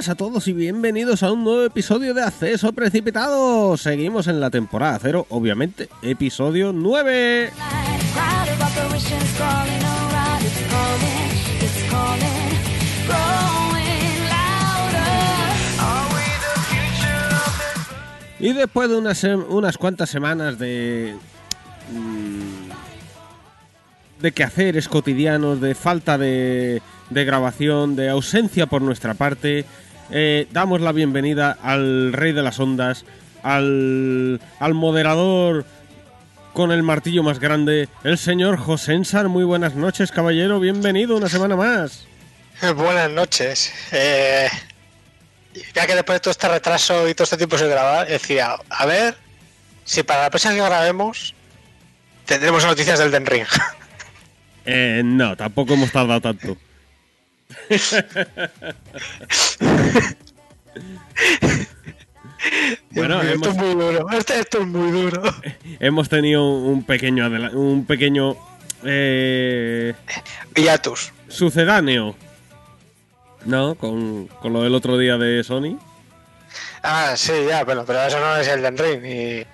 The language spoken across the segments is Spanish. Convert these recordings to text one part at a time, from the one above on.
Buenas a todos y bienvenidos a un nuevo episodio de Acceso Precipitado. Seguimos en la temporada cero, obviamente, episodio 9. Y después de unas, unas cuantas semanas de... mm, de quehaceres cotidianos, de falta de, de grabación, de ausencia por nuestra parte, eh, damos la bienvenida al rey de las ondas, al, al moderador con el martillo más grande, el señor José Ensar. Muy buenas noches, caballero, bienvenido una semana más. Buenas noches. Eh, ya que después de todo este retraso y todo este tiempo sin grabar, decía, a ver si para la próxima que grabemos tendremos noticias del Den Ring. Eh, no, tampoco hemos tardado tanto. Bueno, mío, esto hemos- es muy duro. Este- esto es muy duro. Hemos tenido un pequeño un pequeño eh, Hiatus. sucedáneo, ¿no? Con, con lo del otro día de Sony. Ah, sí, ya, pero, pero eso no es el Den Ring. Y...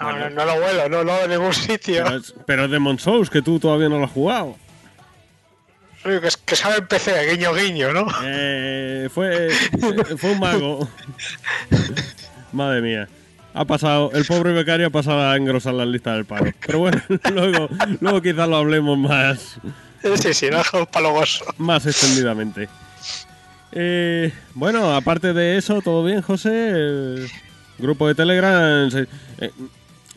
No, Bueno. no, no lo vuelo, no lo veo en ningún sitio. Pero es, pero es Demon Souls, que tú todavía no lo has jugado. Que, es- que sabe en PC, guiño guiño, ¿no? Eh, fue, fue un mago. Madre mía. Ha pasado, el pobre becario ha pasado a engrosar la lista del paro. Pero bueno, luego, luego quizás lo hablemos más, Sí, sí, no palogoso. más extendidamente. Eh, bueno, aparte de eso, ¿todo bien, José? El grupo de Telegram eh,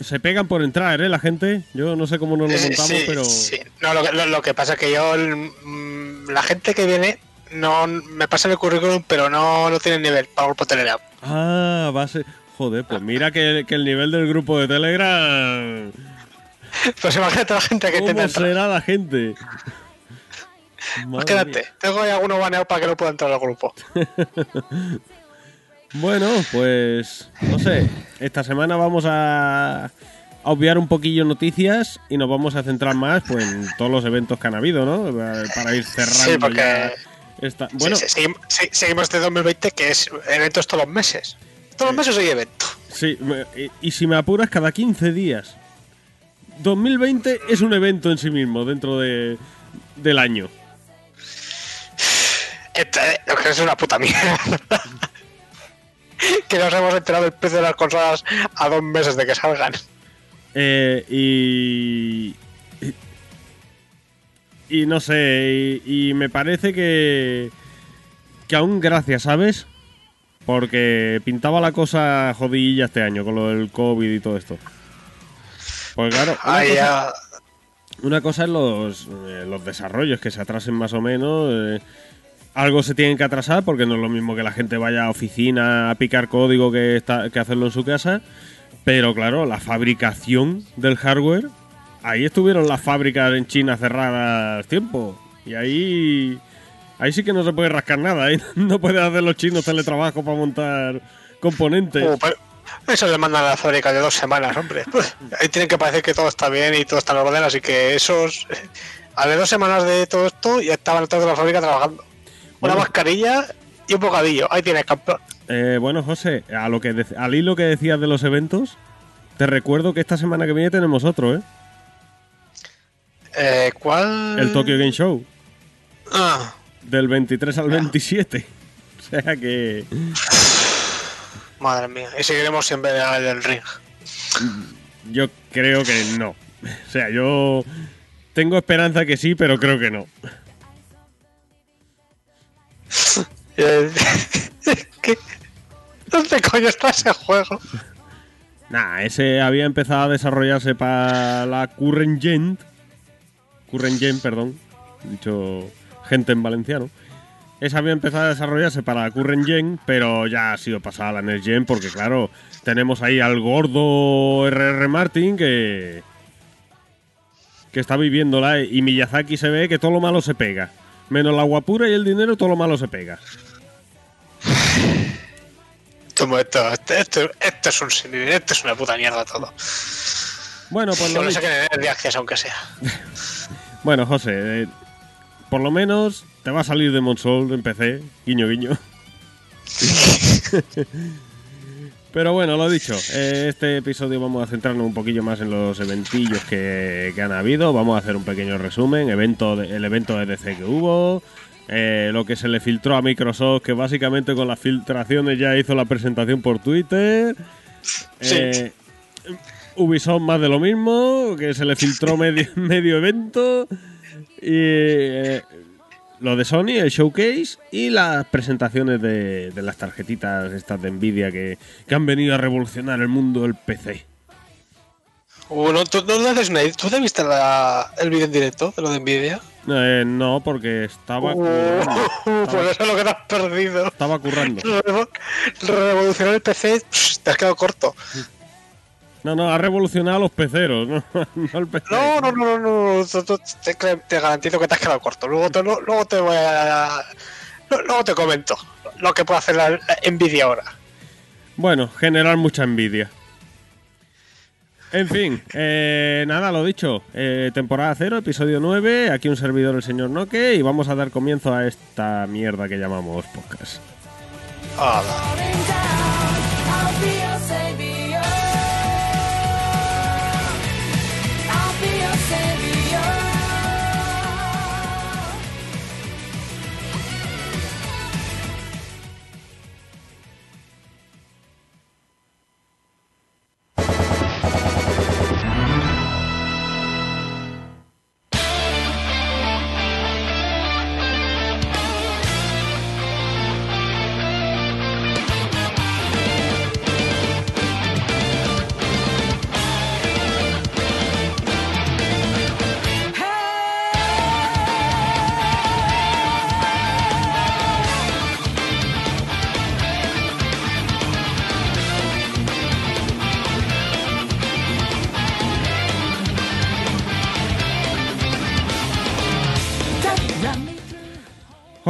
se pegan por entrar, ¿eh? La gente. Yo no sé cómo nos lo Sí, montamos, sí, pero... sí. No, lo, que- lo- lo que pasa es que yo, el- mm, la gente que viene, no me pasa el currículum, pero no, no tiene nivel para el grupo Telegram. Ah, va a ser... Joder, pues mira que, que el nivel del grupo de Telegram... Pues imagínate la gente que ¿Cómo entrar. será la gente? Madre quédate, mía. tengo ahí alguno baneado para que no pueda entrar al grupo. Bueno, pues no sé. Esta semana vamos a, obviar un poquillo noticias y nos vamos a centrar más pues, en todos los eventos que han habido, ¿no? Para ir cerrando Sí, porque- ya esta- Bueno, Sí, sí, seguim- sí, seguimos este 2020 que es eventos todos los meses. Todos los meses hay evento. sí, y, y si me apuras, cada 15 días. 2020 es un evento en sí mismo dentro de, del año. Este, lo que es una puta mierda. que nos hemos enterado del precio de las consolas a dos meses de que salgan. Eh, y, y. y no sé, y, y me parece que. que aún gracias, ¿sabes? Porque pintaba la cosa jodidilla este año con lo del COVID y todo esto. Pues claro, una, Ahí cosa, ya. una cosa es los, eh, los desarrollos que se atrasen más o menos. eh, algo se tienen que atrasar porque no es lo mismo que la gente vaya a oficina a picar código que, está, que hacerlo en su casa. Pero claro, la fabricación del hardware, ahí estuvieron las fábricas en China cerradas tiempo. Y ahí, ahí sí que no se puede rascar nada. Ahí no pueden hacer los chinos teletrabajo para montar componentes. Pero eso le mandan a la fábrica de dos semanas, hombre. Ahí tienen que parecer que todo está bien y todo está en orden, así que esos. A de dos semanas de todo esto ya estaban todos de la fábrica trabajando. Una Bueno. mascarilla y un bocadillo. Ahí tienes, campeón. Eh, bueno, José, a lo que al hilo que decías de los eventos, te recuerdo que esta semana que viene tenemos otro, ¿eh? Eh, ¿Cuál? El Tokyo Game Show, Ah, del 23 al 27. O sea que... madre mía. Y seguiremos sin ver el del ring. Yo creo que no. O sea, yo tengo esperanza que sí, pero creo que no. ¿Dónde coño está ese juego? Nah, ese había empezado a desarrollarse para la Current Gen. Current Gen, perdón. Dicho gente en valenciano. Esa había empezado a desarrollarse para la Current Gen, pero ya ha sido pasada a la Next Gen, porque claro, tenemos ahí al gordo RR Martin que. que está viviéndola y Miyazaki se ve que todo lo malo se pega. Menos la guapura y el dinero, todo lo malo se pega. Esto, esto, esto, es un esto es una puta mierda todo. Bueno, pues lo de acceso aunque sea. Bueno, José, eh, por lo menos te va a salir de Monsol en PC, guiño guiño. Pero bueno, lo dicho, eh, este episodio vamos a centrarnos un poquillo más en los eventillos que, que han habido. Vamos a hacer un pequeño resumen, evento de- el evento de DC que hubo, eh, lo que se le filtró a Microsoft, que básicamente con las filtraciones ya hizo la presentación por Twitter. Sí. Eh, Ubisoft más de lo mismo, que se le filtró medio, medio evento. Y eh, lo de Sony, el showcase y las presentaciones de, de las tarjetitas estas de Nvidia que, que han venido a revolucionar el mundo del PC. Uh, no, tú no haces una- ¿Tú te viste la- el vídeo en directo de lo de Nvidia? Eh, no, porque estaba, Uh, currando, pues eso es lo que te has perdido. estaba currando. Revo- Revolucionar el PC, te has quedado corto. No, no, ha revolucionado a los peceros, no, no. No, no, no, no, Te, te garantizo que te has quedado corto. Luego te, luego te voy a. Luego te comento lo que puede hacer la, la Nvidia ahora. Bueno, generar mucha envidia. En fin, eh, nada, lo dicho. eh, temporada 0, episodio 9. Aquí un servidor, el señor Noque. Y vamos a dar comienzo a esta mierda que llamamos podcast. Ah,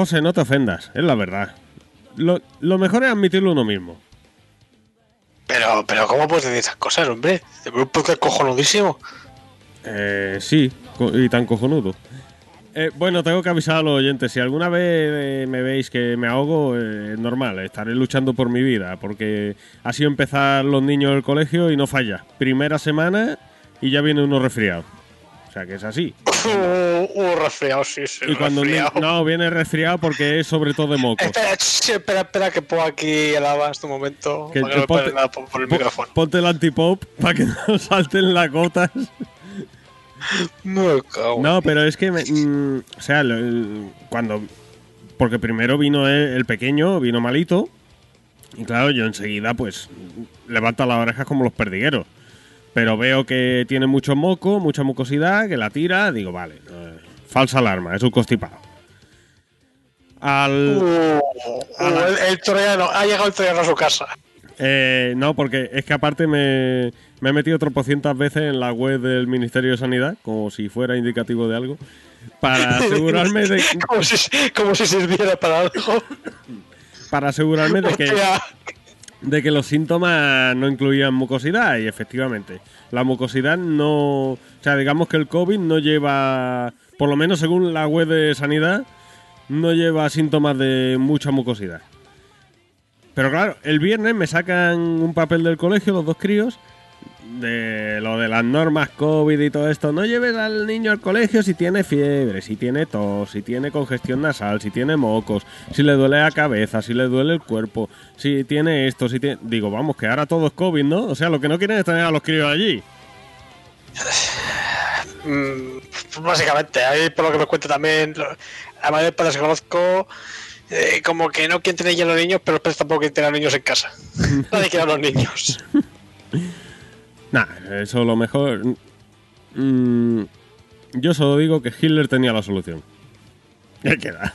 José, no te ofendas, es la verdad. Lo, lo mejor es admitirlo uno mismo. pero, pero, ¿cómo puedes decir esas cosas, hombre? Un podcast cojonudísimo. Eh, sí, y tan cojonudo. Eh, bueno, tengo que avisar a los oyentes. Si alguna vez eh, me veis que me ahogo, eh, es normal, estaré luchando por mi vida, porque ha sido empezar los niños del colegio y no falla. Primera semana y ya viene uno resfriado. O sea que es así. Uh, uh, resfriado, sí, sí. Y cuando resfriado. no viene resfriado porque es sobre todo de moco. Espera, espera, espera, que pongo aquí el abas un momento. Que- para que no ponte- nada por, por el micrófono. Ponte el antipop para que no salten las gotas. En- No, pero es que, me- mm, o sea, el- cuando, porque primero vino el, el pequeño, vino malito, y claro, yo enseguida, pues, levanto las orejas como los perdigueros. Pero veo que tiene mucho moco, mucha mucosidad, que la tira, digo, vale, eh, falsa alarma, es un constipado. Al, Uh, el, el troyano, ha llegado el troyano a su casa. Eh, no, porque es que aparte me, me he metido tropocientas veces en la web del Ministerio de Sanidad, como si fuera indicativo de algo, para asegurarme de, como, si, como si sirviera para algo. para asegurarme de que. De que los síntomas no incluían mucosidad y efectivamente la mucosidad no, o sea, digamos que el COVID no lleva, por lo menos según la web de Sanidad, no lleva síntomas de mucha mucosidad. Pero claro, el viernes me sacan un papel del colegio los dos críos de lo de las normas COVID y todo esto. No lleves al niño al colegio si tiene fiebre, si tiene tos, si tiene congestión nasal, si tiene mocos, si le duele la cabeza, si le duele el cuerpo, si tiene esto, si tiene... Digo, vamos, que ahora todo es COVID, ¿no? O sea, lo que no quieren es tener a los críos allí. Mm, básicamente, ahí por lo que me cuenta también, la mayor parte que conozco, eh, como que no quieren tener ya los niños, pero después tampoco quieren tener a los niños en casa. Nadie quiere a los niños. Nah, eso lo mejor... Mm, yo solo digo que Hitler tenía la solución. ¿Qué queda?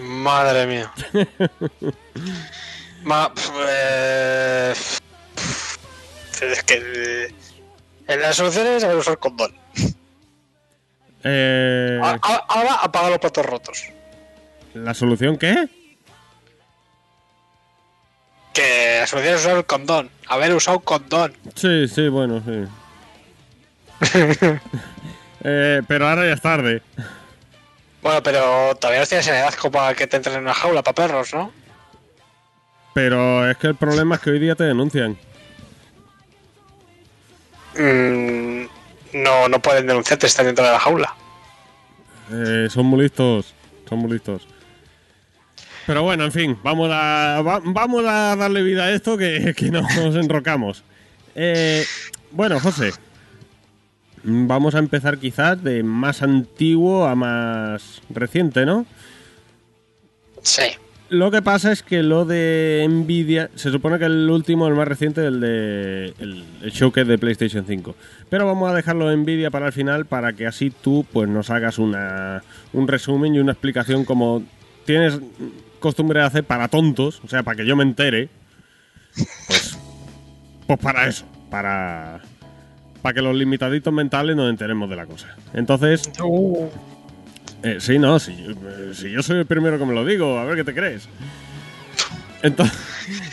Madre mía. Ma, eh, es que eh, la solución es usar condón. Eh, A- a- Ahora apaga los platos rotos. ¿La solución qué? Que la solución es usar el condón. Haber usado condón. Sí, sí, bueno, sí. Eh, pero ahora ya es tarde. Bueno, pero todavía no tienes en edad como para que te entren en una jaula para perros, ¿no? Pero es que el problema es que hoy día te denuncian. Mm, no, no pueden denunciarte están dentro de la jaula. Eh, son muy listos, son muy listos. Pero bueno, en fin, vamos a, va- vamos a darle vida a esto que, que nos enrocamos. Eh, bueno, José, vamos a empezar quizás de más antiguo a más reciente, ¿no? Sí. Lo que pasa es que lo de Nvidia, se supone que el último, el más reciente, el de el, el showcase de PlayStation 5. Pero vamos a dejarlo de Nvidia para el final para que así tú pues nos hagas una, un resumen y una explicación como tienes costumbre de hacer para tontos, o sea, para que yo me entere. Pues, pues para eso, para para que los limitaditos mentales nos enteremos de la cosa. Entonces, eh, sí, no, si, eh, si yo soy el primero que me lo digo, a ver qué te crees. Entonces,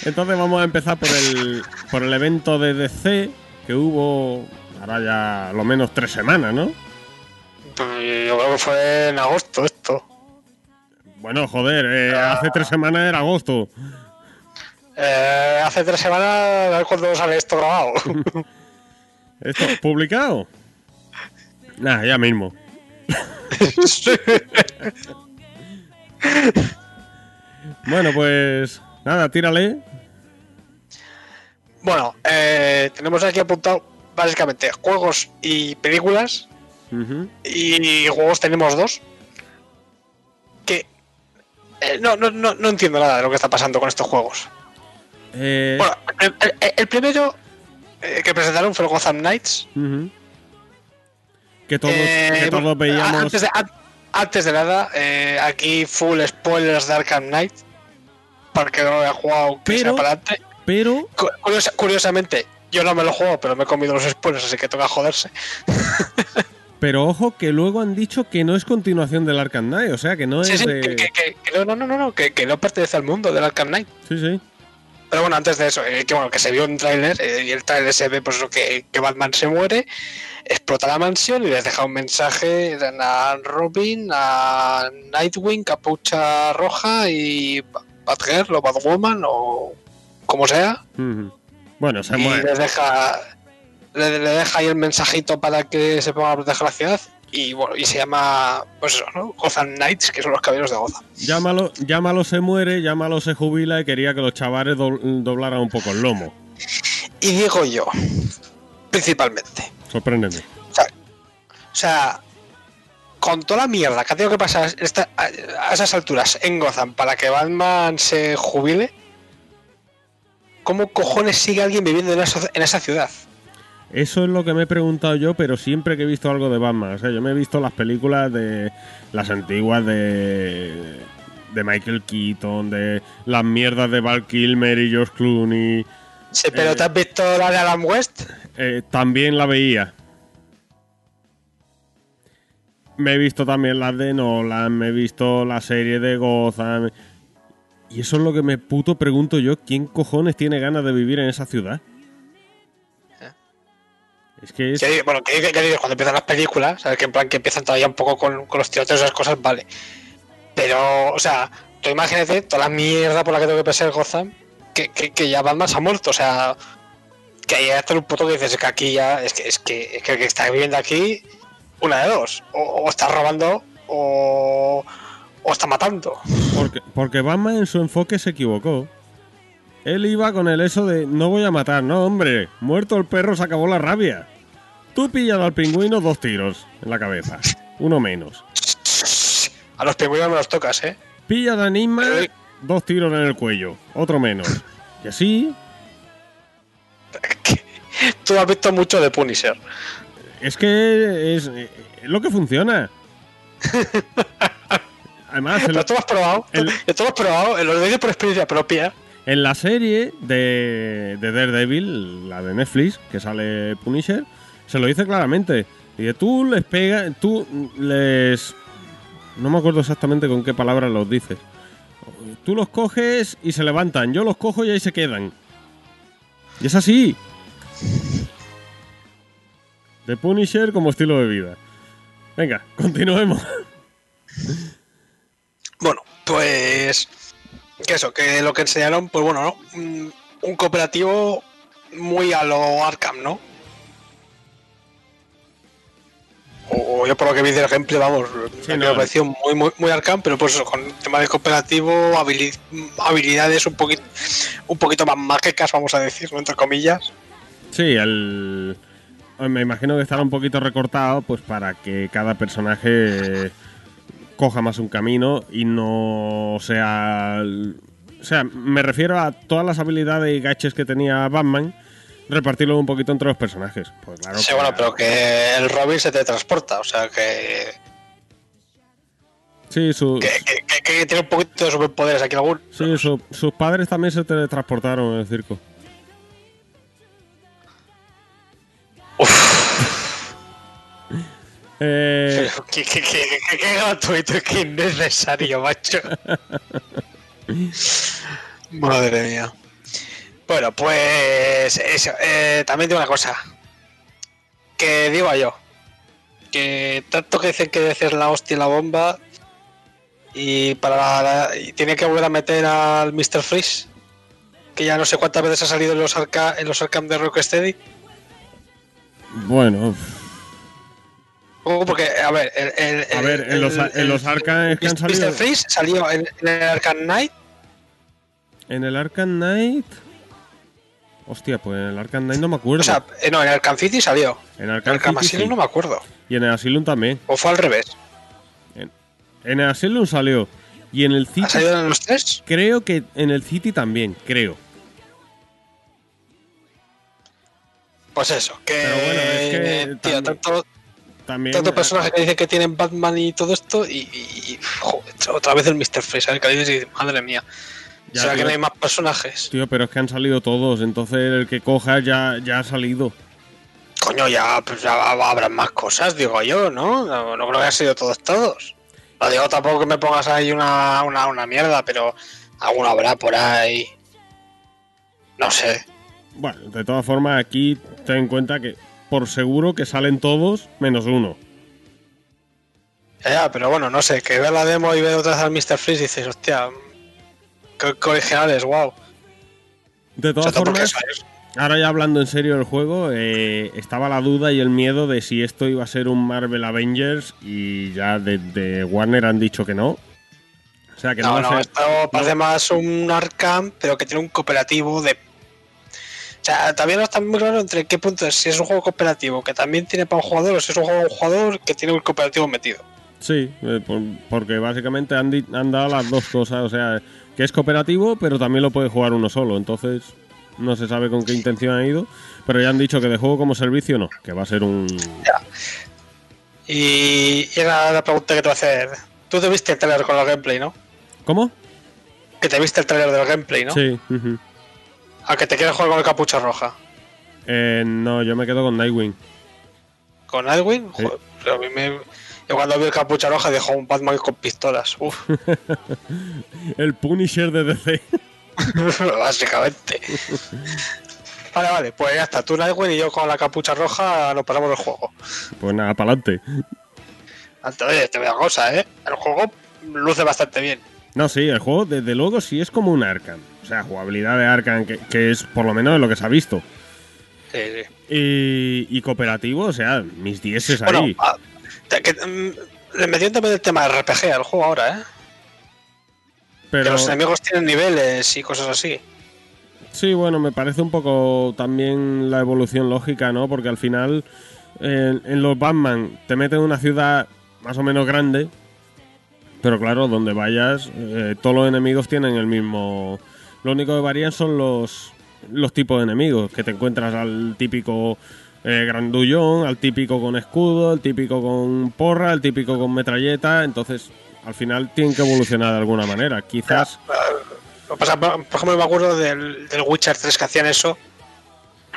entonces vamos a empezar por el, por el evento de DC que hubo ahora ya lo menos tres semanas, ¿no? Pues Yo creo que fue en agosto esto. Bueno, joder, eh, hace tres semanas era agosto. Eh, hace tres semanas, a ver cuándo sale esto grabado. ¿Esto publicado? Nah, ya mismo. Bueno, pues nada, tírale. bueno, eh, tenemos aquí apuntado básicamente juegos y películas. Ujú. Y juegos tenemos dos. Que eh, no, no, no, no entiendo nada de lo que está pasando con estos juegos. Eh, Bueno, el, el- el primero eh, que presentaron fue el Gotham Knights. Que todos, que todos veíamos. Antes de, an- antes de nada, aquí full spoilers de Arkham Knight. Porque no lo he jugado Pero- para adelante. Pero Cu- curiosa- curiosamente, yo no me lo juego, pero me he comido los spoilers, así que toca joderse. Pero ojo que luego han dicho que no es continuación del Arkham Knight, o sea que no es Sí, sí, de... que, que- que- no, no, no, no, que, que no pertenece al mundo del Arkham Knight. Sí, sí. Pero bueno, antes de eso, eh, que bueno, que se vio un tráiler eh, y el tráiler se ve pues que, que Batman se muere, explota la mansión y les deja un mensaje a Robin, a Nightwing, Capucha Roja y Ba- Batgirl o Batwoman o como sea. Bueno, se y muere. les deja le, le deja ahí el mensajito para que se ponga a proteger la ciudad y bueno, y se llama pues eso, ¿no? Gotham Knights, que son los caballeros de Gotham. Llámalo, llámalo se muere, llámalo se jubila y quería que los chavales do- doblaran un poco el lomo. Y digo yo, principalmente, Sorpréndeme. O sea, con toda la mierda que ha tenido que pasar esta- a, a esas alturas en Gotham para que Batman se jubile, ¿cómo cojones sigue alguien viviendo en esa, en esa ciudad? Eso es lo que me he preguntado yo, pero siempre que he visto algo de Batman. O sea, yo me he visto las películas de las antiguas de de Michael Keaton, de las mierdas de Val Kilmer y George Clooney. Sí, pero Eh. ¿te has visto la de Adam West? Eh, también la veía. Me he visto también las de Nolan, me he visto la serie de Gotham. Y eso es lo que me puto pregunto yo, ¿quién cojones tiene ganas de vivir en esa ciudad? Es que es... Bueno, que, digo, cuando empiezan las películas, ¿sabes? Que en plan que empiezan todavía un poco con, con los tiroteos y esas cosas, vale. Pero, o sea, tú imagínate toda la mierda por la que tengo que pasar Gotham, que, que, que ya Batman se ha muerto, o sea, que está en un punto que dices que aquí ya, es que, es que, es que el que está viviendo aquí, una de dos, o, o está robando o, o está matando. Porque, porque Batman en su enfoque se equivocó. Él iba con el eso de no voy a matar, no hombre, muerto el perro se acabó la rabia. Tú pillas al pingüino dos tiros en la cabeza, uno menos. A los pingüinos me los tocas, ¿eh? Pilla a Enigma, dos tiros en el cuello, otro menos. Y así, Tú has visto mucho de Punisher. es que es, es lo que funciona. Además, lo has probado, el- lo has probado, lo digo por experiencia propia. En la serie de, de Daredevil, la de Netflix, que sale Punisher, se lo dice claramente. Y tú les pegas, tú les... No me acuerdo exactamente con qué palabras los dices. Tú los coges y se levantan. Yo los cojo y ahí se quedan. Y es así. De Punisher como estilo de vida. Venga, continuemos. Bueno, pues. Que eso, que lo que enseñaron, pues bueno, ¿no? Un, un cooperativo muy a lo Arkham, ¿no? O yo por lo que vi del ejemplo, vamos, Sí, me no. pareció muy, muy, muy Arkham, pero pues eso, con el tema de cooperativo, habili- habilidades un poquito, un poquito más mágicas, vamos a decir, ¿no? entre comillas. Sí, el. Me imagino que estará un poquito recortado, pues para que cada personaje coja más un camino y no sea. O sea, me refiero a todas las habilidades y gaches que tenía Batman, repartirlo un poquito entre los personajes. Pues claro. sí, bueno, pero que el Robin se teletransporta, o sea que, Sí, su- que, que- que- que tiene un poquito de superpoderes aquí algún. sí, su- sus padres también se teletransportaron en el circo. Eh, Pero que, que, que- que gratuito, que innecesario, macho. Madre mía. Bueno, pues eso. eh, también digo una cosa. Que digo yo. Que tanto que dicen que debe la hostia y la bomba. Y para la- y tiene que volver a meter al Mr. Freeze. Que ya no sé cuántas veces ha salido en los, arca, en los Arkham de Rocksteady. bueno, Oh, Porque, a ver, el, el- A ver, en el- los, en los Arkham que han Mr. salido. Freeze salió en, en el Arkham Knight. En el Arkham Knight. Hostia, pues en el Arkham Knight no me acuerdo. O sea, eh, no, en el Arkham City salió. en el Arkham Arkham Asylum sí. no me acuerdo. Y en el Asylum también. O fue al revés. En el Asylum salió. Y en el ¿Ha City. salido en los tres? Creo que en el City también, creo. Pues eso, que. Pero bueno, es que tío, también- tanto, También. tanto eh, personaje que dicen que tienen Batman y todo esto. Y, y- y, joder, otra vez el Mr. Freeze, ¿sabes? Que dices madre mía. Ya, ¿Será que tío. no hay más personajes? Tío, pero es que han salido todos. Entonces el que coja ya, ya ha salido. Coño, ya, pues ya habrá más cosas, digo yo, ¿no? No, no creo que hayan sido todos, todos. No digo tampoco que me pongas ahí una, una, una mierda, pero alguno habrá por ahí. No sé. Bueno, de todas formas, aquí ten en cuenta que por seguro que salen todos menos uno. Ya, ya, pero bueno, no sé, que ver la demo y ver otra vez al Mr. Freeze y dices, hostia, qué, qué originales, wow. De todas formas, ahora ya hablando en serio del juego, eh, estaba la duda y el miedo de si esto iba a ser un Marvel Avengers y ya de, de Warner han dicho que no. O sea, que no, No, va no, a ser. esto parece más un Arkham, pero que tiene un cooperativo de. O sea, también no está muy claro entre qué punto es, si es un juego cooperativo que también tiene para un jugador o si es un juego de un jugador que tiene un cooperativo metido. Sí, eh, por- porque básicamente han, dado las dos cosas. O sea, que es cooperativo, pero también lo puede jugar uno solo. Entonces, no se sabe con qué intención han ido. Pero ya han dicho que de juego como servicio no, que va a ser un. Y, y era la pregunta que te voy a hacer. Tú te viste el trailer con el gameplay, ¿no? ¿Cómo? Que te viste el trailer del gameplay, ¿no? Sí. ujú. A que te quieres jugar con el capucha roja. Eh, no, yo me quedo con Nightwing. ¿Con? Sí. Joder, pero a mí me. Yo cuando vi el capucha roja dije un Batman con pistolas. Uf, El Punisher de DC. básicamente. Vale, vale, pues ya está. Tú Nightwing y yo con la capucha roja nos pasamos el juego. Pues nada, para adelante. Antes, oye, te veo cosa, ¿eh? El juego luce bastante bien. No, sí, el juego desde luego sí es como un Arkham. O sea, jugabilidad de Arkham, que, que es por lo menos lo que se ha visto. Sí, sí. Y, y cooperativo, o sea, mis dieces Bueno, ahí. ah, te- que, mm, le metieron también el tema de RPG al juego ahora, ¿eh? Que pero los enemigos tienen niveles y cosas así. sí, bueno, me parece un poco también la evolución lógica, ¿no? Porque al final en, en los Batman te meten en una ciudad más o menos grande, pero claro, donde vayas, eh, todos los enemigos tienen el mismo. Lo único que varían son los, los tipos de enemigos, que te encuentras al típico eh, grandullón, al típico con escudo, el típico con porra, el típico con metralleta, entonces al final tienen que evolucionar de alguna manera. Quizás... Por ejemplo, me acuerdo del, Witcher 3 que hacían eso,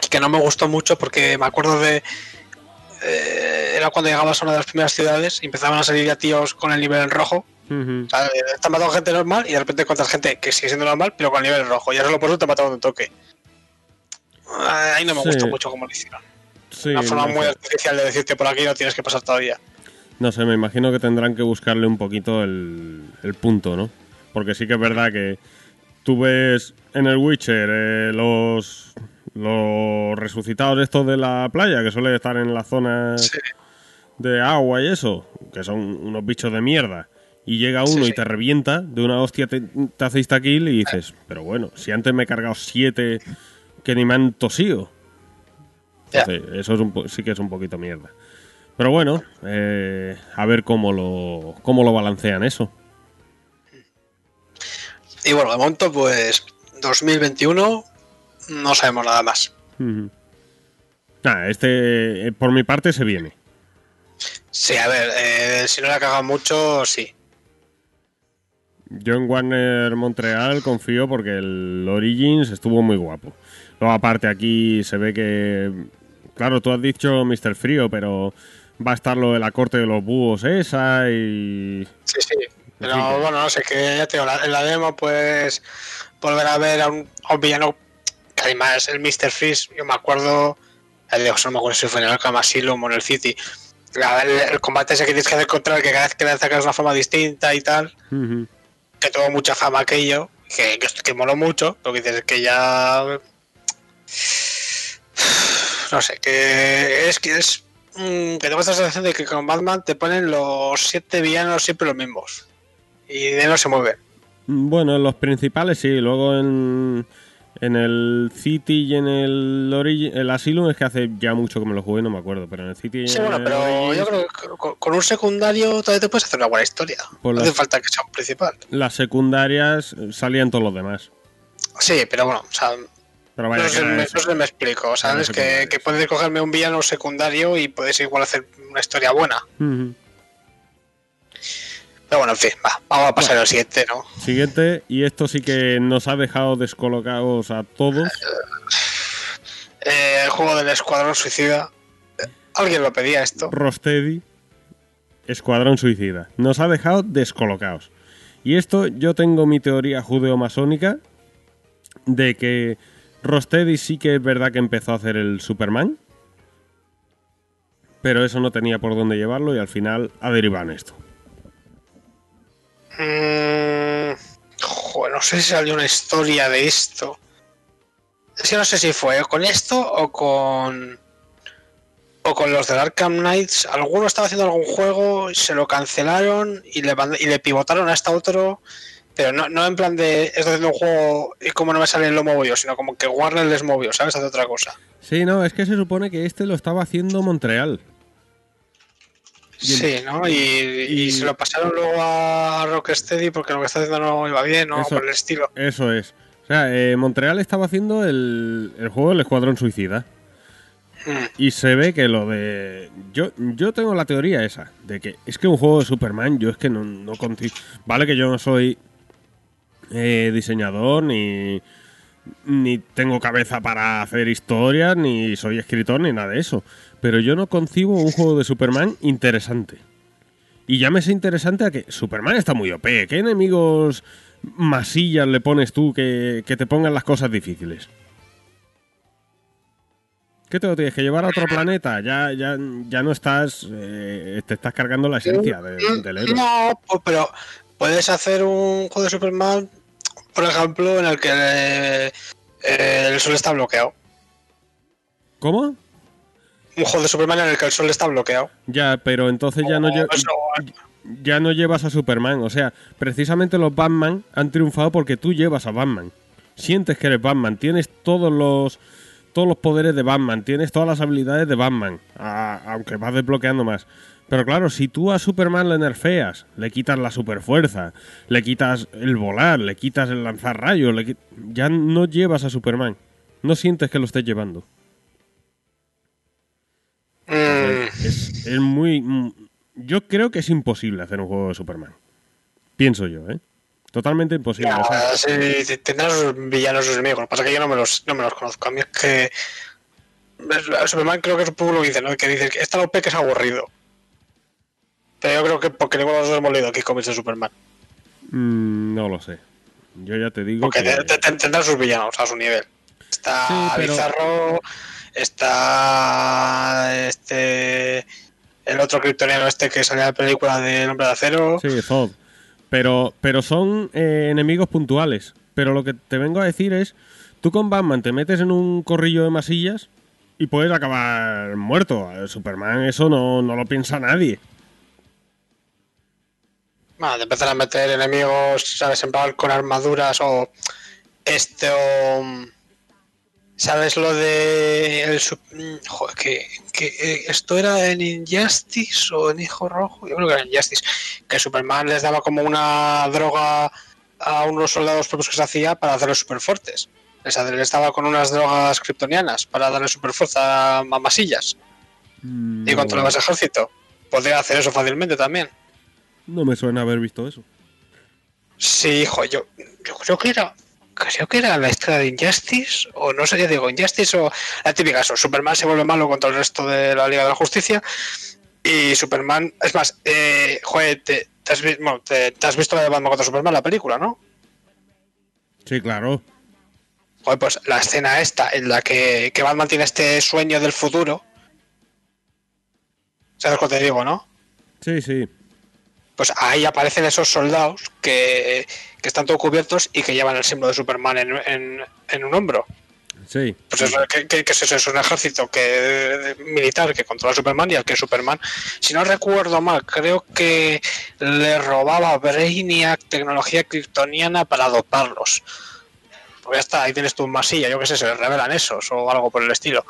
que no me gustó mucho porque me acuerdo de. eh, era cuando llegabas a una de las primeras ciudades y empezaban a salir ya tíos con el nivel en rojo. Eh, están matando gente normal y de repente encuentras gente que sigue siendo normal, pero con el nivel rojo. Y ahora solo por eso te mataron de un toque. Ah, Ahí no me Sí. gustó mucho como lo hicieron. Sí, Una forma muy artificial de decirte por aquí no tienes que pasar todavía. No sé, me imagino que tendrán que buscarle un poquito el, el punto, ¿no? Porque sí que es verdad que tú ves en el Witcher eh, los, los resucitados estos de la playa, que suelen estar en las zonas Sí. de agua y eso, que son unos bichos de mierda. Y llega uno Sí, y te revienta, de una hostia te, te hace insta-kill y dices, pero bueno, si antes me he cargado siete que ni me han tosido. Eso es un sí que es un poquito mierda. Pero bueno, eh, a ver cómo lo, cómo lo balancean eso. Y bueno, de momento, pues 2021 no sabemos nada más. Nada, este eh, por mi parte se viene. Sí, a ver, eh, si no la cagan mucho, sí. Yo en Warner Montreal confío porque el Origins estuvo muy guapo. Luego aparte aquí se ve que, claro, tú has dicho Mr. Frío, pero va a estar lo de la corte de los búhos esa y... Sí, sí. Pero Sí, bueno, no sé, que ya te digo, en la demo, pues volver a ver a un, a un villano que además el Mr. Freeze, yo me acuerdo, el de, no me acuerdo si fue en el Arkham Asylum o en el City, el, el combate ese que tienes que hacer contra el que cada vez que le atacas de una forma distinta y tal, Ujú. Que tuvo mucha fama aquello, que, que, que moló mucho, lo que dices que ya... No sé, que es que es... mm, que tengo esta sensación de que con Batman te ponen los siete villanos siempre los mismos. Y de no se mueven. Bueno, en los principales sí, luego en, en el City y en el Origin, el Asylum es que hace ya mucho que me lo jugué, no me acuerdo, pero en el City y Sí, en bueno, el pero yo creo que con, con un secundario todavía te puedes hacer una buena historia. Pues no hace falta que sea un principal. las secundarias salían todos los demás. Sí, pero bueno, o sea, Pero vaya no, era me, no me explico. O sea, Eran es que, puedes cogerme un villano secundario y puedes igual hacer una historia buena. Pero bueno, en fin, va, vamos a pasar al siguiente, ¿no? Siguiente, y esto sí que nos ha dejado descolocados a todos. Eh, el juego del Escuadrón Suicida. Alguien lo pedía esto. Rostedi, Escuadrón Suicida. Nos ha dejado descolocados. Y esto yo tengo mi teoría judeo-masónica de que Rostedi sí que es verdad que empezó a hacer el Superman, pero eso no tenía por dónde llevarlo y al final ha derivado en esto. Mm, no sé si salió una historia de esto. Es que no sé si fue con esto o con. O con los del Arkham Knights. Alguno estaba haciendo algún juego, se lo cancelaron y le, y le pivotaron hasta otro. Pero no, en plan de estoy haciendo un juego y como no me sale lo movo yo, sino como que Warner les movió, ¿sabes? Hace otra cosa. Sí, no, es que se supone que este lo estaba haciendo Montreal. Sí, ¿no? Y, y y- se lo pasaron luego a Rocksteady porque lo que está haciendo no iba bien, ¿no? Eso- Por el estilo. Eso es. O sea, eh, Montreal estaba haciendo el, el juego del Escuadrón Suicida. Mm. Y se ve que lo de. Yo, yo tengo la teoría esa, de que es que un juego de Superman, yo es que no, no Vale que yo no soy eh, diseñador, ni, ni tengo cabeza para hacer historias, ni soy escritor, ni nada de eso. Pero yo no concibo un juego de Superman interesante. Y llámese interesante a que Superman está muy OP. ¿Qué enemigos masillas le pones tú que, que te pongan las cosas difíciles? ¿Qué te lo tienes que llevar a otro planeta? Ya, ya, ya no estás. eh, te estás cargando la esencia de- del héroe. No, pues, pero puedes hacer un juego de Superman, por ejemplo, en el que eh, el sol está bloqueado. ¿Cómo? Un juego de Superman en el que el sol está bloqueado. Ya, pero entonces ya no, Oh, eso, ya no llevas a Superman. O sea, precisamente los Batman han triunfado porque tú llevas a Batman. Sientes que eres Batman. Tienes todos los todos los poderes de Batman. Tienes todas las habilidades de Batman. a- aunque vas desbloqueando más. Pero claro, si tú a Superman le nerfeas, le quitas la superfuerza, le quitas el volar, le quitas el lanzar rayos, le ya no llevas a Superman. No sientes que lo estés llevando. Mm, Es, es muy. mm, Yo creo que es imposible hacer un juego de Superman. Pienso yo, ¿eh? Totalmente imposible. ya, o sea, sí, t- tendrá sus villanos, sus enemigos. Lo que pasa es que yo no me los, no me los conozco. A mí es que. Superman creo que es un poco lo que dice, ¿no? Que dice que esta OP que es aburrido. Pero yo creo que porque ninguno de los dos hemos leído aquí de Superman. mm, no lo sé. Yo ya te digo Porque que. te- te- te- tendrá sus villanos a su nivel. Está Sí, pero- Bizarro, está este el otro kryptoniano este que salía en la película del Hombre de Acero. Sí, Zod. Pero, pero son eh, enemigos puntuales. Pero lo que te vengo a decir es, tú con Batman te metes en un corrillo de masillas y puedes acabar muerto. Superman eso no, no lo piensa nadie. Bueno, te empiezan a meter enemigos, ¿sabes? En plan con armaduras o. Este o. ¿Sabes lo de. El, mm, joder, que, que eh, esto era en Injustice o en Hijo Rojo? Yo creo que era en Injustice. Que Superman les daba como una droga a unos soldados propios que se hacía para hacerlos super fuertes. Les, daba con unas drogas kryptonianas para darle super fuerza a masillas y No, controlabas el ejército. Podría hacer eso fácilmente también. no me suena haber visto eso. Sí, hijo, yo, yo creo que era. Creo que era la historia de Injustice, o no sé, ya digo, Injustice o la típica, eso, Superman se vuelve malo contra el resto de la Liga de la Justicia y Superman, es más, eh, joder, te, te has, bueno, te- te has visto la de Batman contra Superman, la película, ¿no? Sí, claro. Joder, pues la escena esta en la que, que Batman tiene este sueño del futuro, ¿sabes lo que te digo, no? Sí, sí. Pues ahí aparecen esos soldados que, que están todo cubiertos y que llevan el símbolo de Superman en, en- en un hombro. Sí. Pues eso, que, que- que es eso, es un ejército que, militar que controla a Superman y al que Superman, si no recuerdo mal, creo que le robaba a Brainiac tecnología kryptoniana para adoptarlos. Pues ya está, ahí tienes tu masilla, yo qué sé, se revelan esos o algo por el estilo.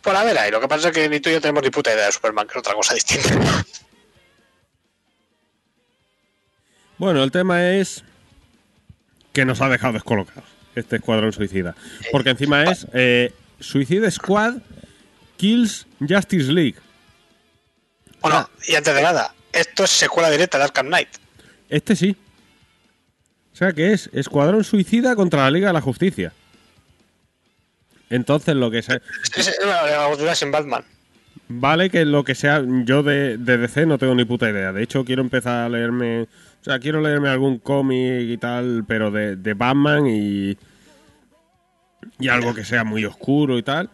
Por a ver ahí, lo que pasa es que ni tú y yo tenemos ni puta idea de Superman, que es otra cosa distinta. Bueno, el tema es que nos ha dejado descolocados este escuadrón suicida. Porque encima es eh, Suicide Squad Kills Justice League. Bueno, y antes de nada, esto es secuela directa de Arkham Knight. Este sí. O sea que es Escuadrón Suicida contra la Liga de la Justicia. Entonces lo que sea... Es, una sin Batman. Vale que lo que sea... Yo de, de DC no tengo ni puta idea. De hecho quiero empezar a leerme... O sea, quiero leerme algún cómic y tal, pero de, de Batman y... Y algo que sea muy oscuro y tal.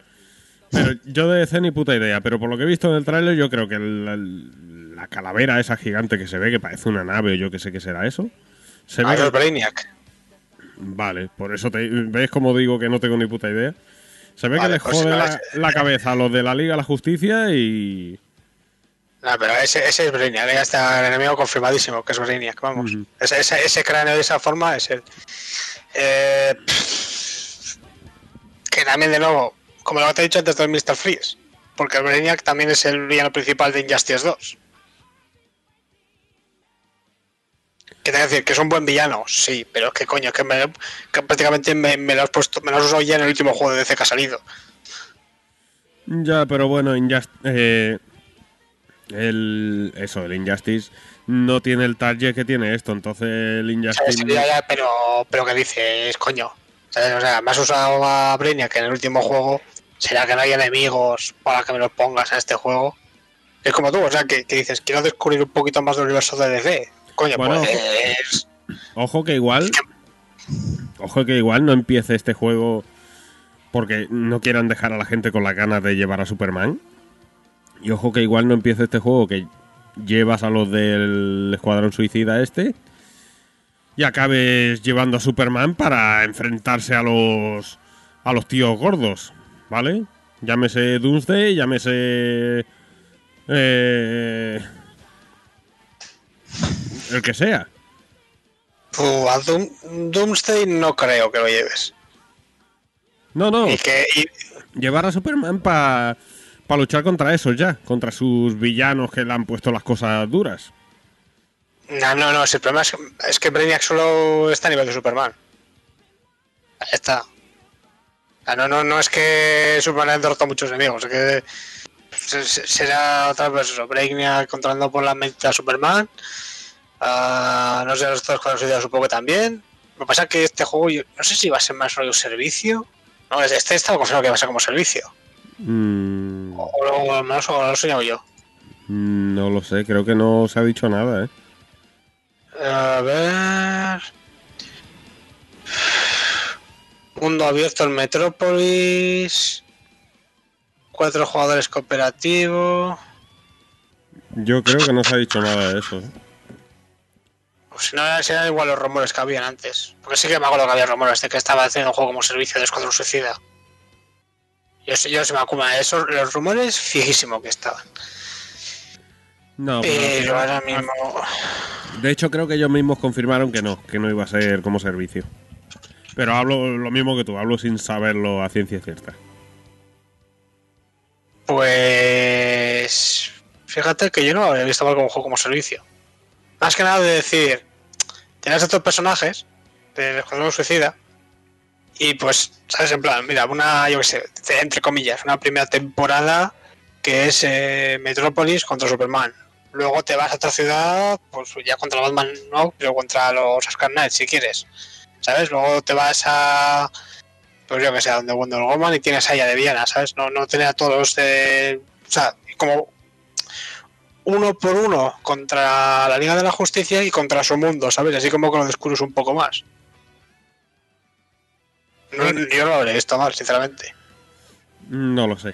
Pero yo de DC ni puta idea. Pero por lo que he visto en el tráiler yo creo que el- el- la calavera esa gigante que se ve, que parece una nave o yo que sé qué será eso. Se ve Ah, es Brainiac. Vale, por eso te ves como digo que no tengo ni puta idea. Se ve Vale, que le pues jode no, la, es- la cabeza a los de la Liga de la Justicia y. No, pero ese, ese es Brainiac. Ya está el enemigo confirmadísimo, que es Brainiac, vamos. Ese, ese, ese cráneo de esa forma es el. Eh, que también, de nuevo, como lo que te he dicho antes del Mr. Freeze. Porque el Brainiac también es el villano principal de Injustice 2. Que te voy a decir que es un buen villano, sí, pero es que coño, que, me, que prácticamente me, me lo has puesto, me lo has usado ya en el último juego de DC que ha salido. Ya, pero bueno, Injust- eh, el, eso, el Injustice no tiene el target que tiene esto. Entonces el. Injustice. Ya, pero, pero que dices, coño. ¿Sabes? O sea, me has usado a Brainiac en el último juego. ¿Será que no hay enemigos para que me los pongas en este juego? Es como tú, o sea, que, que dices, quiero descubrir un poquito más del universo de DC. Coño, Bueno, pues. Ojo que igual. Ojo que igual no empiece este juego porque no quieran dejar a la gente con las ganas de llevar a Superman. Y ojo que igual no empiece este juego que llevas a los del Escuadrón Suicida este y acabes llevando a Superman para enfrentarse a los a los tíos gordos, ¿vale? Llámese Doomsday, llámese eh, el que sea. A Doom- Doomsday no creo que lo lleves. No, no. Y que, y- llevar a Superman para luchar contra esos ya, contra sus villanos que le han puesto las cosas duras. no, no, no. si el problema es, es que Brainiac solo está a nivel de Superman. Ahí está. No, no, no es que Superman haya derrotado a muchos enemigos, es que se- se- será otra vez eso, Brainiac controlando por la mente a Superman. Ah, no sé, los otros con los supongo que también. Lo que pasa es que este juego, yo no sé si va a ser más rollo servicio. No, este estaba confirmado que va a ser como servicio. Mm, O, o o lo he soñado yo. no lo sé, creo que no se ha dicho nada, ¿eh? A ver. Mundo abierto en Metrópolis. Cuatro jugadores cooperativos. Yo creo que no se ha dicho nada de eso. ¿eh? Pues si no, serán igual los rumores que habían antes. Porque sí que me acuerdo que había rumores de que estaba haciendo un juego como servicio de Escuadrón Suicida. Yo, sé- yo se esos, los rumores fijísimo que estaban. No, pero- Pero ahora mismo. de hecho creo que ellos mismos confirmaron que no, que no iba a ser como servicio. Pero hablo lo mismo que tú, hablo sin saberlo a ciencia cierta. Pues. Fíjate que yo no había visto mal como juego como servicio. Más que nada de decir. Tienes estos personajes del Escuadrón Suicida. Y pues, ¿sabes? En plan, mira, una, yo qué sé, entre comillas, una primera temporada que es eh, Metrópolis contra Superman. Luego te vas a otra ciudad, pues ya contra Batman no, pero contra los Ascar Knights si quieres. ¿Sabes? Luego te vas a. Pues yo que sé, donde Wonder Woman y tienes a ella de Viena, ¿sabes? No, no tener a todos de. O sea, como uno por uno contra la Liga de la Justicia y contra su mundo, ¿sabes? Así como que lo descubres un poco más. No, yo no lo habría visto mal, sinceramente. No lo sé.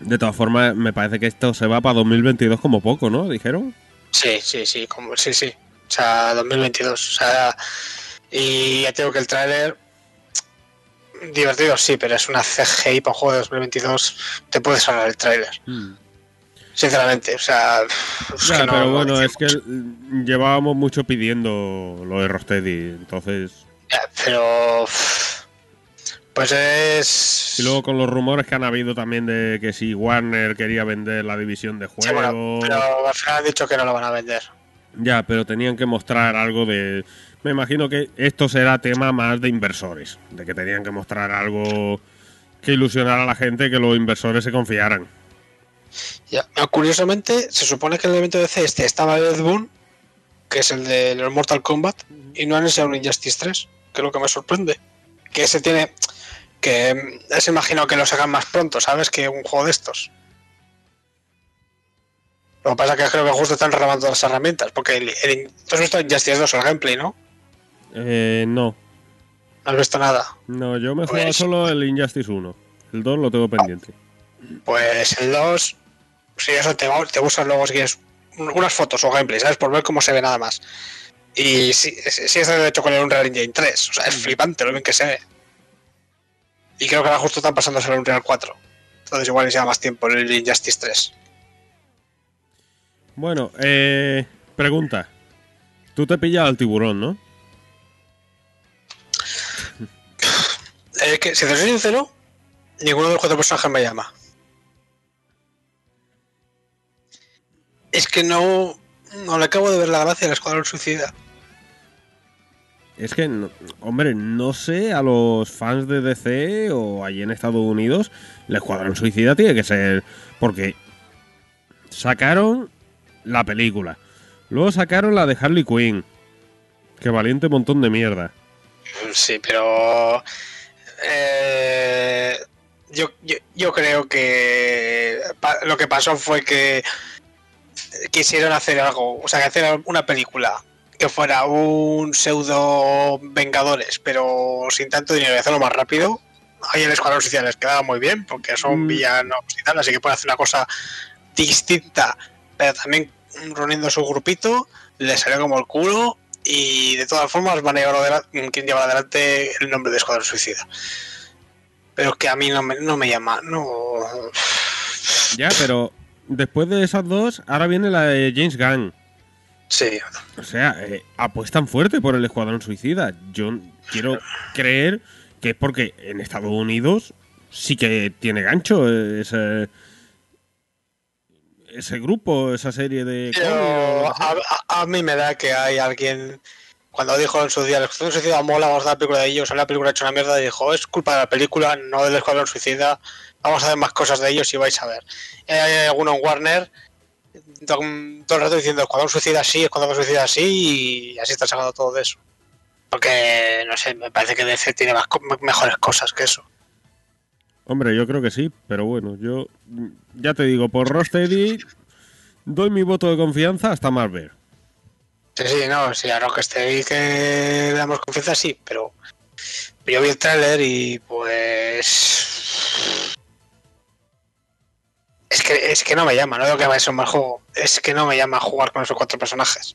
De todas formas, me parece que esto se va para 2022 como poco, ¿no? Dijeron. Sí, sí, sí, como, sí, sí. O sea, 2022. O sea, y ya tengo que el tráiler divertido, sí, pero es una CGI para un juego de 2022. Te puedes hablar el tráiler, sinceramente. O sea, es Ya, que no- pero no bueno, es que llevábamos mucho pidiendo lo de Rosteady, entonces... Ya, pero pues es Y luego con los rumores que han habido también de que si Warner quería vender la división de Sí, juegos... bueno, pero al final han dicho que no lo van a vender. Ya, pero tenían que mostrar algo de... Me imagino que esto será tema más de inversores, de que tenían que mostrar algo que ilusionara a la gente, que los inversores se confiaran. Ya. Curiosamente, se supone que el evento de C este estaba Ed Boon, que es el de los Mortal Kombat, y no han enseñado un Injustice 3, que es lo que me sorprende. Que ese tiene. Que mm, ese imagino que lo sacan más pronto, ¿sabes? Que un juego de estos. Lo que pasa es que creo que justo están renovando las herramientas, porque el, el, tú has visto Injustice 2, el gameplay, ¿no? Eh, no, No has visto nada. no, yo me juego Pues- solo el Injustice 1. El 2 lo tengo pendiente. Pues el 2, si eso te, te buscas luego si quieres un- unas fotos o gameplay, ¿sabes? Por ver cómo se ve nada más. Y sí, sí sí está de hecho con el Unreal Engine 3, o sea, es flipante lo bien que se ve. Y creo que ahora justo están pasándose al Unreal 4. Entonces igual les lleva más tiempo el Injustice 3. Bueno, eh, pregunta. Tú te pillas al tiburón, ¿no? Eh, que, si te soy sincero, ninguno de los cuatro personajes me llama. Es que no, no le acabo de ver la gracia al Escuadrón Suicida. Es que, hombre, no sé, a los fans de DC o allí en Estados Unidos, el Escuadrón Suicida tiene que ser. Porque sacaron la película. Luego sacaron la de Harley Quinn. Que valiente montón de mierda. Sí, pero eh, yo, yo, yo creo que lo que pasó fue que quisieron hacer algo, o sea, que hacer una película que fuera un pseudo Vengadores, pero sin tanto dinero y hacerlo más rápido. Ahí el Escuadrón Social les quedaba muy bien porque son Mm. villanos y tal, así que pueden hacer una cosa distinta, pero también reuniendo su grupito, les salió como el culo y de todas formas van a llevar adelante, quieren llevar adelante el nombre de Escuadrón Suicida. Pero que a mí no me, no me llama, no. Ya, pero después de esas dos, ahora viene la de James Gunn. Sí, O sea, eh, apuestan fuerte por el Escuadrón Suicida. Yo quiero creer que es porque en Estados Unidos sí que tiene gancho eh, ese, ese grupo, esa serie de... pero a, a- a mí me da que hay alguien. Cuando dijo en su día, el Escuadrón Suicida mola, vamos a hacer la película de ellos, la película hecha una mierda y dijo, es culpa de la película, no del Escuadrón Suicida, vamos a hacer más cosas de ellos y vais a ver. Y hay alguno en Warner todo, el rato diciendo Escuadrón Suicida sí, Escuadrón Suicida sí, y así está sacando todo de eso. Porque, no sé, me parece que DC tiene más, mejores cosas que eso. Hombre, yo creo que sí, pero bueno, yo ya te digo, por Rocksteady doy mi voto de confianza hasta más ver. Sí, sí, no, sí, a Rocksteady que le damos confianza, sí, pero yo vi el tráiler y pues... Es que, es que no me llama, no digo que vaya a ser un mal juego, es que no me llama jugar con esos cuatro personajes.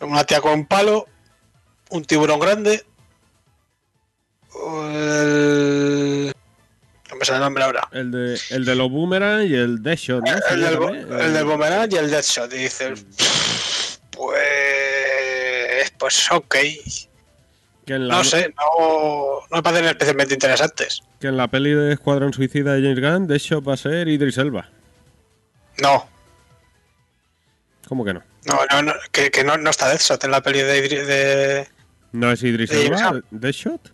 Una tía con un palo, un tiburón grande, el... No me sale el nombre ahora. El de, el de los boomerang y el Deadshot, ¿no? El, del, bo- también, el del Boomerang y el Deadshot. Y dices, pues. Pues ok. Que en la, No sé, no, no me parecen especialmente interesantes. Que en la peli de Escuadrón Suicida de James Gunn, Deadshot va a ser Idris Elba. No, ¿Cómo que no? no, no, no, que, que no, no está Deadshot en la peli de. De- ¿No es Idris Sí, Elba? ¿Deadshot?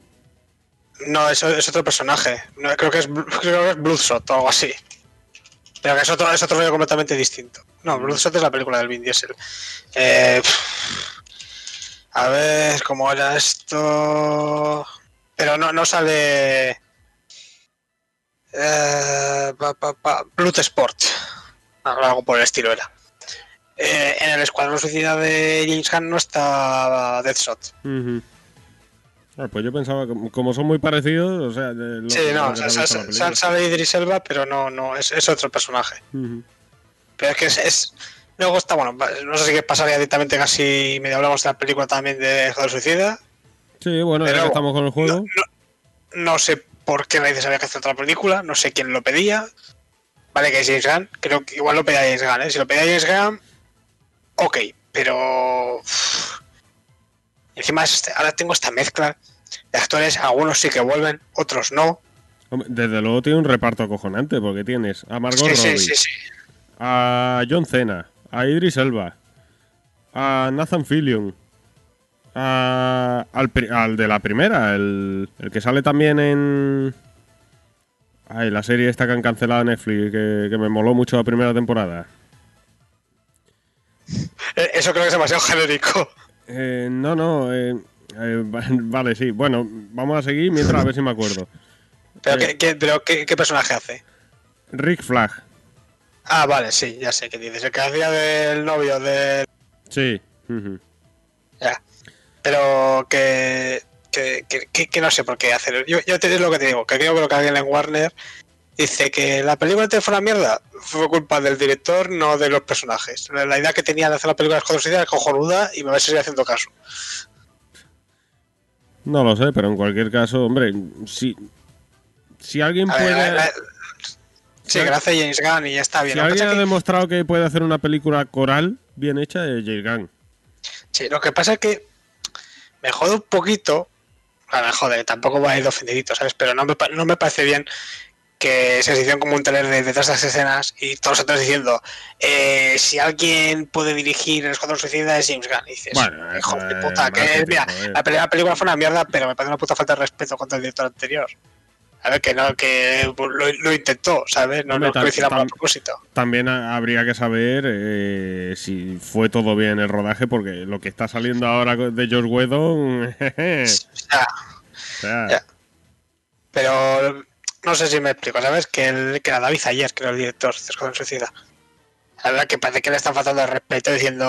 no, eso es otro personaje. No, creo, que es, creo que es Bloodshot o algo así. Pero que es otro, es otro rollo completamente distinto. No, Bloodshot es la película del Vin Diesel. Eh, a ver cómo era esto. Pero no, no sale. Eh, pa, pa, pa, Blood Sport. Algo por el estilo era. Eh, en el Escuadrón Suicida de James Gunn no está Deathshot. Ah, pues yo pensaba, como son muy parecidos, o sea... de lo- Sí, no, que sa- se ha sa- visto en la sa- película. sale Idris Elba, pero no, no, es, es otro personaje. Pero es que es, es- Luego está, bueno, no sé si pasaría directamente casi medio hablamos de la película también de Escuadrón Suicida. Sí, bueno, ya que estamos con el juego... No, no- no sé por qué narices había que hacer otra película, no sé quién lo pedía. Vale, que es James Gunn, creo que igual lo pedía James Gunn, ¿eh? Si lo pedía James Gunn, ok, pero. Encima es este- ahora tengo esta mezcla de actores, algunos sí que vuelven, otros no. Desde luego tiene un reparto acojonante, porque tienes a Margot Sí, sí, Robbie, sí, sí. a John Cena, a Idris Elba, a Nathan Fillion, a- al, de la primera, el, el que sale también en... Ay, la serie esta que han cancelado Netflix, que, que me moló mucho la primera temporada. Eh, Eso creo que es demasiado genérico. Eh, no, no, eh, eh, va- vale, sí. Bueno, vamos a seguir mientras a ver si me acuerdo. ¿Pero, Eh. qué, qué- pero qué, qué personaje hace? Rick Flag, Ah, vale, sí, ya sé qué dices. El que hacía del novio de. sí. ujú. Ya. Pero que. Que, que- que- que no sé por qué hacer. Yo, yo te digo lo que te digo, que creo que alguien en Warner dice que la película antes fue una mierda. Fue culpa del director, no de los personajes. La, idea que tenía de hacer la película de era cojonuda y me va a seguir haciendo caso. No lo sé, pero en cualquier caso, hombre, si, si alguien A ver, puede... sí, hace James Gunn y ya está bien. Si alguien ha que- demostrado que puede hacer una película coral bien hecha es James Gunn. Sí, lo que pasa es que me jode un poquito. A me jode, tampoco va a ir ofendidito, ¿sabes? Pero no me, no me parece bien que se hicieron como un trailer de detrás de las escenas y todos otros diciendo eh, si alguien puede dirigir el Escuadrón Suicida es James Gunn. Y dices, Bueno, hijo eso de puta, que mira, joder. la, la película fue una mierda, pero me parece una puta falta de respeto contra el director anterior. A ver, que no, que lo, lo intentó, ¿sabes? No, lo hiciera por tam- propósito. También ha- habría que saber eh, si fue todo bien el rodaje, porque lo que está saliendo ahora de George Whedon... jeje, O sea, o sea, Ya. Pero no sé si me explico, ¿sabes? Que, el, que era David Ayer, que era el director de Suicida. La verdad que parece que le están faltando el respeto diciendo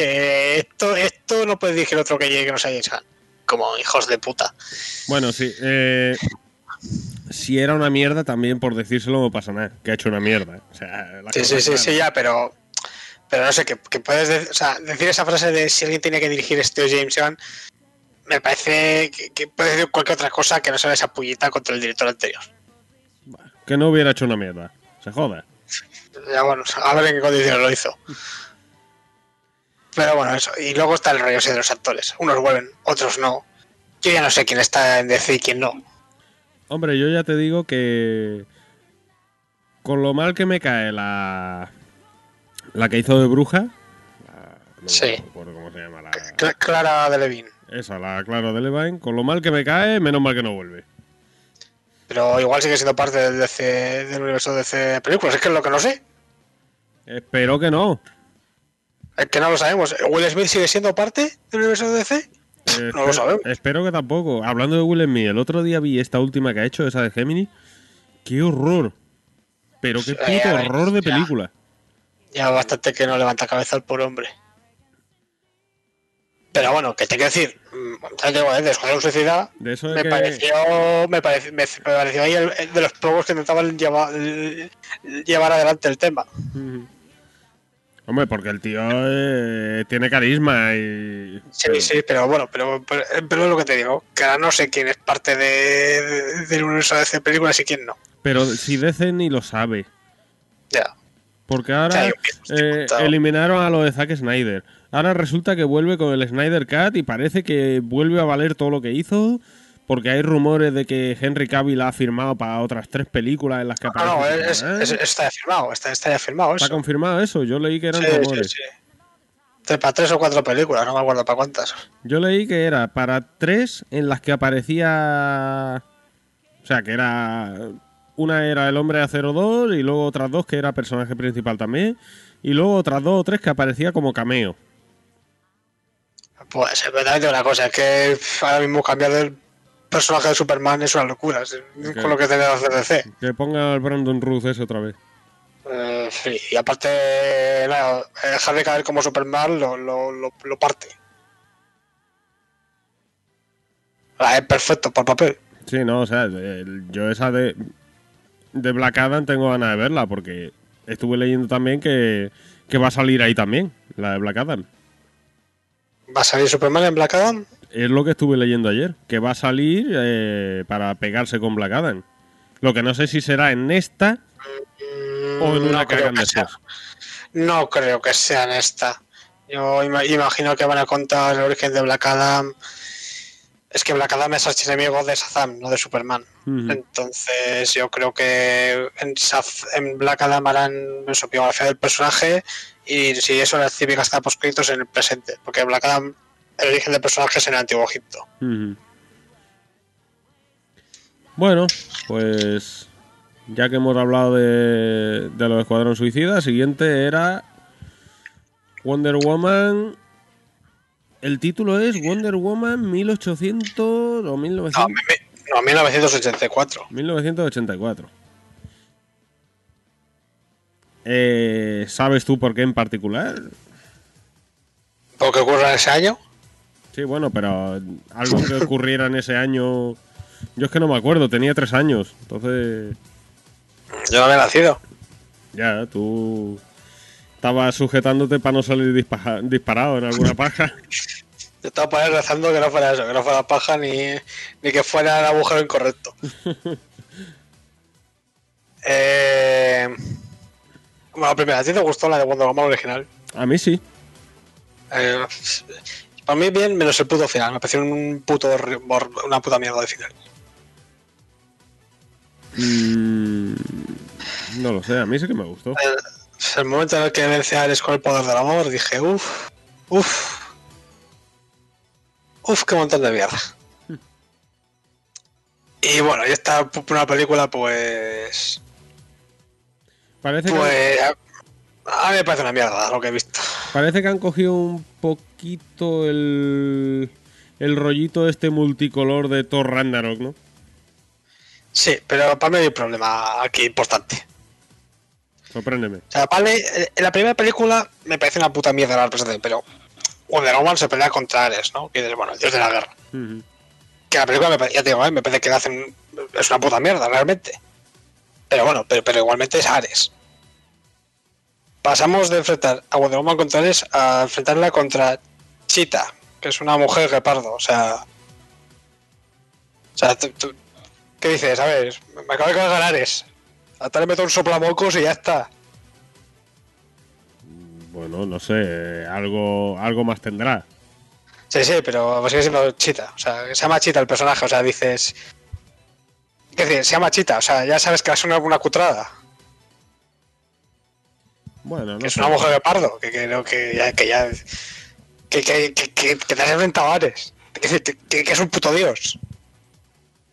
eh, esto, esto no puede dirigir otro que llegue que no sea James Gunn. Como hijos de puta. Bueno, sí. eh, si era una mierda, también por decírselo no pasa nada. Que ha hecho una mierda. O sea, la Sí, sí, sí, sí, ya, pero. Pero no sé, que, que puedes decir, o sea, decir esa frase de si alguien tiene que dirigir este James Gunn, me parece que, que puede decir cualquier otra cosa que no sea esa pullita contra el director anterior. Que no hubiera hecho una mierda. Se joda. Ya bueno, a ver en qué condiciones lo hizo. Pero bueno, eso. Y luego está el rollo ese de los actores. Unos vuelven, otros no. Yo ya no sé quién está en DC y quién no. Hombre, yo ya te digo que. Con lo mal que me cae la. La que hizo de bruja. la- no Sí. me acuerdo cómo se llama. La, Cla- Clara Delevingne. esa, la Clara de Levine. Con lo mal que me cae, menos mal que no vuelve. Pero igual sigue siendo parte del, DC, del universo de DC de películas. Es que es lo que no sé. Espero que no. Es que no lo sabemos. ¿Will Smith sigue siendo parte del universo de DC? Eh, No lo sabemos. Espero que tampoco. Hablando de Will Smith, el otro día vi esta última que ha hecho, esa de Gemini. ¡Qué horror! Pero qué puto ver, horror de ya. película. Ya bastante que no levanta cabeza el pobre hombre. Pero bueno, que te quiero decir, mm, de Escuadrón Suicida De eso de me que- pareció, me pareció, me, pareció ahí el, el de los pocos que intentaban llevar, llevar adelante el tema. Ujú. Hombre, porque el tío eh, tiene carisma y. Sí, sí, pero bueno, pero, pero, pero es lo que te digo, que ahora no sé quién es parte de, de- del universo de esta película y quién no. Pero si DC ni lo sabe. Ya. Porque ahora eh, eliminaron a lo de Zack Snyder. Ahora resulta que vuelve con el Snyder Cut y parece que vuelve a valer todo lo que hizo. Porque hay rumores de que Henry Cavill ha firmado para otras tres películas en las que No, no, aparece. es, Superman. es- está ya firmado, está, está ya firmado ¿Está eso. confirmado eso? Yo leí que eran Sí, sí, rumores. sí. Tres- Para tres o cuatro películas, no me acuerdo para cuántas. Yo leí que era para tres en las que aparecía. O sea, que era. Una era el hombre de acero 2 y luego otras dos que era personaje principal también. Y luego otras dos o tres que aparecía como cameo. Pues también digo una cosa, es que ahora mismo cambiar el personaje de Superman es una locura, es- con lo que tiene la CDC. Que ponga al Brandon Ruth ese otra vez. Eh, sí, y aparte, eh, Harry Cavill como Superman lo, lo, lo, lo parte. Ah, es perfecto para el papel. Sí, no, o sea, el- yo esa de. De Black Adam tengo ganas de verla porque estuve leyendo también que, que va a salir ahí también, la de Black Adam. ¿Va a salir Superman en Black Adam? Es lo que estuve leyendo ayer, que va a salir eh, para pegarse con Black Adam. Lo que no sé si será en esta Mm, o en una no que hagan después. No creo que sea en esta. Yo ima- imagino que van a contar el origen de Black Adam. Es que Black Adam es archienemigo de Shazam, no de Superman. Entonces yo creo que en, Shaz- en Black Adam harán su biografía del personaje y si eso las típicas está poscritos en el presente. Porque Black Adam, el origen del personaje es en el Antiguo Egipto. Bueno, pues ya que hemos hablado de, de los Escuadrón Suicida, siguiente era Wonder Woman. El título es Wonder Woman 1800 o No, 1900, me- me- no, 1984. 1984. Eh, ¿Sabes tú por qué en particular? ¿Por qué ocurre en ese año? Sí, bueno, pero algo que ocurriera en ese año. Yo es que no me acuerdo, tenía tres años. Entonces, Yo no había nacido. ya, tú estabas sujetándote para no salir dispa- disparado en alguna paja. Yo estaba por ahí rezando que no fuera eso, que no fuera paja ni, ni que fuera el agujero incorrecto. eh, bueno, primero, ¿a ti te gustó la de Wonder Woman original? A mí sí. Eh, para mí bien, menos el puto final. Me pareció un puto, una puta mierda de final. Mm, no lo sé, a mí sí que me gustó. El, el momento en el que vence a Ares con el poder del amor, dije, uff, uff, uff, qué montón de mierda. Y bueno, y esta una película, pues. Parece que, Pues. A, a mí me parece una mierda lo que he visto. parece que han cogido un poquito el, el rollito este multicolor de Thor Ragnarok, ¿no? Sí, pero para mí hay un problema aquí importante. Sorpréndeme. O sea, vale, eh, en la primera película me parece una puta mierda la representación, pero Wonder Woman se pelea contra Ares, ¿no? Que es, bueno, el dios de la guerra. Que la película, me, ya te digo, ¿eh? me parece que hacen. Es una puta mierda, realmente. Pero bueno, pero, pero igualmente es Ares. Pasamos de enfrentar a Wonder Woman contra Ares a enfrentarla contra Cheetah, que es una mujer guepardo, o sea. O sea, tú- tú- ¿qué dices? A ver, me acabo de cargar Ares. A tal le meto un soplamocos y ya está. Bueno, no sé, algo, algo más tendrá. Sí, sí, pero sigue siendo Chita. O sea, se llama Chita el personaje. O sea, dices. ¿Qué decir? Se llama Chita. O sea, ya sabes que es una, una cutrada. Bueno, no Que es sé. una mujer de pardo. Que creo que ya. Que, ya, que, que, que, que- que te has enfrentado a Ares. Que, que- es un puto dios.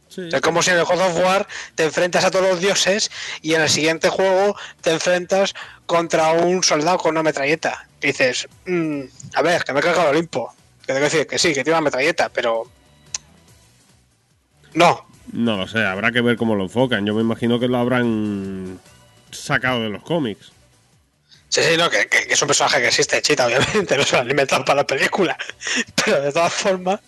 Sí. Sea, como si en el God of War te enfrentas a todos los dioses y en el siguiente juego te enfrentas contra un soldado con una metralleta. Y dices, "Mm, a ver, que me he cargado el Olimpo. Que tengo que decir que sí, que tiene una metralleta, pero. No, No lo sé, habrá que ver cómo lo enfocan. Yo me imagino que lo habrán sacado de los cómics. Sí, sí, no, que, es un personaje que existe, Chita, obviamente, no se lo han inventado para la película. Pero de todas formas,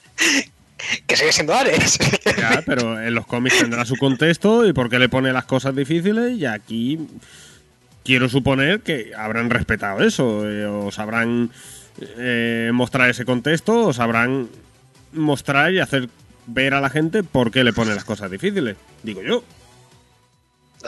que sigue siendo Ares. Ya, pero en los cómics tendrá su contexto y por qué le pone las cosas difíciles y aquí quiero suponer que habrán respetado eso, eh, o sabrán eh, mostrar ese contexto, o sabrán mostrar y hacer ver a la gente por qué le pone las cosas difíciles, digo yo.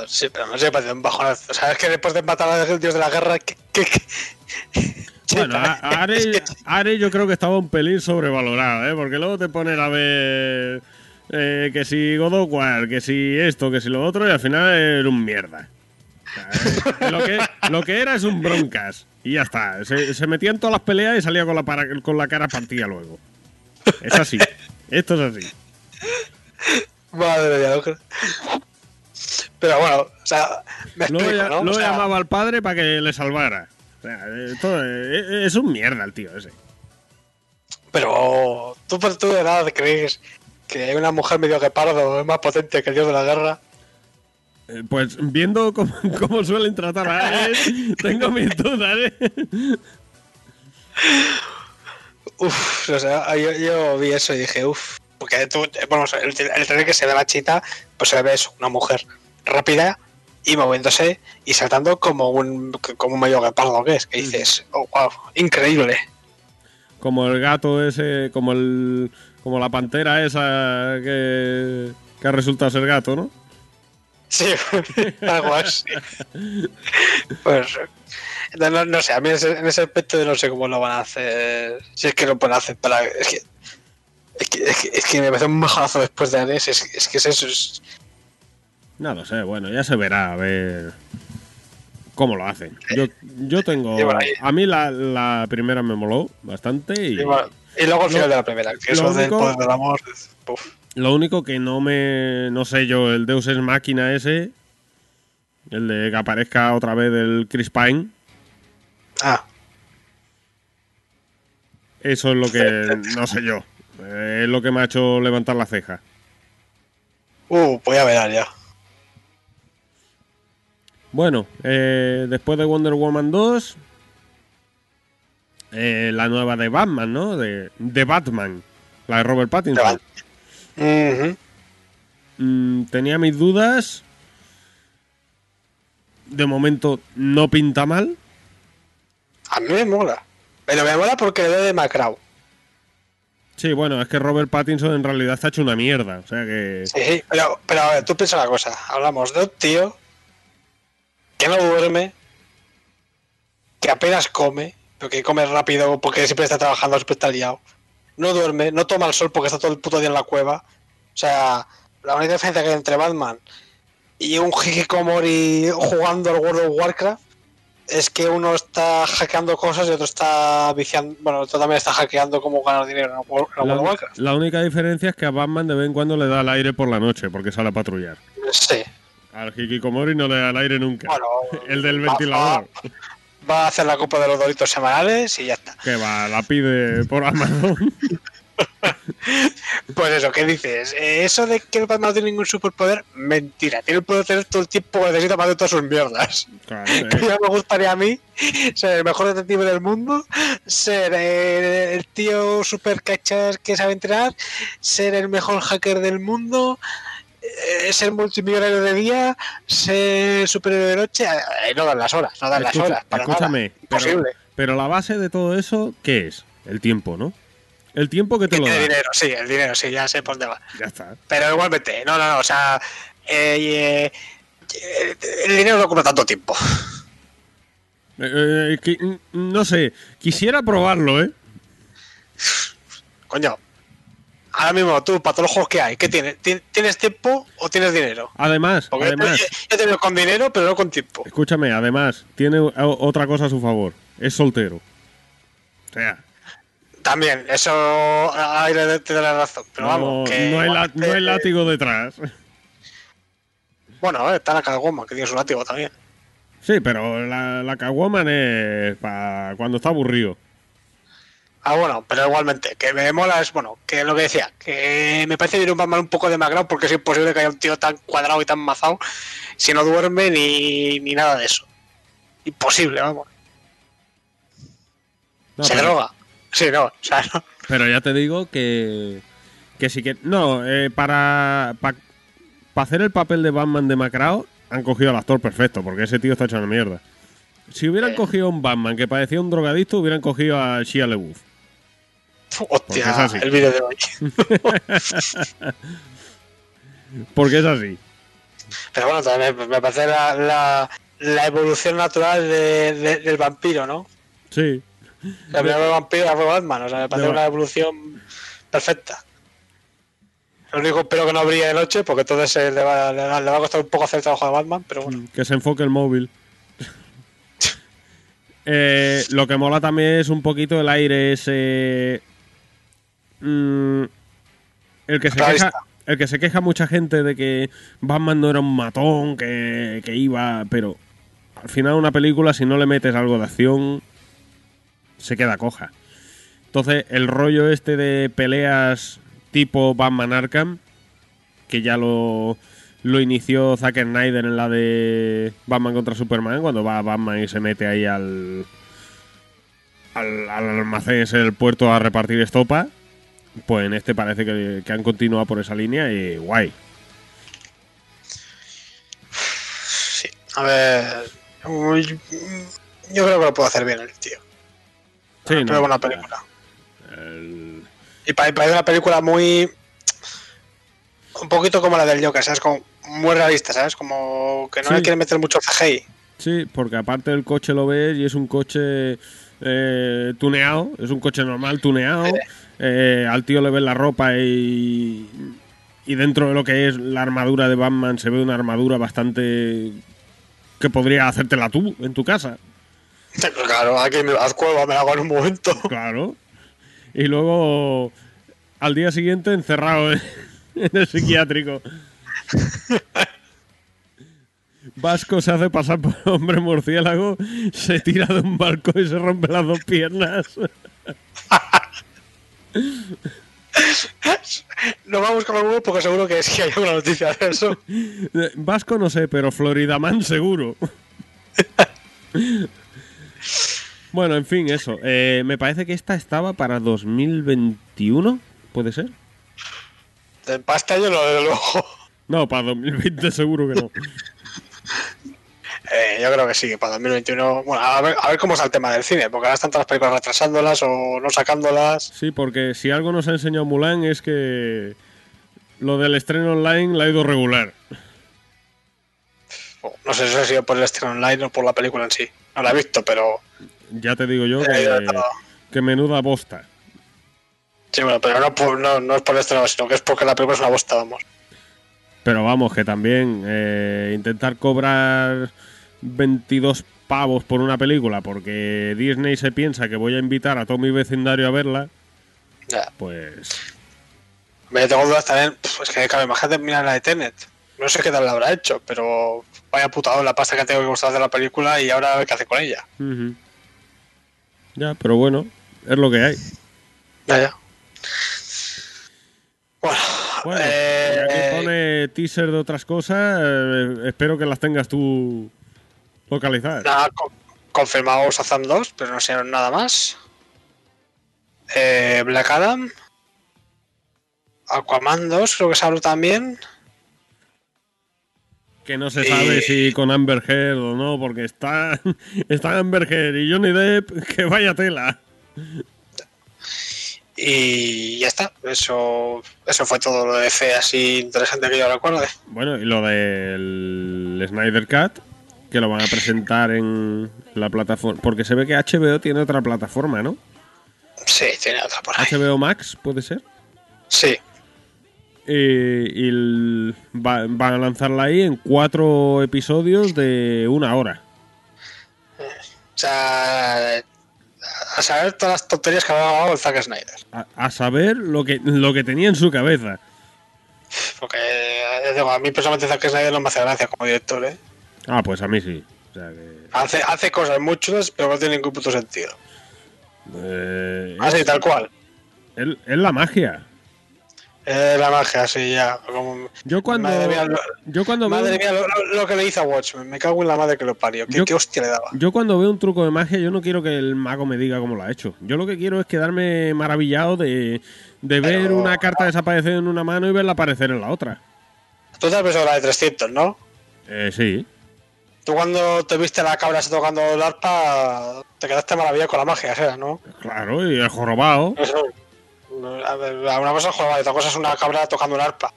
Sí, pero no sé, parece un bajonazo. O sea, es que después de matar al dios de la guerra, que- Bueno, a- Ares, Ares yo creo que estaba un pelín sobrevalorado, ¿eh? porque luego te ponen a ver eh, que si God of War, que si esto, que si lo otro, y al final era un mierda. O sea, eh, lo, que, lo que era es un broncas. Y ya está. Se, se metía en todas las peleas y salía con la, para- con la cara partida luego. Es así. Esto es así. Madre mía. Pero bueno, o sea, me explico, ¿no? O luego sea, llamaba al padre para que le salvara. O sea, es, un mierda el tío ese. Pero tú, por tú de nada crees que hay una mujer medio guepardo es más potente que el dios de la guerra. Eh, Pues viendo cómo, cómo suelen tratar a Ares, tengo mis dudas, ¿eh? Uf, o sea, yo, yo vi eso y dije, uf. Porque tú, bueno, el, el trailer que se ve la chita, pues se ve eso, una mujer rápida y moviéndose y saltando como un, como un medio guepardo que es. Que dices, oh, wow, increíble. Como el gato ese, como el como la pantera esa que, que resulta ser gato, ¿no? Sí, algo así. Pues, no, sé, a mí en ese, en ese aspecto no sé cómo lo van a hacer. Si es que lo pueden hacer para. Es que, es que, es que, es que me parece un mejorazo después de Ares. Es, es que es eso. Es, No lo sé, bueno, ya se verá a ver cómo lo hacen. Yo, yo tengo. A mí la, la primera me moló bastante y y, luego el final de la primera, que eso del único- poder del amor. es- lo único que no me. No sé yo, el Deus es máquina ese. El de que aparezca otra vez el Chris Pine. Ah, Eso es lo que. No sé yo. Eh, Es lo que me ha hecho levantar la ceja. uh, voy a ver ya. Bueno, eh, después de Wonder Woman 2, eh, la nueva de Batman, ¿no? De, de Batman, la de Robert Pattinson. Mm, tenía mis dudas. De momento no pinta mal. A mí me mola. Pero me mola porque doy de Macrao. Sí, bueno, es que Robert Pattinson en realidad está hecho una mierda. O sea que. Sí, sí, pero, pero a ver, tú piensa una cosa. Hablamos de un tío que no duerme, que apenas come, pero que come rápido porque siempre está trabajando, siempre está liado. No duerme, no toma el sol porque está todo el puto día en la cueva. O sea, la única diferencia que hay entre Batman y un hikikomori jugando al World of Warcraft es que uno está hackeando cosas y otro está viciando. Bueno, otro también está hackeando cómo ganar dinero en World La, World of Warcraft. la única diferencia es que a Batman de vez en cuando le da el aire por la noche porque sale a patrullar. Sí. Al Hikikomori no le da el aire nunca. Bueno, el del ventilador. Va, va a hacer la copa de los doritos semanales y ya está. Que va, la pide por Amazon. Pues eso, ¿qué dices? Eh, eso de que el Batman no tiene ningún superpoder, mentira. Tiene el poder de tener todo el tiempo que necesita para hacer todas sus mierdas. Claro, Que eh. ya me gustaría a mí ser el mejor detective del mundo, ser eh, el tío super cachas que sabe entrenar, ser el mejor hacker del mundo, eh, ser multimillonario de día, ser superhéroe de noche. Eh, no dan las horas, no dan las horas. Para escúchame, nada. Imposible. pero, pero la base de todo eso, ¿qué es? El tiempo, ¿no? El tiempo que te lo el da. dinero, sí, el dinero, sí, ya sé por dónde va. Ya está. Pero igualmente, no, no, no, o sea, eh, eh, el dinero no compra tanto tiempo. Eh, eh, mm, no sé, quisiera probarlo, ¿eh? Coño, ahora mismo tú, para todos los juegos que hay, ¿qué tienes? ¿Tien- ¿Tienes tiempo o tienes dinero? Además, Porque además, yo, te veo con dinero, pero no con tiempo. escúchame, además, tiene otra cosa a su favor. Es soltero. O sea, También, eso ahí le- te doy la razón. Pero no, vamos, que no hay, la- no hay látigo detrás. Bueno, eh, está la Catwoman, que tiene su látigo también. Sí, pero la, la es para cuando está aburrido. Ah, bueno, pero igualmente, que me mola es, bueno, que lo que decía, que me parece bien un Batman un poco demacrado porque es imposible que haya un tío tan cuadrado y tan mazado si no duerme ni, ni nada de eso. Imposible, vamos. No, ¿Se pero- droga? Sí, no. O sea, no. Pero ya te digo que. Que sí que. No, eh, para. Para hacer el papel de Batman de Macrao, han cogido al actor perfecto, porque ese tío está hecho una mierda. Si hubieran Eh. cogido a un Batman que parecía un drogadicto, hubieran cogido a Shia LaBeouf. Hostia, así. el vídeo de hoy. Porque es así. Pero bueno, también me, me parece la, la, la evolución natural de- de- del vampiro, ¿no? Sí. El primer vampiro fue Batman, o sea, me parece una evolución perfecta. Lo único espero que no brille de noche, porque entonces eh, le, va, le va- le va a costar un poco hacer el trabajo de Batman, pero bueno. Que se enfoque el móvil. Eh, lo que mola también es un poquito el aire ese. Mm, el que se queja. El que se queja mucha gente de que Batman no era un matón, que, que iba. Pero al final, una película, si no le metes algo de acción, se queda coja. Entonces, el rollo este de peleas tipo Batman Arkham, que ya lo, lo inició Zack Snyder en la de Batman contra Superman, cuando va Batman y se mete ahí al, al, al almacén ese del puerto a repartir estopa. Pues en este parece que, que han continuado por esa línea y guay. Sí. A ver. Yo creo que lo puedo hacer bien el tío. Sí, pero no, buena película. el- Y para, para una película muy. Un poquito como la del Joker, ¿sabes? Como muy realista, ¿sabes? Como que no Sí. le quieren meter mucho CGI. Sí, porque aparte del coche lo ves y es un coche eh, tuneado, es un coche normal tuneado. Eh, al tío le ves la ropa y, y dentro de lo que es la armadura de Batman se ve una armadura bastante que podría hacértela tú en tu casa. Claro, aquí me haz cueva, me la hago en un momento. Claro. Y luego al día siguiente encerrado en, en el psiquiátrico. Vasco se hace pasar por hombre murciélago, se tira de un barco y se rompe las dos piernas. No vamos a buscar alguno porque seguro que sí hay alguna noticia de eso. Vasco no sé, pero Floridaman seguro. bueno, en fin, eso. Eh, me parece que esta estaba para 2021, ¿puede ser? De pasta yo no, desde luego. No, para 2020 seguro que no. Eh, yo creo que sí, para 2021. Bueno, a ver, a ver cómo está el tema del cine, porque ahora están todas las películas retrasándolas o no sacándolas. Sí, porque si algo nos ha enseñado Mulan es que lo del estreno online la ha ido regular. No sé si ha sido por el estreno online o por la película en sí. No la he visto, pero. Ya te digo yo que, menuda bosta. Sí, bueno, pero no, por- no, no es por el estreno, sino que es porque la película es una bosta, vamos. Pero vamos, que también eh, intentar cobrar 22 pavos por una película porque Disney se piensa que voy a invitar a todo mi vecindario a verla, Ya. pues Me tengo dudas también. Pues que, claro, imagínate mirar la de Tenet. No sé qué tal la habrá hecho, pero vaya putado la pasta que tengo que costar de la película y ahora a ver qué hace con ella. ya, pero bueno, es lo que hay. Ya, ya. Bueno, Bueno, eh, aquí pone teaser de otras cosas, eh, espero que las tengas tú localizadas. nada, con- confirmado Shazam 2, pero no sé nada más. Eh, Black Adam. Aquaman 2, creo que se habló también. Que no se sabe si con Amber Heard o no, porque está, está Amber Heard y Johnny Depp, que vaya tela. Y ya está. Eso, eso fue todo lo de fe así interesante que yo recuerde. Bueno, y lo del Snyder Cut, que lo van a presentar en la plataforma. Porque se ve que HBO tiene otra plataforma, ¿no? Sí, tiene otra por ahí. HBO Max, puede ser. Sí, Y, y el- va- van a lanzarla ahí en cuatro episodios de una hora. o sea, a saber todas las tonterías que ha hablado el Zack Snyder. A, a saber lo que, lo que tenía en su cabeza. Porque eh, digo, a mí personalmente Zack Snyder no me hace gracia como director, ¿eh? Ah, pues a mí sí. O sea que, Hace, hace cosas muy chulas, pero no tiene ningún puto sentido. eh, Así, tal cual. es, la magia. Eh, la magia, sí, ya. Como- Yo cuando, Madre mía, lo, yo cuando veo, madre mía, lo, que le hizo a Watchmen. Me cago en la madre que lo parió. ¿Qué, Yo- qué hostia le daba? yo cuando veo un truco de magia, yo no quiero que el mago me diga cómo lo ha hecho. Yo lo que quiero es quedarme maravillado de, de ver una carta desaparecer en una mano y verla aparecer en la otra. Tú te has visto la de 300, ¿no? Eh, sí. Tú cuando te viste a la cabra tocando el arpa, te quedaste maravillado con la magia, esa, ¿no? Claro, y el jorobado. Eso. A ver, una cosa es jugar, otra cosa es una cabra tocando un arpa.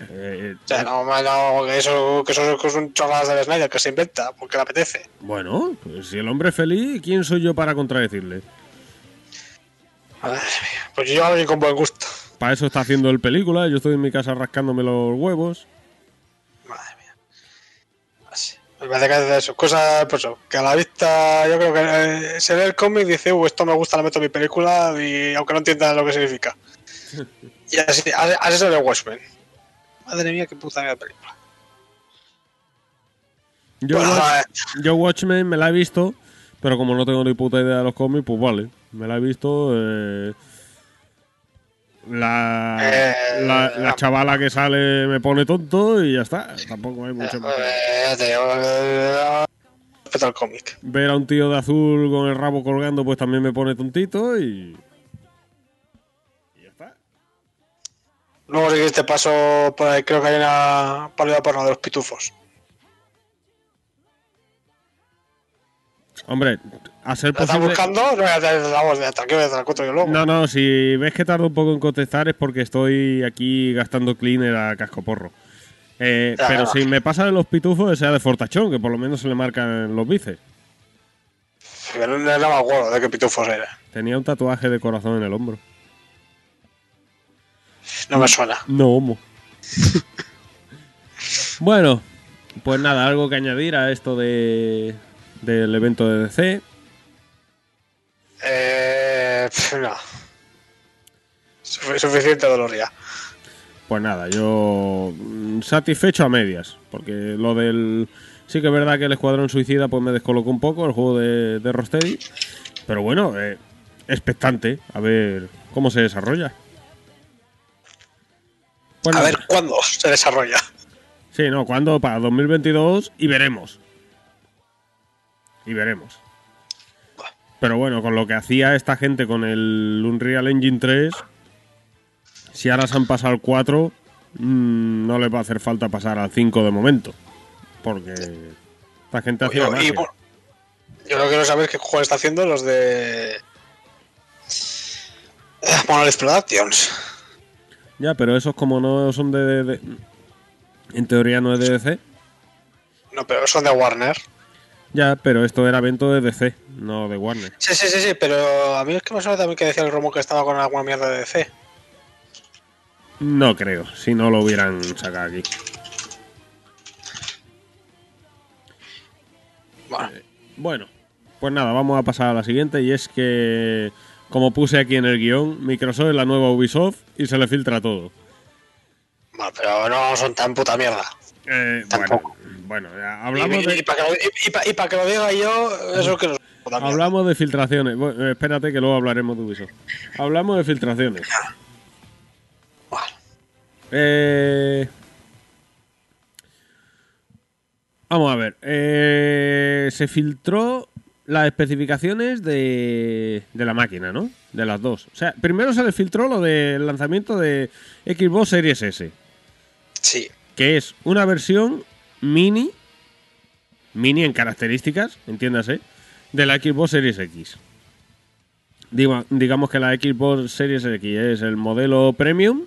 eh, O sea, no, no, que eso, que eso es un chorradas del Snyder que se inventa, porque le apetece. bueno, pues si el hombre es feliz, ¿quién soy yo para contradecirle? Madre mía, Pues yo hablo con buen gusto. Para eso está haciendo el película, yo estoy en mi casa rascándome los huevos. Me parece que es. Cosas, pues que a la vista, yo creo que eh, se ve el cómic y dice, uh, esto me gusta, la meto en mi película, y aunque no entienda lo que significa. Y así, así el de Watchmen. Madre mía, qué puta de película. Yo, Bueno, Watch- eh, yo Watchmen me la he visto, pero como no tengo ni puta idea de los cómics, pues vale. Me la he visto. eh, la, Eh, la, la chavala que sale me pone tonto y ya está. Tampoco hay mucho más. eh, digo, eh, al cómic. Ver a un tío de azul con el rabo colgando, pues también me pone tontito y. y ya está. Luego si este paso, por ahí, creo que hay una parodia porno de los pitufos. Hombre, a ser ¿La estás buscando? No, la voz, tranquilo, ya te la encuentro yo luego. No, no, si ves que tardo un poco en contestar es porque estoy aquí gastando cleaner a cascoporro. Eh, Ya. pero si me pasa de los pitufos, que sea de fortachón, que por lo menos se le marcan los bíceps. Yo no, no me acuerdo de qué pitufos era. Tenía un tatuaje de corazón en el hombro. No me suena. No, homo. bueno, pues nada, algo que añadir a esto de del evento de DC. Eh, no. Sufi- Suficiente dolor ya. Pues nada, yo mm, satisfecho a medias, porque lo del... Sí que es verdad que el Escuadrón Suicida pues me descolocó un poco, el juego de, de pero bueno, eh, expectante, a ver cómo se desarrolla. Pues A nada. ver cuándo se desarrolla. Sí, no, ¿cuándo? Para 2022 y veremos. Y veremos. Pero bueno, con lo que hacía esta gente con el Unreal Engine 3, si ahora se han pasado al 4, mm, no les va a hacer falta pasar al 5 de momento. Porque esta gente hacía Yo, y, magia. bueno, yo lo que quiero saber qué juego está haciendo los de. Eh, Monolith Productions. Ya, pero esos como no son de, de- de- En teoría no es de DC. No, pero son de Warner. Ya, pero esto era evento de DC, no de Warner. Sí, sí, sí, sí, pero a mí es que me suena también que decía el Romo que estaba con alguna mierda de DC. No creo, si no lo hubieran sacado aquí. Bueno, Bueno, pues nada, vamos a pasar a la siguiente y es que, como puse aquí en el guion, Microsoft es la nueva Ubisoft y se le filtra todo. bueno, pero no son tan puta mierda. Eh, bueno, Tampoco. bueno, hablamos y- de, y para que, lo- y- y pa- y pa' que lo diga yo, eso es que no es puta mierda. hablamos de filtraciones. Bueno, eh, espérate que luego hablaremos de Ubisoft. Hablamos de filtraciones. Bueno, Eh, Vamos a ver. eh, se filtró las especificaciones de, de la máquina, ¿no? De las dos. O sea, primero se le filtró lo del lanzamiento de Xbox Series S, sí. Que es una versión mini, mini en características, entiéndase, de la Xbox Series X. Diga- digamos que la Xbox Series X es el modelo premium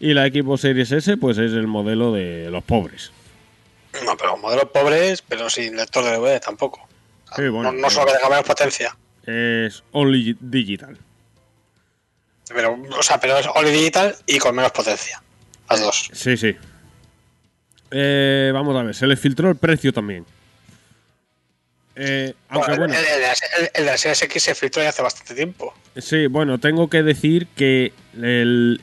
y la Xbox Series S pues es el modelo de los pobres. No, pero modelos pobres, pero sin lector de DVD tampoco. Sí, bueno, no, no solo que tenga menos potencia. Es only digital. Pero, o sea, pero es Only Digital y con menos potencia. Las dos. Sí, sí. Eh, vamos a ver, se les filtró el precio también. Eh, aunque Bueno, bueno, el, el- de la Series X se filtró ya hace bastante tiempo. sí, bueno, tengo que decir que el,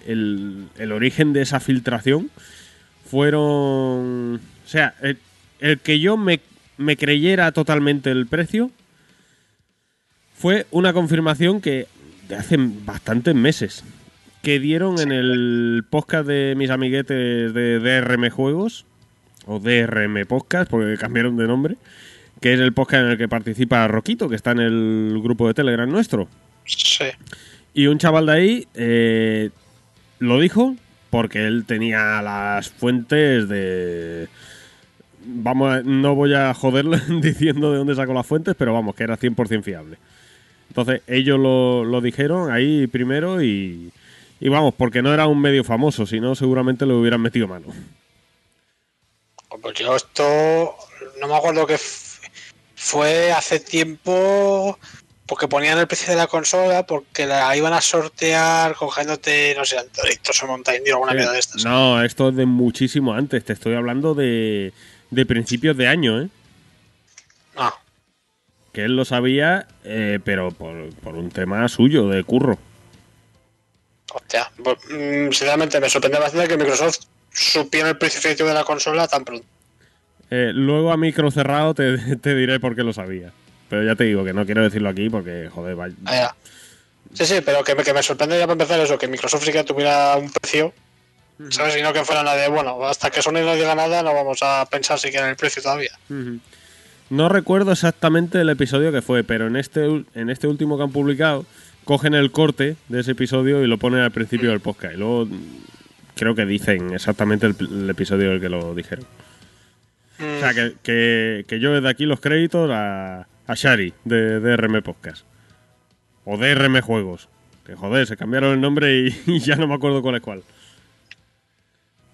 el- origen de esa filtración fueron. O sea, el, el que yo me, me creyera totalmente el precio fue una confirmación que de hace bastantes meses. que dieron en el podcast de mis amiguetes de DRM Juegos, o DRM Podcast, porque cambiaron de nombre, que es el podcast en el que participa Roquito, que está en el grupo de Telegram nuestro. Sí. Y un chaval de ahí eh, lo dijo porque él tenía las fuentes de... Vamos, a- no voy a joderle diciendo de dónde sacó las fuentes, pero vamos, que era 100% fiable. Entonces ellos lo, lo dijeron ahí primero y, y vamos, porque no era un medio famoso, si no seguramente lo hubieran metido mano. Pues yo esto no me acuerdo que fue hace tiempo porque ponían el precio de la consola porque la iban a sortear cogiéndote, no sé, Doritos o Mountain Dew o alguna mierda de estas. Eh, No, esto es de muchísimo antes, te estoy hablando de, de principios de año, ¿eh? Ah, Que él lo sabía, eh, pero por, por un tema suyo, de curro. hostia. Pues, mm, sinceramente me sorprende bastante que Microsoft supiera el precio efectivo de la consola tan pronto. Eh, luego a micro cerrado te, te diré por qué lo sabía. Pero ya te digo que no quiero decirlo aquí porque, joder, vaya. Ah. Sí, sí, pero que me, que me sorprende ya para empezar eso, que Microsoft sí que tuviera un precio, ¿sabes? Y no que fuera nadie, bueno, hasta que Sony no diga nada no vamos a pensar siquiera en el precio todavía. No recuerdo exactamente el episodio que fue, pero en este, en este último que han publicado, cogen el corte de ese episodio y lo ponen al principio del podcast. Y luego creo que dicen exactamente el, el episodio del que lo dijeron. O sea, que, que, que yo desde aquí los créditos a, a Shari de DRM Podcast. O DRM Juegos. Que joder, se cambiaron el nombre y, ya no me acuerdo cuál es cuál.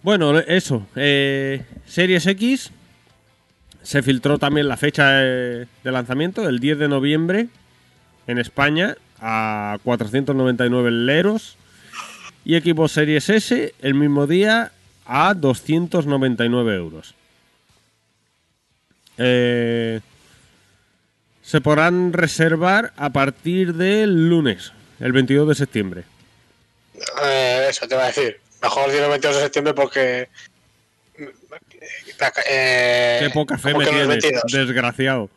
Bueno, eso. eh, Series X. Se filtró también la fecha de, de lanzamiento, el 10 de noviembre, en España, a 499 leros. Y Xbox Series S, el mismo día, a 299 euros. Eh, se podrán reservar a partir del lunes, el 22 de septiembre. Eh, eso te iba a decir. Mejor el 22 de septiembre porque. Eh, Qué poca fe ¿cómo me tienes, 22? desgraciado.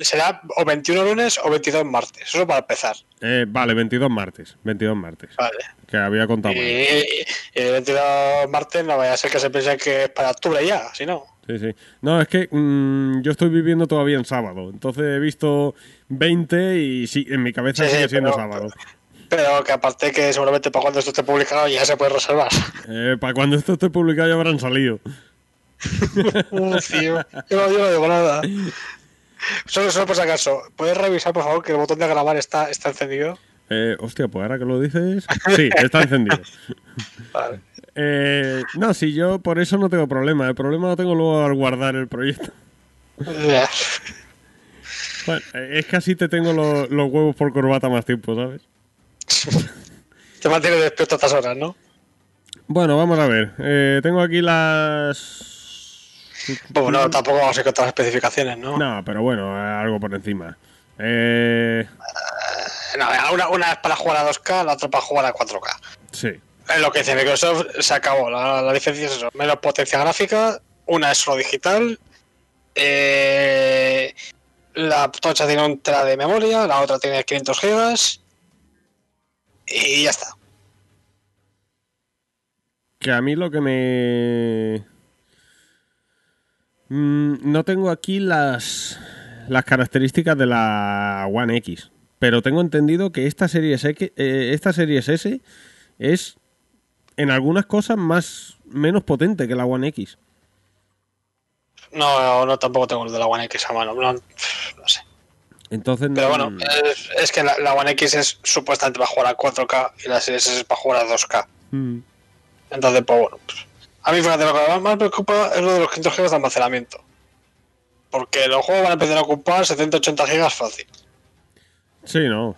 Será o 21 lunes o 22 martes. Eso para empezar. Eh, vale, 22 martes, 22 martes, Vale. que había contado Y, mal. y- y el 22 martes no vaya a ser que se piense que es para octubre ya, si no. Sí, sí. No, es que mm, yo estoy viviendo todavía en sábado. Entonces he visto 20 y sí, en mi cabeza Sí, sí, sigue siendo pero- sábado. Pero que aparte que seguramente para cuando esto esté publicado ya se puede reservar. Eh, para cuando esto esté publicado ya habrán salido. Uf, tío. Yo no, yo no digo nada. Solo, solo por si acaso, ¿puedes revisar por favor que el botón de grabar está, está encendido? Eh, hostia, pues ahora que lo dices. Sí, está encendido. Vale. Eh, no, si yo por eso no tengo problema. El problema lo tengo luego al guardar el proyecto. Ya. Bueno, es que así te tengo lo- los huevos por corbata más tiempo, ¿sabes? Te mantiene despierto a estas horas, ¿no? Bueno, vamos a ver. Eh, tengo aquí las. Pues no, tampoco vamos a las especificaciones, ¿no? No, pero bueno, algo por encima. Eh, No, una, una es para jugar a 2K, la otra para jugar a 4K. sí. Es lo que dice Microsoft, se acabó. La, la diferencia es eso, menos potencia gráfica, una es solo digital, eh, la tocha tiene un tera de memoria, la otra tiene 500 gigas y ya está. Que a mí lo que me. Mm, no tengo aquí las. las características de la One X. Pero tengo entendido que esta serie S, eh, esta serie S es en algunas cosas más menos potente que la One X. No, no, tampoco tengo el de la One X a mano, no, no sé. Entonces Pero no- bueno, es, es que la, la One X es supuestamente para jugar a 4K y la Series S es para jugar a 2K. Mm, Entonces, pues bueno, pues, a mí fíjate, lo que más me preocupa es lo de los 500 GB de almacenamiento. Porque los juegos van a empezar a ocupar 70-80 GB fácil. Sí, no.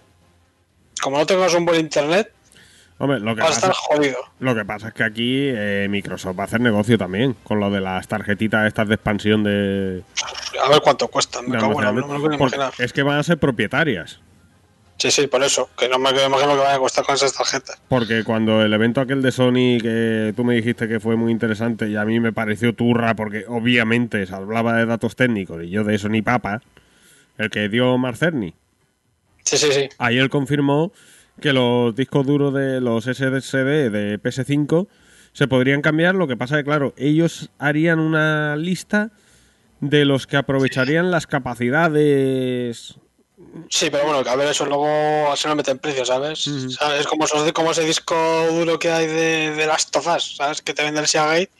Como no tengas un buen internet, Hombre, lo que vas a pasa, estar jodido. lo que pasa es que aquí eh, Microsoft va a hacer negocio también con lo de las tarjetitas estas de expansión de, A ver cuánto cuesta. Me cago en no me lo Porque imaginar. es que van a ser propietarias. Sí, sí, por eso. Que no me lo que van a costar con esas tarjetas. Porque cuando el evento aquel de Sony que tú me dijiste que fue muy interesante y a mí me pareció turra porque obviamente se hablaba de datos técnicos y yo de eso ni papa, el que dio Marcerni, Sí, sí, sí. ahí él confirmó que los discos duros de los SSD de PS5 se podrían cambiar. Lo que pasa que, claro, ellos harían una lista de los que aprovecharían las capacidades. Sí, pero bueno, que a ver, eso luego se lo mete en precio, ¿sabes? Ujú. ¿Sabes? Como, esos- como ese disco duro que hay de, de las tofas, ¿sabes? Que te vende el Seagate.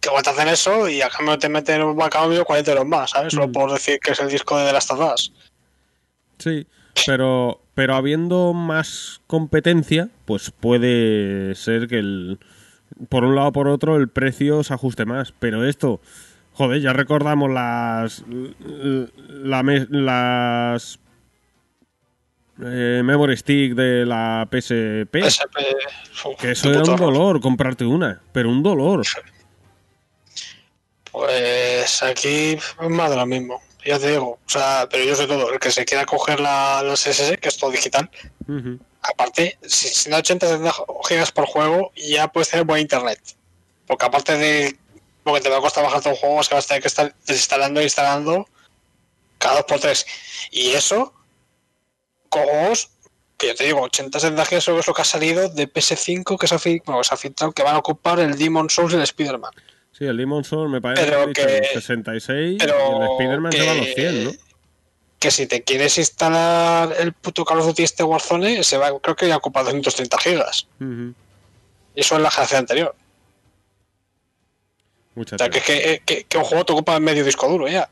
Que te hacen eso y a cambio te meten un a cambio 40 euros más, ¿sabes? Solo Mm. por decir que es el disco de las tofas. Sí, pero, pero habiendo más competencia, pues puede ser que el, por un lado o por otro el precio se ajuste más. Pero esto, joder, ya recordamos las la las eh, memory stick de la PSP, SP, uf, que eso era un dolor comprarte una, pero un dolor. Pues aquí es más de lo mismo. Ya te digo, o sea, pero yo sé todo. El que se quiera coger la, los SS, que es todo digital, aparte, si, si no 80 70 gigas por juego, ya puedes tener buen internet. Porque aparte de lo que te va a costar bajar todo un juego, es que vas a tener que estar desinstalando e instalando cada dos por tres. Y eso, con juegos, que yo te digo, 80 70 gigas eso es lo que ha salido de PS5 que se ha, bueno, que se ha filtrado, que van a ocupar el Demon Souls y el Spider-Man. Sí, el Demon Soul me parece Pero que, que- 66 pero y el Spider-Man se va a los que- 100, ¿no? que si te quieres instalar el puto Call of Duty este Warzone, se va, creo que ya ocupa 230 gigas. Ujú. Y eso es la generación anterior. Mucha O sea, que, tela. que, que, que un juego te ocupa medio disco duro ya.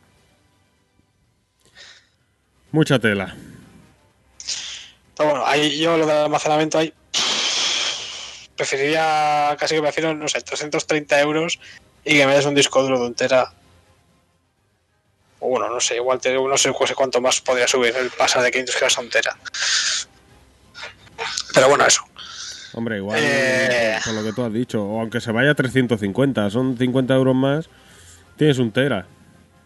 Mucha tela. Pero bueno, ahí yo lo del almacenamiento ahí. Preferiría, casi que prefiero, no sé, 330 euros y que me des un disco duro de un tera. O bueno, no sé, igual te, no sé cuánto más podría subir el pasar de 500 gigas a un tera. Pero bueno, eso. Hombre, igual, Eh. con lo que tú has dicho, o aunque se vaya a 350, son 50 euros más, tienes un tera.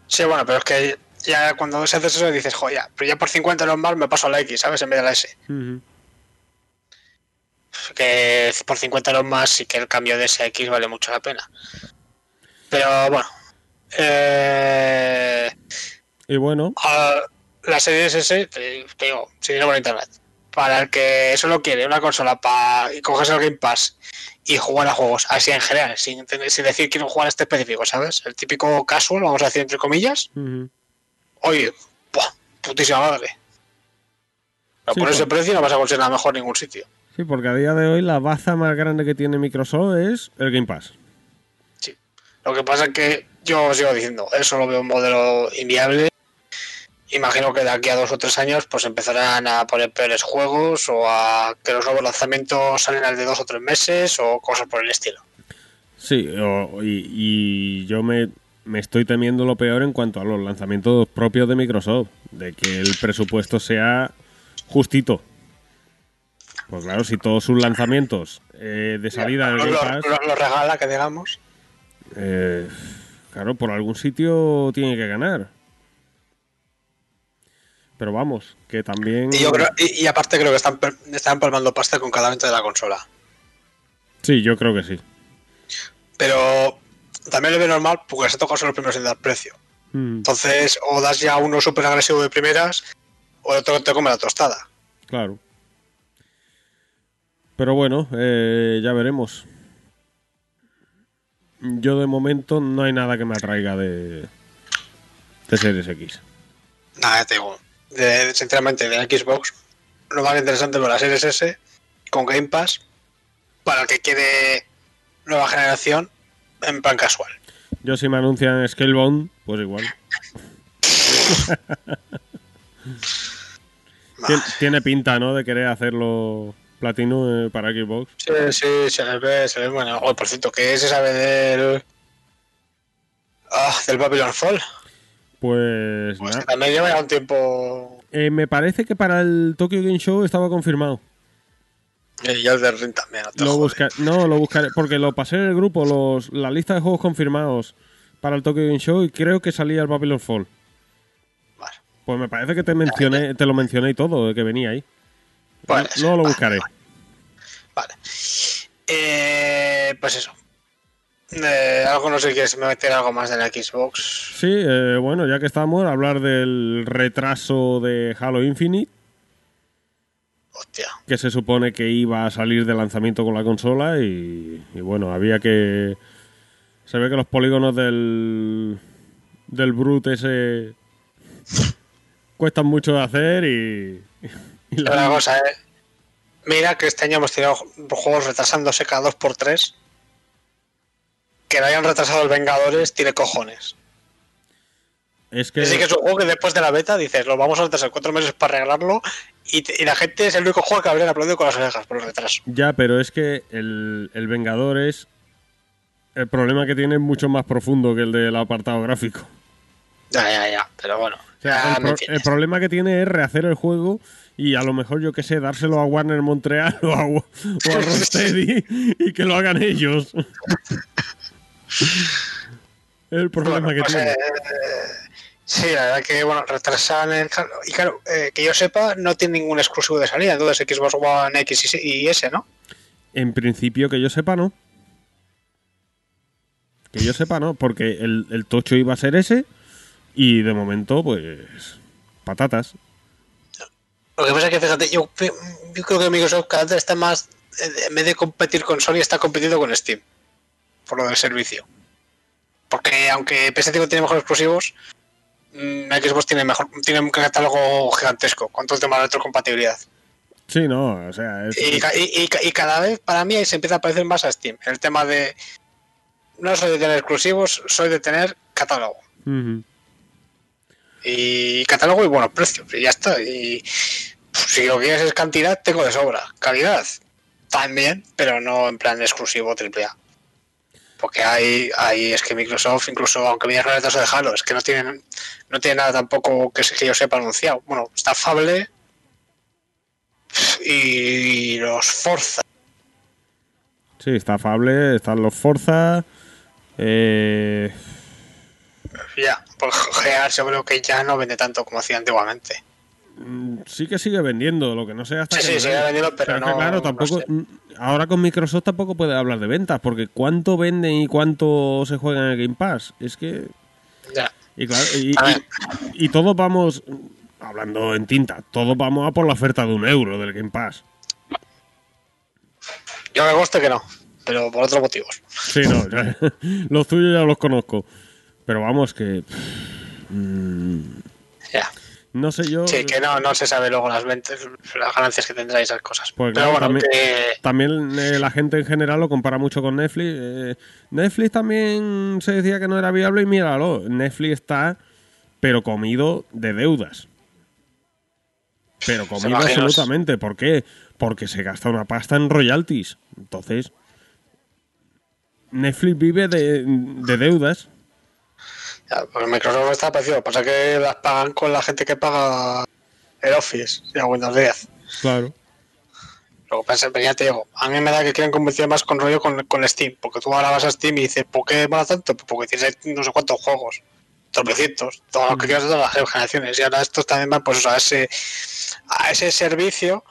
Sí, bueno, pero es que ya cuando se haces eso dices, joya, pero ya por 50 euros más me paso a la X, ¿sabes? En vez de la S. Que por 50 euros más sí que el cambio de ese a X vale mucho la pena. Pero bueno. Eh, Y bueno, a la serie S, te, digo, sin dinero por internet. Para el que solo quiere una consola para y coges el Game Pass y jugar a juegos así en general, sin, sin decir quiero jugar a este específico, ¿sabes? El típico casual, vamos a decir entre comillas. ujú. Oye, ¡buah! putísima madre. Pero Sí, por ese precio no vas a conseguir nada mejor en ningún sitio. sí, porque a día de hoy la baza más grande que tiene Microsoft es el Game Pass. Sí. Lo que pasa es que yo sigo diciendo, eso lo veo un modelo inviable. Imagino que de aquí a dos o tres años pues empezarán a poner peores juegos o a que los nuevos lanzamientos salen al de dos o tres meses o cosas por el estilo. Sí, o- y, y yo me, me estoy temiendo lo peor en cuanto a los lanzamientos propios de Microsoft, de que el presupuesto sea justito. Pues claro, si todos sus lanzamientos eh, de salida del Lo, Game lo- Pass, lo- lo regala, que digamos. eh, claro, por algún sitio tiene que ganar. Pero vamos, que también... Y, yo creo, y, y aparte creo que están, están palmando pasta con cada venta de la consola. Sí, yo creo que sí. Pero también lo veo normal porque se toca solo los primeros en dar precio. Mm, Entonces, o das ya uno súper agresivo de primeras, o el otro te come la tostada. claro. Pero bueno, eh, ya veremos. Yo de momento no hay nada que me atraiga de, de Series X. Nada, te digo. De, sinceramente, de la Xbox, lo más interesante es la Series S con Game Pass para el que quiere nueva generación en plan casual. Yo si me anuncian Scalebound, pues igual. Tien- Tiene pinta, ¿no? De querer hacerlo platino eh, para Xbox. Sí, sí, se ve, se ve bueno. Oh, por cierto, ¿qué se sabe del. Ah, del Babylon Fall? Pues Pues nada. que también lleva ya un tiempo. Eh, me parece que para el Tokyo Game Show estaba confirmado. Y ya el del Ring también. No, Lo busca- no, lo buscaré, porque lo pasé en el grupo, los, la lista de juegos confirmados para el Tokyo Game Show y creo que salía el Babylon Fall. Vale. Pues me parece que te mencioné, te lo mencioné y todo, de que venía ahí. Vale, Luego lo vale, buscaré. Vale. Eh, pues eso. Eh, algo no sé si quieres meter algo más de la Xbox. Sí, eh, bueno, ya que estamos, hablar del retraso de Halo Infinite. Hostia. que se supone que iba a salir de lanzamiento con la consola y, y bueno, había que... Se ve que los polígonos del, del Brute ese cuestan mucho de hacer y... y la- una cosa, eh. Mira que este año hemos tenido juegos retrasándose cada dos por tres. Que no hayan retrasado el Vengadores tiene cojones. es que... Así que es un juego que después de la beta dices, lo vamos a retrasar cuatro meses para arreglarlo. Y, la gente es el único juego que habrían aplaudido con las orejas por el retraso. Ya, pero es que el, el Vengador es... El problema que tiene es mucho más profundo que el del apartado gráfico. Ya, ya, ya. Pero bueno. O sea, ya el, me pro- entiendes. el problema que tiene es rehacer el juego y a lo mejor, yo qué sé, dárselo a Warner Montreal o a, o a Rocksteady y que lo hagan ellos. el problema Bueno, que pues, tiene. eh, sí, la verdad que, bueno, retrasan el... Y claro, eh, que yo sepa, no tiene ningún exclusivo de salida. Entonces, Xbox One X y S, ¿no? En principio, que yo sepa, no. Que yo sepa, no, porque el, el tocho iba a ser ese y de momento, pues, patatas. Lo que pasa es que, fíjate, yo, yo creo que Microsoft cada vez está más, en vez de competir con Sony, está compitiendo con Steam. Por lo del servicio. Porque aunque PS5 tiene mejores exclusivos, mm, Xbox tiene mejor tiene un catálogo gigantesco con todo el tema de retrocompatibilidad. Sí, no, o sea, es- Y, ca- y- y ca- y cada vez para mí se empieza a parecer más a Steam. El tema de no soy de tener exclusivos, soy de tener catálogo. Y catálogo y buenos precios. Y ya está. Y pues, si lo que quieres es cantidad, tengo de sobra. Calidad, también, pero no en plan exclusivo AAA. Porque hay, hay es que Microsoft, incluso aunque viene con el de Halo, es que no tienen, no tiene nada tampoco que, que yo sepa anunciado. Bueno, está Fable y los Forza. sí, está Fable, están los Forza. Eh, Ya, pues GeArt yo creo que ya no vende tanto como hacía antiguamente. Mm, Sí que sigue vendiendo, lo que no sé hasta Sí, qué sí, sigue nivel. vendiendo, pero es que, no sé. mm, Ahora con Microsoft tampoco puede hablar de ventas, porque cuánto venden y cuánto se juega en el Game Pass. Es que. Ya. Y claro, y, A ver. y- y todos vamos. Hablando en tinta, todos vamos a por la oferta de un euro del Game Pass. Yo me gusta que no, pero por otros motivos. Sí, no, ya- los tuyos ya los conozco. Pero vamos, que. mm. No sé yo. Sí, que no, no se sabe luego las ventas, las ganancias que tendrá y esas cosas. Pues Pero claro, bueno, también- que También eh, la gente en general lo compara mucho con Netflix. Eh, Netflix también se decía que no era viable y míralo, Netflix está pero comido de deudas. Pero comido absolutamente. ¿Por qué? Porque se gasta una pasta en royalties. Entonces, Netflix vive de, de deudas. Ya, pues Microsoft está parecido. Pasa que las pagan con la gente que paga el Office y a Windows 10. Claro. Lo que pasa es que ya te digo, a mí me da que quieren convencer más con rollo con, con Steam. Porque tú ahora vas a Steam y dices, ¿por qué vale tanto? Pues porque tienes no sé cuántos juegos. Tropecientos, todo lo que quieras de todas las generaciones. Y ahora estos también van pues a ese a ese servicio.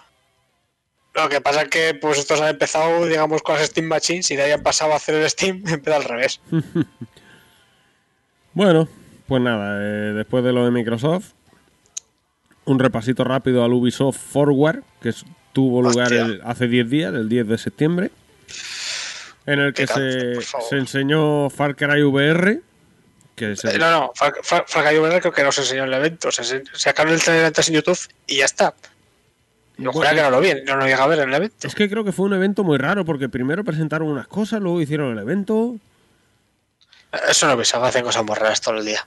Lo que pasa es que pues estos han empezado, digamos, con las Steam Machines y de ahí han pasado a hacer el Steam, empieza al revés. Bueno, pues nada, eh, después de lo de Microsoft, un repasito rápido al Ubisoft Forward, que tuvo lugar el- hace 10 días, el 10 de septiembre, en el que se, se enseñó Far Cry VR, que es el- Eh, No, no, Far Far- Far Cry VR creo que no se enseñó en el evento. Se sacaron el trailer antes en YouTube y ya está. Yo Bueno, que no lo vi, no lo llega a ver en el evento. es que creo que fue un evento muy raro, porque primero presentaron unas cosas, luego hicieron el evento. Eso no pasa, hacen cosas muy raras todo el día.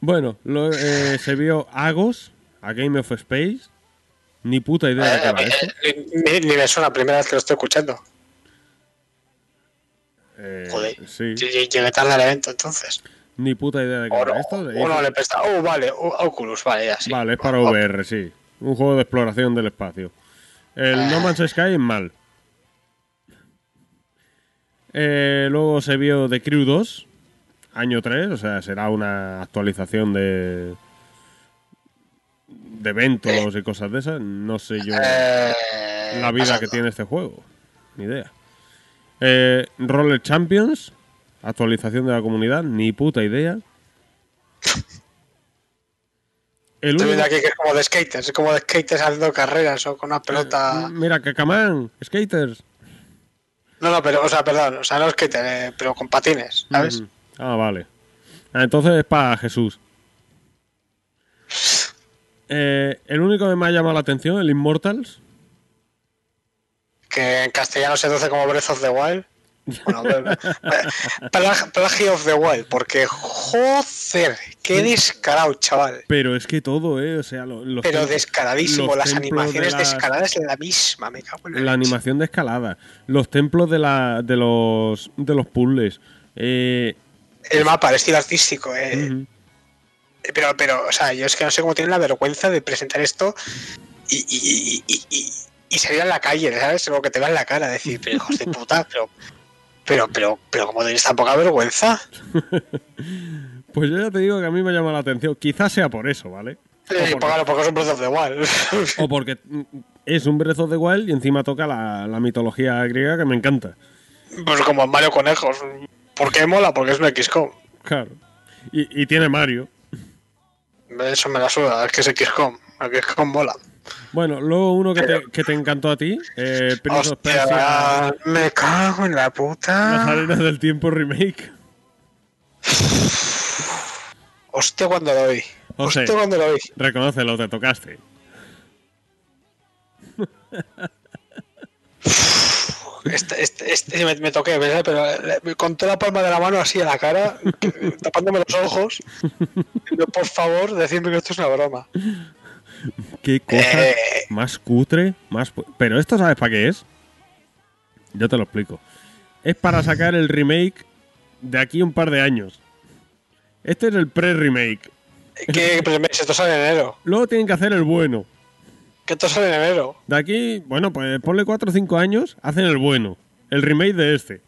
Bueno, lo- eh, se vio Agos, a Game of Space, ni puta idea de qué va Eh, esto. eh, ni, ni me suena la primera vez que lo estoy escuchando. Eh, Joder. sí, Ll- ll- Llegué tarde al evento entonces. ni puta idea de qué va esto. o no le presta. Oh, vale, Oculus, vale, ya sí. Vale, es para VR, sí. Un juego de exploración del espacio. El Ah. No Man's Sky es mal. Eh, luego se vio The Crew 2, año 3, o sea, será una actualización de de eventos y cosas de esas. No sé yo eh, la vida pasando. que tiene este juego. Ni idea. Eh, Roller Champions, actualización de la comunidad, ni puta idea. El Estoy viendo aquí que es como de skaters, es como de skaters haciendo carreras o con una pelota. Mira, Kakamán, skaters. No, no, pero, o sea, perdón, o sea, no skaters, eh, pero con patines, ¿sabes? Mm. Ah, vale. Ah, entonces es para Jesús. Eh, el único que me ha llamado la atención, el Immortals. Que en castellano se traduce como Breath of the Wild. Bueno, Plagio of the Wild, porque joder, qué descarado, chaval. Pero es que todo, ¿eh? O sea, los Pero descaradísimo, las animaciones de las- descaradas es la misma, me cago en la, animación de escalada. Los templos de, la, de, los, de los puzzles. Eh, El mapa, el estilo artístico, eh. Pero, pero, o sea, yo es que no sé cómo tienen la vergüenza de presentar esto y, y, y, y, y- y salir a la calle, ¿sabes? Lo que te va en la cara, decir, pero hijos de puta, pero, pero, pero, pero, ¿cómo tenéis tan poca vergüenza? Pues yo ya te digo que a mí me llama la atención. Quizás sea por eso, ¿vale? Eh, porque- póngalo porque es un Breath of the Wild. O porque es un Breath of the Wild y encima toca la, la mitología griega que me encanta. pues como en Mario Conejos. ¿Por qué mola? Porque es un XCOM. Claro. Y, y tiene Mario. Eso me la suda, es que es XCOM. El XCOM mola. Bueno, luego uno que te, que te encantó a ti, eh, Prince of Persia, Hostia, me cago en la Las puta. Arenas del Tiempo Remake. Hostia, cuando lo vi. José. Hostia, cuando lo vi. Reconócelo, te tocaste. Este, este, este me, me toqué, ¿verdad? pero le- con toda la palma de la mano así a la cara, tapándome los ojos. Por favor, decidme que esto es una broma. Qué cosa Eh. más cutre, más... Pero esto, ¿sabes para qué es? Yo te lo explico. Es para sacar el remake de aquí un par de años. Este es el pre-remake. ¿Qué premes? Esto sale en enero. Luego tienen que hacer el bueno. Que esto sale en enero. De aquí, bueno, pues ponle 4 o 5 años, hacen el bueno. El remake de este.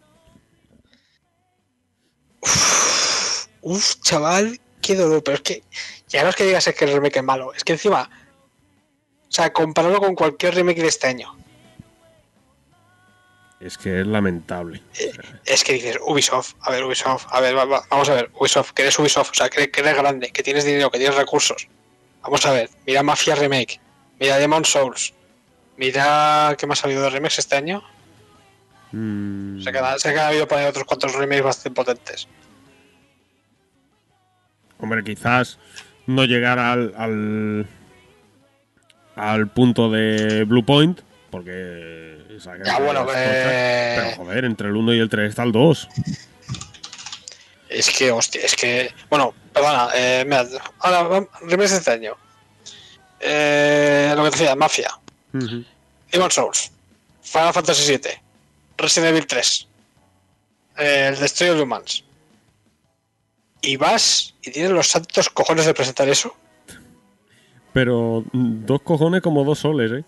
Uf, chaval, qué dolor. Pero es que ya no es que digas es que el remake es malo. Es que encima, o sea, compararlo con cualquier remake de este año. Es que es lamentable. Es que dices, Ubisoft, a ver, Ubisoft, a ver, va- va- vamos a ver, Ubisoft, que eres Ubisoft, o sea, que, que eres grande, que tienes dinero, que tienes recursos. Vamos a ver, mira Mafia Remake, mira Demon Souls, mira qué más ha habido de remakes este año. Mm, Se queda, se queda habido ahí otros cuantos remakes bastante potentes. Hombre, quizás no llegar al, al, al punto de Blue Point, porque... esa Ya, bueno, eh, Pero joder, entre el 1 y el 3 está el 2. Es que, hostia, es que. Bueno, perdona, eh, mira, ahora, de este año. Eh, lo que te decía, Mafia, Ujú. Demon Souls, Final Fantasy VII, Resident Evil 3, eh, el Destroy All Humans. Y vas y tienes los santos cojones de presentar eso. Pero mm, dos cojones como dos soles, ¿eh?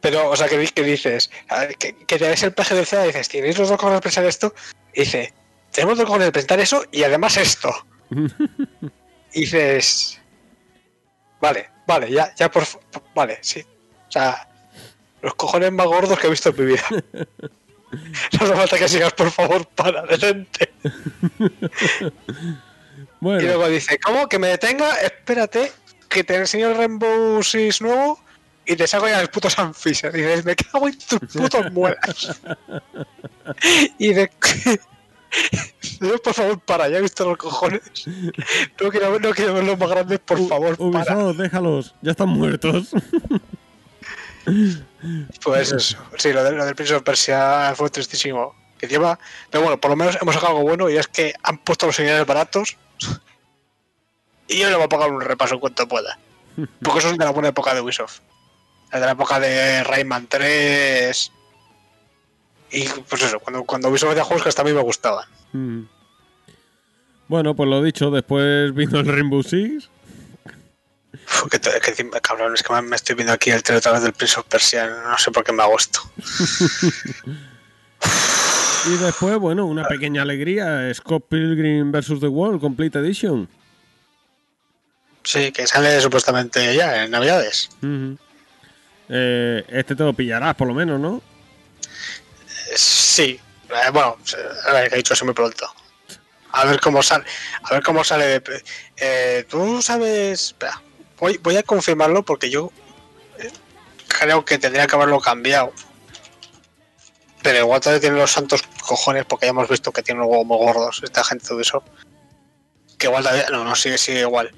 Pero, o sea, que dices, que, que te ves el peje del CEDA y dices, ¿tienes los dos cojones de presentar esto? Y dice, tenemos dos cojones de presentar eso y además esto. y dices, vale, vale, ya, ya por, vale, sí. O sea, los cojones más gordos que he visto en mi vida. no hace falta que sigas, por favor, para adelante. Bueno, Y luego dice, ¿cómo? ¿Que me detenga? Espérate, que te enseño el Rainbow Six nuevo y te saco ya el puto San Fisher. Y dices, me cago en tus putos muelas. y de... Dios, por favor, para, ya he visto los cojones. No quiero, ver- no quiero verlos más grandes, por U- favor, para. Ubisoft, déjalos, ya están muertos. Pues eso, sí, lo, de- lo del Prince of Persia fue tristísimo. Que lleva, pero bueno, por lo menos hemos sacado algo bueno y es que han puesto los señales baratos. Y yo le voy a pagar un repaso en cuanto pueda. Porque eso es de la buena época de Ubisoft. De la época de Rayman 3. Y pues eso, cuando, cuando Ubisoft hacía juegos que hasta a mí me gustaban. Mm. Bueno, pues lo dicho, después vino el Rainbow Six. Uf, que, que cabrón, es que me, me estoy viendo aquí el trailer otra vez del Prince of Persia. No sé por qué me hago esto. Y después, bueno, una pequeña alegría, Scott Pilgrim vs. The World Complete Edition. Sí, que sale supuestamente ya en Navidades. Eh, este te lo pillarás, por lo menos, ¿no? Sí, eh, bueno, a ver, que he dicho eso muy pronto. A ver cómo sale. A ver cómo sale. de- eh, Tú sabes. Espera, voy, voy a confirmarlo porque yo eh, creo que tendría que haberlo cambiado. Pero igual todavía tiene los santos cojones porque ya hemos visto que tiene los huevos muy gordos esta gente de Ubisoft. Que igual todavía... No, no, sigue, sigue igual.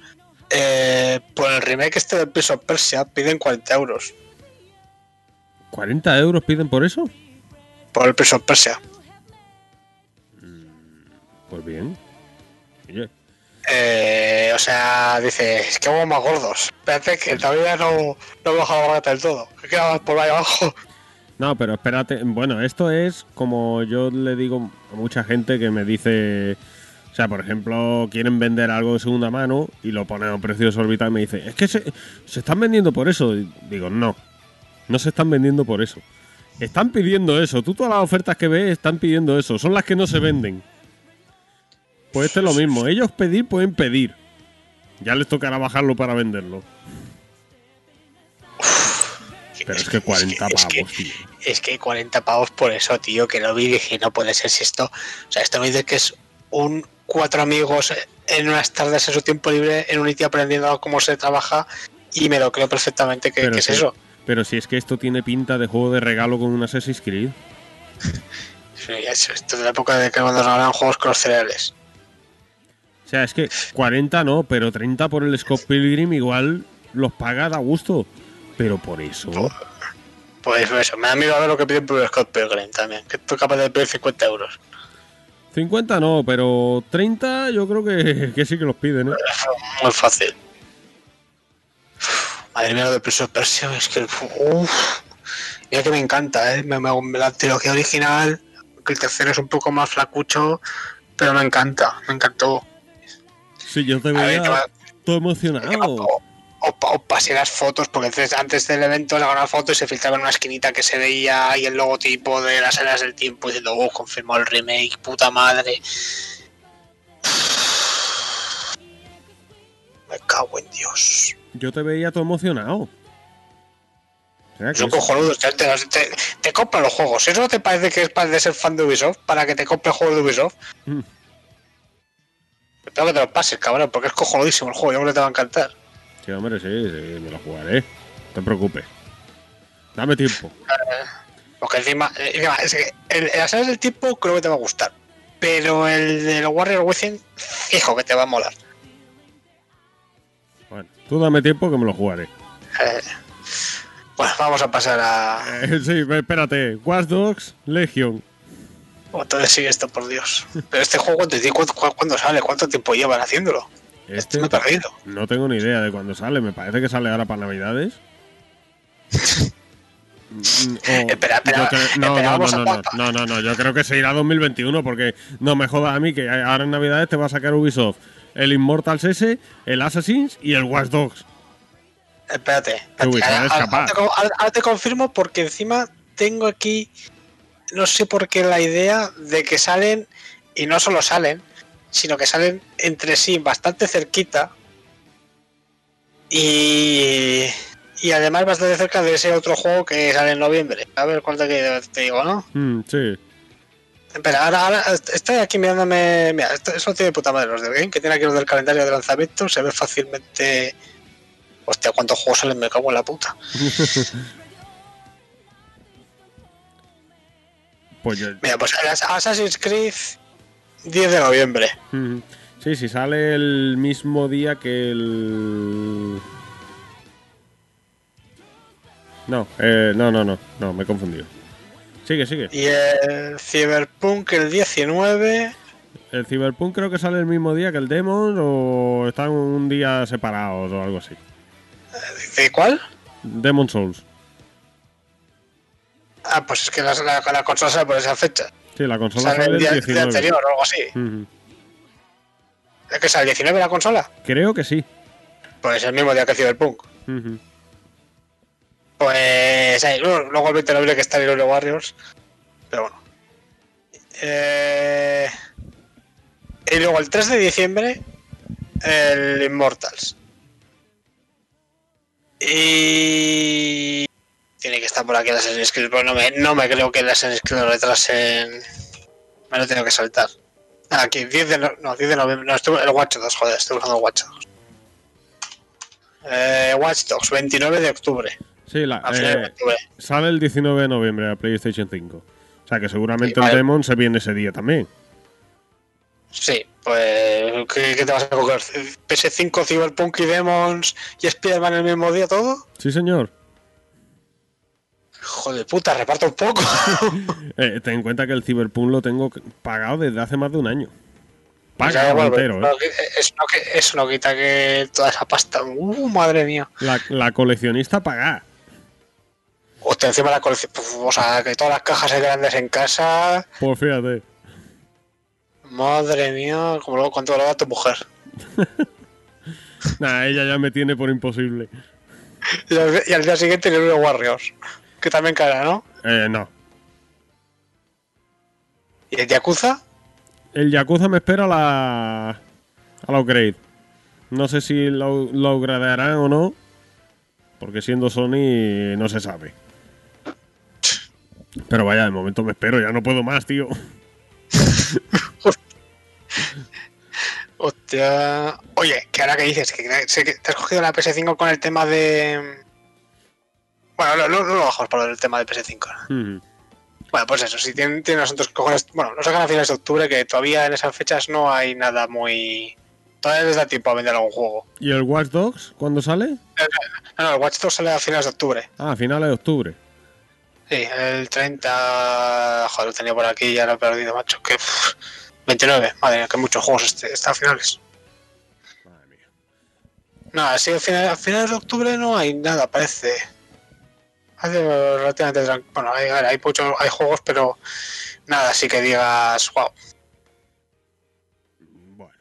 Eh, por el remake este de Prince of Persia piden 40 euros. ¿40 euros piden por eso? Por el Prince of Persia. Pues bien. Oye, Eh, o sea, dice, es que huevos más gordos. Espérate que todavía no, no he bajado la del todo. Que queda más por ahí abajo. No, pero espérate. Bueno, esto es como yo le digo a mucha gente que me dice. O sea, por ejemplo, quieren vender algo de segunda mano y lo ponen a un precio desorbitado y me dice, es que se, se están vendiendo por eso. Y digo, no, no se están vendiendo por eso. Están pidiendo eso. Tú todas las ofertas que ves están pidiendo eso. Son las que no se venden. Pues este es lo mismo. Ellos pedir pueden pedir. Ya les tocará bajarlo para venderlo. Pero es que 40 es que- pavos, tío. Es que 40 pavos por eso, tío, que lo vi y dije, no puede ser si esto. O sea, esto me dice que es un cuatro amigos en unas tardes en su tiempo libre en un ITI aprendiendo cómo se trabaja y me lo creo perfectamente que, es sí. eso. Pero si es que esto tiene pinta de juego de regalo con un Assassin's Creed. Sí, es- Esto es de la época de que cuando hablan juegos con los cereales. O sea, es que 40 no, pero 30 por el Scott Pilgrim igual los paga da gusto. Pero por eso. Pues eso, me da miedo a ver lo que piden por el Scott Pilgrim también, que estoy capaz de pedir 50 euros. 50 no, pero 30 yo creo que, que sí que los piden, ¿eh? Muy fácil. Madre mía, lo de Prince of Persia, es que. Uff. Mira que me encanta, ¿eh? Me, me- la trilogía original, que el tercero es un poco más flacucho, pero me encanta, me encantó. Sí, yo te veía todo emocionado. O, o, pa- o pasé las fotos, porque entonces antes del evento le una foto y se filtraba en una esquinita que se veía ahí el logotipo de las eras del tiempo diciendo, oh, confirmó el remake, puta madre. Me cago en Dios. Yo te veía todo emocionado. O sea, que Son es- cojonudos, te, te, te, te compran los juegos. ¿Eso no te parece que es para de ser fan de Ubisoft? Para que te compre juegos de Ubisoft. Mm. Espero que te lo pases, cabrón, porque es cojonudísimo el juego. Yo creo que te va a encantar. Sí, hombre, sí, sí, me lo jugaré. No te preocupes. Dame tiempo. Porque encima, eh, encima, es que el, el del tiempo creo que te va a gustar. Pero el de los Warrior Within, fijo que te va a molar. Bueno, tú dame tiempo que me lo jugaré. Eh, bueno, vamos a pasar a. Eh, sí, espérate. Watch Dogs Legion. Entonces sigue esto, por Dios. Pero este juego, ¿te digo cuándo, cuándo sale? ¿Cuánto tiempo llevan haciéndolo? Este Me he perdido. no tengo ni idea de cuándo sale. Me parece que sale ahora para Navidades. Mm, o- Espera, espera, creo- no, no, no, no, no, no, no, yo creo que se irá a 2021 porque no me jodas a mí que ahora en Navidades te va a sacar Ubisoft el Immortals S, el Assassins y el Watch Dogs. Espérate. Te ahora te confirmo porque encima tengo aquí, no sé por qué, la idea de que salen, y no solo salen, sino que salen entre sí bastante cerquita. Y, y además bastante cerca de ese otro juego que sale en noviembre. A ver cuánto que te digo, ¿no? Mm, sí. Espera, ahora, ahora estoy aquí mirándome. Mira, esto, eso tiene puta madre los del game, que tiene aquí los del calendario de lanzamiento. Se ve fácilmente. Hostia, cuántos juegos salen, me cago en la puta. Pues yo. Mira, pues Assassin's Creed 10 de noviembre. Sí, sí, sale el mismo día que el. No, eh, no, no, no, no, me he confundido. Sigue, sigue. Y el Cyberpunk el 19. El Cyberpunk creo que sale el mismo día que el Demon o están un día separados o algo así. ¿De cuál? Demon Souls. Ah, pues es que la, la, la consola sale por esa fecha. Sí, la consola Sale sale el día, el el día 19. anterior o algo así. Ujú. ¿Es que sale el 19 la consola? Creo que sí. Pues el mismo día que Cyberpunk. Ujú. Pues ahí, luego luego el 20 de noviembre que está el Warriors. Pero bueno. Eh, y luego el 3 de diciembre, el Immortals. Y. Tiene que estar por aquí el Assassin's Creed, pero no me, no me creo que el Assassin's Creed lo retrasen. Me lo tengo que saltar. Aquí, 10 de, no, no, 10 de noviembre. No, estoy, el Watch 2, joder, estoy buscando el Watch 2. Eh, Watch Dogs, 29 de octubre. Sí, la, de eh, octubre. sale el 19 de noviembre a PlayStation 5. O sea que seguramente Sí, vale. el Demon se viene ese día también. Sí, pues. ¿qué, qué te vas a coger? ¿PS5, Cyberpunk y Demons y Spider-Man el mismo día todo? Sí, señor. Joder puta, reparto un poco. Eh, ten en cuenta que el Cyberpunk lo tengo pagado desde hace más de un año. Pagado bueno, entero, ¿eh? eso, no, que- eso no quita que toda esa pasta. Uh, madre mía. La, la coleccionista pagada. Hostia, encima la colección. O sea, que todas las cajas hay grandes en casa. Pues fíjate. Madre mía, como luego cuánto lo da tu mujer. Nah, ella ya me tiene por imposible. Y al, y al día siguiente Hero Warriors. Que también caerá, ¿no? Eh, no. ¿Y el Yakuza? El Yakuza me espera a la. a la upgrade. No sé si lo, lo gradearán o no. Porque siendo Sony no se sabe. Pero vaya, de momento me espero, ya no puedo más, tío. Hostia. Oye, que ahora que dices, que te has cogido la PS5 con el tema de. Bueno, no, no, no lo bajamos para el tema de PS5. Ujú. Bueno, pues eso, si tienen, tienen asuntos cojones. Bueno, lo sacan a finales de octubre, que todavía en esas fechas no hay nada muy. Todavía les da tiempo a vender algún juego. ¿Y el Watch Dogs cuándo sale? No, no, el Watch Dogs sale a finales de octubre. Ah, a finales de octubre. Sí, el 30. Joder, lo tenía por aquí y ya lo he perdido, macho. Que. pff, 29, madre mía, que muchos juegos este, están a finales. Madre mía. Nada, sí, a finales, a finales de octubre no hay nada, parece. Hace relativamente tranquilo. Bueno, hay, hay, muchos, hay juegos, pero nada, así que digas, wow. Bueno.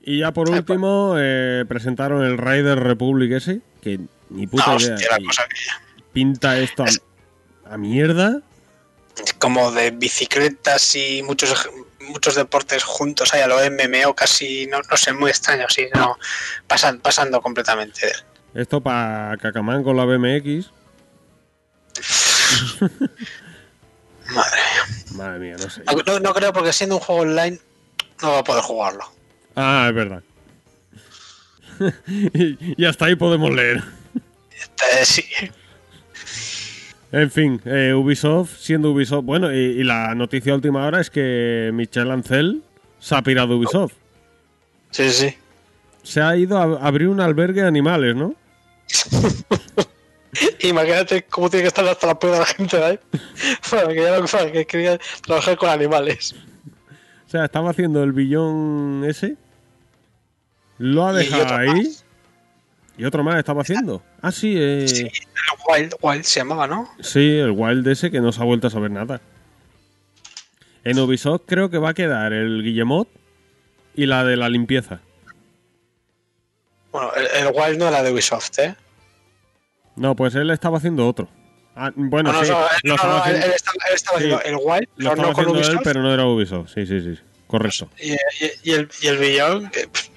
Y ya por último, eh, presentaron el Rider Republic ese, que ni puta Ah, idea. hostia, la y cosa que. pinta esto a, a mierda. Como de bicicletas y muchos muchos deportes juntos, hay a lo MMO casi, no, no sé, muy extraño, sí, no, pasan, pasando completamente. Esto para Cacamán con la BMX. Madre mía. Madre mía, no sé. No, no creo porque siendo un juego online no va a poder jugarlo. Ah, es verdad. y, y hasta ahí podemos leer. Eh, sí. En fin, eh, Ubisoft, siendo Ubisoft. Bueno, y, y la noticia a última hora es que Michel Ancel se ha pirado Ubisoft. Sí, sí. Se ha ido a abrir un albergue de animales, ¿no? Imagínate cómo tiene que estar hasta la puerta de la gente de ahí. Para que, ya no- para que quería trabajar con animales. O sea, estaba haciendo el billón ese. Lo ha y dejado ahí. más. Y otro más estaba haciendo. Ah, sí, eh, Sí, sí. el Wild, Wild se llamaba, ¿no? el Wild ese que no se ha vuelto a saber nada. En Ubisoft creo que va a quedar el Guillemot y la de la limpieza. Bueno, el, el Wild no era de Ubisoft, ¿eh? No, pues él estaba haciendo otro. Ah, bueno, No, no, sí, no, lo no, estaba no, él, haciendo, él estaba, él estaba Sí. haciendo el Wild, lo pero no con haciendo él, Ubisoft. pero no era Ubisoft. Sí, sí, sí. Correcto. Y, y- y el, y el Beyond, que, pff,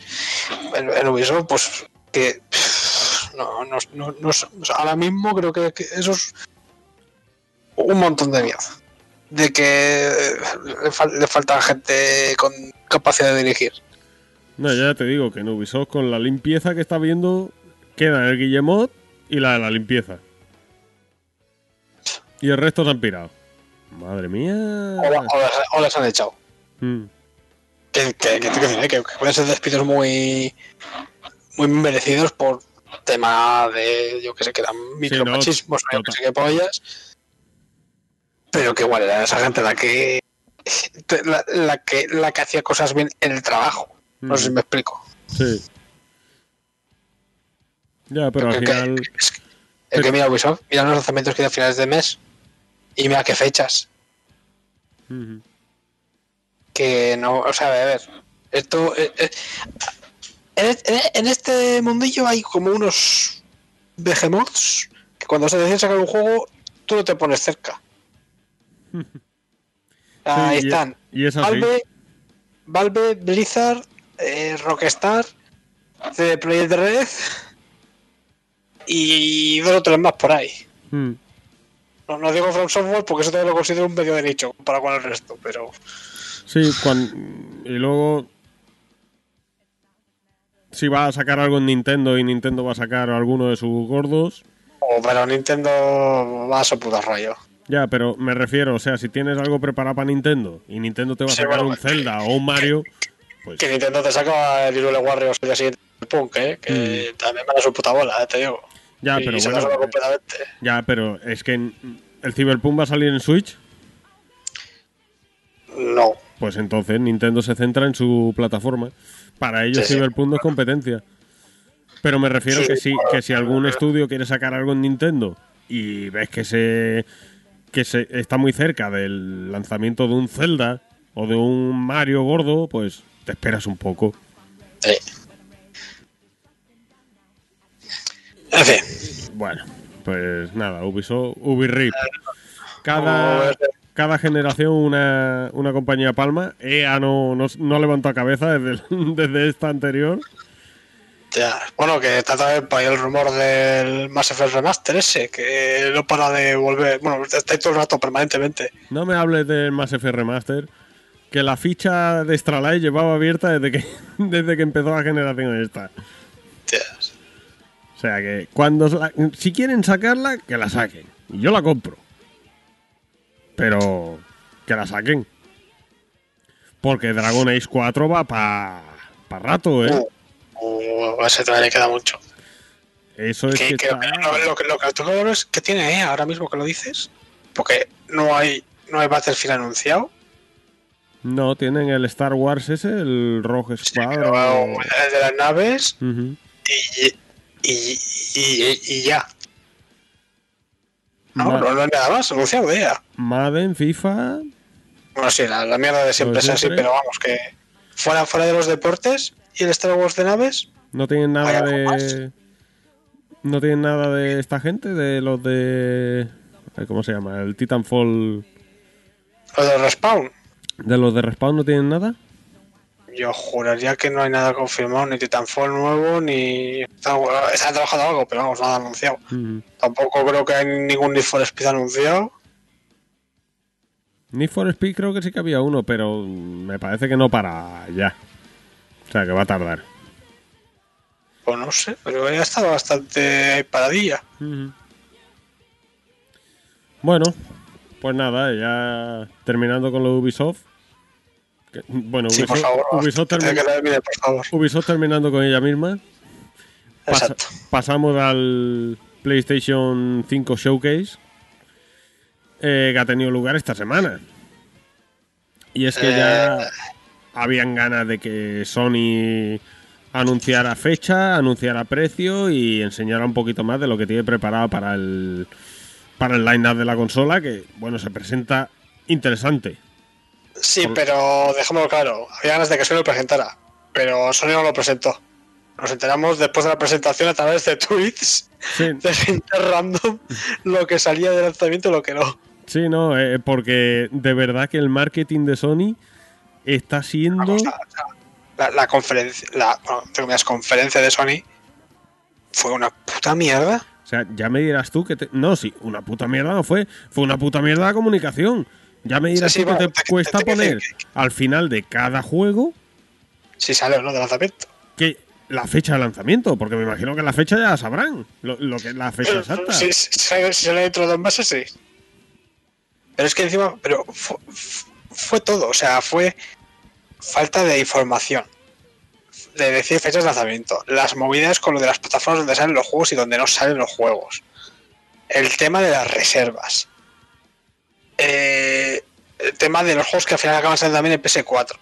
el, el Ubisoft, pues que no, no, no, no sé, o sea, ahora mismo creo que, que eso es un montón de miedo. De que le, fal- le falta gente con capacidad de dirigir. No, ya te digo que en Ubisoft con la limpieza que está viendo queda el Guillemot y la de la limpieza. Y el resto se han pirado. Madre mía. O, la- o las, o las han echado. Mm. Que, que, que, que- que pueden ser despidos muy, muy merecidos por tema de, yo que sé, que dan micromachismos, o yo que sé qué pollas. Pero que igual era esa gente la que, la, la que la que hacía cosas bien en el trabajo. No sé si me explico. Sí. Ya, pero al que- final. es que- el que mira Ubisoft, mira los lanzamientos que hay a finales de mes y mira qué fechas. Que no, o sea, a ver, esto eh, eh, en, este- en este mundillo hay como unos behemoths que cuando se decide sacar un juego, tú no te pones cerca. Ahí Sí, y- están. Y es. Valve, Valve, Blizzard, eh, Rockstar, CD Projekt Red y dos o tres más por ahí. Mm. No, no digo From Software porque eso todavía lo considero un medio de nicho para con el resto, pero Sí, y luego. si va a sacar algo en Nintendo y Nintendo va a sacar alguno de sus gordos. O pero Nintendo va a su puto rollo. Ya, pero me refiero, o sea, si tienes algo preparado para Nintendo y Nintendo te va a Sí, sacar bueno, un Zelda o un Mario, pues Que Nintendo te saca el Hyrule Warriors el día siguiente del Punk, ¿eh? Que también me da su puta bola, eh, te digo. Ya, y pero se bueno, completamente. ya, pero es que el Cyberpunk va a salir en Switch, No. pues entonces Nintendo se centra en su plataforma. Para ellos Sí, sí. Cyberpunk no es competencia. Pero me refiero Sí, que si, bueno, que si algún estudio quiere sacar algo en Nintendo y ves que se que se está muy cerca del lanzamiento de un Zelda o de un Mario gordo, pues te esperas un poco. Sí. En fin. Bueno, pues nada, Ubisoft, Ubirip. Cada, cada generación una, una compañía palma. EA no, no, no levantó cabeza desde, desde esta anterior. Ya. Bueno, que está también por ahí el rumor del Mass Effect Remaster ese, que no para de volver. Bueno, está ahí todo el rato permanentemente. No me hables del Mass Effect Remaster. Que la ficha de Stralight llevaba abierta desde que, desde que empezó la generación esta. Tías. O sea que cuando si quieren sacarla, que la saquen. Y yo la compro. Pero que la saquen. Porque Dragon Age 4 va para pa rato, ¿eh? Uh, a ese todavía le queda mucho. Eso es Que, que que- está- lo, lo que lo que tengo claro es que tiene EA ahora mismo que lo dices. Porque no hay, no hay Battlefield anunciado. No, tienen el Star Wars ese, el Rogue Sí, pero Squadron. el de las naves y, y, y, y ya. No, Ma- no, no hay nada más de EA. Madden, FIFA. Bueno, sí, la, la mierda de siempre es así, pero vamos, que fuera, fuera de los deportes y el Star Wars de naves, No tienen nada ¿Hay algo de. más? No tienen nada de esta gente, de los de. ay, ¿Cómo se llama? El Titanfall. lo de Respawn. ¿De los de Respawn no tienen nada? Yo juraría que no hay nada confirmado, ni Titanfall nuevo, ni. Están, están trabajando algo, pero vamos, nada anunciado. Ujú. Tampoco creo que hay ningún Need for Speed anunciado. Need for Speed creo que sí que había uno, pero me parece que no para ya. O sea, que va a tardar. Pues no sé, pero ya ha estado bastante paradilla. Bueno, pues nada, ya terminando con lo de Ubisoft. Bueno, Sí, por Ubisoft, favor. Ubisoft que termi- termine, por favor. Ubisoft terminando con ella misma. Pasamos al PlayStation 5 Showcase eh, que ha tenido lugar esta semana. Y es que Eh. ya habían ganas de que Sony anunciara fecha, anunciara precio y enseñara un poquito más de lo que tiene preparado para el para el line-up de la consola, que bueno, se presenta interesante. Sí, Por- pero dejémoslo claro. Había ganas de que Sony lo presentara, pero Sony no lo presentó. Nos enteramos después de la presentación a través de tweets Sí, de gente random lo que salía de lanzamiento y lo que no. sí, no, eh, porque de verdad que el marketing de Sony está siendo... Vamos, la, la- la conferencia, la bueno, entre comillas, conferencia de Sony fue una puta mierda. O sea, ya me dirás tú que te... No, sí, una puta mierda no fue. Fue una puta mierda la comunicación. Ya me dirás Sí, que bueno, te te- cuesta te- te- poner al final de cada juego Si sale o no de lanzamiento. que la fecha de lanzamiento, porque me imagino que la fecha ya sabrán lo, lo que la fecha exacta. Si, si- si sale, si sale dentro de dos meses, sí. Pero es que encima, pero fue, fue todo, o sea, fue falta de información. De decir fechas de lanzamiento. Las movidas con lo de las plataformas donde salen los juegos y donde no salen los juegos. El tema de las reservas. Eh, el tema de los juegos que al final acaban saliendo también en PS4.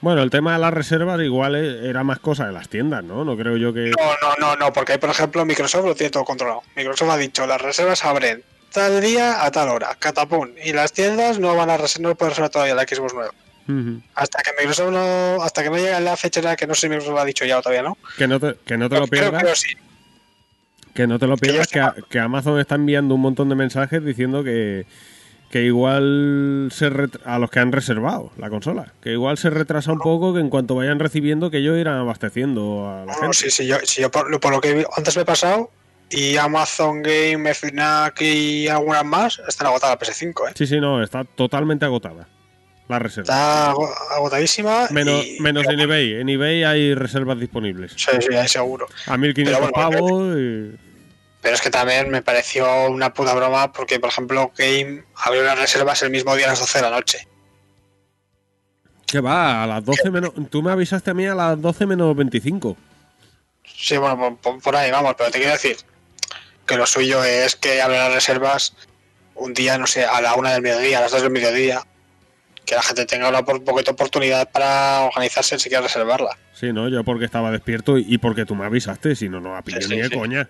Bueno, el tema de las reservas igual e- era más cosa de las tiendas, ¿no? No creo yo que... No, no, no, no, porque ahí, por ejemplo, Microsoft lo tiene todo controlado. Microsoft ha dicho, las reservas abren tal día a tal hora, catapum. Y las tiendas no van a reservar, no pueden reservar todavía la Xbox nueva. Hasta que Microsoft no, hasta que no llegue la fecha en la que no sé si Microsoft lo ha dicho ya o todavía no. Que no te, que no te lo Creo- creo- pierdas. creo sí. Que no te lo pierdas, que Amazon está enviando un montón de mensajes diciendo que, que igual se a los que han reservado la consola, que igual se retrasa un poco, que en cuanto vayan recibiendo que ellos irán abasteciendo a la No, gente. sí, sí, yo, sí, yo por, lo- por lo que antes me he pasado, y Amazon Game, Fnac y algunas más están agotadas la PS5, ¿eh? Sí, sí, no, está totalmente agotada. la reserva. Está ago- agotadísima. Menos, y- menos en eBay. En eBay hay reservas disponibles. Sí, sí, ahí seguro. A 1500 Pero bueno, pavos. y- Pero es que también me pareció una puta broma porque, por ejemplo, Game abrió las reservas el mismo día a las 12 de la noche. ¿Qué va? A las 12 menos. Tú me avisaste a mí a las 12 menos 25. Sí, bueno, por, por- ahí vamos, pero te quiero decir que lo suyo es que abren las reservas un día, no sé, a la una del mediodía, a las dos del mediodía. Que la gente tenga una poquita oportunidad para organizarse si quiere reservarla. Sí, no, yo porque estaba despierto y porque tú me avisaste, si no, no pillé Sí, ni de sí. coña.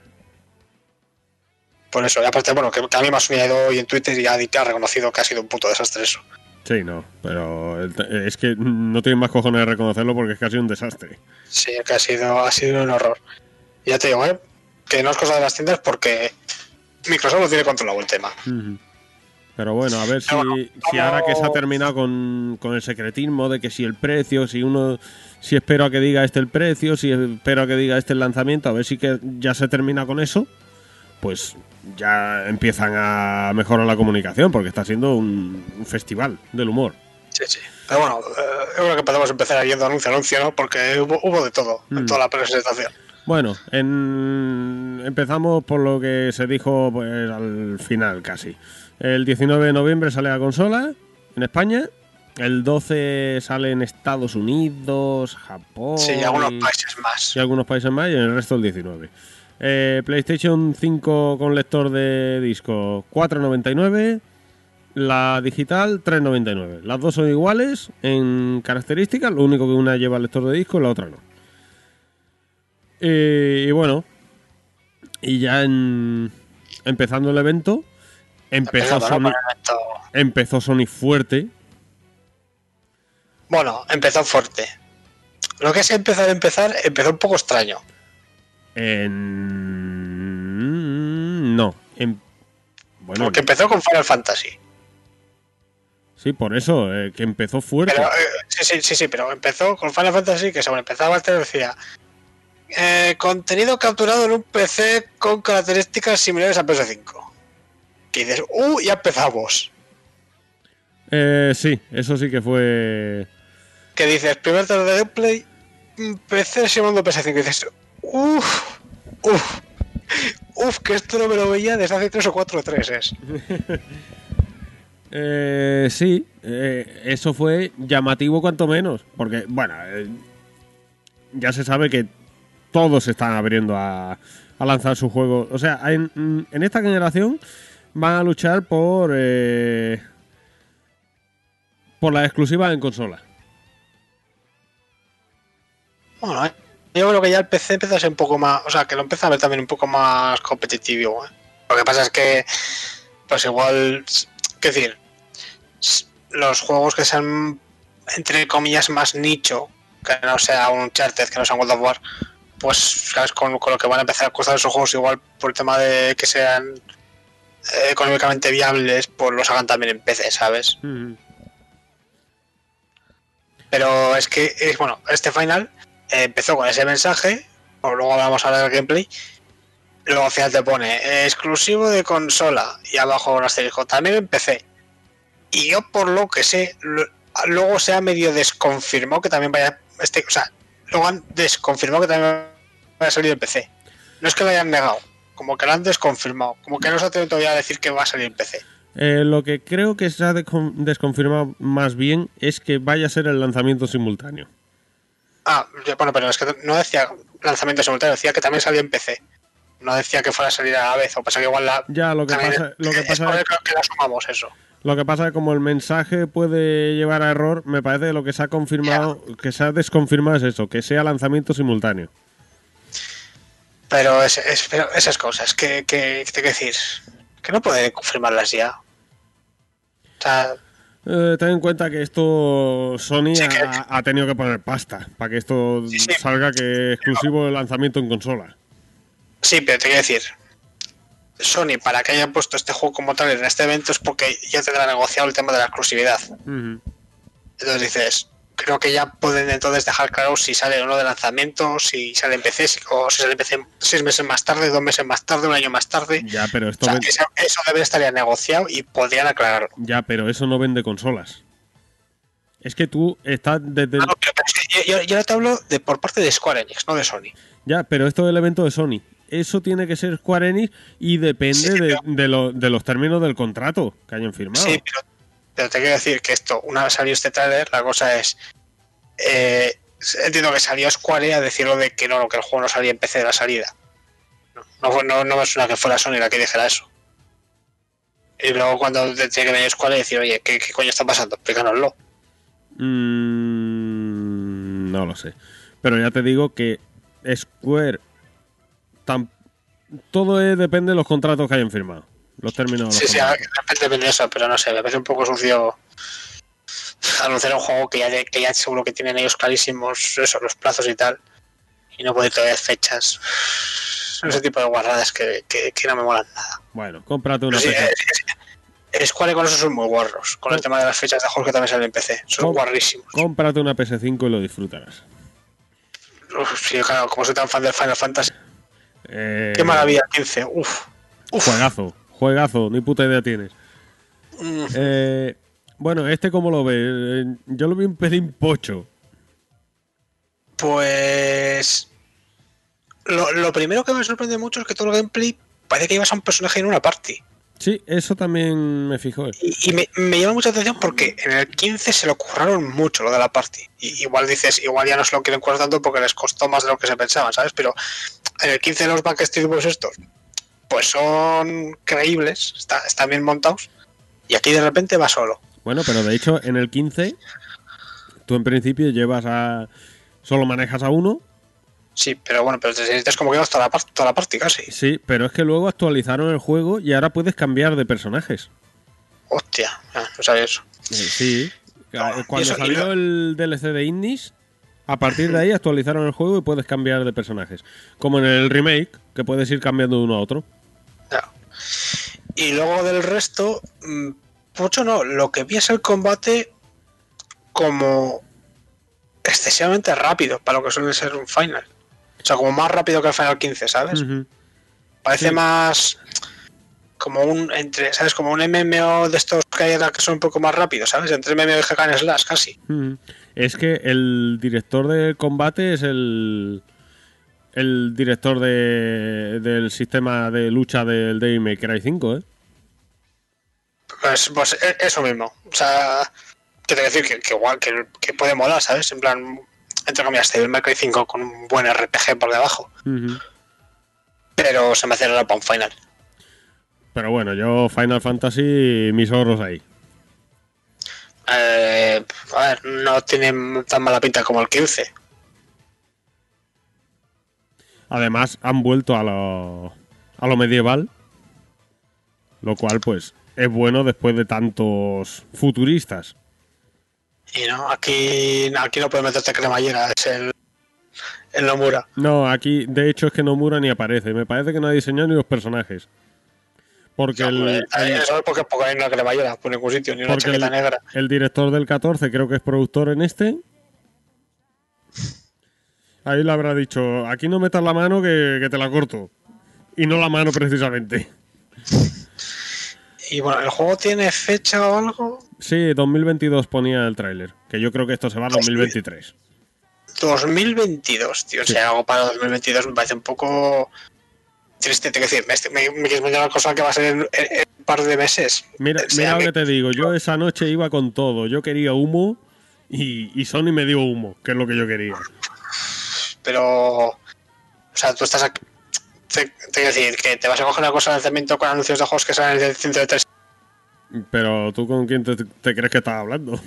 Por eso, y aparte, bueno, que, que a mí me ha subido hoy en Twitter y ha, ha reconocido que ha sido un puto desastre eso. Sí, no, pero es que no tienes más cojones de reconocerlo porque es casi un desastre. Sí, que ha sido, ha sido un horror. Ya te digo, ¿eh? que no es cosa de las tiendas porque Microsoft lo tiene controlado el tema. Pero bueno, a ver si, Pero bueno, si ahora que se ha terminado con, con el secretismo de que si el precio, si uno, si espero a que diga este el precio, si espero a que diga este el lanzamiento, a ver si que ya se termina con eso, pues ya empiezan a mejorar la comunicación porque está siendo un, un festival del humor. Sí, sí. Pero bueno, eh, yo creo que podemos empezar yendo anuncio a anuncio, ¿no? Porque hubo, hubo de todo Mm. en toda la presentación. Bueno, en- empezamos por lo que se dijo pues, al final casi. El 19 de noviembre sale la consola en España. El 12 sale en Estados Unidos, Japón Sí, y algunos países más. y algunos países más y en el resto el 19. Eh, PlayStation 5 con lector de disco 4.99. La digital 3.99. Las dos son iguales en características, lo único que una lleva lector de disco y la otra no. Eh, y bueno, y ya en, empezando el evento, empezó. Sony, empezó Sony fuerte. Bueno, empezó fuerte. Lo que es empezar a empezar, empezó un poco extraño. En... No, en... Bueno, Porque empezó con Final Fantasy. sí, por eso, eh, que empezó fuerte. Pero, eh, sí, sí, sí, sí, pero empezó con Final Fantasy, que según empezaba te decía eh, contenido capturado en un PC con características similares a PS5. Que dices, uh, ya empezamos. Eh, sí, eso sí que fue... Que dices, primer trailer de gameplay, mm, PC simulando PS5. Y dices, uff, uff, uff, que esto no me lo veía desde hace 3 o 4 3 Eh, sí, eh, eso fue llamativo cuanto menos, porque, bueno, eh, ya se sabe que todos se están abriendo a, a lanzar su juego. O sea, en, en esta generación van a luchar por eh, por la exclusiva en consola. Bueno, eh, yo creo que ya el PC empieza a ser un poco más. O sea, que lo empieza a ver también un poco más competitivo. ¿eh? Lo que pasa es que, pues igual. ¿Qué decir? Los juegos que sean, entre comillas, más nicho, que no sea un Uncharted, que no sea un World of War, pues, ¿sabes? Con, con lo que van a empezar a costar esos juegos, igual por el tema de que sean eh, económicamente viables, pues los hagan también en PC, ¿sabes? Pero es que, es, bueno, este final empezó con ese mensaje, o luego vamos a hablar del gameplay, luego al final te pone eh, exclusivo de consola y abajo un asterisco, también en PC. Y yo por lo que sé, luego se ha medio desconfirmado que también vaya, este, o sea, luego han desconfirmado que también vaya a salir en PC. No es que lo hayan negado, como que lo han desconfirmado, como que no se atreven todavía a decir que va a salir en PC. Eh, lo que creo que se ha descon- desconfirmado más bien es que vaya a ser el lanzamiento simultáneo. Ah, bueno, pero es que no decía lanzamiento simultáneo, decía que también salía en PC. No decía que fuera a salir a la vez, o pasa que igual la. Ya, lo que pasa, lo que pasa es que la sumamos eso. Lo que pasa es que como el mensaje puede llevar a error, me parece que lo que se ha confirmado, que se ha desconfirmado es eso, que sea lanzamiento simultáneo. Pero, es, es- pero esas cosas, que, que, que, que decir, que no pueden confirmarlas ya. O sea, Eh, ten en cuenta que esto Sony Sí, que- ha, ha tenido que poner pasta para que esto Sí, sí. salga que exclusivo de lanzamiento en consola. sí, pero te quiero decir, Sony, para que hayan puesto este juego como tal en este evento es porque ya tendrá negociado el tema de la exclusividad. Entonces dices, creo que ya pueden entonces dejar claro si sale o no de lanzamiento, si sale en PC, o si sale en PC seis meses más tarde, dos meses más tarde, un año más tarde. Ya, pero O esto sea, eso, eso debe estar ya negociado y podrían aclararlo. ya, pero eso no vende consolas. Es que tú estás desde... Ah, no, pero- es que yo, yo- te hablo de por parte de Square Enix, no de Sony. Ya, pero esto es el evento de Sony. Eso tiene que ser Square Enix y depende Sí, de, pero- de lo- de los términos del contrato que hayan firmado. Sí, pero, pero te quiero decir que esto, una vez salió este trailer, la cosa es. eh, entiendo que salió Square a decirlo de que no, que el juego no salía en PC de la salida. No, no, no, me suena que fuera Sony la que dijera eso. Y luego cuando tiene que venir Square y decir, oye, ¿qué, coño está pasando? Explícanoslo. Mm, no lo sé. Pero ya te digo que Square. tam- todo depende de los contratos que hayan firmado. Los términos de los Sí, sí, a- depende de eso, pero no sé, me parece un poco sucio anunciar un juego que ya, de- que ya seguro que tienen ellos clarísimos eso, los plazos y tal, y no poder todavía fechas. Ese tipo de guarradas que, que- que no me molan nada. Bueno, cómprate una Pero sí, es- es- Square con eso son muy guarros, con el tema de las fechas de juegos que también salen en PC, son Com- guarrísimos. Cómprate una PS5 y lo disfrutarás. Uf, sí, claro, como soy tan fan del Final Fantasy, Eh, qué maravilla, 15, uff. Uf. Juegazo, juegazo, ni puta idea tienes. Mm, Eh, bueno, este como lo ves, Eh, yo lo vi un pelín pocho. Pues. Lo, lo primero que me sorprende mucho es que todo el gameplay parece que llevas a un personaje en una party. Sí, eso también me fijó. Y, y me, me llama mucha atención porque en el 15 se lo curraron mucho lo de la party. Y igual dices, igual ya no se lo quieren curar tanto porque les costó más de lo que se pensaban, ¿sabes? Pero en el 15 los Backstreet Boys estos, pues son creíbles, está- están bien montados. Y aquí de repente va solo. Bueno, pero de hecho en el 15 tú en principio llevas a... Solo manejas a uno, Sí, pero bueno, pero te sientes como que llevas toda la, toda la party casi. sí, pero es que luego actualizaron el juego y ahora puedes cambiar de personajes. Hostia, ah, no sabía eso. Eh, Sí. No, y Cuando eso- salió el DLC de Indies, a partir de ahí actualizaron el juego y puedes cambiar de personajes. Como en el remake, que puedes ir cambiando de uno a otro. Ya. Y luego del resto, mm, mucho no. Lo que vi es el combate como excesivamente rápido para lo que suele ser un final. O sea, como más rápido que el Final 15, ¿sabes? Parece sí. más como un entre, ¿sabes? Como un MMO de estos que hay que son un poco más rápidos, ¿sabes? Entre MMO y Hack and Slash casi. Es que el director de combate es el el director de, del sistema de lucha del Devil May Cry 5, ¿eh? Pues, pues e- eso mismo. O sea, que te a decir que, que igual, que, que puede molar, ¿sabes? En plan, entre comillas, Devil May Cry 5 con un buen RPG por debajo. Pero se me hace raro para un final. Pero bueno, yo Final Fantasy, mis ahorros ahí. Eh, a ver, no tiene tan mala pinta como el 15. Además, han vuelto a lo, a lo medieval, lo cual, pues, es bueno después de tantos futuristas. Y no, aquí, aquí no puedes meterte cremallera, es el, el Nomura. No, aquí, de hecho, es que Nomura ni aparece. Me parece que no ha diseñado ni los personajes. Porque el, Hombre, el- Eso es porque, porque hay una cremallera por ningún sitio, ni una chaqueta el- negra. el director del 14 creo que es productor en este. Ahí le habrá dicho, aquí no metas la mano que, que te la corto. Y no la mano precisamente. Y bueno, ¿el juego tiene fecha o algo? Sí, 2022 ponía el tráiler. Que yo creo que esto se va a 2023. 2022, tío. Sí. Si hay algo para 2022 me parece un poco triste. Tengo que decir, me, me, me una cosa que va a ser en, en- en un par de meses. Mira, O sea, mira lo que- que te digo. Yo esa noche iba con todo. Yo quería humo y, y Sony me dio humo, que es lo que yo quería. Pero, o sea, tú estás aquí. Te, te quiero decir que te vas a coger una cosa de lanzamiento con anuncios de juegos que salen del centro de tres. Pero tú con quién te, te crees que estás hablando.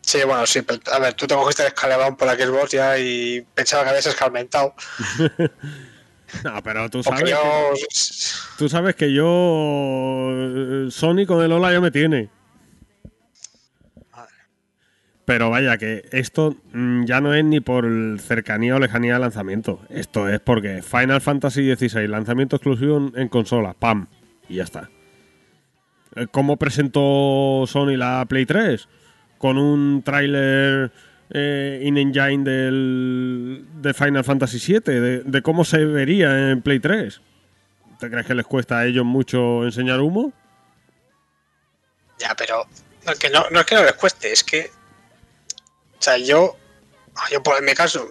Sí, bueno, sí, pero a ver, tú te cogiste el escalebón por la Xbox ya y pensaba que habías escarmentado. No, pero tú sabes, yo. que, tú sabes que yo. eh, Sony con el Ola ya me tiene. Pero vaya, que esto mm, ya no es ni por cercanía o lejanía de lanzamiento. Esto es porque Final Fantasy XVI, lanzamiento exclusivo en, consola, ¡pam! Y ya está. Eh, ¿Cómo presentó Sony la Play 3? Con un tráiler eh, in-engine del, de Final Fantasy VII, de, cómo se vería en Play 3. ¿Te crees que les cuesta a ellos mucho enseñar humo? Ya, pero. Que no, no es que no les cueste, es que. Sea, yo, yo por, en mi caso,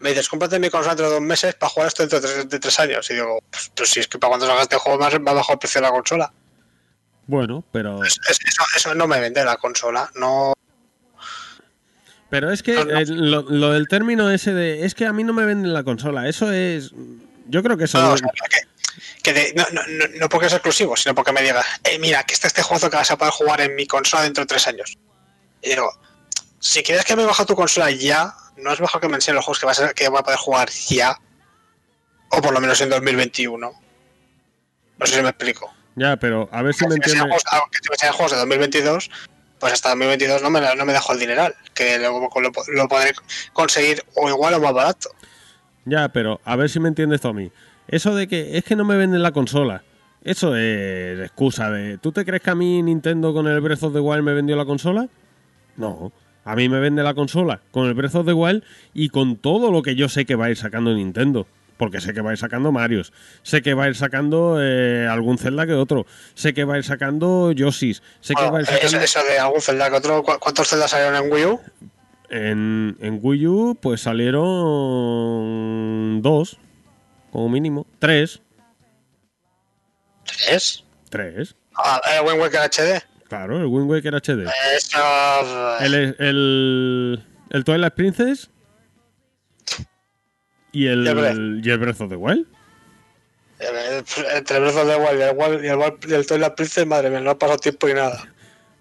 me dices, cómprate mi consola dentro de dos meses para jugar esto dentro de tres, de tres años. Y digo, pues, pues si es que para cuando salga este juego más va a bajar el precio de la consola. Bueno, pero. Es- es- eso, eso no me vende la consola. No, Pero es que No, no. eh, lo, lo del término ese de. Es que a mí no me venden la consola. Eso es. Yo creo que eso. no, o sea, que, que de- no, no, no, no porque es exclusivo, sino porque me diga, eh, mira, que está este juego que vas a poder jugar en mi consola dentro de tres años. Y digo, si quieres que me baje tu consola ya, no es mejor que me enseñen los juegos que, vas a, que voy a poder jugar ya. O por lo menos en 2021. No sé si me explico. Ya, pero a ver si me entiendes. juegos, aunque si me enseñan juegos de 2022, pues hasta 2022 no me, no me dejo el dineral, que luego lo, lo podré conseguir o igual o más barato. Ya, pero a ver si me entiendes tú a mí. Eso de que es que no me venden la consola. Eso es excusa de. ¿Tú te crees que a mí Nintendo con el Breath of the Wild me vendió la consola? No. A mí me vende la consola con el Breath of the Wild y con todo lo que yo sé que va a ir sacando Nintendo. Porque sé que va a ir sacando Marios. Sé que va a ir sacando eh, algún Zelda que otro. Sé que va a ir sacando Yoshis. Sé que va a ir eso, sacando. eso de algún Zelda que otro, ¿cu- ¿cuántos Zelda salieron en Wii U? En, en Wii U, pues salieron dos, como mínimo. Tres. ¿Tres? Tres. Ah, el Wind Waker HD. Claro, el Wind Waker HD. Eso. El, el, el Twilight Princess. Y el, Y el Breath. of the Wild. Entre el Breath of the Wild y el, Wild- y el, Wild- y el Twilight Princess, madre mía, no ha pasado tiempo y nada.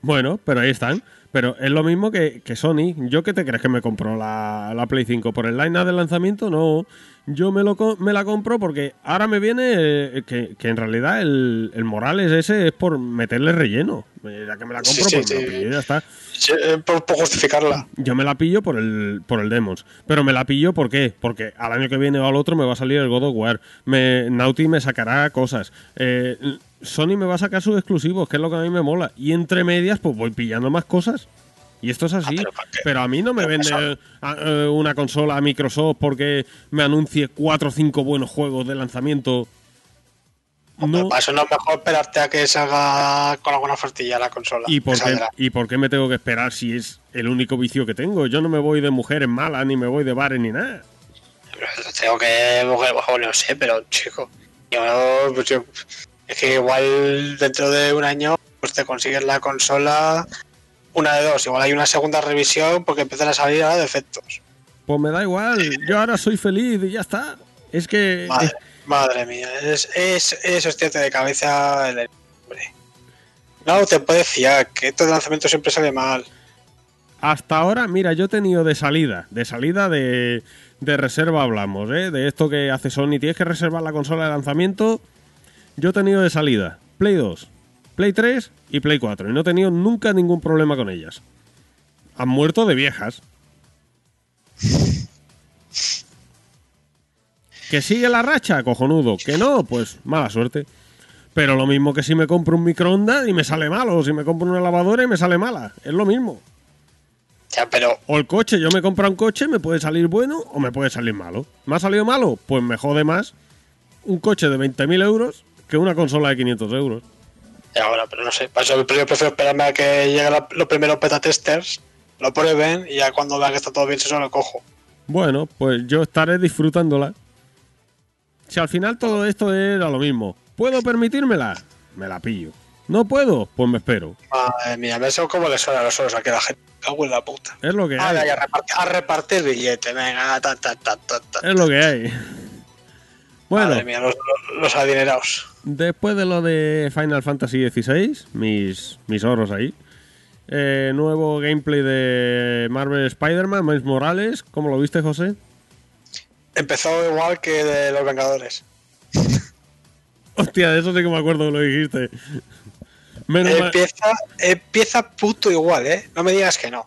Bueno, pero ahí están. Pero es lo mismo que, que Sony. ¿Yo qué te crees que me compró la, la Play 5? ¿Por el line de lanzamiento? No. Yo me, lo, me la compro porque ahora me viene eh, que, que en realidad el, el Morales ese es por meterle relleno. Eh, Ya que me la compro, Sí, sí, pues me sí. pillo ya está. Eh, por, por justificarla. Yo me la pillo por el, por el Demons. Pero me la pillo ¿por qué? Porque al año que viene o al otro me va a salir el God of War. Me, Naughty me sacará cosas. Eh, Sony me va a sacar sus exclusivos, que es lo que a mí me mola. Y entre medias, pues voy pillando más cosas. Y esto es así. Ah, pero a mí no me vende eh, una consola a Microsoft porque me anuncie cuatro o cinco buenos juegos de lanzamiento. No. Para eso no es mejor esperarte a que salga con alguna ofertilla la consola. ¿Y por, qué, saldrá. ¿Y por qué me tengo que esperar si es el único vicio que tengo? Yo no me voy de mujeres malas, ni me voy de bares, ni nada. Pero Tengo que. Bueno, no sé, pero chico. Yo, yo- es que igual dentro de un año pues te consigues la consola. Una de dos. Igual hay una segunda revisión porque empiezan a salir ahora defectos. Pues me da igual, yo ahora soy feliz y ya está. Es que Madre, madre mía. Es, es, eso es de cabeza. el- hombre. No te puedes fiar, que estos lanzamientos siempre sale mal. hasta ahora, mira, yo he tenido de salida, de salida de, de reserva hablamos, ¿eh? De esto que hace Sony, tienes que reservar la consola de lanzamiento. Yo he tenido de salida Play 2, Play 3 y Play 4 y no he tenido nunca ningún problema con ellas. Han muerto de viejas. Que sigue la racha, cojonudo. Que no, pues mala suerte. Pero lo mismo que si me compro un microondas y me sale malo, o si me compro una lavadora y me sale mala. Es lo mismo. Ya, pero O el coche, yo me compro un coche, me puede salir bueno o me puede salir malo. ¿Me ha salido malo? Pues me jode más un coche de 20.000 euros que una consola de 500 euros. Ya, bueno, pero no sé. Para eso yo prefiero esperarme a que lleguen los primeros beta testers, lo prueben y ya cuando vean que está todo bien, eso lo cojo. Bueno, pues yo estaré disfrutándola. Si al final todo esto era lo mismo, ¿puedo permitírmela? Me la pillo. ¿No puedo? Pues me espero. Madre mía, me sé cómo le suena los oros aquí a la gente. Cago en la puta. Es lo que Ahora hay. ya a repartir, a repartir billete, venga, ta, ta, ta, ta, ta. Es lo que hay. Bueno, Madre mía, los, los- los adinerados. Después de lo de Final Fantasy XVI, mis, mis oros ahí. eh, nuevo gameplay de Marvel Spider-Man, Miles Morales. ¿Cómo lo viste, José? Empezó igual que de los Vengadores. Hostia, de eso sí que me acuerdo que lo dijiste. Menos, mal, Empieza, empieza puto igual, ¿eh? No me digas que no.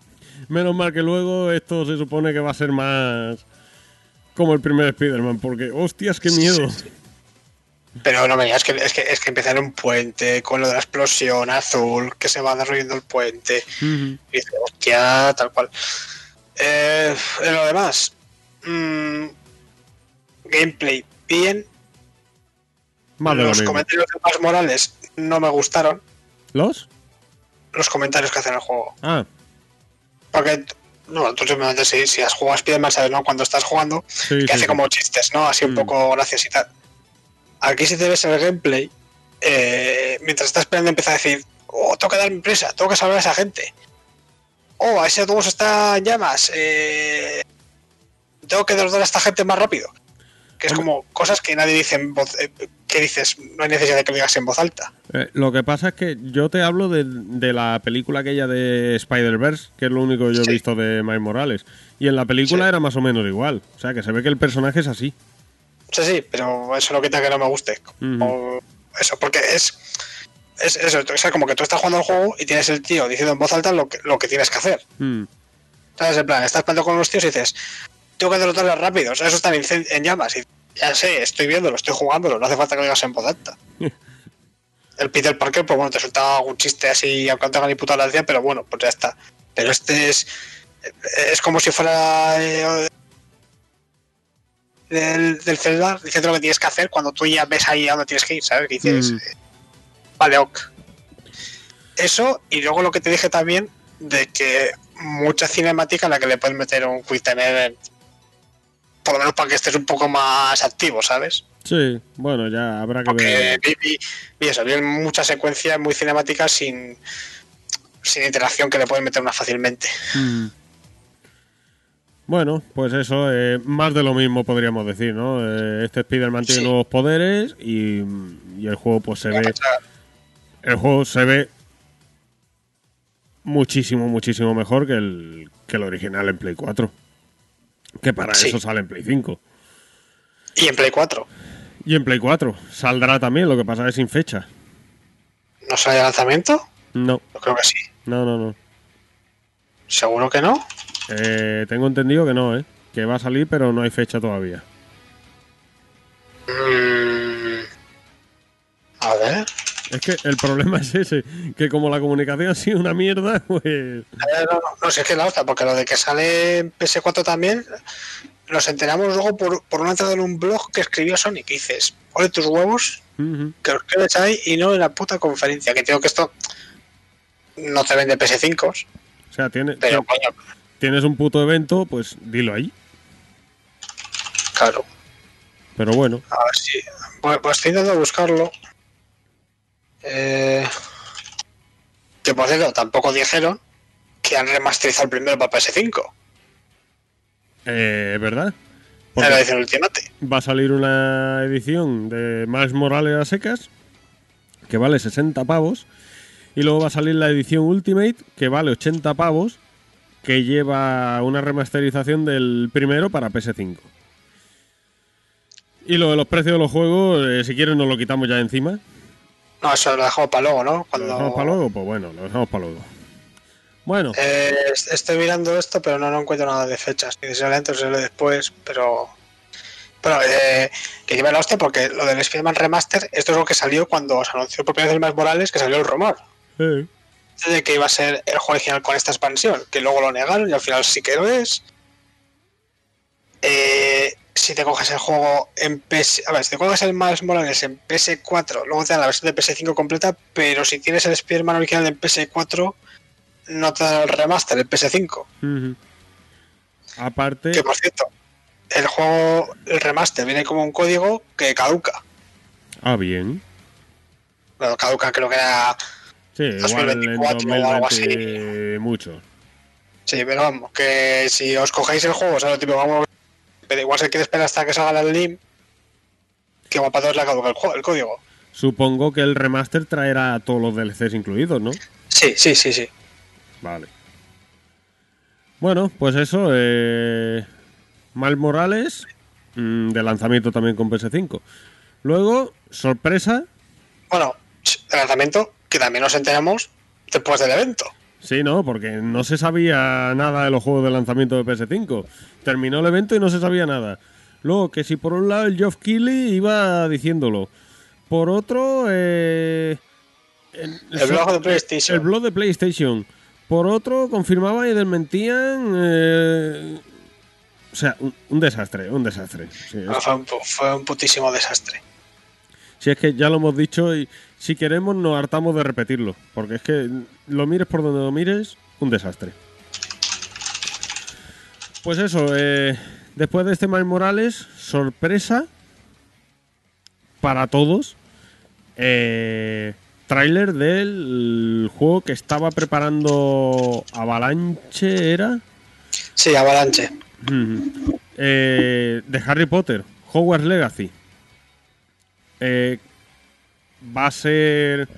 menos mal que luego esto se supone que va a ser más como el primer Spider-Man, porque hostias, qué miedo. Pero no me digas que es que, es que empieza en un puente con lo de la explosión azul, que se va desarrollando el puente. Y dice, hostia, tal cual. Eh, en lo demás, mm, gameplay bien. Lo Los comentarios de Miles Morales no me gustaron. ¿Los? Los comentarios que hacen el juego. Ah, Porque No, tú simplemente si, si has jugado a Spider-Man, sabes, ¿no? Cuando estás jugando, Sí, que sí, hace sí. como chistes, ¿no? Así un Mm. poco gracias y tal. Aquí si te ves el gameplay, eh, mientras estás esperando empieza a decir, oh, tengo que dar mi prisa, tengo que salvar a esa gente. Oh, ese autobús está en llamas. eh, tengo que derrotar a esta gente más rápido. Que es como cosas que nadie dice en voz, eh, que dices, no hay necesidad de que lo digas en voz alta. Eh, lo que pasa es que yo te hablo de, de la película aquella de Spider-Verse, que es lo único que yo he visto de Miles Morales. Y en la película Sí. era más o menos igual. O sea, que se ve que el personaje es así. Sí, sí, pero eso no quita que no me guste. O eso, porque es, es eso, o sea, como que tú estás jugando al juego y tienes el tío diciendo en voz alta lo que, lo que tienes que hacer. ¿Sabes? En plan, estás peleando con los tíos y dices, tengo que derrotarlos rápido, o sea, eso están en, incen- en llamas. Y ya sé, estoy viéndolo, estoy jugándolo, no hace falta que lo digas en voz alta. el Peter Parker, pues bueno, te suelta algún chiste así, aunque no tenga ni puta gracia, pero bueno, pues ya está. Pero este es. Es como si fuera. eh, del, del celular diciendo lo que tienes que hacer cuando tú ya ves ahí a dónde tienes que ir, ¿sabes? Que dices, Mm. eh, vale, ok. Eso, y luego lo que te dije también, de que mucha cinemática en la que le puedes meter un quick time event. Por lo menos para que estés un poco más activo, ¿sabes? Sí, bueno, ya habrá que Porque ver. vi, vi- vi eso, vi muchas secuencias muy cinemáticas sin, sin interacción que le pueden meter más fácilmente. Mm. Bueno, pues eso, eh, más de lo mismo podríamos decir, ¿no? Eh, este Spider-Man tiene nuevos poderes y, y el juego pues se ve... El juego se ve muchísimo, muchísimo mejor que el, que el original en Play 4. Que para Sí. eso sale en Play 5. Y en Play 4. Y en Play 4 saldrá también, lo que pasa es sin fecha. ¿No sale lanzamiento? No, Yo creo que sí. no, no, no. ¿Seguro que no? Eh, tengo entendido que no, ¿eh? Que va a salir, pero no hay fecha todavía. Mm. A ver. Es que el problema es ese, que como la comunicación ha sido una mierda, pues... Eh, No, sé, es que es la otra, porque lo de que sale en PS4 también, nos enteramos luego por, por una entrada en un blog que escribió Sonic. Y dices, ole tus huevos, Ujú. que los escribes ahí y no en la puta conferencia. Que tengo que esto no te vende PS5, O sea, tiene- pero coño, tienes un puto evento, pues dilo ahí. claro. Pero bueno, A ver si. Pues, pues estoy intentando buscarlo. Eh, que por cierto, tampoco dijeron que han remasterizado el primero para PS5. eh, ¿verdad? Porque la edición Ultimate. va a salir una edición de Miles Morales a secas que vale 60 pavos y luego va a salir la edición Ultimate que vale 80 pavos que lleva una remasterización del primero para PS5. Y lo de los precios de los juegos, eh, si quieres nos lo quitamos ya encima. No, eso lo dejamos para luego, ¿no? ¿Lo Cuando... dejamos para luego? Pues bueno, lo dejamos para luego. Bueno, Eh, est- estoy mirando esto, pero no, no encuentro nada de fechas. Si sale antes o sale después, pero. Pero eh, que lleva la hostia porque lo del Spider-Man Remaster, esto es lo que salió cuando se anunció por primera vez el Miles Morales, que salió el rumor eh, de que iba a ser el juego original con esta expansión, que luego lo negaron y al final sí que lo es. Eh, si te coges el juego en PS, a ver, si te coges el Miles Morales en PS4, luego te dan la versión de PS5 completa, pero si tienes el Spider-Man original en PS4, no te dan el remaster, el PS5. ujú. Aparte, Que por cierto, el juego, el remaster viene como un código que caduca. ah, bien. Bueno, caduca creo que era. Sí, igual en 2024 o algo así. 2020 mucho. Sí, pero vamos, que si os cogéis el juego, o sea, lo tipo, vamos. Pero igual se quiere esperar hasta que salga el LIM. Que igual para todos le caduca el, juego, el código. Supongo que el remaster traerá todos los DLCs incluidos, ¿no? Sí, sí, sí, sí. Vale. Bueno, pues eso. Eh, Mal Morales, mm, de lanzamiento también con PS5. Luego, sorpresa. Bueno, el lanzamiento, que también nos enteramos después del evento. Sí, no, porque no se sabía nada de los juegos de lanzamiento de PS5. Terminó el evento y no se sabía nada. Luego, que si por un lado el Geoff Keighley iba diciéndolo. Por otro, eh, el, El blog de PlayStation. El blog de PlayStation. Por otro, confirmaban y desmentían. eh, o sea, un, un desastre, un desastre. Sí, es- No, fue, un, fue un putísimo desastre. si es que ya lo hemos dicho y si queremos nos hartamos de repetirlo. Porque es que lo mires por donde lo mires, un desastre. Pues eso, eh, después de este Miles Morales, sorpresa para todos. Eh, tráiler del juego que estaba preparando Avalanche, ¿era? Sí, Avalanche. Eh, de Harry Potter, Hogwarts Legacy. Eh, va a ser.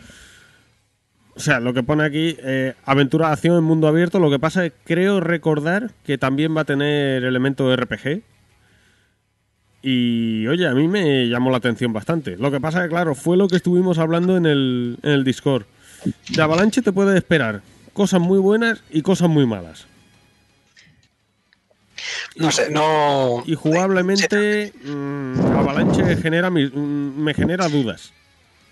O sea, lo que pone aquí, eh, aventura de acción en mundo abierto. Lo que pasa es que creo recordar que también va a tener elementos de RPG. Y oye, a mí me llamó la atención bastante. Lo que pasa es que, claro, fue lo que estuvimos hablando en el, en el Discord. De Avalanche te puede esperar cosas muy buenas y cosas muy malas. No sé, no. Y jugablemente, mm, Avalanche genera mi- mm, me genera dudas.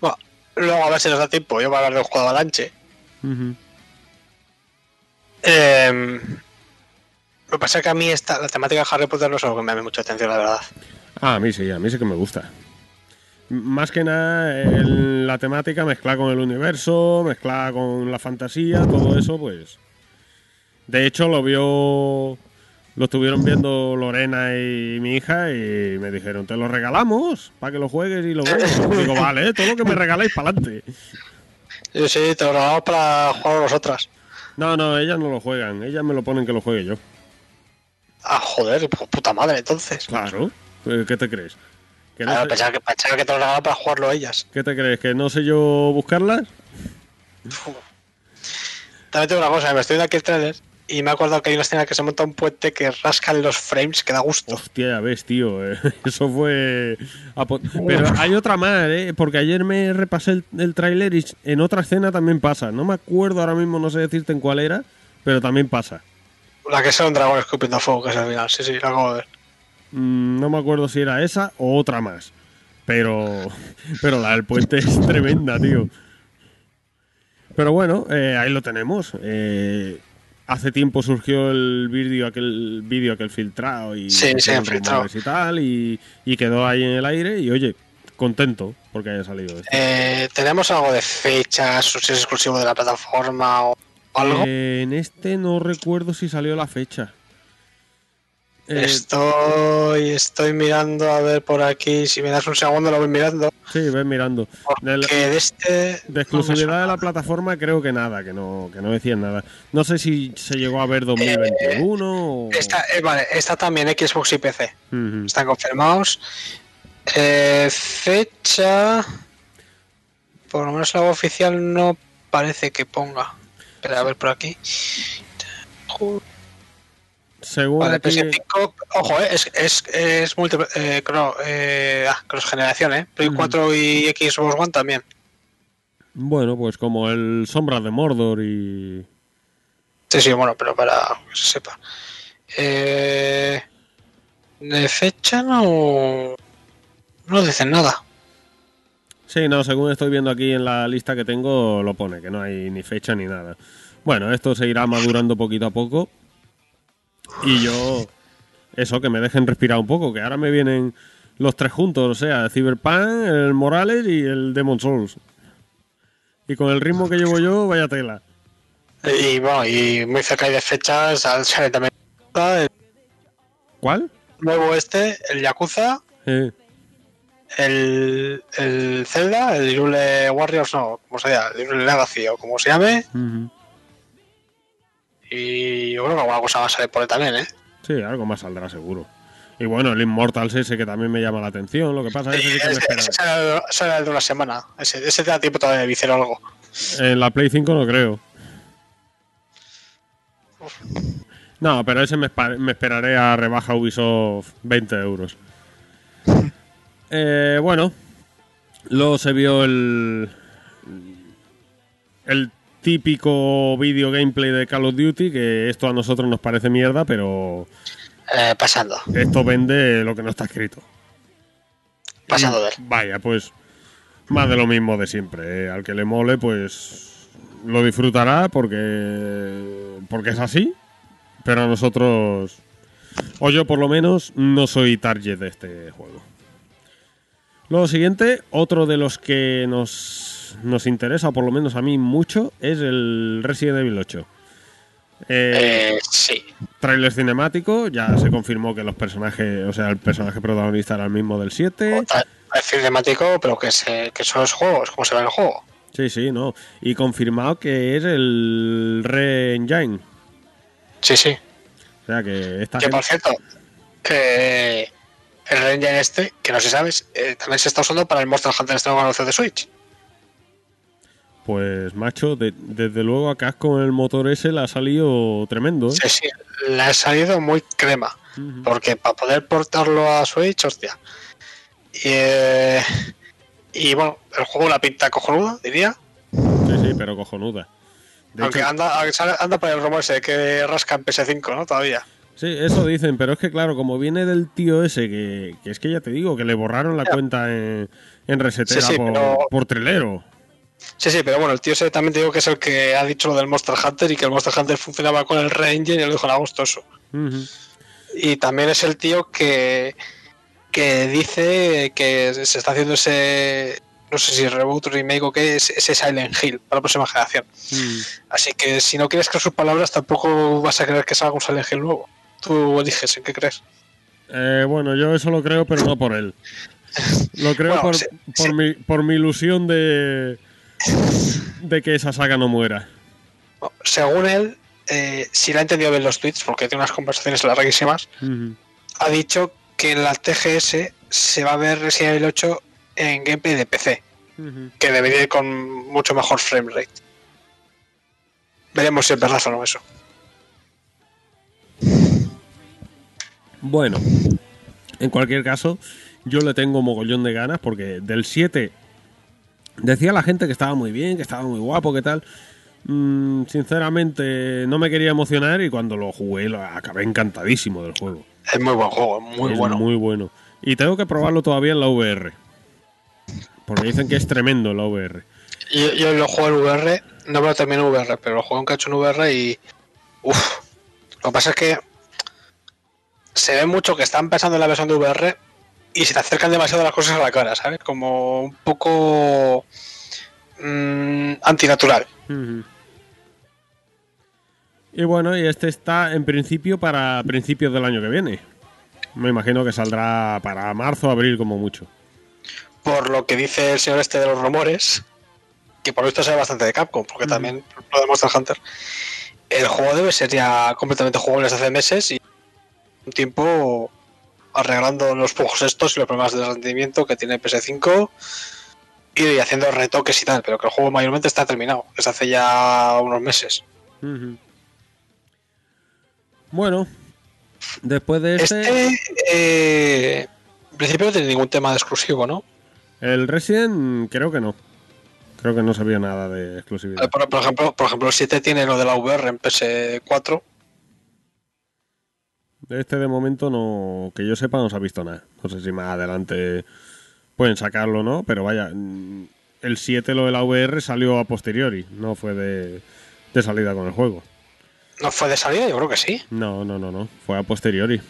Bueno, luego a ver si nos da tiempo. Yo voy a hablar del juego Avalanche. Ujú. Eh, lo que pasa es que a mí esta, la temática de Harry Potter no es algo que me llame mucha atención, la verdad. Ah, a mí sí, a mí sí que me gusta. Más que nada, el- la temática mezclada con el universo, mezclada con la fantasía, todo eso, pues. De hecho, lo vio. Lo estuvieron viendo Lorena y mi hija y me dijeron: Te lo regalamos para que lo juegues y lo veas. Digo, vale, todo lo que me regaláis para adelante. Sí, sí, te lo grabamos para jugar nosotras. No, no, ellas no lo juegan, ellas me lo ponen que lo juegue yo. Ah, joder, pues puta madre, entonces. Claro. Eh, ¿Qué te crees? ¿Que no Claro, sé- pensaba, que, pensaba que te lo regalaba para jugarlo ellas. ¿Qué te crees? ¿Que no sé yo buscarlas? También tengo una cosa, me estoy viendo aquí el trailer y me he acordado que hay una escena que se monta un puente que rascan los frames, que da gusto. Hostia, ya ves, tío. eh, Eso fue. Pero hay otra más, ¿eh? Porque ayer me repasé el, el tráiler y en otra escena también pasa. No me acuerdo ahora mismo, no sé decirte en cuál era, pero también pasa. La que es un dragón escupiendo fuego, que es el final. Sí, sí, lo acabo de ver. Mm, no me acuerdo si era esa o otra más. Pero. Pero la del puente es tremenda, tío. Pero bueno, eh, ahí lo tenemos. Eh, hace tiempo surgió el vídeo aquel vídeo aquel filtrado y Sí, sí, filtrado. y tal y, y quedó ahí en el aire y oye, contento porque haya salido esto. Eh, ¿Tenemos algo de fechas si es exclusivo de la plataforma o algo? Eh, en este no recuerdo si salió la fecha. Eh, Estoy, estoy mirando a ver por aquí. Si me das un segundo, lo voy mirando. sí, ves mirando. De este. De exclusividad de la plataforma creo que nada, que no, que no decían nada. No sé si se llegó a ver 2021 o... Esta, eh, vale, esta también Xbox y PC. Están confirmados. Eh, fecha. Por lo menos la oficial no parece que ponga. Espera, a ver por aquí. Según Vale, aquí- PS5, ojo, eh, es, es, es multi, eh, cro- eh, ah, cross generación, ¿eh? Play Ujú. 4 y Xbox One también. Bueno, pues como el Sombras de Mordor y... Sí, sí, bueno, pero para que se sepa. Eh, de fecha no. No dicen nada. Sí, no, según estoy viendo aquí en la lista que tengo, lo pone, que no hay ni fecha ni nada. Bueno, esto se irá madurando poquito a poco. Y yo... Eso, que me dejen respirar un poco, que ahora me vienen los tres juntos, o sea, Cyberpunk, el Morales y el Demon Souls. Y con el ritmo que llevo yo, vaya tela. Y bueno, y muy cerca de fechas al- sale también el ¿Cuál? nuevo este, el Yakuza, el, el Zelda, el Hyrule Warriors, no, como se llama, el Hyrule Legacy o como se llame. Y yo creo que alguna cosa va a salir por ahí también, ¿eh? Sí, algo más saldrá seguro. Y bueno, el Immortals ese que también me llama la atención. Lo que pasa es que sí que me Ese, será, será el de una semana. Ese, ese te da tiempo todavía de viciar algo. En la Play 5 no creo. No, pero ese me, me esperaré a rebaja Ubisoft 20 euros. Eh, bueno, luego se vio el, el típico vídeo gameplay de Call of Duty, que esto a nosotros nos parece mierda, pero Eh, pasando. esto vende lo que no está escrito. Pasando de él. Vaya, pues más de lo mismo de siempre. eh. Al que le mole, pues lo disfrutará porque porque es así. Pero a nosotros, o yo por lo menos, no soy target de este juego. Lo siguiente, otro de los que nos, nos interesa, o por lo menos a mí mucho, es el Resident Evil 8. Eh, Eh, sí. Trailer cinemático, ya se confirmó que los personajes, o sea, el personaje protagonista era el mismo del 7. El cinemático, pero que, se, que son los juegos, como se ve en el juego. Sí, sí, no. Y confirmado que es el Re-Engine. Sí, sí. O sea, que esta Que gente- por cierto, que el Ranger este, que no se sabe, eh, también se está usando para el Monster Hunter este nuevo de Switch. Pues, macho, de- desde luego acá con el motor ese le ha salido tremendo, ¿eh? Sí, sí, le ha salido muy crema. Porque para poder portarlo a Switch, hostia. Y, eh, y bueno, el juego la pinta cojonuda, diría. Sí, sí, pero cojonuda. De aunque hecho- anda, anda por el rumor ese de que rasca en PS5, ¿no? Todavía. Sí, eso dicen, pero es que claro, como viene del tío ese, que, que es que ya te digo, que le borraron la cuenta en, en resetera Sí, sí, por, pero- por trilero. Sí, sí, pero bueno, el tío ese también te digo que es el que ha dicho lo del Monster Hunter y que el Monster Hunter funcionaba con el Ranger y lo dijo en agosto eso. Ujú. Y también es el tío que, que dice que se está haciendo ese, no sé si reboot, remake o qué, es ese Silent Hill para la próxima generación. Mm. Así que si no quieres creer sus palabras, tampoco vas a creer que salga un Silent Hill nuevo. Tú eliges en qué crees. Eh, bueno, yo eso lo creo, pero no por él. Lo creo Bueno, por, sí, por sí. Mi, por mi ilusión de, de que esa saga no muera. Según él, eh, si le ha entendido bien los tweets, porque tiene unas conversaciones larguísimas, ha dicho que en la TGS se va a ver Resident Evil 8 en gameplay de PC, que debería ir con mucho mejor frame rate. Veremos si es verdad o no eso. Bueno, en cualquier caso, yo le tengo mogollón de ganas porque del 7 decía la gente que estaba muy bien, que estaba muy guapo, que tal. Mm, sinceramente, no me quería emocionar y cuando lo jugué lo acabé encantadísimo del juego. Es muy buen juego, muy es bueno. muy bueno. Y tengo que probarlo todavía en la VR. Porque dicen que es tremendo en la VR. Yo, yo lo juego en VR, no me lo termino en VR, pero lo juego en cacho en VR y. Uff. Lo que pasa es que se ve mucho que están pensando en la versión de VR y se te acercan demasiado las cosas a la cara, ¿sabes? Como un poco. mm, antinatural. Y bueno, y este está en principio para principios del año que viene. Me imagino que saldrá para marzo abril como mucho. Por lo que dice el señor este de los rumores, que por visto sabe bastante de Capcom, porque también lo de Monster Hunter. El juego debe ser ya completamente jugable desde hace meses y un tiempo arreglando los pujos estos y los problemas de rendimiento que tiene PS5 y haciendo retoques y tal, pero que el juego mayormente está terminado desde hace ya unos meses. Bueno, después de este, Este, eh, en principio no tiene ningún tema de exclusivo, ¿no? el Resident creo que no. Creo que no sabía nada de exclusividad. Eh, Por, por ejemplo, por ejemplo, el 7 tiene lo de la VR en PS4 De este de momento no, que yo sepa no se ha visto nada. No sé si más adelante pueden sacarlo o no, pero vaya, mm, el 7 lo de la VR salió a posteriori, no fue de, de salida con el juego. ¿No fue de salida? Yo creo que sí. No, no, no, no, fue a posteriori.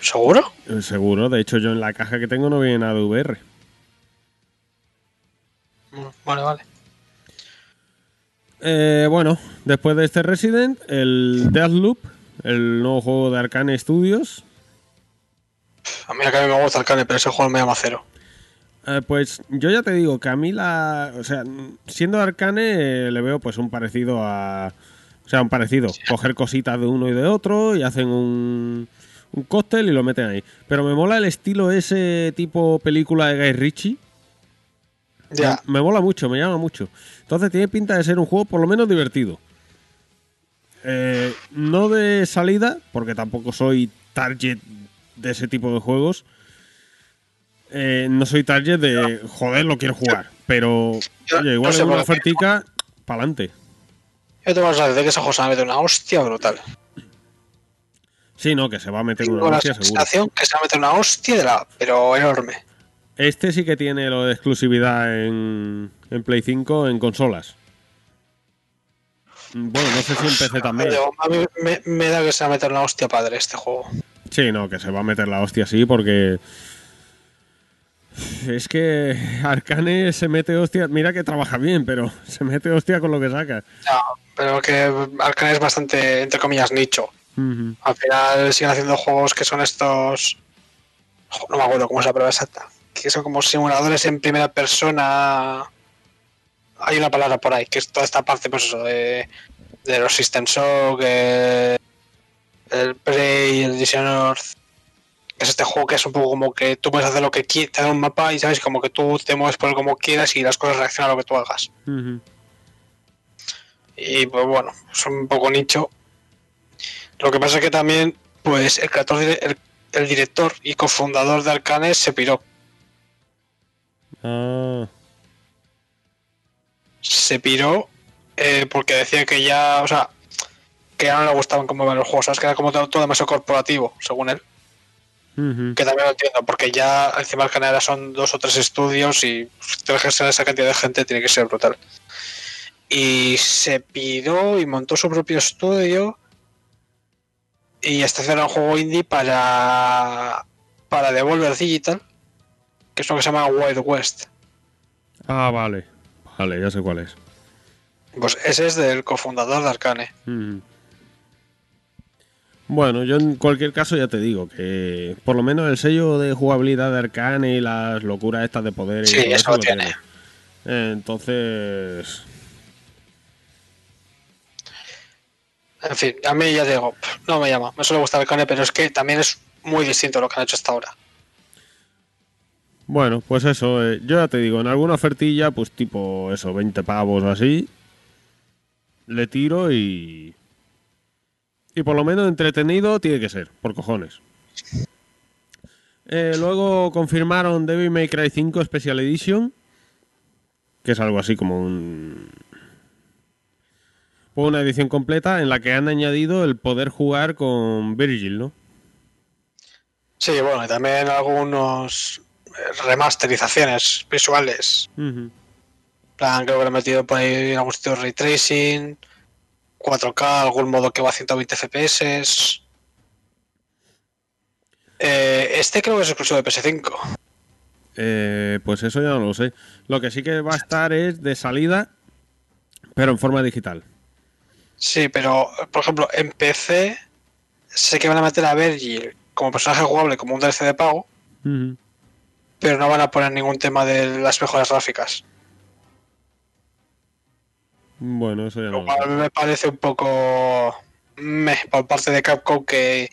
¿Seguro? Eh, Seguro, de hecho yo en la caja que tengo no viene nada de VR. Mm, Vale, vale. Eh, bueno, después de este Resident, el Deathloop, el nuevo juego de Arcane Studios, A mí acá a mí me gusta el cane, pero ese juego me llama cero. Eh, pues yo ya te digo que a mí la. O sea, siendo Arcane, eh, le veo pues un parecido a. O sea, un parecido. Coger cositas de uno y de otro y hacen un. Un cóctel y lo meten ahí. Pero me mola el estilo ese tipo película de Guy Ritchie. Ya. Me, me mola mucho, me llama mucho. Entonces tiene pinta de ser un juego por lo menos divertido. Eh, no de salida, porque tampoco soy target de ese tipo de juegos. Eh, no soy target de, joder, lo quiero jugar. Pero, oye, no igual sé en una ofertica, pa'lante. Yo tengo la sensación de que juego se va a meter una hostia brutal. Sí, no, que se va a meter una Tengo la hostia seguro. sensación que se va a meter una hostia de la... pero enorme. Este sí que tiene lo de exclusividad en, en Play 5 en consolas. Bueno, no sé si en PC también. Digo, A mí me, me da que se va a meter una hostia padre este juego. Sí, no, que se va a meter la hostia así porque. Es que Arcane se mete hostia. Mira que trabaja bien, pero se mete hostia con lo que saca. Ya, pero que Arcane es bastante, entre comillas, nicho. Al final siguen haciendo juegos que son estos. No me acuerdo cómo es la prueba exacta. Que son como simuladores en primera persona. Hay una palabra por ahí, que es toda esta parte, pues eso, de, de los System Shock, eh, el Prey, el Dishonored. Es este juego que es un poco como que tú puedes hacer lo que quieras, te da un mapa y sabes, como que tú te mueves por como quieras y las cosas reaccionan a lo que tú hagas. Y pues bueno, es un poco nicho. Lo que pasa es que también, pues el creador, dire- el, el director y cofundador de Arcane se piró. Ah, Se piró eh, porque decía que ya, o sea, que ya no le gustaban cómo iban los juegos, ¿sabes? Que era como todo, todo demasiado corporativo, según él. Que también lo entiendo, porque ya encima Arcane ahora son dos o tres estudios y tener que gestionar esa cantidad de gente tiene que ser brutal. Y se piró y montó su propio estudio y está haciendo un juego indie para para Devolver Digital, que es lo que se llama Wild West. Ah, vale. Vale, ya sé cuál es. Pues ese es del cofundador de Arcane. Ujú. Bueno, yo en cualquier caso ya te digo que por lo menos el sello de jugabilidad de Arcane y las locuras estas de poder y Sí, todo eso lo tiene. Entonces, En fin, a mí ya digo, no me llama. Me suele gustar Arcane, pero es que también es muy distinto a lo que han hecho hasta ahora. Bueno, pues eso, eh, yo ya te digo, en alguna ofertilla, pues tipo eso, 20 pavos o así, le tiro y... Y por lo menos entretenido tiene que ser, por cojones. Eh, luego confirmaron Devil May Cry 5 Special Edition, que es algo así como un... pues una edición completa en la que han añadido el poder jugar con Virgil, ¿no? Sí, bueno, y también algunos remasterizaciones visuales. Ujú. En plan, creo que le he metido por ahí algún sitio ray tracing, 4K, algún modo que va a 120 FPS. Eh, este creo que es exclusivo de PS5. Eh, pues eso ya no lo sé. Lo que sí que va a estar es de salida, pero en forma digital. Sí, pero por ejemplo, en PC sé que van a meter a Virgil como personaje jugable como un DLC de pago. Pero no van a poner ningún tema de las mejores gráficas. Bueno, eso ya no Lo cual sé. me parece un poco meh por parte de Capcom que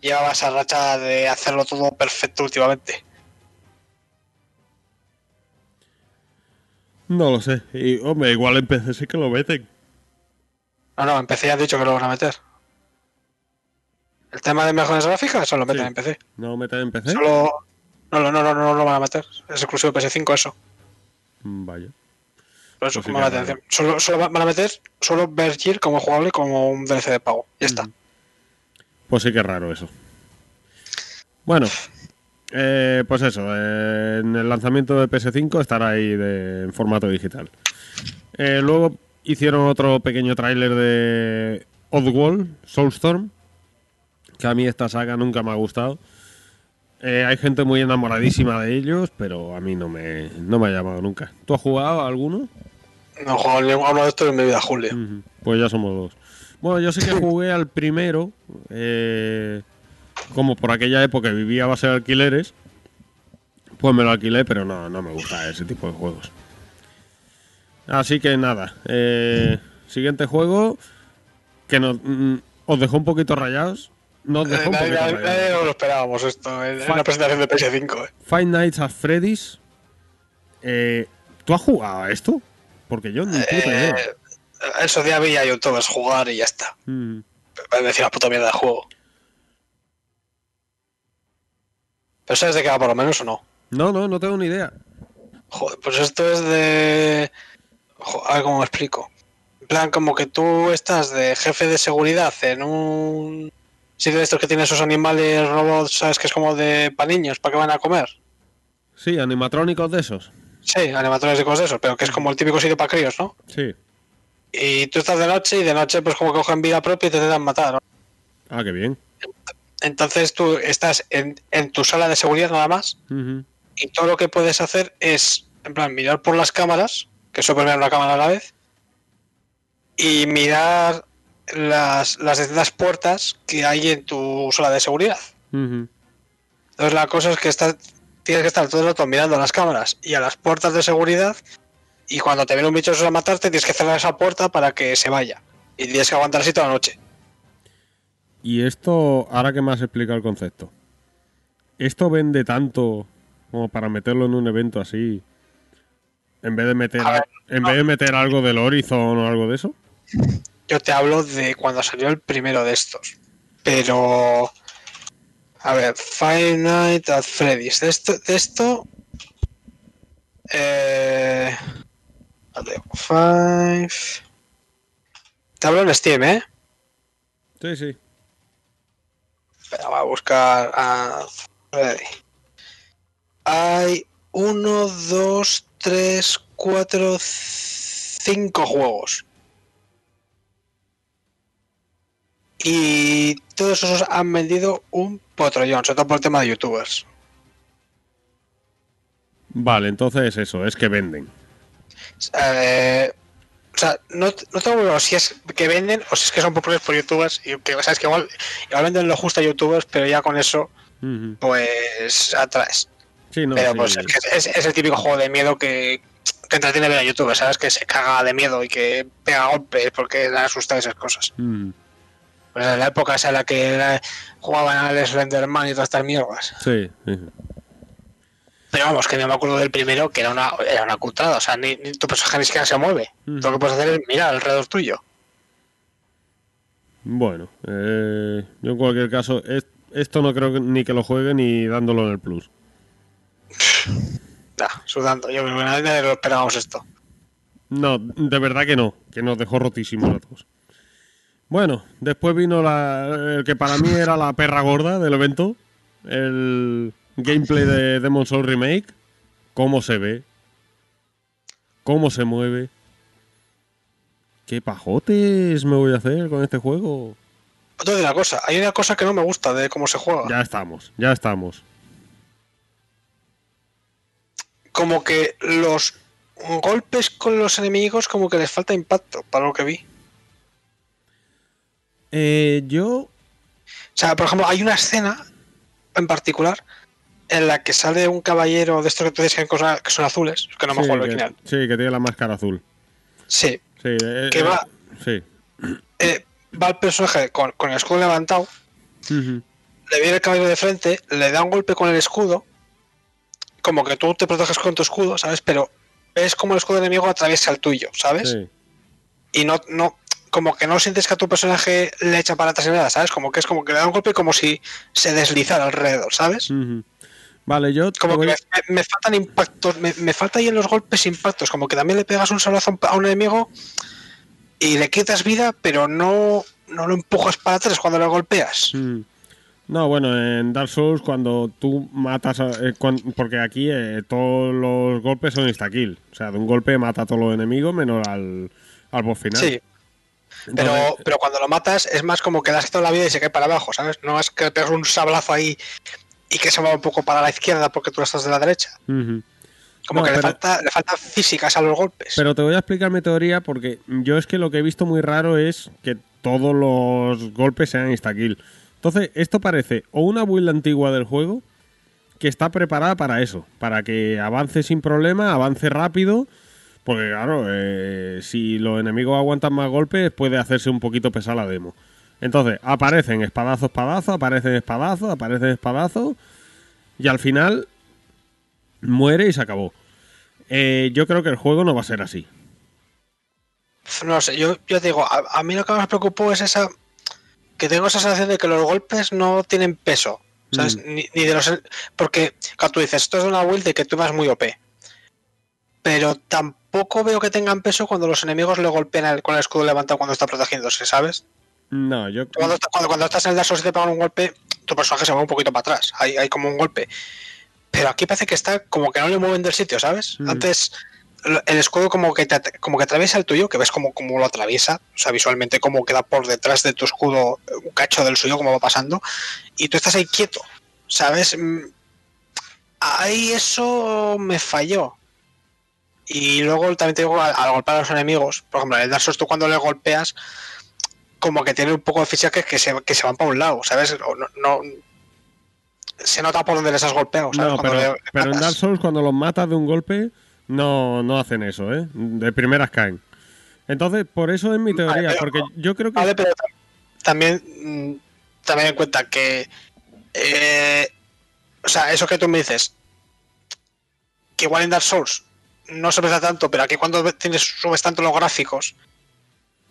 llevaba esa racha de hacerlo todo perfecto últimamente. No lo sé. Y, hombre, igual en PC sí que lo meten. No, no, en PC ya han dicho que lo van a meter. El tema de mejores gráficas, eso lo meten Sí. en PC. ¿No lo meten en PC? Solo. No, no, no, no, no lo van a meter. Es exclusivo de PS5 eso. Mm, Vaya. Por eso Pues sí atención. Solo, solo van a meter solo Virgil como jugable como un DLC de pago. Ya está. Ujú. Pues sí que es raro eso. Bueno, eh, pues eso. eh, en el lanzamiento de PS5 estará ahí de- en formato digital. Eh, luego hicieron otro pequeño tráiler de Oddworld, Soulstorm, que a mí esta saga nunca me ha gustado. Eh, hay gente muy enamoradísima de ellos, pero a mí no me, no me ha llamado nunca. ¿Tú has jugado a alguno? No he jugado ni a uno de estos en mi vida, Julio. Pues ya somos dos. Bueno, yo sí que jugué al primero, eh, como por aquella época vivía a base de alquileres, pues me lo alquilé, pero no, no me gusta ese tipo de juegos. Así que nada, eh, siguiente juego que nos, mm, os dejó un poquito rayados. Nos dejó un Nadie, poquito nadie- nadie rayados. nos lo esperábamos esto en una presentación de PS5. eh. Five Nights at Freddy's. eh, ¿Tú has jugado a esto? Porque yo ni puta idea. Eh, esos días vi a youtubers jugar y ya está. Mm. Me decía la puta mierda de juego. ¿Pero sabes de qué va por lo menos o no? No, no, no tengo ni idea. Joder, pues esto es de. A ver cómo me explico. En plan, como que tú estás de jefe de seguridad en un sitio de estos que tiene esos animales robots, ¿sabes? Que es como de para niños, para que van a comer. Sí, animatrónicos de esos. Sí, cosas de esos, pero que es como el típico sitio para críos, ¿no? Sí. Y tú estás de noche y de noche, pues como que cogen vida propia y te intentan matar. ¿no? Ah, qué bien. Entonces tú estás en, en tu sala de seguridad nada más y todo lo que puedes hacer es, en plan, mirar por las cámaras, que eso mirar una cámara a la vez, y mirar las, las distintas puertas que hay en tu sala de seguridad. Entonces la cosa es que estás, tienes que estar todo el rato mirando a las cámaras y a las puertas de seguridad y cuando te viene un bicho a matarte tienes que cerrar esa puerta para que se vaya. Y tienes que aguantar así toda la noche. Y esto, ahora que me has explicado el concepto, ¿esto vende tanto como para meterlo en un evento así? En vez de meter, A ver, en vez de meter algo del Horizon o algo de eso. Yo te hablo de cuando salió el primero de estos. Pero... A ver, Five Nights at Freddy's. De esto... De esto eh, vale, Five... Te hablo en Steam, ¿eh? Sí, sí. Espera, voy a buscar a Freddy. Hay uno, dos, tres, cuatro, cinco juegos. Y todos esos han vendido un potrollón, sobre todo por el tema de youtubers. Vale, entonces eso, es que venden. Eh, o sea, no, no tengo claro si es que venden o si es que son populares por youtubers. Y que sabes que igual, igual venden lo justo a youtubers, pero ya con eso, pues atraes. Sí, no, pero sí. pues es, es, es el típico juego de miedo que, que entretiene ver a youtubers, ¿sabes? Que se caga de miedo y que pega golpes porque le asusta esas cosas. En la época esa en la que era- jugaban al Slenderman y todas estas mierdas. Sí, sí. Pero vamos, que no me acuerdo del primero, que era una, era una cutrada. O sea, ni, ni tu personaje ni siquiera se mueve. Todo lo que puedes hacer es mirar alrededor tuyo. Bueno, eh, yo en cualquier caso, es- esto no creo que- ni que lo juegue ni dándolo en el plus. Ya, sudando. Yo creo que nadie lo esperábamos esto. No, de verdad que no, que nos dejó rotísimos a todos. Bueno, después vino la, el que para mí era la perra gorda del evento, el gameplay de Demon Soul Remake, cómo se ve, cómo se mueve, qué pajotes me voy a hacer con este juego. Otra de la cosa, hay una cosa que no me gusta de cómo se juega. Ya estamos, ya estamos. Como que los golpes con los enemigos como que les falta impacto, para lo que vi. Eh, yo, O sea, por ejemplo, hay una escena en particular en la que sale un caballero de estos que tú dices que, cosas- que son azules, que no me sí, el que, original. sí, que tiene la máscara azul. Sí, Sí, eh, Que eh, va- Sí. eh, va el personaje con, con el escudo levantado, le viene el caballero de frente, le da un golpe con el escudo, como que tú te proteges con tu escudo, ¿sabes? Pero ves como el escudo enemigo atraviesa el tuyo, ¿sabes? Sí. Y no, no, como que no sientes que a tu personaje le echa para atrás nada, ¿sabes? Como que es como que le da un golpe como si se deslizara alrededor, ¿sabes? Vale, yo Como voy- que me, faltan impactos, me, me falta ahí en los golpes impactos, como que también le pegas un sablazo a un- enemigo y le quitas vida, pero no, no lo empujas para atrás cuando lo golpeas. Mm. No, bueno, en Dark Souls cuando tú matas, a- eh, cuan- porque aquí eh, todos los golpes son insta-kill. O sea, de un golpe mata a todos los enemigos menos al, al boss final. Sí, pero, pero cuando lo matas es más como que le has quitado la vida y se cae para abajo, ¿sabes? No es que le pegas un sablazo ahí y que se mueva un poco para la izquierda porque tú estás de la derecha. Como No, que le, falta, le falta físicas a los golpes. Pero te voy a explicar mi teoría porque yo es que lo que he visto muy raro es que todos los golpes sean insta-kill. Entonces, esto parece o una build antigua del juego que está preparada para eso, para que avance sin problema, avance rápido. Porque claro, eh, si los enemigos aguantan más golpes, puede hacerse un poquito pesada la demo. Entonces, aparecen espadazo, espadazo, aparecen espadazo, aparecen espadazo. Y al final muere y se acabó. Eh, yo creo que el juego no va a ser así. No sé, yo, yo te digo, a, a mí lo que más me preocupó es esa. que tengo esa sensación de que los golpes no tienen peso. ¿Sabes? Mm. Ni, ni de los. Porque, claro, tú dices, esto es una build de que tú vas muy OP. Pero tampoco veo que tengan peso cuando los enemigos le golpean con el escudo levantado cuando está protegiéndose, ¿sabes? No, yo. Cuando, cuando, cuando estás en el Dark Souls y te pegan un golpe, tu personaje se mueve un poquito para atrás. Hay, hay como un golpe. Pero aquí parece que está como que no le mueven del sitio, ¿sabes? Mm. Antes el escudo como que te como que atraviesa el tuyo, que ves como, como lo atraviesa, o sea, visualmente como queda por detrás de tu escudo un cacho del suyo, como va pasando, y tú estás ahí quieto, ¿sabes? Mm, Ahí eso me falló. Y luego también te digo, al, al golpear a los enemigos, por ejemplo, en el Dark Souls tú cuando le golpeas, como que tiene un poco de física que se, que se van para un lado, ¿sabes? No, no- se nota por donde les has golpeado, ¿sabes? No, pero, pero en. Dark Souls cuando los matas de un golpe no, no hacen eso, ¿eh? De primeras caen. Entonces, por eso es mi teoría, porque yo creo que... Vale, pero tam- también, mm, también en cuenta que. eh, o sea, eso que tú me dices. Que igual en Dark Souls no se aprecia tanto, pero aquí cuando tienes, subes tanto los gráficos,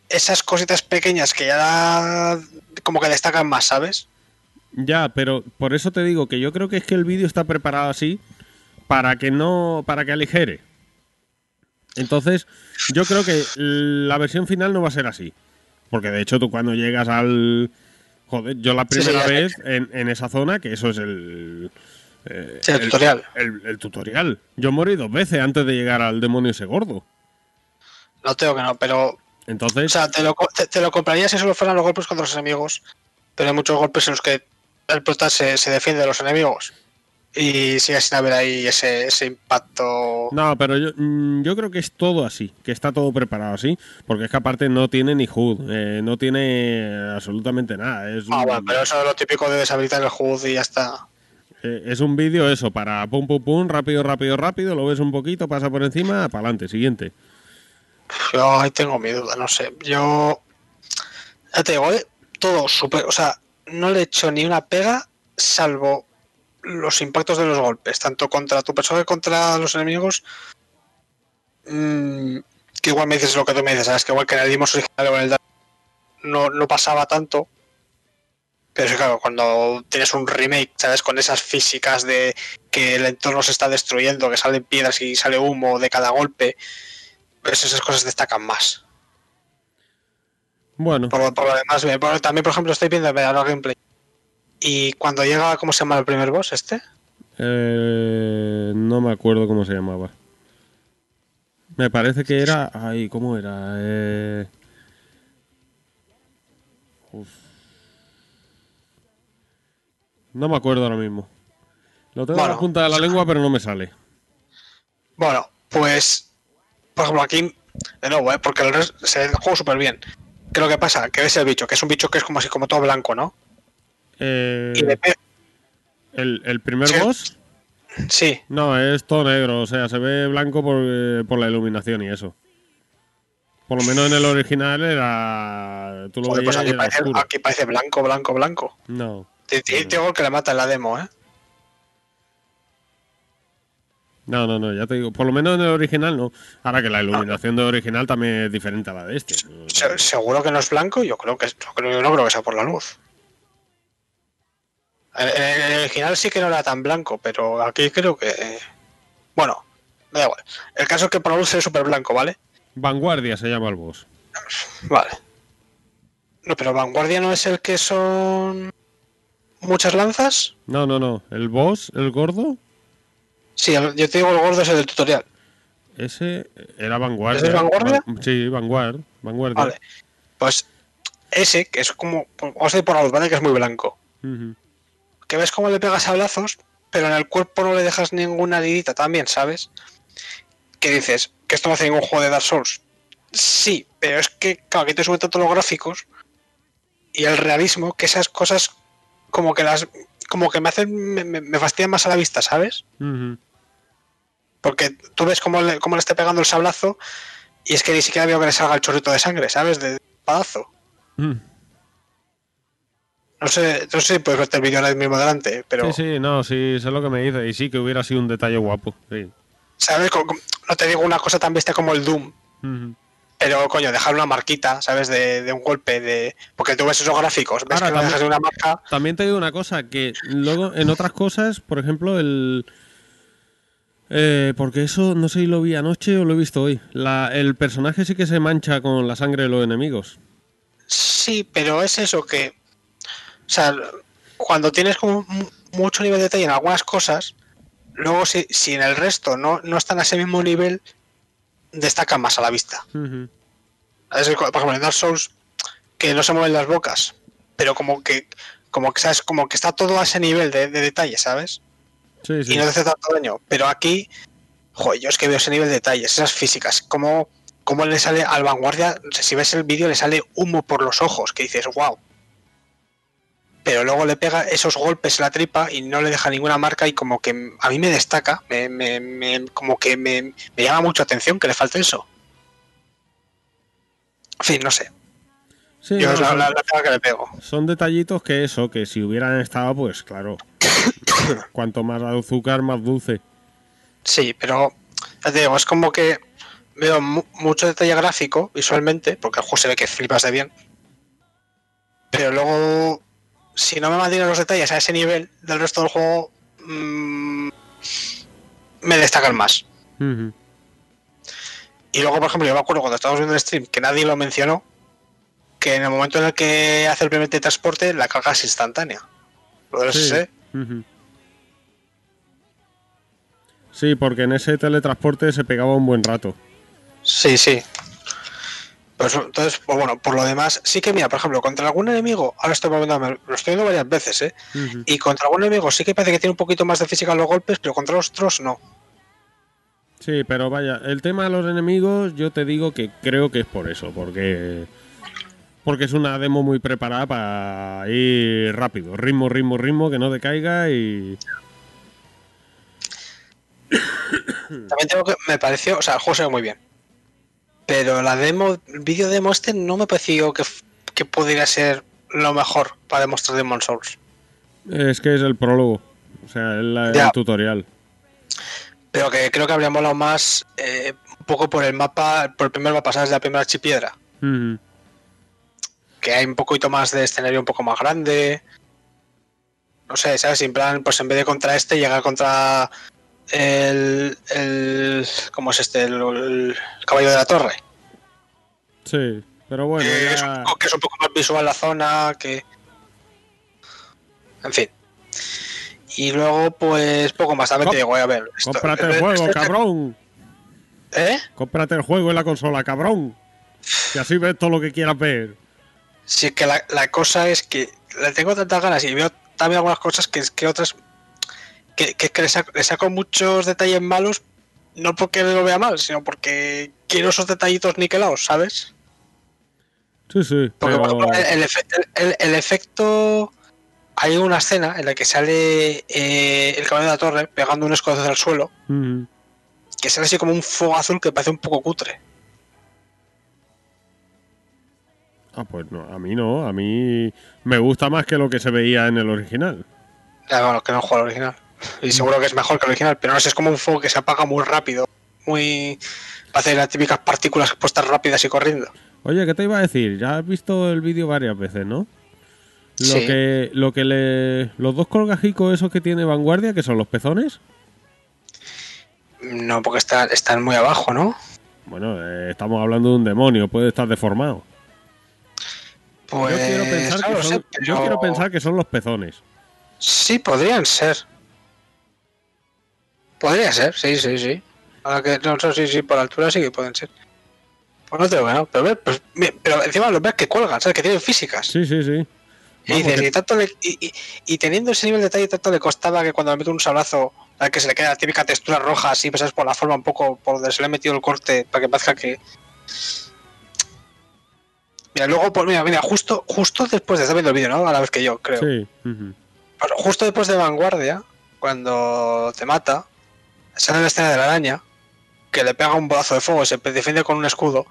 esas cositas pequeñas que ya como que destacan más, ¿sabes? Ya, pero por eso te digo que yo creo que es que el vídeo está preparado así para que no, para que aligere. Entonces, yo creo que la versión final no va a ser así. Porque de hecho tú cuando llegas al... Joder, yo la Sí, sí, primera vez en, en esa zona, que eso es el... eh, Sí, el tutorial. El, el tutorial. Yo morí dos veces antes de llegar al demonio ese gordo. No tengo que no, pero. Entonces, O sea, te lo, te, te lo compraría si solo fueran los golpes contra los enemigos. Pero hay muchos golpes en los que el prota se, se defiende de los enemigos. Y sigue sin haber ahí ese, ese impacto. No, pero yo, mm, yo creo que es todo así, que está todo preparado así, porque es que aparte no tiene ni HUD, eh, no tiene absolutamente nada. Es Ah, un, bueno, pero eso es lo típico de deshabilitar el HUD y ya está. Eh, es un vídeo eso, para pum pum pum, rápido, rápido, rápido, lo ves un poquito, pasa por encima, para adelante, siguiente. Yo ahí tengo mi duda, no sé. Yo. Ya te digo, ¿eh? todo súper. O sea, no le he hecho ni una pega, salvo los impactos de los golpes, tanto contra tu persona como contra los enemigos. Mm, que igual me dices lo que tú me dices, ¿sabes? Que igual que en el Dimos original o en el no, no pasaba tanto. Pero claro, cuando tienes un remake, ¿sabes? Con esas físicas de que el entorno se está destruyendo, que salen piedras y sale humo de cada golpe, pues esas cosas destacan más. Bueno, Por, lo- por lo demás. Por- también, por ejemplo, estoy viendo el Gameplay. Y cuando llega, ¿cómo se llama el primer boss este? eh, no me acuerdo cómo se llamaba. Me parece que era... Ay, ¿cómo era? Eh, No me acuerdo ahora mismo. Lo tengo en la Bueno. punta de la lengua, pero no me sale. Bueno, pues, por ejemplo, aquí, de nuevo, ¿eh? porque el resto se juego súper bien. ¿Qué es lo que pasa? Que ves el bicho, que es un bicho que es como así, como todo blanco, ¿no? Eh, Y el, el primer Sí. boss, Sí, no, es todo negro, o sea, se ve blanco por, eh, por la iluminación y eso. Por lo menos en el original era. Tú lo joder, pues veías y aquí era parece, oscuro. aquí parece blanco, blanco, blanco. No. Te digo que le mata en la demo, ¿eh? No, no, no, ya te digo. Por lo menos en el original no. Ahora que la iluminación del original también es diferente a la de este. Se- seguro que no es blanco, yo creo que yo creo, yo no creo que sea por la luz. En, en el original sí que no era tan blanco, pero aquí creo que. Bueno, me da igual. El caso es que por la luz es súper blanco, ¿vale? Vanguardia se llama el boss. Vale. No, pero Vanguardia no es el que son. Muchas lanzas. No, no, no. El boss, el gordo, Sí, el- yo te digo el gordo es el del tutorial. ese era Vanguardia. ¿Ese es Vanguardia? Van- sí, Vanguard. Vanguardia. Vale. Pues ese, que es como. Vamos a ir por la luz, ¿vale? Que es muy blanco. Que ves cómo le pegas sablazos, pero en el cuerpo no le dejas ninguna heridita también, ¿sabes? Que dices, que esto no hace ningún juego de Dark Souls. Sí, pero es que, claro, aquí te suben tanto los gráficos y el realismo, que esas cosas como que las como que me hacen, me, me- fastidian más a la vista, ¿sabes? Porque tú ves cómo le, cómo le está pegando el sablazo y es que ni siquiera veo que le salga el chorrito de sangre, ¿sabes? De padazo. Mm. No sé, no sé si puedes verte el vídeo ahora mismo delante, pero... Sí, sí, no, sí, sé lo que me dice. Y sí, que hubiera sido un detalle guapo. Sí. ¿Sabes? Como- como- No te digo una cosa tan bestia como el Doom, Ujú. Pero coño, dejar una marquita, ¿sabes? De, de un golpe, de. Porque tú ves esos gráficos, ves Ahora, que también- dejas de una marca. También te digo una cosa, que luego en otras cosas, por ejemplo, el... eh, porque eso no sé si lo vi anoche o lo he visto hoy. La, el personaje sí que se mancha con la sangre de los enemigos. Sí, pero es eso que. O sea, cuando tienes como mu- mucho nivel de detalle en algunas cosas, luego si, si en el resto no, no están a ese mismo nivel, destacan más a la vista. Es Por ejemplo, en Dark Souls, que no se mueven las bocas, pero como que. Como que, ¿sabes? Como que está todo a ese nivel de, de detalle, ¿sabes? Sí, sí. y no te hace tanto daño. Pero aquí, Joder, yo es que veo ese nivel de detalles, esas físicas, cómo, cómo le sale al vanguardia, si ves el vídeo le sale humo por los ojos, que dices, wow. Pero luego le pega esos golpes en la tripa y no le deja ninguna marca y como que a mí me destaca, me, me- me- como que me, llama mucho atención que le falte eso. En fin, no sé. Sí, Yo no, es la, son, la- la que le pego. son detallitos que eso, que si hubieran estado, pues claro. Cuanto más azúcar, más dulce. Sí, pero ya te digo, es como que veo mu- mucho detalle gráfico visualmente, porque el juego se ve que flipas de bien. Pero luego, si no me mantienen los detalles a ese nivel del resto del juego, mm, me destacan más. Y luego, por ejemplo, yo me acuerdo cuando estábamos viendo el stream que nadie lo mencionó, que en el momento en el que hace el primer transporte, la carga es instantánea. Lo del. Sí, porque en ese teletransporte se pegaba un buen rato. Sí, sí. Pues, entonces, pues bueno, por lo demás, sí que mira, por ejemplo, contra algún enemigo, ahora estoy lo estoy viendo varias veces, ¿eh? Y contra algún enemigo sí que parece que tiene un poquito más de física en los golpes, pero contra los otros no. Sí, pero vaya, el tema de los enemigos, yo te digo que creo que es por eso, porque porque es una demo muy preparada para ir rápido, ritmo, ritmo, ritmo, que no decaiga y También tengo que, me pareció, o sea, el juego se ve muy bien. Pero la demo, el vídeo demo este no me pareció que, que pudiera ser lo mejor para demostrar Demon Souls. es que es el prólogo, o sea, es la- Ya. el tutorial. Pero que creo que habría molado más eh, un poco por el mapa, por el primer mapa, ¿sabes? La primera archipiedra. Que hay un poquito más de escenario un poco más grande. No sé, ¿sabes? En plan, pues en vez de contra este, llegar contra el. el ¿Cómo es este? El, el caballo de la torre. Sí, pero bueno, que, es un, poco- que es un poco más visual la zona, que. En fin. Y luego, pues poco más. También te digo, a ver. esto- cómprate el este- juego, este- cabrón. ¿Eh? Cómprate el juego en la consola, cabrón. Y así ves todo lo que quieras ver. Sí, que la, la cosa es que le tengo tantas ganas y veo también algunas cosas que, que otras. Que, que, que le, saco, le saco muchos detalles malos, no porque lo vea mal, sino porque quiero esos detallitos niquelados, ¿sabes? Sí, sí, Porque, por ejemplo, el, el efe- el- el efecto. Hay una escena en la que sale eh, el caballo de la torre pegando un escodazo al suelo, que sale así como un fuego azul que parece un poco cutre. Ah, pues no, a mí no, a mí me gusta más que lo que se veía en el original. Ya, bueno, que no juego al original. Y seguro que es mejor que el original, pero no sé, es como un fuego que se apaga muy rápido. Muy. Hace las típicas partículas puestas rápidas y corriendo. Oye, ¿qué te iba a decir? Ya has visto el vídeo varias veces, ¿no? Lo Sí. que lo que le los dos colgajicos esos que tiene Vanguardia, que son los pezones. No, porque está- están muy abajo, ¿no? Bueno, eh, estamos hablando de un demonio, puede estar deformado. Pues. yo quiero pensar no que lo son, sé, yo pero- quiero pensar que son los pezones. Sí, podrían ser. Podría ser, sí, sí, sí. Ahora que no sé si sí, por altura sí que pueden ser. Pues no te que no, pero, pues, pero encima los ves que cuelgan, ¿sabes? Que tienen físicas. Sí, sí, sí. y, dices, que- y, tanto le- y, teniendo ese nivel de detalle, tanto le costaba que cuando le meto un sablazo, al que se le queda la típica textura roja, así, pues, ¿sabes? por la forma un poco por donde se le ha metido el corte, para que parezca que. Mira, luego, pues mira, mira, justo, justo después de estar viendo el vídeo, ¿no? A la vez que yo, creo. Sí. Pero justo después de Vanguardia, cuando te mata, sale la escena de la araña, que le pega un bolazo de fuego y se defiende con un escudo.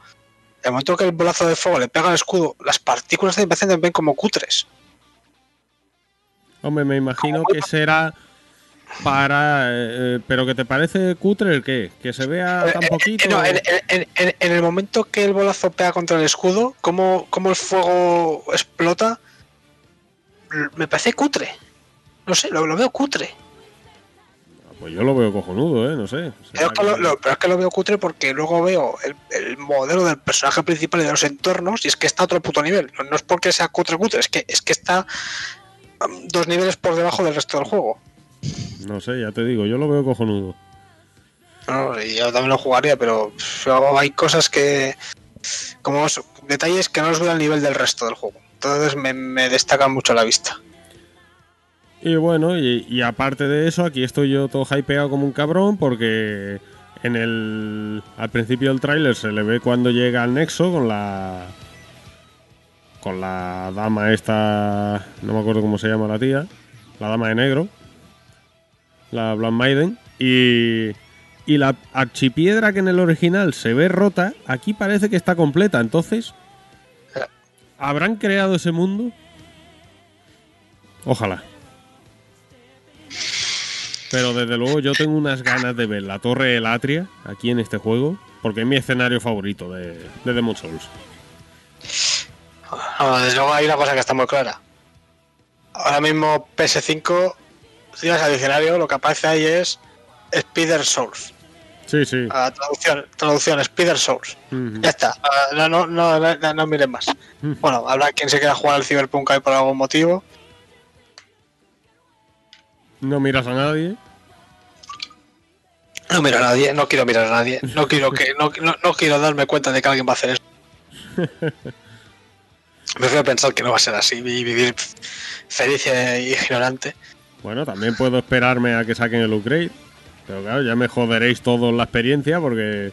El momento que el bolazo de fuego le pega al escudo, las partículas se parecen también como cutres. Hombre, me imagino que será para... eh, eh, pero que te parece cutre el qué? Que se vea tan Eh, eh, no, en, en- en- en el momento que el bolazo pega contra el escudo, como, como el fuego explota, me parece cutre. No sé, lo, lo veo cutre. Pues yo lo veo cojonudo, ¿eh? No sé. Pero es, que lo, lo- pero es que lo veo cutre porque luego veo el, el modelo del personaje principal y de los entornos y es que está a otro puto nivel. No, no es porque sea cutre cutre, es que, es que está um, dos niveles por debajo del resto del juego. No sé, ya te digo, yo lo veo cojonudo. No, y yo también lo jugaría, pero hay cosas que. como detalles que no los veo al nivel del resto del juego. Entonces me, me destacan mucho a la vista. Y bueno, y, aparte de eso, aquí estoy yo todo hypeado como un cabrón porque En el, al principio del tráiler se le ve cuando llega al nexo con la con la dama esta, no me acuerdo cómo se llama la tía, la dama de negro, la Black Maiden y y la archipiedra que en el original se ve rota, aquí parece que está completa. Entonces, ¿habrán creado ese mundo? Ojalá. Pero desde luego yo tengo unas ganas de ver la Torre del Atria aquí en este juego, porque es mi escenario favorito de, de Demon Souls. No, desde luego hay una cosa que está muy clara. Ahora mismo PS5, si vas al diccionario, lo que aparece ahí es Spider Souls. Sí, sí. Ah, traducción, traducción, Spider Souls. Ya está. Ah, no, no, no, no, miren más. Bueno, habrá quien se quiera jugar al Cyberpunk ahí por algún motivo. No miras a nadie. No miro a nadie, no quiero mirar a nadie. No quiero que, no, no, no quiero darme cuenta de que alguien va a hacer eso. Prefiero pensar que no va a ser así y vivir feliz e ignorante. Bueno, también puedo esperarme a que saquen el upgrade. Pero claro, ya me joderéis todos la experiencia porque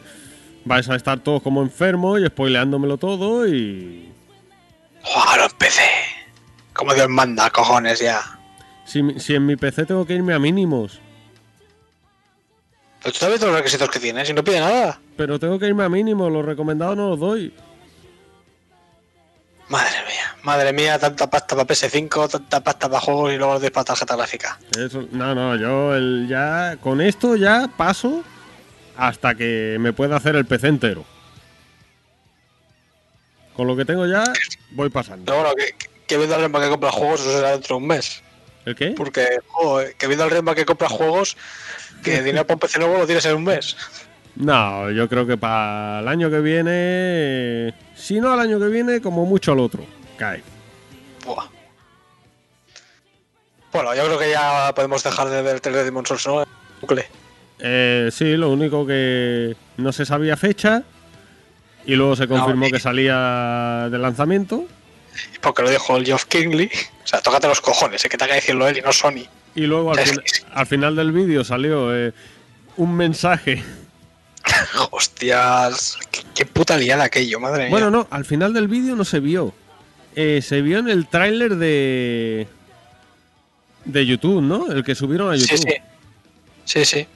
vais a estar todos como enfermos y spoileándomelo todo y... ¡Joder, lo empecé! Como Dios manda, cojones ya. Si, si en mi PC tengo que irme a mínimos, Pero tú sabes todos los requisitos que tienes y no pide nada. pero tengo que irme a mínimos, los recomendados no los doy. Madre mía, madre mía, tanta pasta para PS5, tanta pasta para juegos y luego los para tarjeta gráfica. Eso, no, no, yo el, ya con esto ya paso hasta que me pueda hacer el PC entero. Con lo que tengo ya voy pasando. Pero bueno, que, que viendo al ritmo que compra juegos, eso será dentro de un mes. ¿El qué? Porque, joder, que viendo al ritmo que compra juegos, que dinero para un PC nuevo lo tienes en un mes. No, yo creo que para el año que viene, si no al año que viene, como mucho al otro, cae. Buah. Bueno, yo creo que ya podemos dejar de ver el trailer de Demon Souls, ¿no? Bucle. Eh, sí, lo único que no se sabía fecha y luego se confirmó que salía de lanzamiento Porque lo dijo el Geoff Kingley. O sea, tócate los cojones, eh, que te haga decirlo él y no Sony. Y luego al, fin- final del vídeo salió eh, un mensaje. Hostias, qué, qué puta liada aquello, madre mía. Bueno, no, al final del vídeo no se vio. Eh, se vio en el tráiler de de YouTube, ¿no? El que subieron a sí, YouTube. sí. Sí, sí.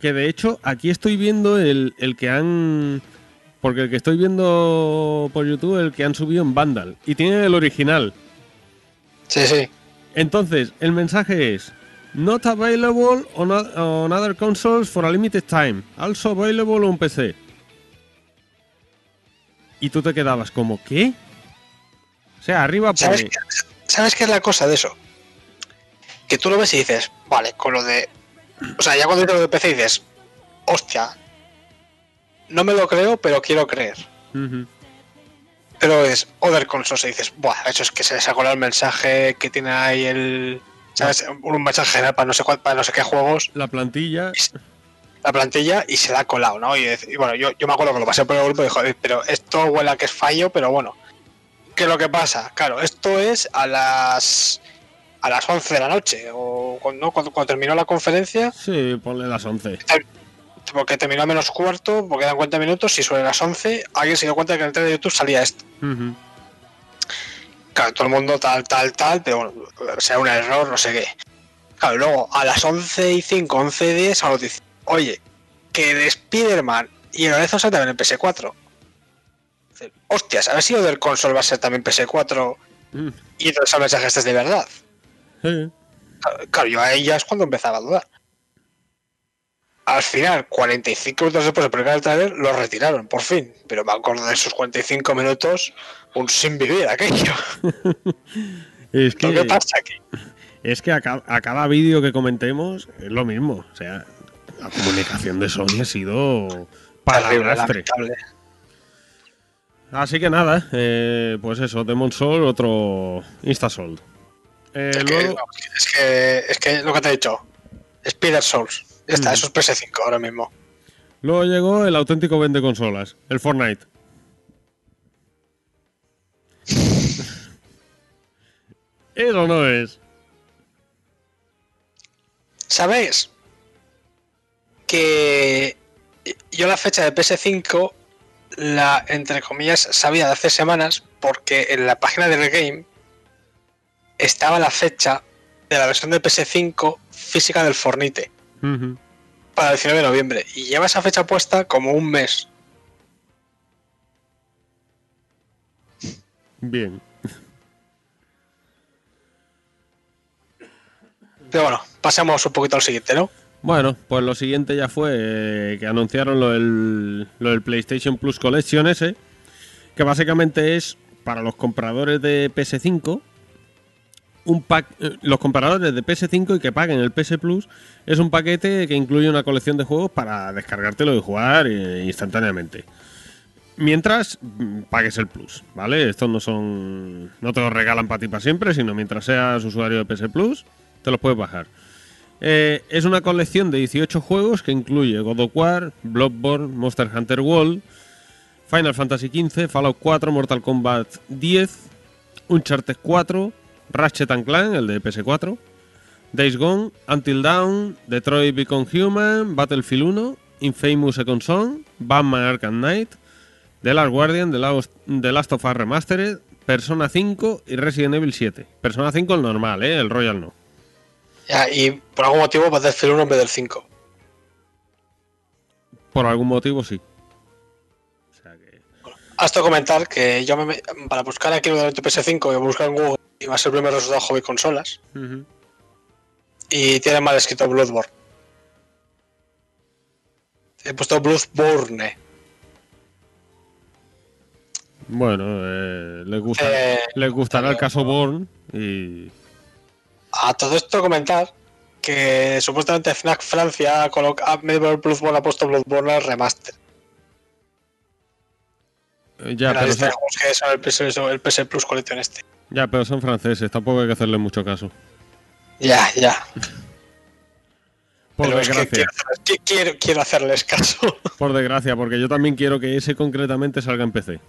Que de hecho, aquí estoy viendo el, el que han. Porque el que estoy viendo por YouTube, el que han subido en Vandal. Y tiene el original. Sí, sí. Entonces, el mensaje es. Not available on, on other consoles for a limited time. Also available on PC. Y tú te quedabas como, ¿qué? O sea, arriba ¿Sabes pone. qué, ¿Sabes qué es la cosa de eso? Que tú lo ves y dices, vale, con lo de. O sea, ya cuando dices lo de PC dices, hostia, no me lo creo, pero quiero creer. Ujú. Pero es Other Consoles y dices, buah, eso es que se les ha colado el mensaje que tiene ahí el. ¿Sabes? Un mensaje general para no sé cuál, para no sé qué juegos, La plantilla. la plantilla, y se la ha colado, ¿no? Y, bueno, yo, yo me acuerdo que lo pasé por el grupo y dijo, "Eh, pero esto huele a que es fallo, pero bueno. ¿Qué es lo que pasa? Claro, esto es a las. a las 11 de la noche, o cuando, cuando, cuando terminó la conferencia, Sí, ponle las 11. Porque terminó a menos cuarto, porque eran 40 minutos, y sobre las 11 alguien se dio cuenta que en el trailer de YouTube salía esto. Ujú. Claro, todo el mundo tal, tal, tal, pero bueno, sea un error, no sé qué. Claro, luego a las 11 y 5, 11 y 10, solo dice, oye, que de Spider-Man y el Horizon también en PS4. Dice, Hostias, a ver si del console va a ser también PS4 Mm. y entonces el mensaje este es de verdad. Sí. Claro, Claro, yo ahí ya es cuando empezaba a dudar. Al final, 45 minutos después de publicar el trailer, lo retiraron, por fin. Pero me acuerdo de esos 45 minutos, un sin vivir aquello. Es ¿Qué que, pasa aquí? es que a, ca- a cada vídeo que comentemos es lo mismo. O sea, la comunicación de Sony ha sido para. Así que nada, eh, pues eso, Demon Soul, otro Instasold. Eh, Es que, luego, es, que, es que lo que te he dicho, Spider Souls. Ya está, Mm. eso es PS5 ahora mismo. luego llegó el auténtico vende consolas, el Fortnite. Eso no es. ¿Sabéis? Que yo la fecha de PS5 la, entre comillas, sabía de hace semanas porque en la página del game estaba la fecha de la versión de PS5 física del Fornite Para el 19 de noviembre y lleva esa fecha puesta como un mes. Bien. Pero bueno, pasemos un poquito al siguiente, ¿no? Bueno, pues lo siguiente ya fue eh, que anunciaron lo del, lo del PlayStation Plus Collection ese, que básicamente es para los compradores de PS5, un pack, eh, los compradores de PS5 y que paguen el PS Plus, es un paquete que incluye una colección de juegos para descargártelo y jugar eh, instantáneamente. Mientras mm, pagues el Plus, ¿vale? Estos no son. No te los regalan para ti para siempre, sino mientras seas usuario de PS Plus, te los puedes bajar. Eh, es una colección de 18 juegos que incluye God of War, Bloodborne, Monster Hunter World, Final Fantasy XV, Fallout 4, Mortal Kombat 10, Uncharted 4, Ratchet and Clank, el de PS4, Days Gone, Until Dawn, Detroit Become Human, Battlefield 1, Infamous Second Son, Batman Arkham Knight, The Last Guardian, The Last, The Last of Us Remastered, Persona 5 y Resident Evil 7. Persona 5 el normal, ¿eh? el Royal no. Ya, y por algún motivo decir 1 en vez del 5. Por algún motivo sí. O sea que... Hasta comentar que yo me, para buscar aquí lo de PS5 voy a buscar en Google y va a ser el primer resultado hobby consolas. Y tiene mal escrito Bloodborne. He puesto Bloodborne. Bueno, eh, les, gusta, Eh, les gustará el caso Born y... A todo esto comentar que supuestamente Fnac Francia ha colocado Medieval Bloodborne ha puesto Bloodborne al remaster. Ya en la pero, lista de son, juegos que son el PS, el PS Plus Collection este. Ya, pero son franceses, tampoco hay que hacerles mucho caso. Ya, ya. Por Pero es que desgracia, quiero, hacer- quiero, quiero hacerles caso. por desgracia, porque yo también quiero que ese concretamente salga en PC.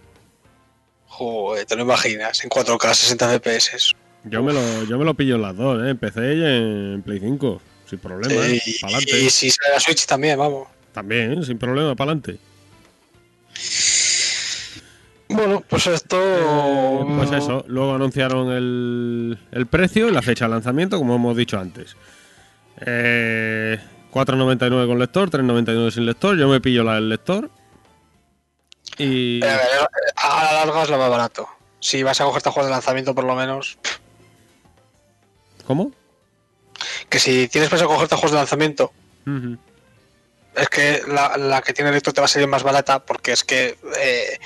Joder, te lo imaginas, en 4K, 60 FPS. Yo me lo, yo me lo pillo en las dos, ¿eh? en PC y en Play 5, sin problema, ¿eh? y, para adelante. y si sale la Switch también, vamos. También, sin problema, para adelante. Bueno, pues esto. Pues eso, luego anunciaron el, el precio y la fecha de lanzamiento, como hemos dicho antes. Eh, 4.99 con lector, 3.99 sin lector. Yo me pillo la del lector. Y. Eh, a ver, a la larga es lo más barato. Si vas a cogerte juegos de lanzamiento, por lo menos. ¿Cómo? Que si tienes pensado cogerte juegos de lanzamiento, es que la, la que tiene lector te va a salir más barata porque es que eh,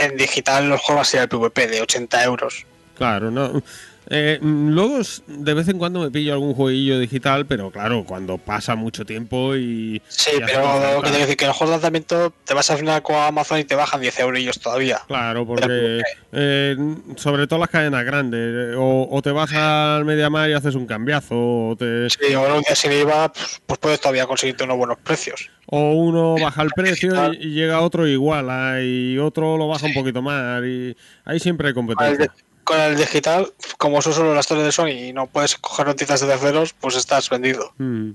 en digital los juegos va a ser el PvP de 80 euros. Claro, no. Eh, luego de vez en cuando me pillo algún jueguillo digital, pero claro, cuando pasa mucho tiempo y. Sí, y pero que decir que los juegos de lanzamiento te vas a final con Amazon y te bajan 10 eurillos todavía. Claro, porque eh, sobre todo las cadenas grandes, eh, o, o te vas al Mediamar y haces un cambiazo, o, te, Sí, o un día sin IVA, pues, pues puedes todavía conseguirte unos buenos precios. o uno baja el precio y, llega otro igual, y otro lo baja un poquito más, y ahí siempre hay competencia. Con el digital, como son solo las torres de Sony y no puedes coger noticias de terceros, pues estás vendido. Mm.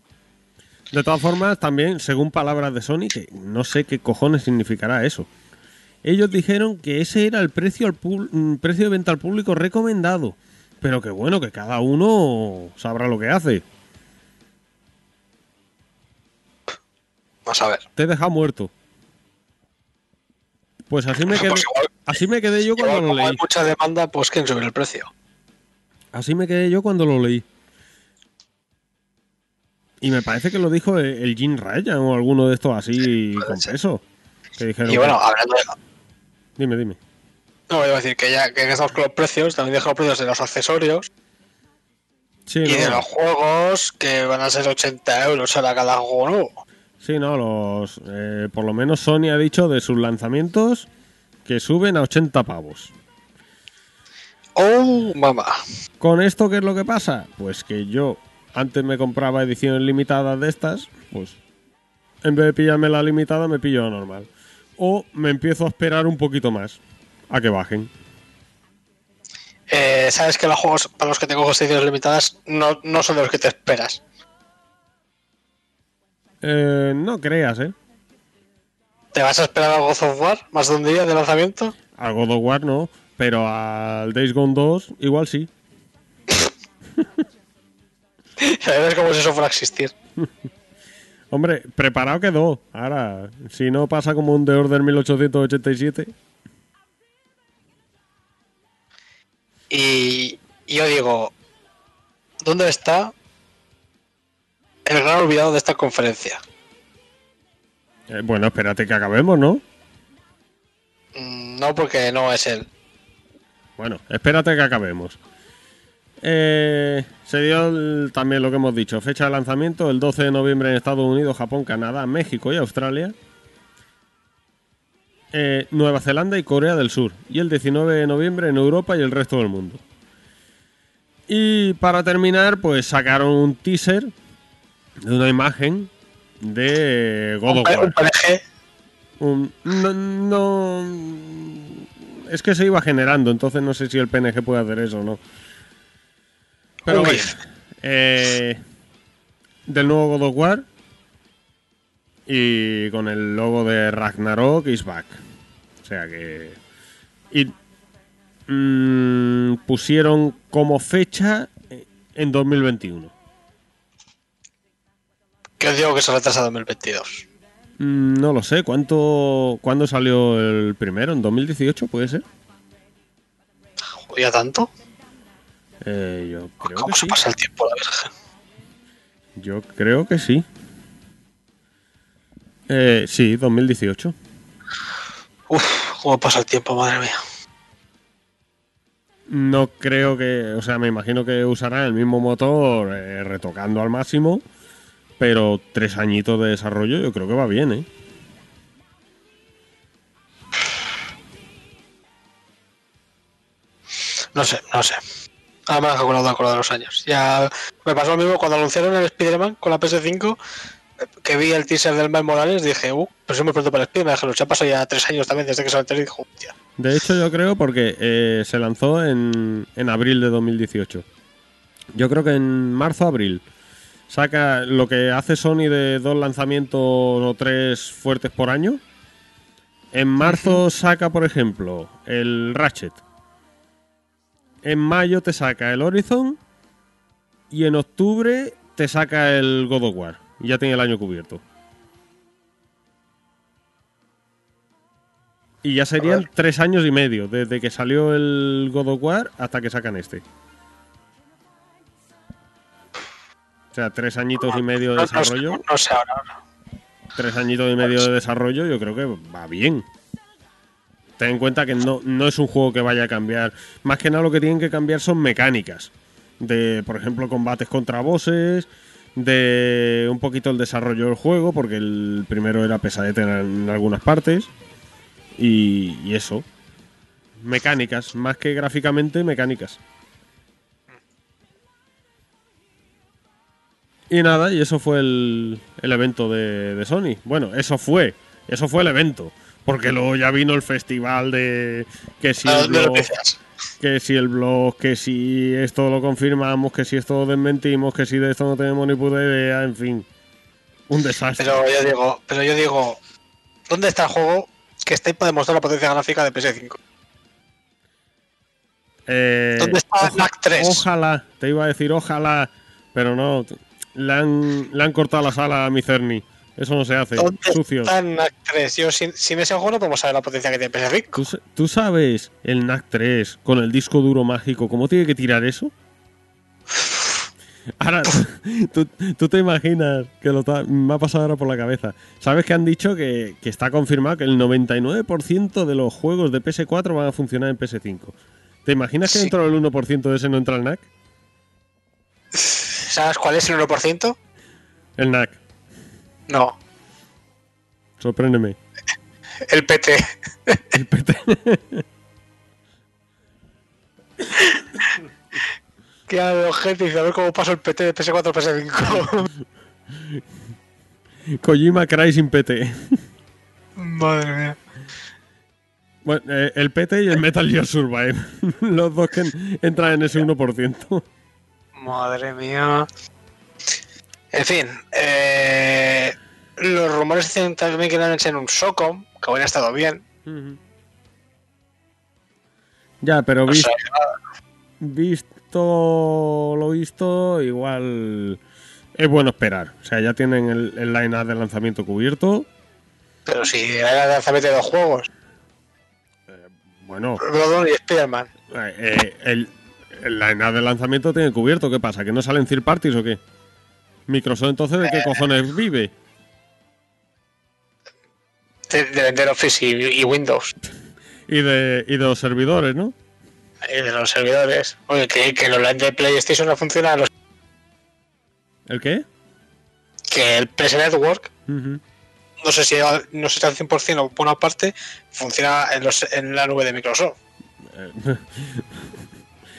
De todas formas, también, según palabras de Sony, que no sé qué cojones significará eso. Ellos dijeron que ese era el precio, al mm, precio de venta al público recomendado. Pero que bueno, que cada uno sabrá lo que hace. Vamos a ver. Te he dejado muerto. Pues así me quedé, Pues igual, así me quedé yo cuando igual lo como hay leí. mucha demanda, pues quieren subir el precio. Así me quedé yo cuando lo leí. Y me parece que lo dijo el, Jim Ryan o alguno de estos así con ser. peso. Que dijeron, Y bueno, hablando de, dime, dime. No, voy a decir que ya que estamos con los precios, también dejo los precios de los accesorios Sí, y de los juegos que van a ser 80 euros a cada juego nuevo. sí, no, los, eh, por lo menos Sony ha dicho de sus lanzamientos que suben a 80 pavos. ¡Oh, mamá! ¿Con esto qué es lo que pasa? Pues que yo antes me compraba ediciones limitadas de estas, pues en vez de pillarme la limitada me pillo la normal. O me empiezo a esperar un poquito más a que bajen. Eh, Sabes que los juegos para los que tengo ediciones limitadas no, no son de los que te esperas. Eh, no creas, ¿eh? ¿Te vas a esperar a God of War más de un día de lanzamiento? Al God of War no, pero al Days Gone 2 igual sí. Verás cómo si eso fuera a existir. Hombre, preparado quedó. Ahora, si no pasa como un The Order 1887. Y, y yo digo, ¿dónde está el gran olvidado de esta conferencia? Eh, bueno, espérate que acabemos, ¿no? Mm, No, porque no es él. Bueno, espérate que acabemos. Eh, se dio el- también lo que hemos dicho, fecha de lanzamiento el 12 de noviembre en Estados Unidos, Japón, Canadá, México y Australia. Eh, Nueva Zelanda y Corea del Sur. Y el 19 de noviembre en Europa y el resto del mundo. Y para terminar, pues sacaron un teaser de una imagen de God of War. un PNG. Un- no, no- es que se iba generando, entonces no sé si el PNG puede hacer eso o no. Pero GIF. eh, del nuevo God of War y con el logo de Ragnarok is back. O sea que y mm, pusieron como fecha en 2021. Que os digo que se retrasa a 2022. Mm, No lo sé, ¿cuánto cuándo salió el primero? ¿En 2018 puede ser? ¿Jodía tanto? Eh, yo creo ¿Cómo que se sí. pasa el tiempo, la virgen? Yo creo que sí. Eh, sí, 2018. Uf, cómo pasa el tiempo, madre mía. No creo que, o sea, me imagino que usarán el mismo motor eh, retocando al máximo, pero tres añitos de desarrollo yo creo que va bien, ¿eh? No sé, no sé. Ahora me han calculado lo de los años. Ya me pasó lo mismo cuando anunciaron el Spider-Man con la PS5, eh, que vi el teaser del Miles Morales, dije, uh, pero es muy pronto para el Spider-Man. Dije, ya pasó ya tres años también desde que lo enteré y dije, hostia. De hecho, yo creo porque eh, se lanzó en, en abril de 2018. Yo creo que en marzo-abril. Saca lo que hace Sony de dos lanzamientos o tres fuertes por año. En marzo saca, por ejemplo, el Ratchet. En mayo te saca el Horizon. Y en octubre te saca el God of War. Ya tiene el año cubierto. Y ya serían tres años y medio, desde que salió el God of War hasta que sacan este. O sea, tres añitos y medio de No, no sé, desarrollo. no sé ahora. ahora. Tres añitos y medio de desarrollo, yo creo que va bien. Ten en cuenta que no, no es un juego que vaya a cambiar. Más que nada lo que tienen que cambiar son mecánicas. De, por ejemplo, combates contra bosses. De un poquito el desarrollo del juego, porque el primero era pesadete en, en algunas partes. Y, y eso. Mecánicas, más que gráficamente, mecánicas. Y nada, y eso fue el, el evento de, de Sony. Bueno, eso fue. Eso fue el evento. Porque luego ya vino el festival de. Que si, ¿A el blog, que si el blog, que si esto lo confirmamos, que si esto lo desmentimos, que si de esto no tenemos ni puta idea, en fin. Un desastre. Pero yo digo, pero yo digo, ¿dónde está el juego que está ahí para demostrar la potencia gráfica de PS5? Eh, ¿Dónde está NAC 3? Ojalá, te iba a decir ojalá, pero no. Le han, le han cortado la sala a mi Cerny. Eso no se hace. ¿Dónde Sucio. está el NAC 3? Yo sin, sin ese juego no podemos saber la potencia que tiene PS5. ¿Tú, sa- tú sabes el NAC 3 con el disco duro mágico, cómo tiene que tirar eso? Ahora, tú, tú te imaginas que lo me ha pasado ahora por la cabeza. ¿Sabes que han dicho que, que está confirmado que el 99% de los juegos de PS4 van a funcionar en PS5? ¿Te imaginas que Sí. dentro del 1% de ese no entra el NAC? ¿Sabes cuál es el 1%? El NAC. No, Sorpréndeme. el PT. El PT. Que a gente a ver cómo pasa el PT de PS4 a PS5. Kojima Cry sin PT. Madre mía. Bueno, eh, el PT y el Metal Gear Survive. Los dos que entran en ese 1%. Madre mía. En fin, eh, los los rumores dicen también que van a echar un Socom, que hubiera estado bien. Ya, pero O vis- sea, visto lo visto, igual es bueno esperar. O sea, ya tienen el, el line-up de lanzamiento cubierto. pero si era el lanzamiento de dos juegos, Bueno, Bloodborne y Spider-Man. eh, eh, el, el line-up de lanzamiento tiene cubierto. ¿Qué pasa? ¿Que no salen third parties o qué? Microsoft entonces de qué cojones vive? De, de vender Office y, y Windows. Y de, y de los servidores, ¿no? Y de los servidores. Oye, que, que el online de PlayStation no funciona. los- ¿El qué? que el PS Network, no sé si al- no sé si al 100% o por una parte, funciona en, los, en la nube de Microsoft.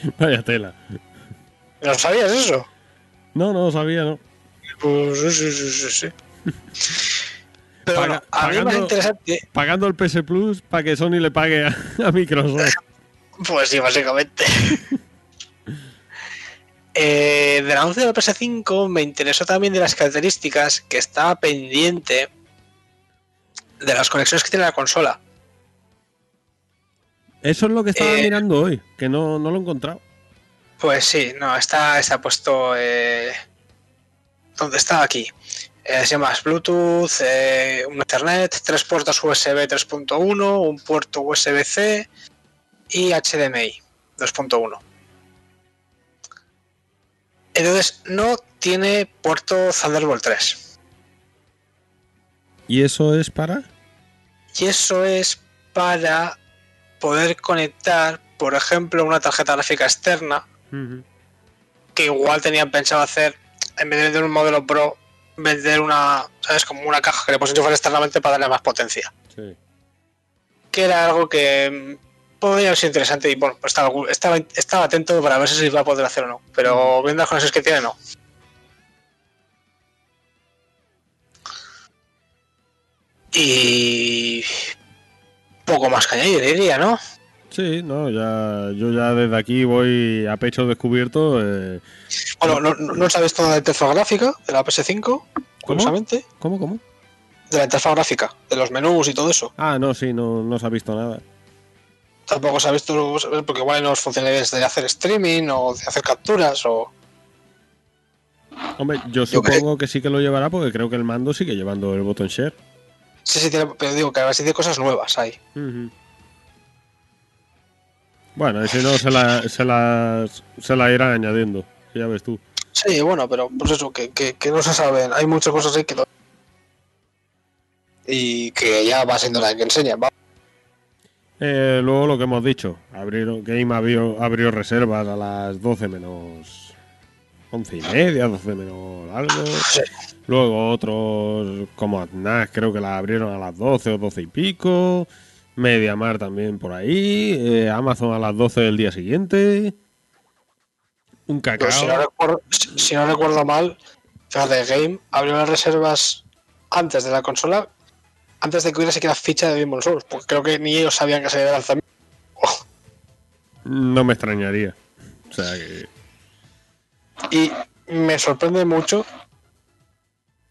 Vaya tela. ¿No sabías eso? No, no lo sabía, ¿no? Pues sí, sí, sí, sí. Pero Paga- bueno, a mí me pagando- parece interesante, Pagando el PS Plus para que Sony le pague a, a Microsoft. pues sí, básicamente. Eh, del anuncio de la PS5 me interesó también de las características que estaba pendiente de las conexiones que tiene la consola. Eso es lo que estaba Eh, mirando hoy, que no, no lo he encontrado. Pues sí, no, está, está puesto. Eh, ¿Dónde está? Aquí. Eh, se llama Bluetooth, eh, un Ethernet, tres puertos USB 3.1, un puerto USB-C y HDMI 2.1. Entonces, no tiene puerto Thunderbolt 3. ¿Y eso es para? Y eso es para poder conectar, por ejemplo, una tarjeta gráfica externa que igual tenían pensado hacer, en vez de vender un modelo Pro, vender una, ¿sabes? Como una caja que le puedes enchufar externamente para darle más potencia. Sí. Que era algo que mm, podría ser interesante y bueno, pues estaba, estaba, estaba atento para ver si se iba a poder hacer o no. Pero viendo las conexiones que tiene, no. Y poco más que añadir, diría, ¿no? Sí, no, ya, yo ya desde aquí voy a pecho descubierto. eh, Bueno, no, no, no sabes toda la interfaz gráfica de la PS5, curiosamente. ¿Cómo, cómo? De la interfaz gráfica, de los menús y todo eso. Ah, no, sí, no, no se ha visto nada. Tampoco sabes tú, porque igual no os funcionalidades de hacer streaming o de hacer capturas o... Hombre, yo Yo supongo que sí que lo llevará porque creo que el mando sigue llevando el botón share. Sí, sí, tiene- pero digo que a tiene cosas nuevas ahí. Bueno, y si no, se la, se las se la irán añadiendo. Ya ves tú. Sí, bueno, pero pues eso, que, que, que no se saben. Hay muchas cosas ahí que... no- Y que ya va siendo la que enseña. Eh, luego lo que hemos dicho, abrieron, Game abrió, abrió reservas a las 12 menos 11 y media, 12 menos algo. Luego otros como Atnas creo que la abrieron a las 12 o 12 y pico. Mediamar también por ahí. eh, Amazon a las 12 del día siguiente. Un cacao. Si, no recuerdo, si, no recuerdo mal, fíjate, Game abrió las reservas antes de la consola, antes de que hubiera siquiera ficha de Demon's Souls, porque creo que ni ellos sabían que se iba a lanzar. No me extrañaría. O sea que... Y me sorprende mucho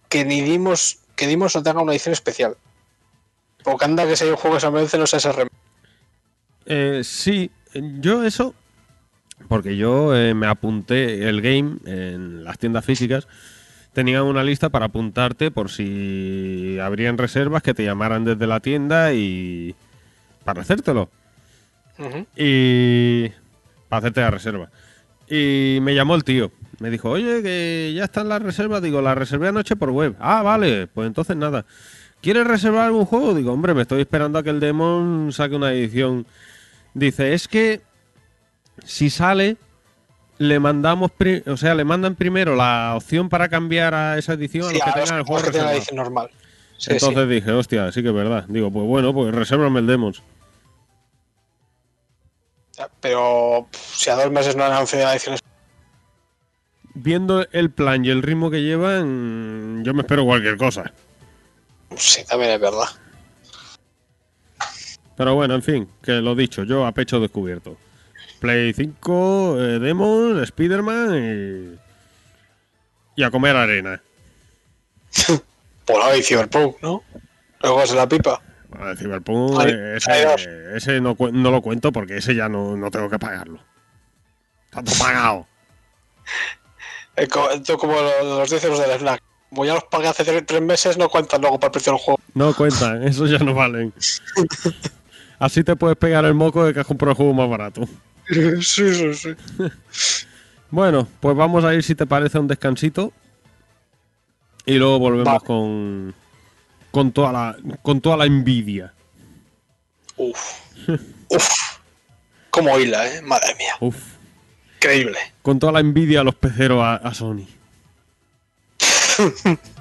que ni dimos que dimos no tenga una edición especial. Porque anda que si hay un juego que se merece ese remake. Eh, sí, yo eso, porque yo eh, me apunté el game en las tiendas físicas, tenían una lista para apuntarte por si habrían reservas que te llamaran desde la tienda y para hacértelo y para hacerte la reserva. Y me llamó el tío, me dijo, oye, que ya están las reservas, digo, las reservé anoche por web. Ah, vale, pues entonces nada. ¿Quieres reservar algún juego? Digo, hombre, me estoy esperando a que el Demon saque una edición. Dice, es que si sale, le mandamos, o sea, le mandan primero la opción para cambiar a esa edición Sí, a los que tengan el juego la reservado. normal. Sí, Entonces sí. dije, hostia, sí que es verdad. Digo, pues bueno, pues resérvame el Demons. Pero pff, si a dos meses no han anunciado la Viendo el plan y el ritmo que llevan, yo me espero cualquier cosa. sí, también es verdad. Pero bueno, en fin, que lo dicho, yo a pecho descubierto. Play 5, eh, Demon, Spider-Man y... y a comer arena. Por ahí, Cyberpunk, ¿no? Luego es la pipa. El Cyberpunk, Hay- eh, hay dos. ese, ese no, lo cuento porque ese ya no, no tengo que pagarlo. Todo pagado. Esto como lo- los dicen los del Snack. Como ya los pagué hace tre- tres meses, no cuentan luego para el precio del juego. No cuentan, esos ya no valen. Así te puedes pegar el moco de que has comprado el juego más barato. sí, sí, sí. Bueno, pues vamos a ir, si te parece, a un descansito. Y luego volvemos con, con, toda la, con toda la envidia. Uf. Uf. Como hila, ¿eh? Madre mía. Uf. Increíble. Con toda la envidia a los peceros a, a Sony.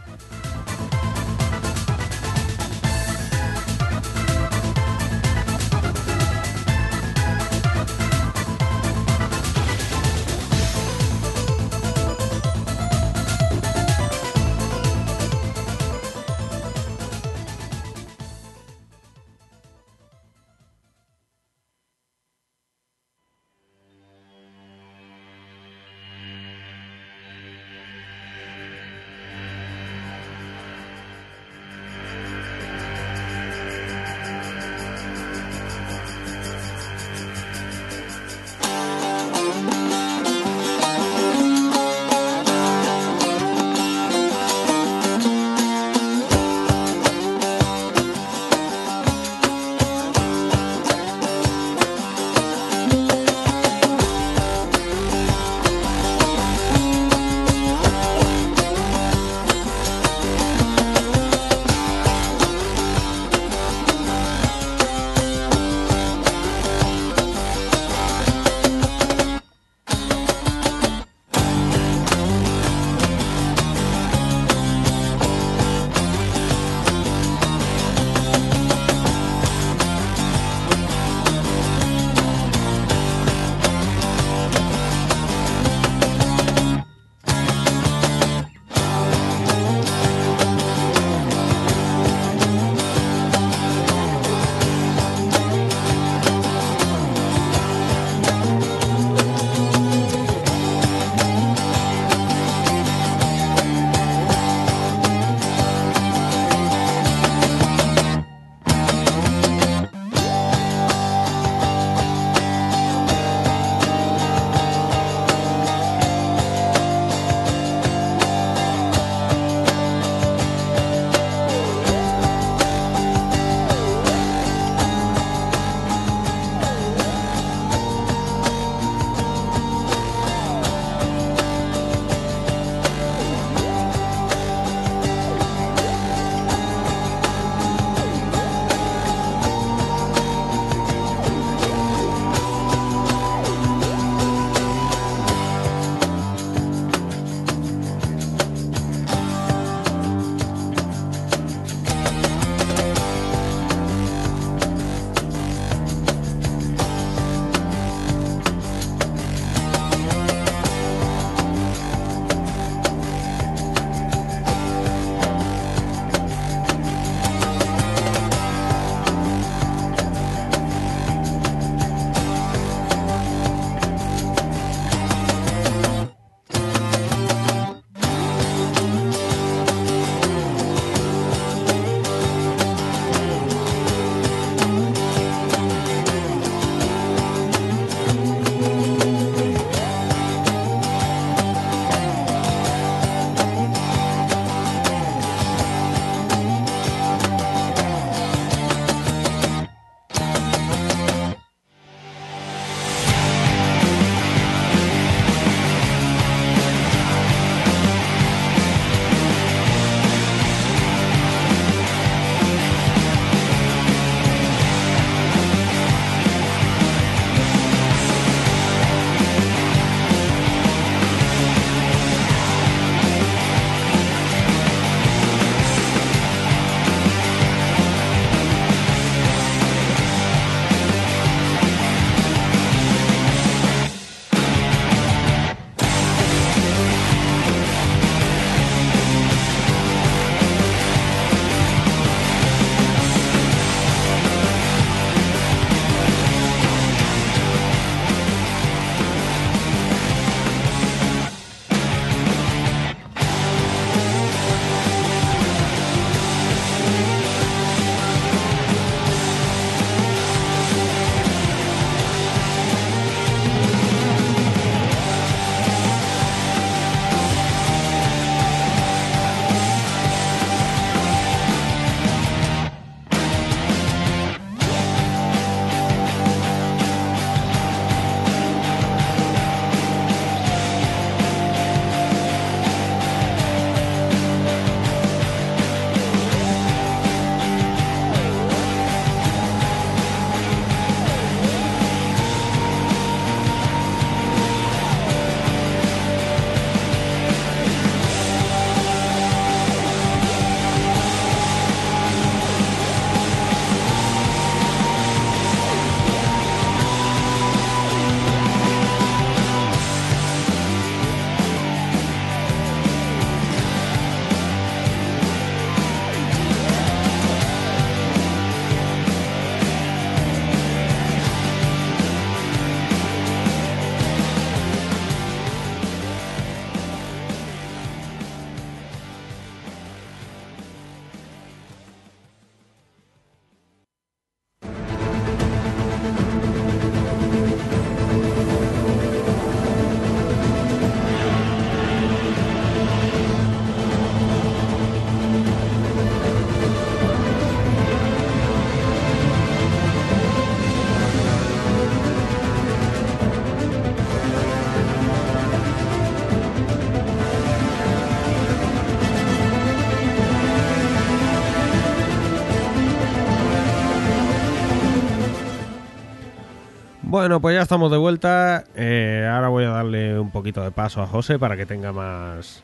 Bueno, pues ya estamos de vuelta. Eh, ahora voy a darle un poquito de paso a José para que tenga más,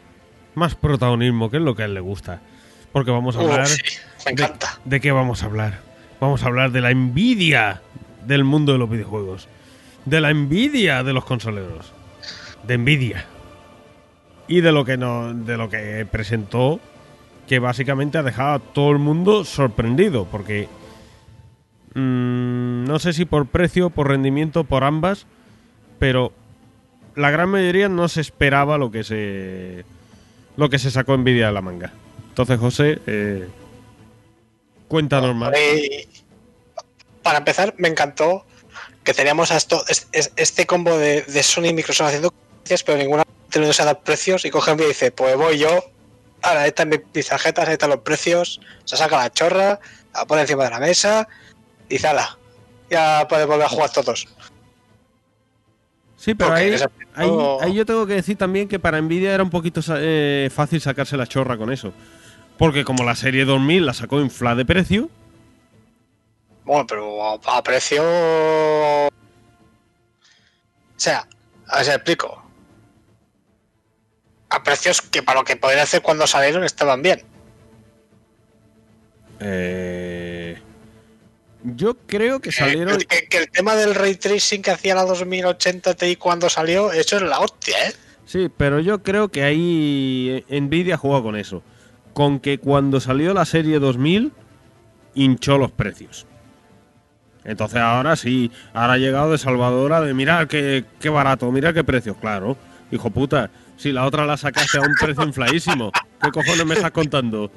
más protagonismo, que es lo que a él le gusta. Porque vamos a Uh, hablar. sí, me de- encanta. ¿De, qué vamos a hablar? Vamos a hablar de la envidia del mundo de los videojuegos. De la envidia de los consoleros. De envidia. Y de lo que no, de lo que presentó. Que básicamente ha dejado a todo el mundo sorprendido. Porque. Mm, no sé si por precio, por rendimiento, por ambas. Pero la gran mayoría no se esperaba lo que se. Lo que se sacó envidia de la manga. Entonces, José, eh, cuéntanos más. Y para empezar, me encantó que teníamos a esto, es- es- este combo de, de Sony y Microsoft haciendo cosas, pero ninguna teniéndose a dar precios. Y coge y dice: Pues voy yo, ahora ahí están mis tarjetas, ahí están los precios. Se saca la chorra, la pone encima de la mesa y dice: Ala, ya puedes volver a jugar todos. Sí, pero ahí, ahí, yo tengo que decir también que para Nvidia era un poquito eh, fácil sacarse la chorra con eso. Porque como la serie 2000 la sacó infla de precio, Bueno, pero a, a precio. O sea, a ver si explico. A precios que para lo que podían hacer cuando salieron estaban bien. eh, yo creo que Eh, salieron... que, que el tema del ray tracing que hacía la 2080 Ti cuando salió, eso es la hostia, ¿eh? Sí, pero yo creo que ahí Nvidia jugó con eso. Con que cuando salió la serie 2000 hinchó los precios. Entonces ahora sí, ahora ha llegado de salvadora de mirar qué, qué barato, mira qué precio. Claro, hijo puta, si la otra la sacaste a un precio infladísimo, ¿qué cojones me estás contando?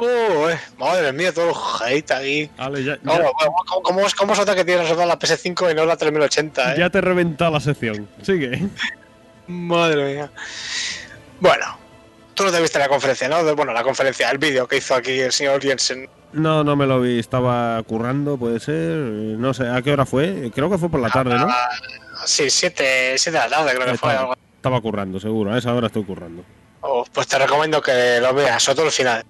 Uh, eh, madre mía, todo el hate aquí. Ale, ya, No, ya- ¿Cómo, cómo, es- cómo es otra que tiene reservada la PS5 y no la 3080, eh? ya te he reventado la sección. Sigue. Madre mía. Bueno, tú no te viste la conferencia, ¿no? Bueno, la conferencia, el vídeo que hizo aquí el señor Jensen. No, no me lo vi, estaba currando, puede ser. No sé, ¿a qué hora fue? Creo que fue por la tarde, ¿no? Sí, 7 siete de la tarde creo que fue. Estaba currando, seguro. A esa hora estoy currando. Oh, pues te recomiendo que lo veas, sobre todo el final.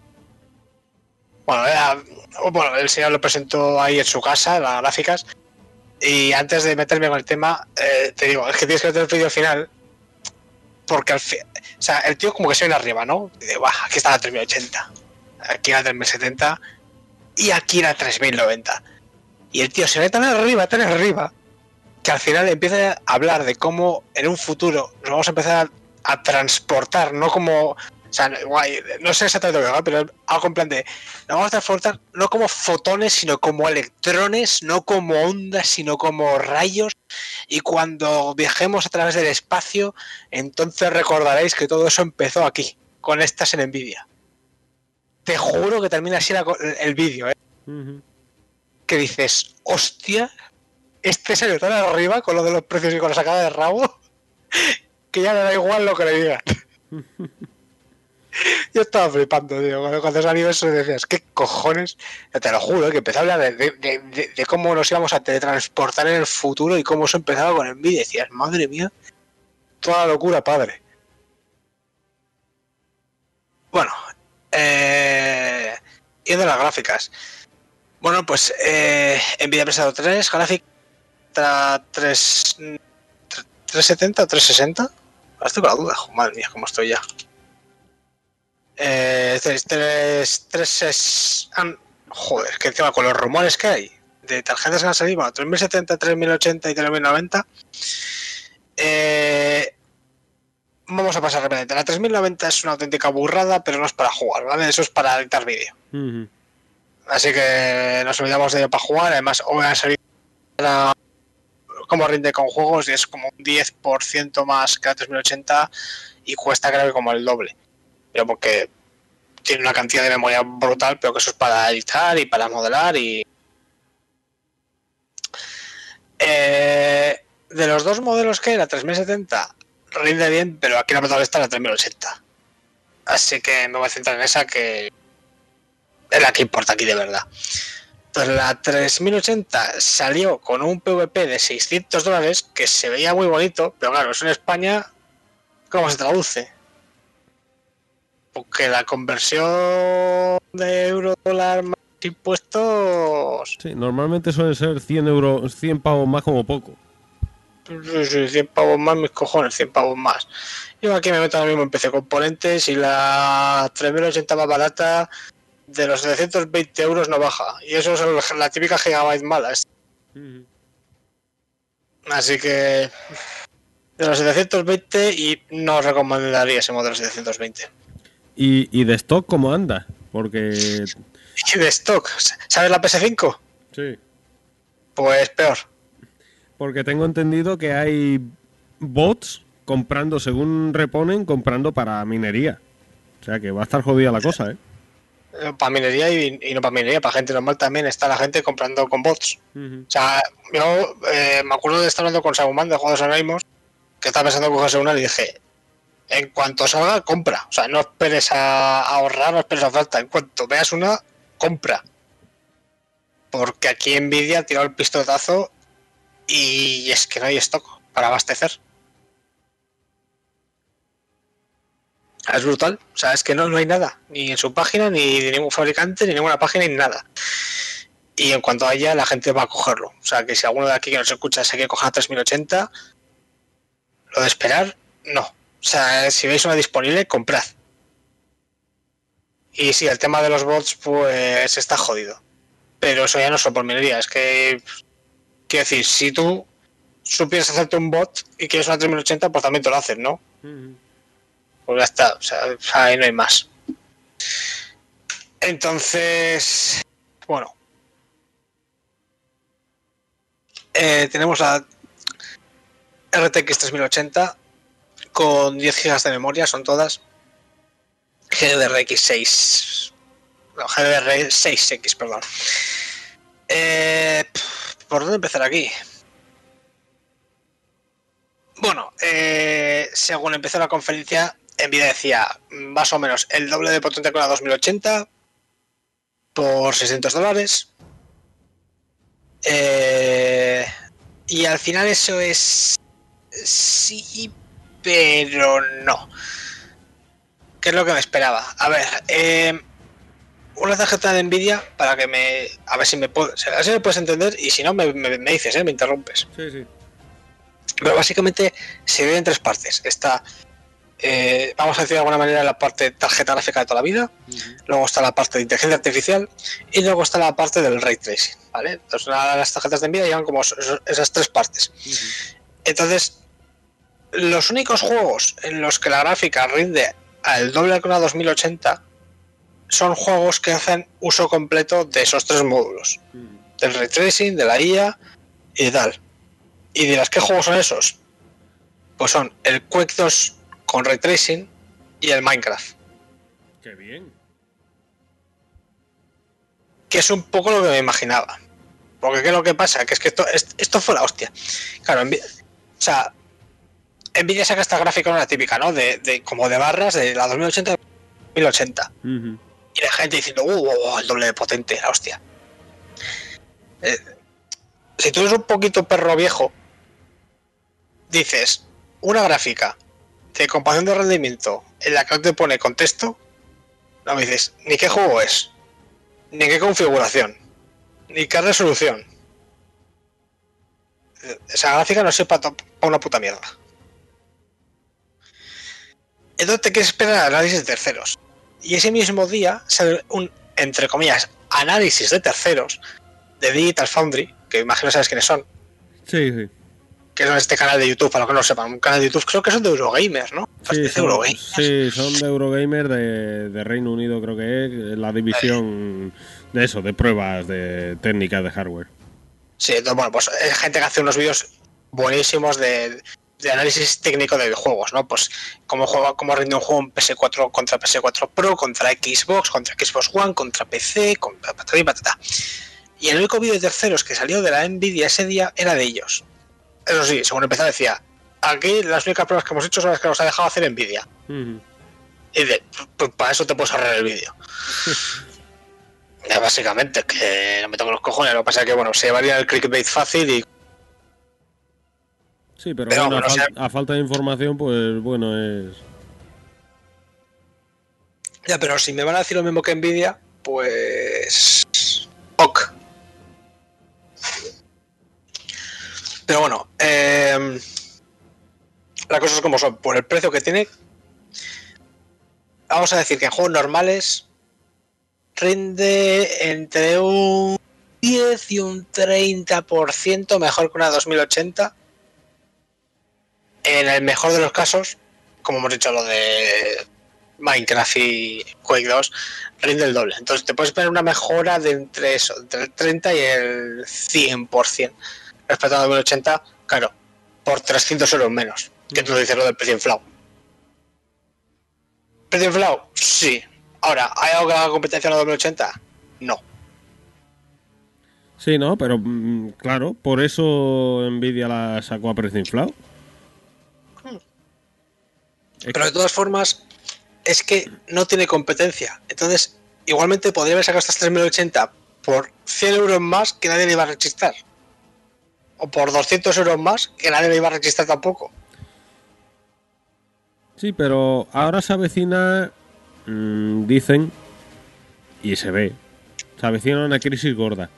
Bueno, era- el señor lo presentó ahí en su casa, las gráficas. Y antes de meterme con el tema, eh, te digo, es que tienes que ver el vídeo final. Porque al fin. O sea, el tío como que se viene arriba, ¿no? Dice, "Buah, aquí está la 3080. Aquí la 3070. Y aquí la 3090. Y el tío se ve tan arriba, tan arriba. Que al final empieza a hablar de cómo en un futuro nos vamos a empezar a transportar, no como. O sea, guay, no sé exactamente lo que va, pero algo en plan de. Nos vamos a transportar no como fotones, sino como electrones, no como ondas, sino como rayos. Y cuando viajemos a través del espacio, entonces recordaréis que todo eso empezó aquí, con estas en Nvidia. Te juro que termina así la el vídeo, ¿eh? que dices, hostia, este se tan arriba con lo de los precios y con la sacada de rabo, que ya le da igual lo que le digan. Yo estaba flipando, tío. Cuando, salió eso decías, ¿qué cojones? Ya te lo juro, ¿eh? que empezó a hablar de, cómo nos íbamos a teletransportar en el futuro y cómo eso empezaba con Nvidia. Y decías, madre mía, toda locura, padre. Bueno, eh, yendo a las gráficas. Bueno, pues eh, Nvidia ha presentado tres gráficas 3, 370 o 360. Ahora estoy con duda, madre mía, cómo estoy ya. Eh, tres, tres, tres es- han- joder, que encima con los rumores que hay de tarjetas que han salido, bueno, 3070, 3080 y 3090. Eh, vamos a pasar rápidamente. La 3090 es una auténtica burrada, pero no es para jugar, ¿vale? Eso es para editar vídeo. Así que nos olvidamos de ello para jugar. Además, hoy ha salido la- como rinde con juegos y es como un 10% más que la 3080 y cuesta creo que como el doble. Pero porque tiene una cantidad de memoria brutal, pero que eso es para editar y para modelar y... Eh, de los dos modelos que hay, la 3070 rinde bien, pero aquí la protagonista es la 3080. Así que me voy a centrar en esa que es la que importa aquí de verdad. Entonces la 3080 salió con un PVP de 600 dólares que se veía muy bonito, pero claro, eso en España, ¿cómo se traduce? Porque la conversión de euro dólar más impuestos. Sí, normalmente suelen ser 100 euros, 100 pavos más como poco. Sí, sí, 100 pavos más, mis cojones, 100 pavos más. Yo aquí me meto ahora mismo en PC Componentes y la 3080 más barata de los 720 euros no baja. Y eso es la típica gigabyte mala. es- Así que de los 720 y no recomendaría ese modelo 720. ¿Y, y de stock cómo anda? Porque. Y de stock, ¿sabes la PS5? Sí. Pues peor. Porque tengo entendido que hay bots comprando, según reponen, comprando para minería. O sea que va a estar jodida la cosa, ¿eh? Para minería y, y no para minería, para gente normal también está la gente comprando con bots. O sea, yo eh, me acuerdo de estar hablando con Saguman de Juegos Anónimos, que estaba pensando en cogerse una y dije, en cuanto salga, compra. O sea, no esperes a, ahorrar, no esperes a falta. En cuanto veas una, compra. Porque aquí Nvidia ha tirado el pistotazo y es que no hay stock para abastecer. Es brutal. O sea, es que no, no hay nada. Ni en su página, ni de ningún fabricante, ni ninguna página, ni nada. Y en cuanto haya, la gente va a cogerlo. O sea, que si alguno de aquí que nos escucha se quiere coger a 3080, lo de esperar, no. O sea, si veis una disponible, comprad. Y sí, el tema de los bots, pues está jodido. Pero eso ya no es minería, es que. Quiero decir, si tú supieras hacerte un bot y quieres una 3080, pues también te lo haces, ¿no? Pues ya está, o sea, ahí no hay más. Entonces, bueno. Eh, tenemos la RTX 3080 con 10 GB de memoria, son todas. GDRX6. No, GDR6X, perdón. Eh, ¿Por dónde empezar aquí? Bueno, eh, según empezó la conferencia, Nvidia decía más o menos el doble de potente con la 2080 por 600 dólares. Eh, y al final eso es sí, pero no. ¿Qué es lo que me esperaba? A ver, eh, una tarjeta de Nvidia para que me. A ver si me puedo. A ver si me puedes entender y si no, me, me- me dices, ¿eh? me interrumpes. Sí, sí. Pero básicamente se divide en tres partes. Está, eh, vamos a decir de alguna manera, la parte de tarjeta gráfica de toda la vida. Luego está la parte de inteligencia artificial y luego está la parte del ray tracing. ¿vale? Entonces, las tarjetas de Nvidia llevan como esas tres partes. Entonces, los únicos juegos en los que la gráfica rinde al doble con la 2080 son juegos que hacen uso completo de esos tres módulos: del ray tracing, de la IA y tal. ¿Y dirás qué juegos son esos? Pues son el Quake 2 con ray tracing y el Minecraft. Qué bien. que es un poco lo que me imaginaba. Porque ¿qué es lo que pasa? Que es que esto, es- esto fue la hostia. Claro, o sea, Nvidia saca esta gráfica una típica, ¿no? De, de- como de barras de la 2080 1080. Ujú. Y la gente diciendo, uh, uh, uh, el doble de potente, la hostia. Eh, si tú eres un poquito perro viejo, dices, una gráfica de comparación de rendimiento en la que no te pone contexto, no me dices, ni qué juego es, ni qué configuración, ni qué resolución. Eh, Esa gráfica no sirve para una puta mierda. Entonces te quieres esperar al análisis de terceros. Y ese mismo día sale un, entre comillas, análisis de terceros de Digital Foundry, que imagino sabes quiénes son, Sí, sí. que son este canal de YouTube, para los que no lo sepan, un canal de YouTube, creo que son de Eurogamer, ¿no? Sí, son, Eurogamer. sí, son de Eurogamer de, de Reino Unido, creo que es, la división de eso, de pruebas de técnicas de hardware. Sí, entonces, bueno, pues es gente que hace unos vídeos buenísimos de, de análisis técnico de videojuegos, ¿no? Pues cómo, juega, cómo rinde un juego en PS4 contra PS4 Pro, contra Xbox, contra Xbox One, contra PC, contra patata y patata. Y el único vídeo de terceros que salió de la Nvidia ese día era de ellos. Eso sí, según empezaba decía, aquí las únicas pruebas que hemos hecho son las que nos ha dejado hacer Nvidia. Y de, pues para eso te puedes ahorrar el vídeo. Básicamente, que no me toco los cojones. Lo que pasa es que, bueno, se llevaría el clickbait fácil y Sí, pero, bueno, a, falta de información, pues bueno, es. Ya, pero si me van a decir lo mismo que Nvidia, pues. Ok. Pero bueno, em, eh, las cosas como son. Por el precio que tiene, vamos a decir que en juegos normales rinde entre un 10 y un 30% mejor que una 2080 en el mejor de los casos, como hemos dicho lo de Minecraft y Quake 2, rinde el doble. Entonces te puedes ver una mejora de entre eso, entre el 30 y el 100% respecto a la 2080, claro, por 300 euros menos, que tú dices lo del precio inflado. ¿Precio inflado? Sí. Ahora, ¿hay algo que haga competencia en la 2080? No. Sí, no, pero mm, claro, por eso Nvidia la sacó a precio inflado. Pero de todas formas, es que no tiene competencia. Entonces, igualmente podría haber sacado estas 3080 por 100 euros más que nadie le iba a rechistar. O por 200 euros más que nadie le iba a rechistar tampoco. Sí, pero ahora se avecina, mm, dicen, y se ve, se avecina una crisis gorda.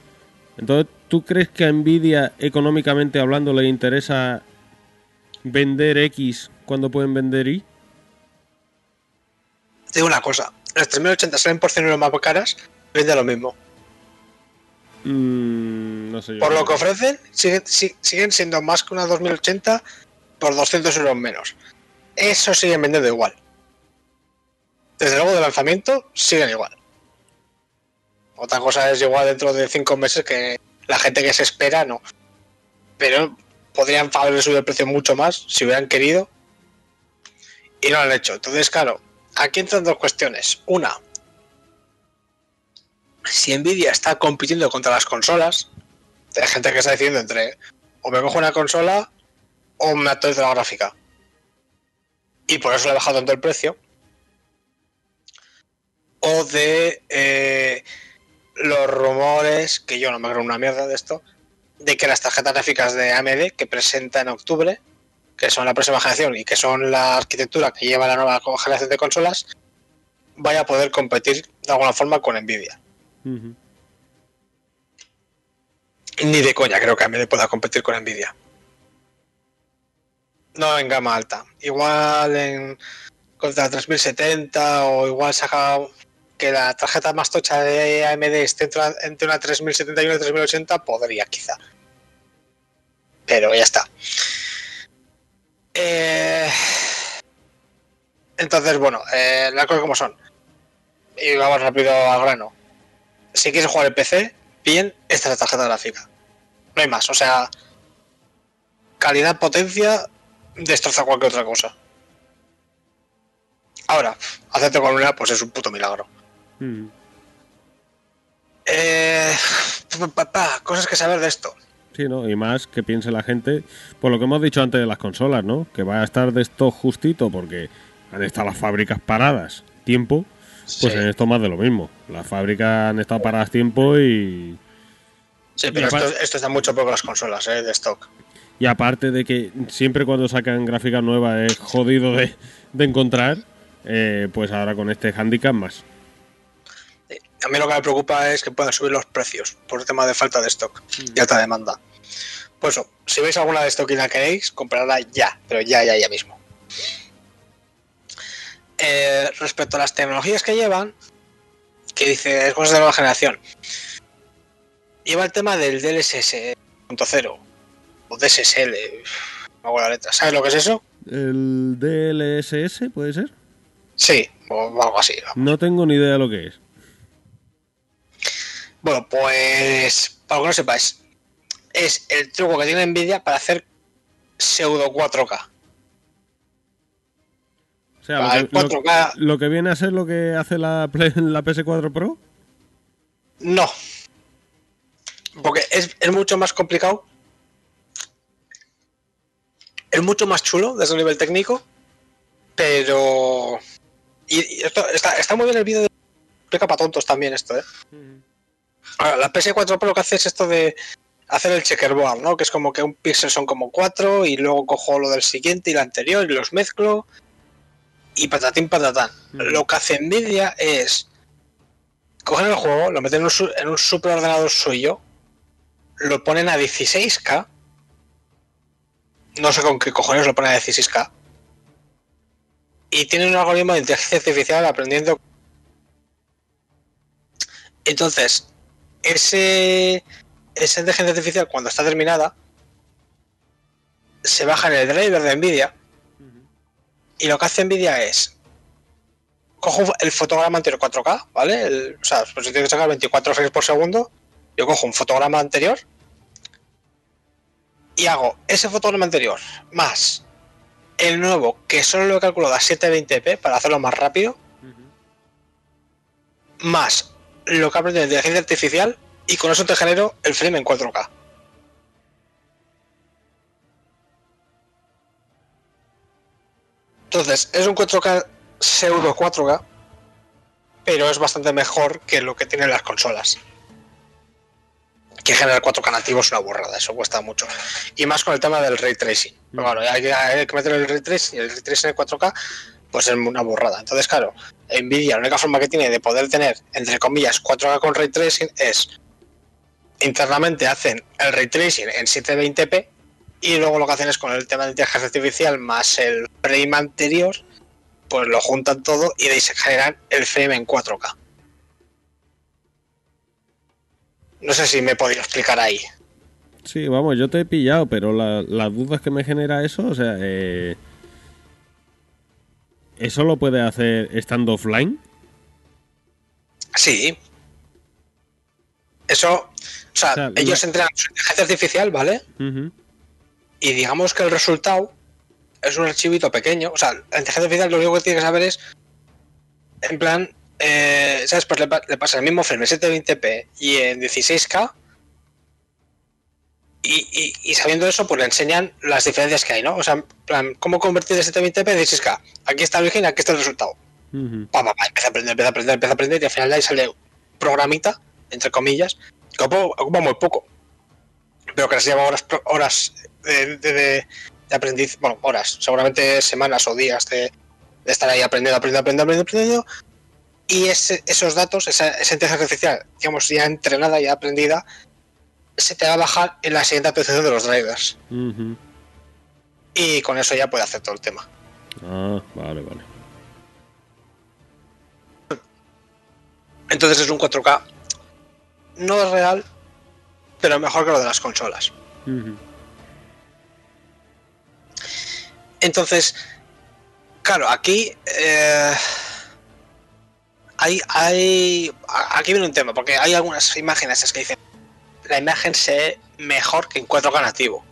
Entonces, ¿tú crees que a Nvidia, económicamente hablando, le interesa vender X cuando pueden vender Y? Te digo una cosa, las 3080 salen por 100 euros más caras, vende lo mismo. Mm, no sé yo. Por lo que ofrecen, siguen, si- siguen siendo más que una 2080 por 200 euros menos. Eso siguen vendiendo igual. Desde luego de lanzamiento, siguen igual. Otra cosa es igual dentro de 5 meses que la gente que se espera, no. Pero podrían haberle subido el precio mucho más si hubieran querido. Y no lo han hecho. Entonces, claro, aquí entran dos cuestiones. Una, si Nvidia está compitiendo contra las consolas, hay gente que está diciendo entre o me cojo una consola o me actualizo la gráfica. Y por eso le he bajado tanto el precio. O de eh, los rumores, que yo no me creo una mierda de esto, de que las tarjetas gráficas de AMD que presenta en octubre, que son la próxima generación y que son la arquitectura que lleva la nueva generación de consolas, vaya a poder competir de alguna forma con Nvidia. Ni de coña creo que AMD pueda competir con Nvidia. No en gama alta. Igual en contra 3070 o igual saca que la tarjeta más tocha de AMD esté entre una- entre una 3070 y una 3080, podría quizá. Pero ya está. Eh, Entonces, bueno, eh, las cosas como son. Y vamos rápido al grano. Si quieres jugar en PC, bien, esta es la tarjeta gráfica. No hay más, o sea, calidad, potencia, destroza cualquier otra cosa. Ahora, hacerte con una, pues es un puto milagro. Ujú. Eh, pa, pa, pa, cosas que saber de esto. Sí, ¿no? Y más que piense la gente, por lo que hemos dicho antes de las consolas, ¿no? Que va a estar de esto justito porque han estado las fábricas paradas tiempo, pues Sí. en esto más de lo mismo. Las fábricas han estado paradas tiempo y, Sí, pero esto, esto está mucho peor que las consolas, eh, de stock. y aparte de que siempre cuando sacan gráficas nuevas es jodido de, de encontrar, eh, pues ahora con este handicap más. A mí lo que me preocupa es que puedan subir los precios por el tema de falta de stock y alta demanda. Pues eso, si veis alguna de stock y la queréis, comprarla ya, pero ya, ya, ya mismo. Eh, respecto a las tecnologías que llevan, que dice es cosas de nueva generación, lleva el tema del DLSS 0 o DSSL, no me acuerdo la letra. ¿Sabes lo que es eso? ¿El DLSS puede ser? Sí, o algo así. No tengo ni idea de lo que es. Bueno, pues para lo que no sepáis, es el truco que tiene Nvidia para hacer pseudo 4K. O sea, Para lo el que, lo- 4K, lo que viene a ser lo que hace la, la PS4 Pro. no. Porque es, es mucho más complicado. Es mucho más chulo desde un nivel técnico. Pero. Y, y esto está, está muy bien el vídeo de. Explica para tontos también esto, ¿eh? Ahora, la PS4 Pro lo que hace es esto de hacer el checkerboard, ¿no? Que es como que un píxel son como cuatro y luego cojo lo del siguiente y el anterior y los mezclo y patatín patatán. Lo que hace Nvidia es coger el juego, lo meten en un, en un superordenador suyo, lo ponen a 16K no sé con qué cojones lo pone a 16K. Y tiene un algoritmo de inteligencia artificial aprendiendo. Entonces, ese, esa inteligencia artificial, cuando está terminada, se baja en el driver de Nvidia. Y lo que hace Nvidia es. Cojo el fotograma anterior 4K, ¿vale? El- o sea, pues si tiene que sacar 24 frames por segundo, yo cojo un fotograma anterior y hago ese fotograma anterior más el nuevo, que solo lo he calculado a 720p para hacerlo más rápido, más lo que ha aprendido de inteligencia artificial y con eso te genero el frame en 4K. Entonces, es un 4K pseudo 4K, pero es bastante mejor que lo que tienen las consolas. Que generar 4K nativo es una burrada, eso cuesta mucho. Y más con el tema del ray tracing. Pero claro, hay que, meter el ray tracing el ray tracing en 4K, pues es una burrada. Entonces, claro, Nvidia, la única forma que tiene de poder tener, entre comillas, 4K con ray tracing es internamente hacen el ray tracing en 720p y luego lo que hacen es con el tema de inteligencia artificial más el frame anterior, pues lo juntan todo y de ahí se generan el frame en 4K. No sé si me he podido explicar ahí. Sí, vamos, yo te he pillado, pero la- las dudas que me genera eso, o sea, eh, ¿eso lo puede hacer estando offline? Sí. Eso, o sea, O sea, ellos la- entrenan su inteligencia artificial, ¿vale? Y digamos que el resultado es un archivito pequeño. O sea, la inteligencia artificial lo único que tiene que saber es, en plan, eh, ¿sabes? Pues le pasa el mismo frame en 720p y en 16K. Y, y- y sabiendo eso, pues le enseñan las diferencias que hay, ¿no? O sea, en plan, ¿cómo convertir de 720p a 16K? Aquí está el origen, aquí está el resultado. Ujú. Pa, pa, pa, empieza a aprender, empieza a aprender, empieza a aprender y al final de ahí sale un programita, entre comillas, que ocupa, muy poco. Pero que les lleva horas, horas de, de, de- de aprendiz, bueno, horas, seguramente semanas o días de, de estar ahí aprendiendo, aprendiendo, aprendiendo, aprendiendo, aprendiendo. Y ese- esos datos, esa, esa inteligencia artificial, digamos, ya entrenada, ya aprendida, se te va a bajar en la siguiente actualización de los drivers. Y con eso ya puede hacer todo el tema. Ah, vale, vale. Entonces es un 4K no real, pero mejor que lo de las consolas. Entonces, claro, aquí eh, hay, hay, aquí viene un tema, porque hay algunas imágenes es que dicen la imagen se ve mejor que en 4K nativo.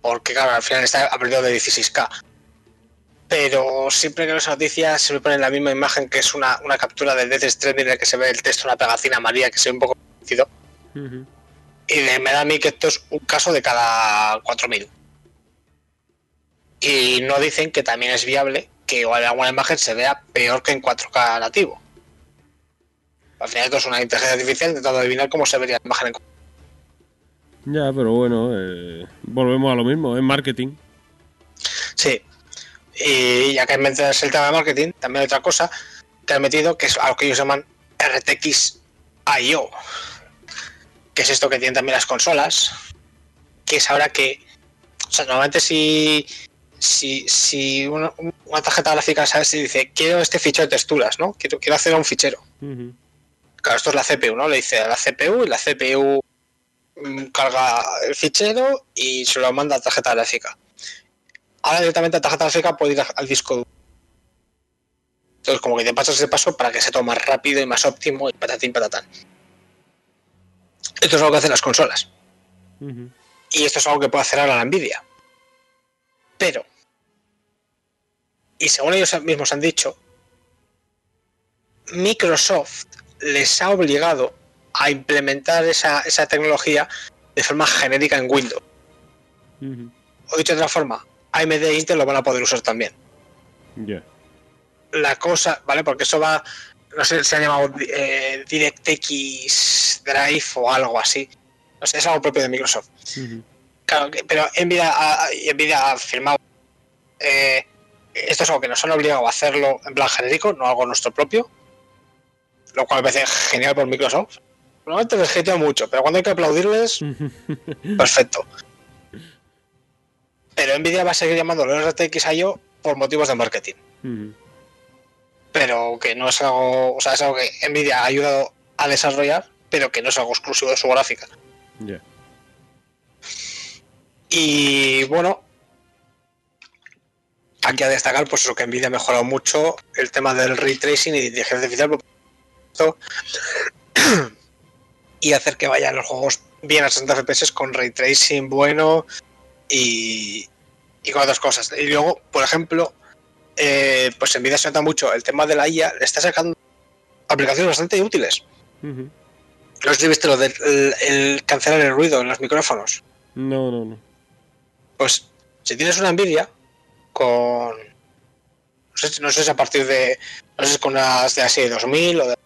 Porque claro, al final está aprendido de 16K. Pero siempre que las noticias se me ponen la misma imagen que es una, una captura del Death Stranding en el que se ve el texto una pegacina amarilla que se ve un poco parecido. Y de- me da a mí que esto es un caso de cada 4.000. Y no dicen que también es viable que igual en alguna imagen se vea peor que en 4K nativo. Al final esto es una inteligencia artificial intentando adivinar cómo se vería la imagen en 4K. Ya, pero bueno, eh, volvemos a lo mismo, es marketing. Sí. Y ya que metes el tema de marketing, también hay otra cosa que han metido, que es algo que ellos llaman RTX IO. Que es esto que tienen también las consolas. Que es ahora que. O sea, normalmente si. Si, si una, una tarjeta gráfica, ¿sabes? Si dice, quiero este fichero de texturas, ¿no? Quiero, quiero hacer un fichero. Ujú. Claro, esto es la CPU, ¿no? Le dice a la CPU y la CPU carga el fichero y se lo manda a la tarjeta gráfica. Ahora directamente la tarjeta gráfica puede ir al disco duro. Entonces, como que te pasas ese paso para que sea todo más rápido y más óptimo y patatín patatán. Esto es algo que hacen las consolas. Y esto es algo que puede hacer ahora la Nvidia. Pero, y según ellos mismos han dicho, Microsoft les ha obligado a implementar esa, esa tecnología de forma genérica en Windows. O dicho de otra forma, AMD e Intel lo van a poder usar también. Ya. La cosa, ¿vale? Porque eso va, no sé, se ha llamado eh, DirectX Drive o algo así. No sé, es algo propio de Microsoft. Ujú. Claro, que- pero Nvidia ha, Nvidia ha firmado. eh, esto es algo que nos han obligado a hacerlo en plan genérico, no algo nuestro propio. Lo cual me parece genial por Microsoft. Normalmente les hateo mucho, pero cuando hay que aplaudirles, perfecto. Pero Nvidia va a seguir llamándolo RTX IO por motivos de marketing. Pero que no es algo, o sea, es algo que Nvidia ha ayudado a desarrollar, pero que no es algo exclusivo de su gráfica. Y bueno, aquí a destacar, pues eso que Nvidia ha mejorado mucho el tema del ray tracing y de inteligencia artificial y hacer que vayan los juegos bien a 60 FPS con ray tracing bueno y, y con otras cosas. Y luego, por ejemplo, eh, pues Nvidia se nota mucho el tema de la IA, le está sacando aplicaciones bastante útiles. Ujú. No sé si viste lo del el- el cancelar el ruido en los micrófonos. No, no, no. Pues si tienes una Nvidia con. No sé, si- no sé si a partir de. No sé si con unas de así 2000 o de.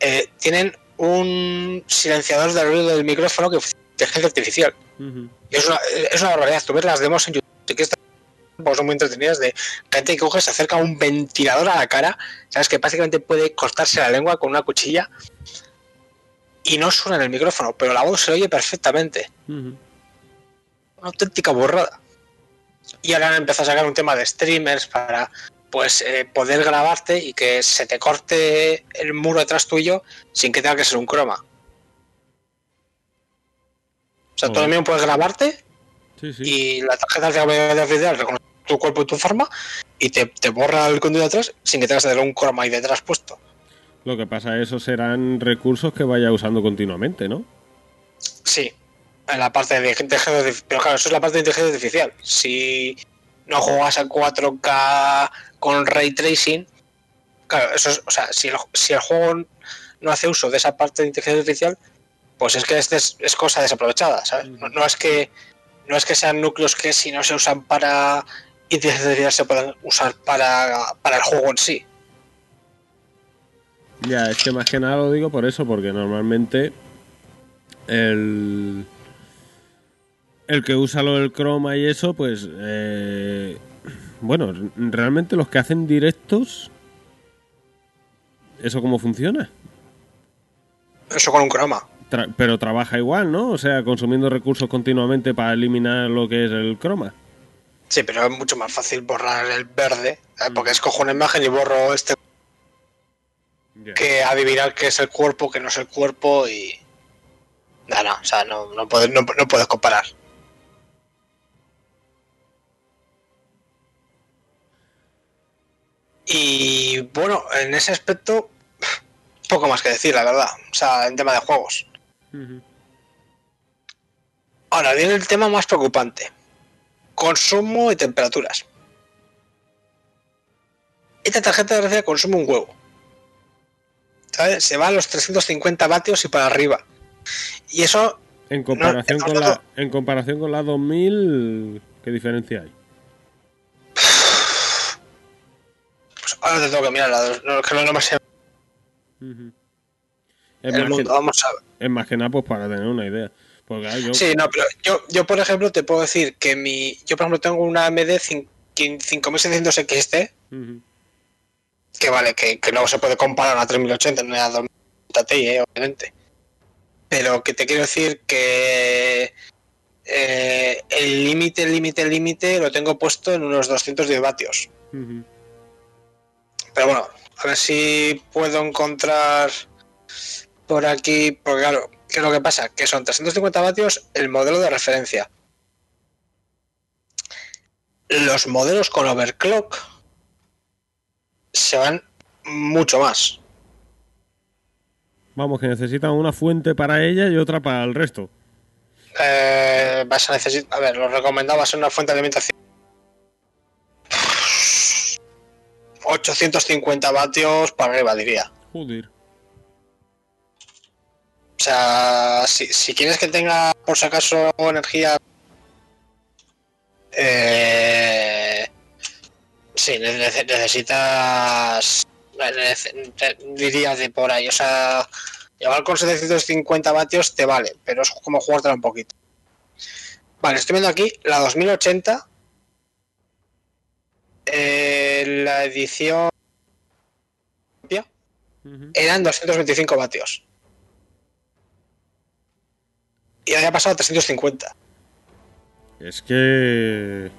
Eh, tienen un silenciador de ruido del micrófono que es inteligencia artificial. Y es una, es una barbaridad. Tú ves las demos en YouTube, quieres, pues son muy entretenidas de gente que coge, se acerca a un ventilador a la cara, sabes que básicamente puede cortarse la lengua con una cuchilla y no suena en el micrófono, pero la voz se oye perfectamente una auténtica borrada. Y ahora han empezado a sacar un tema de streamers para pues eh, poder grabarte y que se te corte el muro detrás tuyo sin que tenga que ser un croma. O sea, tú Joder. también puedes grabarte Sí, sí. y la tarjeta de realidad virtual reconoce tu cuerpo y tu forma y te, te borra el contenido detrás sin que tengas que tener un croma ahí detrás puesto. Lo que pasa es esos serán recursos que vaya usando continuamente, ¿no? Sí, en la parte de inteligencia. Pero claro, eso es la parte de inteligencia artificial. Si no juegas a 4K con ray tracing, claro, eso es, o sea, si el, si el juego no hace uso de esa parte de inteligencia artificial, pues es que es, des- es cosa desaprovechada, ¿sabes? No, no es que no es que sean núcleos que si no se usan para inteligencia artificial se puedan usar para, para el juego en sí. Ya, es que más que nada lo digo por eso, porque normalmente el, el que usa lo del croma y eso, pues eh, bueno, realmente los que hacen directos, ¿eso cómo funciona? Eso con un croma. Tra- pero trabaja igual, ¿no? O sea, consumiendo recursos continuamente para eliminar lo que es el croma. Sí, pero es mucho más fácil borrar el verde, ¿sabes? porque escojo una imagen y borro este que adivinar qué es el cuerpo, qué no es el cuerpo y. No, no, o sea, no, no, puedes, no, no puedes comparar. Y bueno, en ese aspecto, poco más que decir, la verdad. O sea, en tema de juegos. Ahora viene el tema más preocupante: consumo y temperaturas. Esta tarjeta de gracia consume un huevo. ¿Sabes? Se va a los 350 vatios y para arriba. Y eso, En comparación, No, con la, en comparación con la 2000, ¿qué diferencia hay? Ahora te tengo que mirar, no, que no, me sé Ujú. Es el más, que, mundo. Vamos a ver. es más que nada pues para tener una idea. Porque claro, yo, Sí, no, pero yo, yo, por ejemplo, te puedo decir que mi. Yo, por ejemplo, tengo una AMD 5- 5700 XT, Ujú. que vale, que, que no se puede comparar a una 3080 ni a 2080 Ti, eh, obviamente. Pero que te quiero decir que. eh, el límite, el límite, el límite lo tengo puesto en unos 210 vatios. Ujú. Pero bueno, a ver si puedo encontrar por aquí, porque claro, ¿qué es lo que pasa? Que son 350 vatios el modelo de referencia. Los modelos con overclock se van mucho más. Vamos, que necesitan una fuente para ella y otra para el resto. Eh, vas a necesitar, a ver, lo recomendado va a ser una fuente de alimentación. 850 vatios para arriba, diría. Joder. O sea, si, si quieres que tenga, por si acaso, energía. Eh, sí, ne- nece- necesitas. nece- te- diría de por ahí. O sea, llevar con 750 vatios te vale, pero es como jugártela un poquito. Vale, estoy viendo aquí la 2080. Eh, la edición Ujú. eran 225 vatios. Y había pasado a 350. Es que,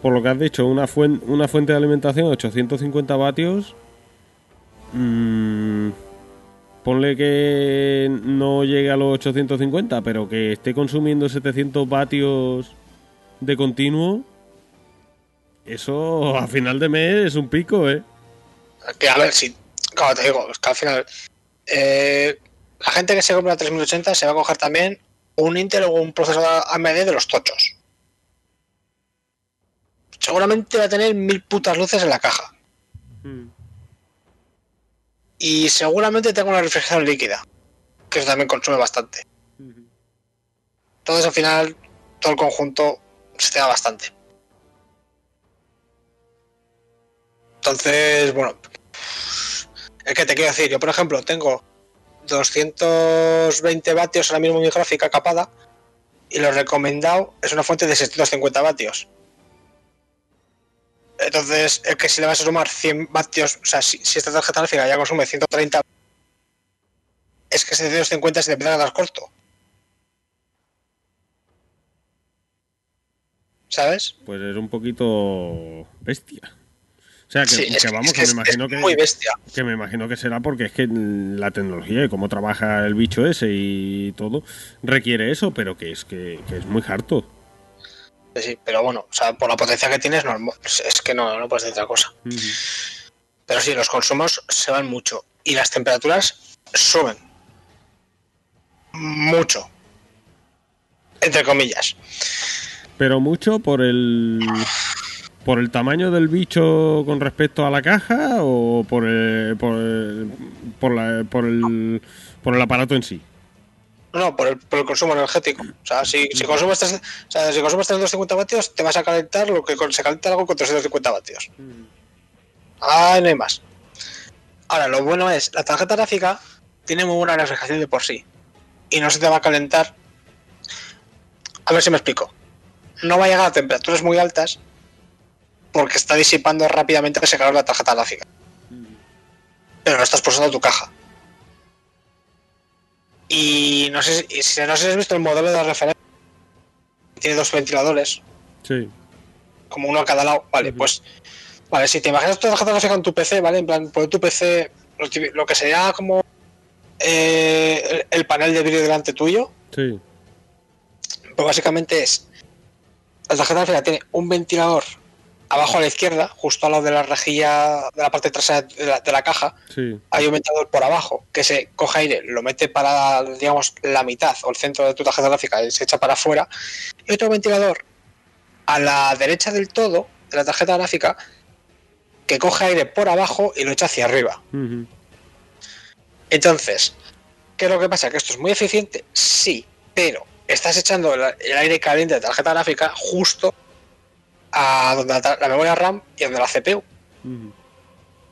por lo que has dicho, una, fuen- una fuente de alimentación de 850 vatios. mm, ponle que no llegue a los 850, pero que esté consumiendo 700 vatios de continuo. Eso a final de mes es un pico, ¿eh? Que a ver, si. Te digo, es que al final. eh, la gente que se compra la 3080 se va a coger también un Intel o un procesador AMD de los tochos. Seguramente va a tener mil putas luces en la caja. Y seguramente tenga una refrigeración líquida, que eso también consume bastante. Entonces al final todo el conjunto se te da bastante. Entonces, bueno, es que te quiero decir, yo por ejemplo tengo 220 vatios ahora mismo mi gráfica capada y lo recomendado es una fuente de 650 vatios. Entonces, es que si le vas a sumar 100 vatios, o sea, si, esta tarjeta gráfica ya consume 130, es que 750 se te empieza a quedar corto. ¿Sabes? Pues es un poquito bestia. O sea, que, Sí, es, que vamos, que, me imagino que, muy bestia. que me imagino que será porque es que la tecnología y cómo trabaja el bicho ese y todo requiere eso, pero que es que, que es muy harto. Sí, pero bueno, o sea, por la potencia que tienes, no, es es que no, no puedes decir otra cosa. Pero sí, los consumos se van mucho y las temperaturas suben. Mucho. Entre comillas. Pero mucho por el por el tamaño del bicho con respecto a la caja o por el, por el, por, la- por el aparato en sí. No, por el, por el consumo energético. O sea, si, consumes, tres- o sea, si consumes 350 vatios, te vas a calentar lo que se calienta algo con 350 vatios. Ah, no hay más. Ahora, lo bueno es, la tarjeta gráfica tiene muy buena refrigeración de por sí. Y no se te va a calentar. A ver si me explico. No va a llegar a temperaturas muy altas porque está disipando rápidamente ese calor de la tarjeta gráfica. Pero no estás pulsando tu caja. Y no sé si, no sé si has visto el modelo de referencia. Tiene dos ventiladores Sí. como uno a cada lado. Vale, pues. Vale, si te imaginas tu tarjeta gráfica en tu PC, ¿vale? En plan, por tu PC, lo que sería como eh, el, el panel de vídeo delante tuyo, Sí. pues básicamente es. La tarjeta gráfica tiene un ventilador abajo a la izquierda, justo al lado de la rejilla de la parte trasera de la, de la caja. Sí. Hay un ventilador por abajo que se coge aire, lo mete para, digamos, la mitad o el centro de tu tarjeta gráfica y se echa para afuera. Y otro ventilador a la derecha del todo de la tarjeta gráfica que coge aire por abajo y lo echa hacia arriba. Entonces, ¿qué es lo que pasa? ¿Que esto es muy eficiente? Sí, pero estás echando el, el aire caliente de la tarjeta gráfica justo a donde la, memoria RAM y donde la CPU.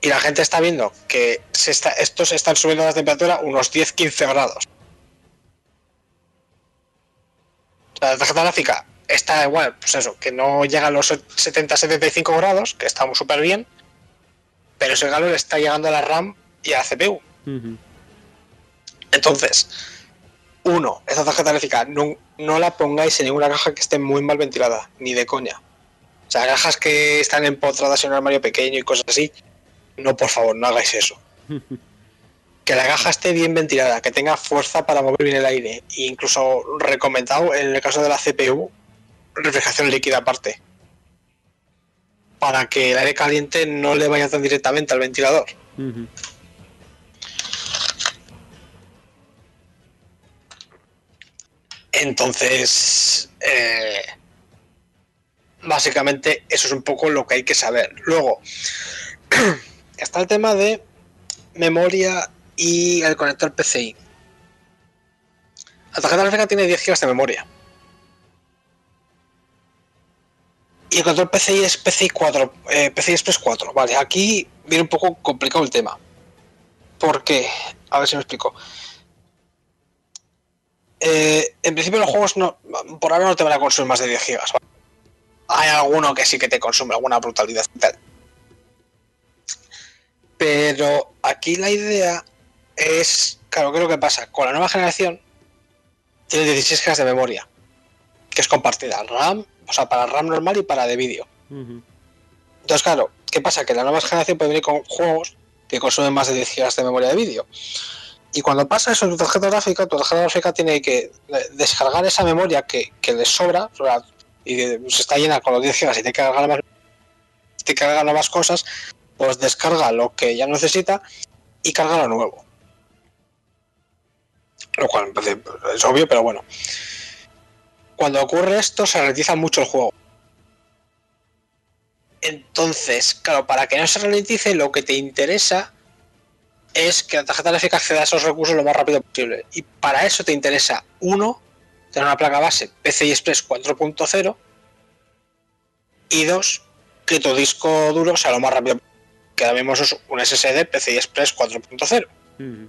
Y la gente está viendo que se está, estos están subiendo la temperatura unos 10-15 grados. La tarjeta gráfica está igual, pues eso, que no llega a los 70-75 grados, que estamos súper bien, pero ese calor está llegando a la RAM y a la CPU. Entonces, uno, esta tarjeta gráfica no, no la pongáis en ninguna caja que esté muy mal ventilada, ni de coña. O sea, cajas que están empotradas en un armario pequeño y cosas así, no, por favor, no hagáis eso. Que la caja esté bien ventilada, que tenga fuerza para mover bien el aire. E incluso recomendado, en el caso de la CPU, refrigeración líquida aparte. Para que el aire caliente no le vaya tan directamente al ventilador. Entonces, eh, básicamente eso es un poco lo que hay que saber. Luego, está el tema de memoria y el conector PCI. La tarjeta gráfica tiene 10 GB de memoria. Y el control PCI es PCI 4, eh, PCI Express 4. Vale, aquí viene un poco complicado el tema. ¿Por qué? A ver si me explico. Eh, en principio los juegos no, por ahora no te van a consumir más de 10 gigas. Hay alguno que sí que te consume alguna brutalidad y tal. Pero aquí la idea es, claro, ¿qué es lo que pasa? Con la nueva generación tiene 16 gigas de memoria. que es compartida, RAM, o sea, para RAM normal y para de vídeo. Entonces, claro, ¿qué pasa? Que la nueva generación puede venir con juegos que consumen más de 10 GB de memoria de vídeo. Y cuando pasa eso en tu tarjeta gráfica, tu tarjeta gráfica tiene que descargar esa memoria que, que le sobra o sea, y que se está llena con los 10 GB y tiene que cargar más, tiene que cargar nuevas cosas, pues descarga lo que ya necesita y carga lo nuevo. Lo cual pues, es obvio, pero bueno. Cuando ocurre esto, se ralentiza mucho el juego. Entonces, claro, para que no se ralentice, lo que te interesa es que la tarjeta gráfica acceda a esos recursos lo más rápido posible. Y para eso te interesa, uno, tener una placa base PCI Express 4.0 y dos, que tu disco duro sea lo más rápido. Que ahora mismo es un SSD PCI Express 4.0. Ujú.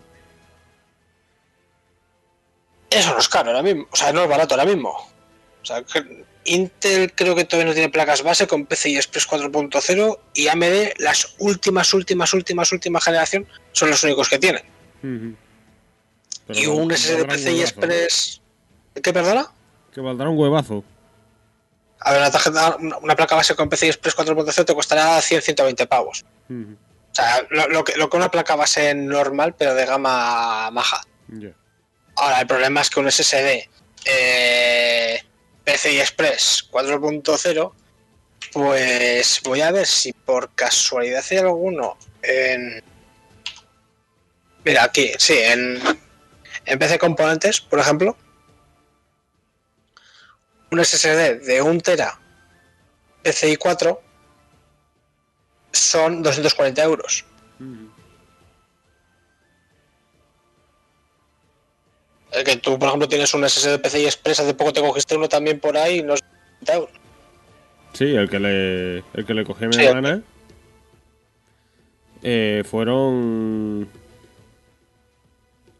Eso no es caro ahora mismo, o sea, no es barato ahora mismo. O sea, que Intel creo que todavía no tiene placas base con PCI Express 4.0 y AMD las últimas, últimas, últimas, últimas generación son los únicos que tienen. Y un SSD PCI. Express... ¿Qué, perdona? Que valdrá un huevazo. A ver, una, tarjeta, una una placa base con PCI Express 4.0 te costará 100-120 pavos. Ujú. O sea, lo, lo que, lo que una placa base normal, pero de gama maja. Ahora, el problema es que un SSD eh, PCI Express 4.0, pues voy a ver si por casualidad hay alguno en... Mira, aquí, sí, en, en PC Componentes, por ejemplo, un SSD de 1 tera PCI 4 son 240 euros. El que tú, por ejemplo, tienes un SSD PCI Express, hace poco te cogiste uno también por ahí, no sé, 40 euros. Sí, el que le, el que le cogí a mi Sí. hermana. eh, fueron.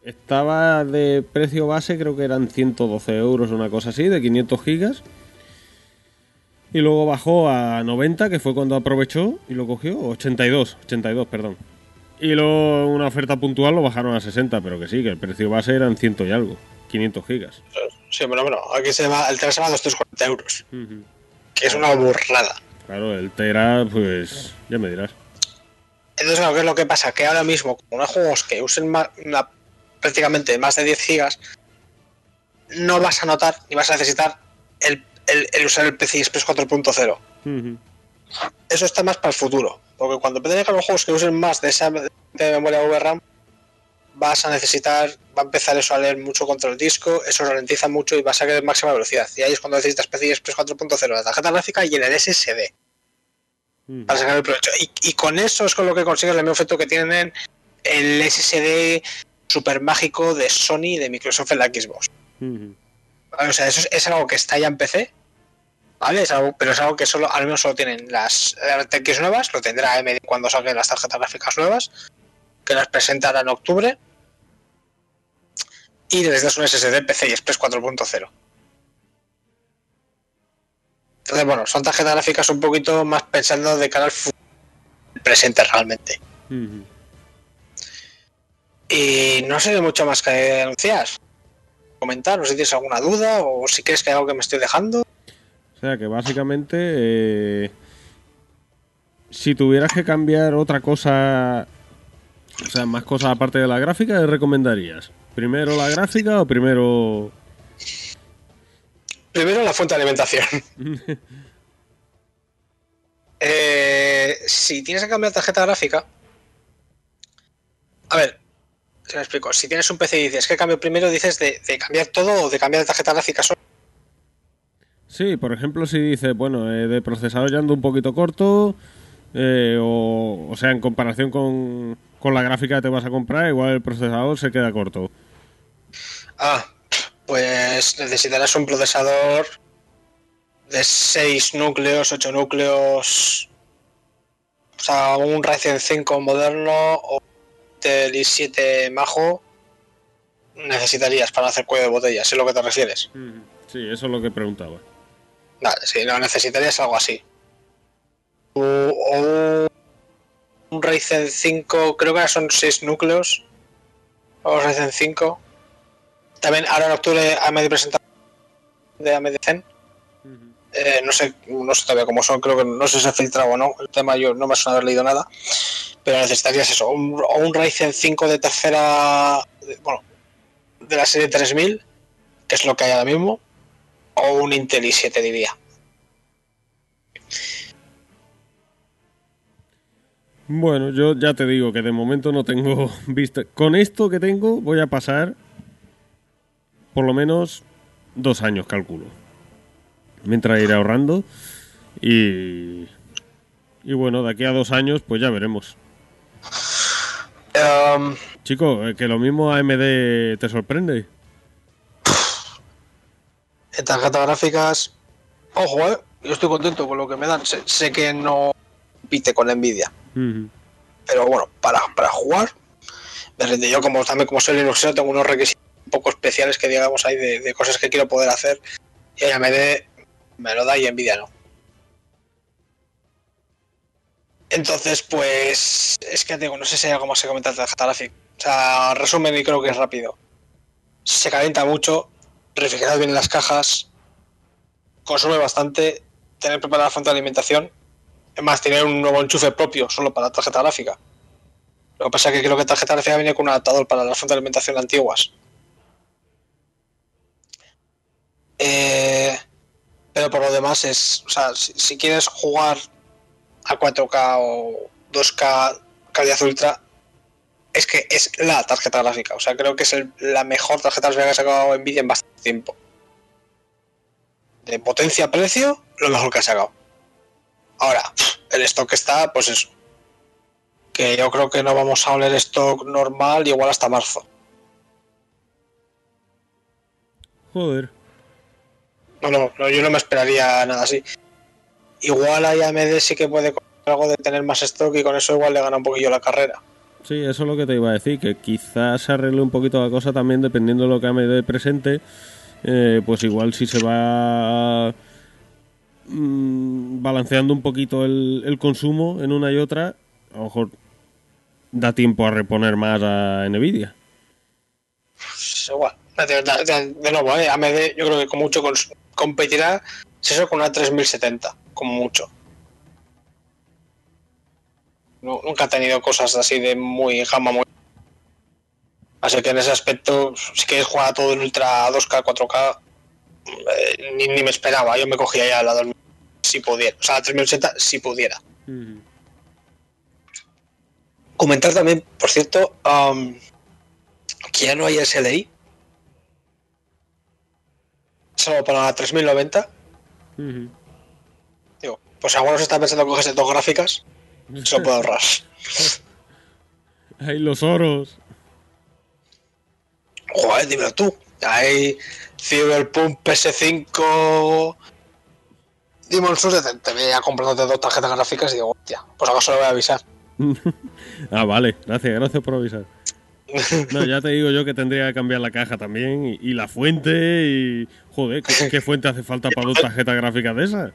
Estaba de precio base, creo que eran 112 euros, una cosa así, de 500 gigas. Y luego bajó a 90, que fue cuando aprovechó y lo cogió. 82, 82, perdón. Y luego una oferta puntual lo bajaron a 60, pero que sí, que el precio base eran 100 y algo. 500 gigas. Sí, bueno, bueno, aquí se va, el tera se va a 240 euros, que es una burrada. Claro, el Tera, pues ya me dirás. Entonces, ¿qué es lo que pasa? Que ahora mismo, no hay juegos que usen una- prácticamente más de 10 gigas, no vas a notar ni vas a necesitar el, el- el usar el PCI Express 4.0. Ujú. Eso está más para el futuro, porque cuando tengas los juegos que usen más de esa de memoria VRAM, vas a necesitar, va a empezar eso a leer mucho contra el disco, eso ralentiza mucho y vas a querer máxima velocidad. Y ahí es cuando necesitas PCI Express 4.0, la tarjeta gráfica y en el SSD. Para sacar el provecho. Y, y con eso es con lo que consigues el mismo efecto que tienen el SSD super mágico de Sony y de Microsoft en la Xbox. O sea, eso es, es algo que está ya en PC, ¿vale? Es algo, pero es algo que solo, al menos solo tienen las RTX nuevas, lo tendrá AMD cuando saquen las tarjetas gráficas nuevas, que las presentará en octubre. Y necesitas un SSD PCI Express 4.0. Entonces, bueno, son tarjetas gráficas un poquito más pensando de cara al presente realmente. Ujú. Y no sé mucho más que anunciar. Comentar, sé si tienes alguna duda o si crees que hay algo que me estoy dejando. O sea que básicamente, eh, si tuvieras que cambiar otra cosa, o sea, más cosas aparte de la gráfica, ¿qué recomendarías? ¿Primero la gráfica o primero...? Primero la fuente de alimentación. Eh, si tienes que cambiar tarjeta gráfica. A ver, se me explico. Si tienes un PC y dices que cambio primero, dices de, de cambiar todo o de cambiar de tarjeta gráfica solo. Sí, por ejemplo, si dices, bueno, eh, de procesador ya ando un poquito corto, eh, o, o sea, en comparación con, con la gráfica que te vas a comprar, igual el procesador se queda corto. Ah, pues necesitarás un procesador de 6 núcleos, 8 núcleos. O sea, un Ryzen 5 moderno o Intel i7 Majo necesitarías para hacer cuello de botella, si es lo que te refieres. Sí, eso es lo que preguntaba. Vale, si no necesitarías algo así. O, o un Ryzen 5, creo que ahora son 6 núcleos. O Ryzen 5. También ahora en octubre AMD presenta de AMD Zen. Eh, no sé no sé todavía cómo son, creo que no sé si se ha filtrado o no. El tema yo no me suena haber leído nada. Pero necesitarías eso, un, o un Ryzen 5 de tercera, bueno, de la serie 3000, que es lo que hay ahora mismo, o un Intel i7 diría. Bueno, yo ya te digo que de momento no tengo vista. Con esto que tengo voy a pasar por lo menos dos años, calculo. Mientras iré ahorrando. Y. Y bueno, de aquí a dos años, pues ya veremos. Em, Chico, eh, que lo mismo AMD te sorprende. en tarjetas gráficas, ojo, eh, yo estoy contento con lo que me dan. Sé, sé que no pite con Nvidia. Ujú. pero bueno, para, para jugar, me rinde. Yo como también como soy Linuxero tengo unos requisitos un poco especiales que digamos hay de, de cosas que quiero poder hacer y AMD me lo da y Nvidia no. Entonces, pues es que digo, no sé si hay algo más que comentar de tarjeta gráfica. O sea, resumen y creo que es rápido. Se calienta mucho, refrigerad bien las cajas, consume bastante, tener preparada la fuente de alimentación más, tener un nuevo enchufe propio solo para la tarjeta gráfica. Lo que pasa es que creo que la tarjeta gráfica viene con un adaptador para las fuentes de alimentación antiguas. Eh, pero por lo demás es, o sea, si, quieres jugar a 4K o 2K calidad ultra, es que es la tarjeta gráfica. O sea, creo que es la mejor tarjeta gráfica que ha sacado Nvidia en bastante tiempo. De potencia-precio, lo mejor que ha sacado. Ahora, el stock está, pues eso. Que yo creo que no vamos a oler stock normal igual hasta marzo. Joder. No, no, no, yo no me esperaría nada así. Igual ahí AMD sí que puede coger algo de tener más stock y con eso igual le gana un poquillo la carrera. Sí, eso es lo que te iba a decir, que quizás se arregle un poquito la cosa también dependiendo de lo que AMD presente. eh, pues igual si se va mm, balanceando un poquito el, el consumo en una y otra, a lo mejor da tiempo a reponer más a Nvidia. Pues igual. De, de- de- de nuevo, eh, AMD yo creo que con mucho cons- competirá si eso con una 3070, como mucho. Nu- nunca ha tenido cosas así de muy gama muy. Así que en ese aspecto, si quieres jugar a todo en ultra 2K, 4K, eh, ni, ni me esperaba. Yo me cogía ya la 2000 si pudiera. O sea, la 3080 si pudiera. Comentar también, por cierto, que ya no hay SLI. Solo para la 3090. Digo, pues algunos están pensando en cogerse dos gráficas. Se lo puedo ahorrar. Ahí los oros. Joder, dímelo tú. Hay Cyberpunk PS5. Demon Souls, te, te veía comprándote dos tarjetas gráficas y digo, hostia, pues acaso le voy a avisar. ah, vale, gracias, gracias por avisar. No, ya te digo yo que tendría que cambiar la caja también y, y la fuente y... Joder, ¿qué, qué fuente hace falta para dos tarjetas gráficas de esas?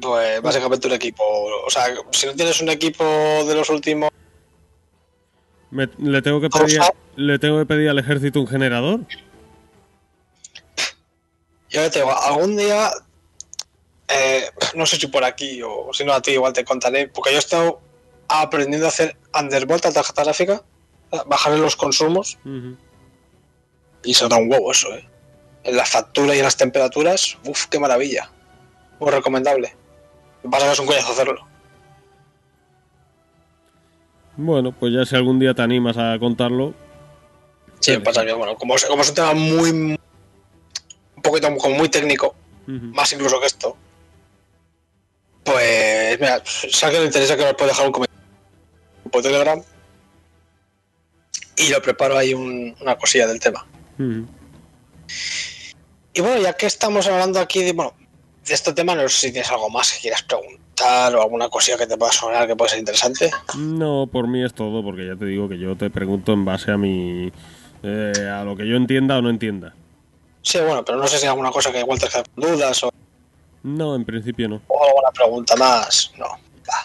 Pues básicamente un equipo. O sea, si no tienes un equipo de los últimos. Me- le, tengo que pedir, le tengo que pedir al ejército un generador. Yo ya te digo, algún día. eh, no sé si por aquí o si no a ti igual te contaré. Porque yo he estado aprendiendo a hacer undervolt a tarjeta gráfica. Bajarle los consumos. Y se da un huevo eso, ¿eh? En la factura y en las temperaturas, uff, qué maravilla. Muy recomendable. Lo que pasa que es un coñazo hacerlo. Bueno, pues ya si algún día te animas a contarlo. Sí, me pasa que, bueno, como, es- como es un tema muy. un poquito como muy técnico, más incluso que esto. Pues, mira, si a alguien le interesa que nos puede dejar un comentario por Telegram. Y lo preparo ahí un- una cosilla del tema. Ujú. Y bueno, ya que estamos hablando aquí de, bueno, de este tema, no sé si tienes algo más que quieras preguntar o alguna cosilla que te pueda sonar que pueda ser interesante. No, por mí es todo, porque ya te digo que yo te pregunto en base a mi... eh, a lo que yo entienda o no entienda. Sí, bueno, pero no sé si hay alguna cosa que igual te dudas o, No, en principio no. o alguna pregunta más. No. Va.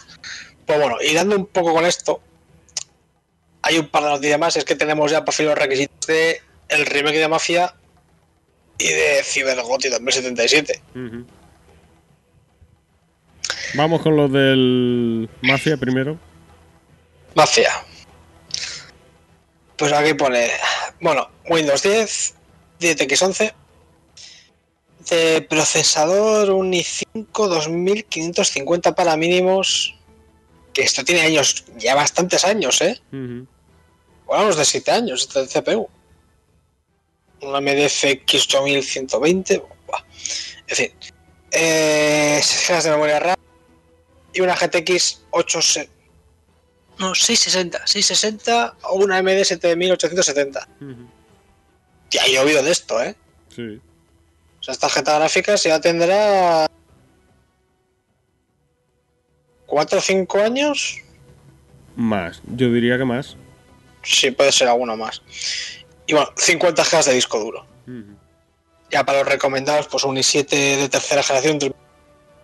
Pues bueno, y dando un poco con esto, hay un par de noticias más. Es que tenemos ya por fin los requisitos de el remake de Mafia y de CyberGOTY 2077. Ujú. Vamos con los del Mafia primero. Mafia. Pues aquí pone, bueno, Windows 10, 10X11, de procesador un i5 2550 para mínimos, que esto tiene años, ya bastantes años, ¿eh? Hablamos de 7 años este CPU. Una MDFX 8120. buah. En fin. Eh, 6 GB de memoria RAM. Y una GTX 8. No, 660. 660 o una AMD 7870. Ujú. Ya ha llovido de esto, ¿eh? Sí. O sea, esta tarjeta gráfica ya tendrá. 4 o 5 años. Más. Yo diría que más. Sí, puede ser alguno más. Y bueno, 50 GB de disco duro. Ya para los recomendados, pues un i7 de tercera generación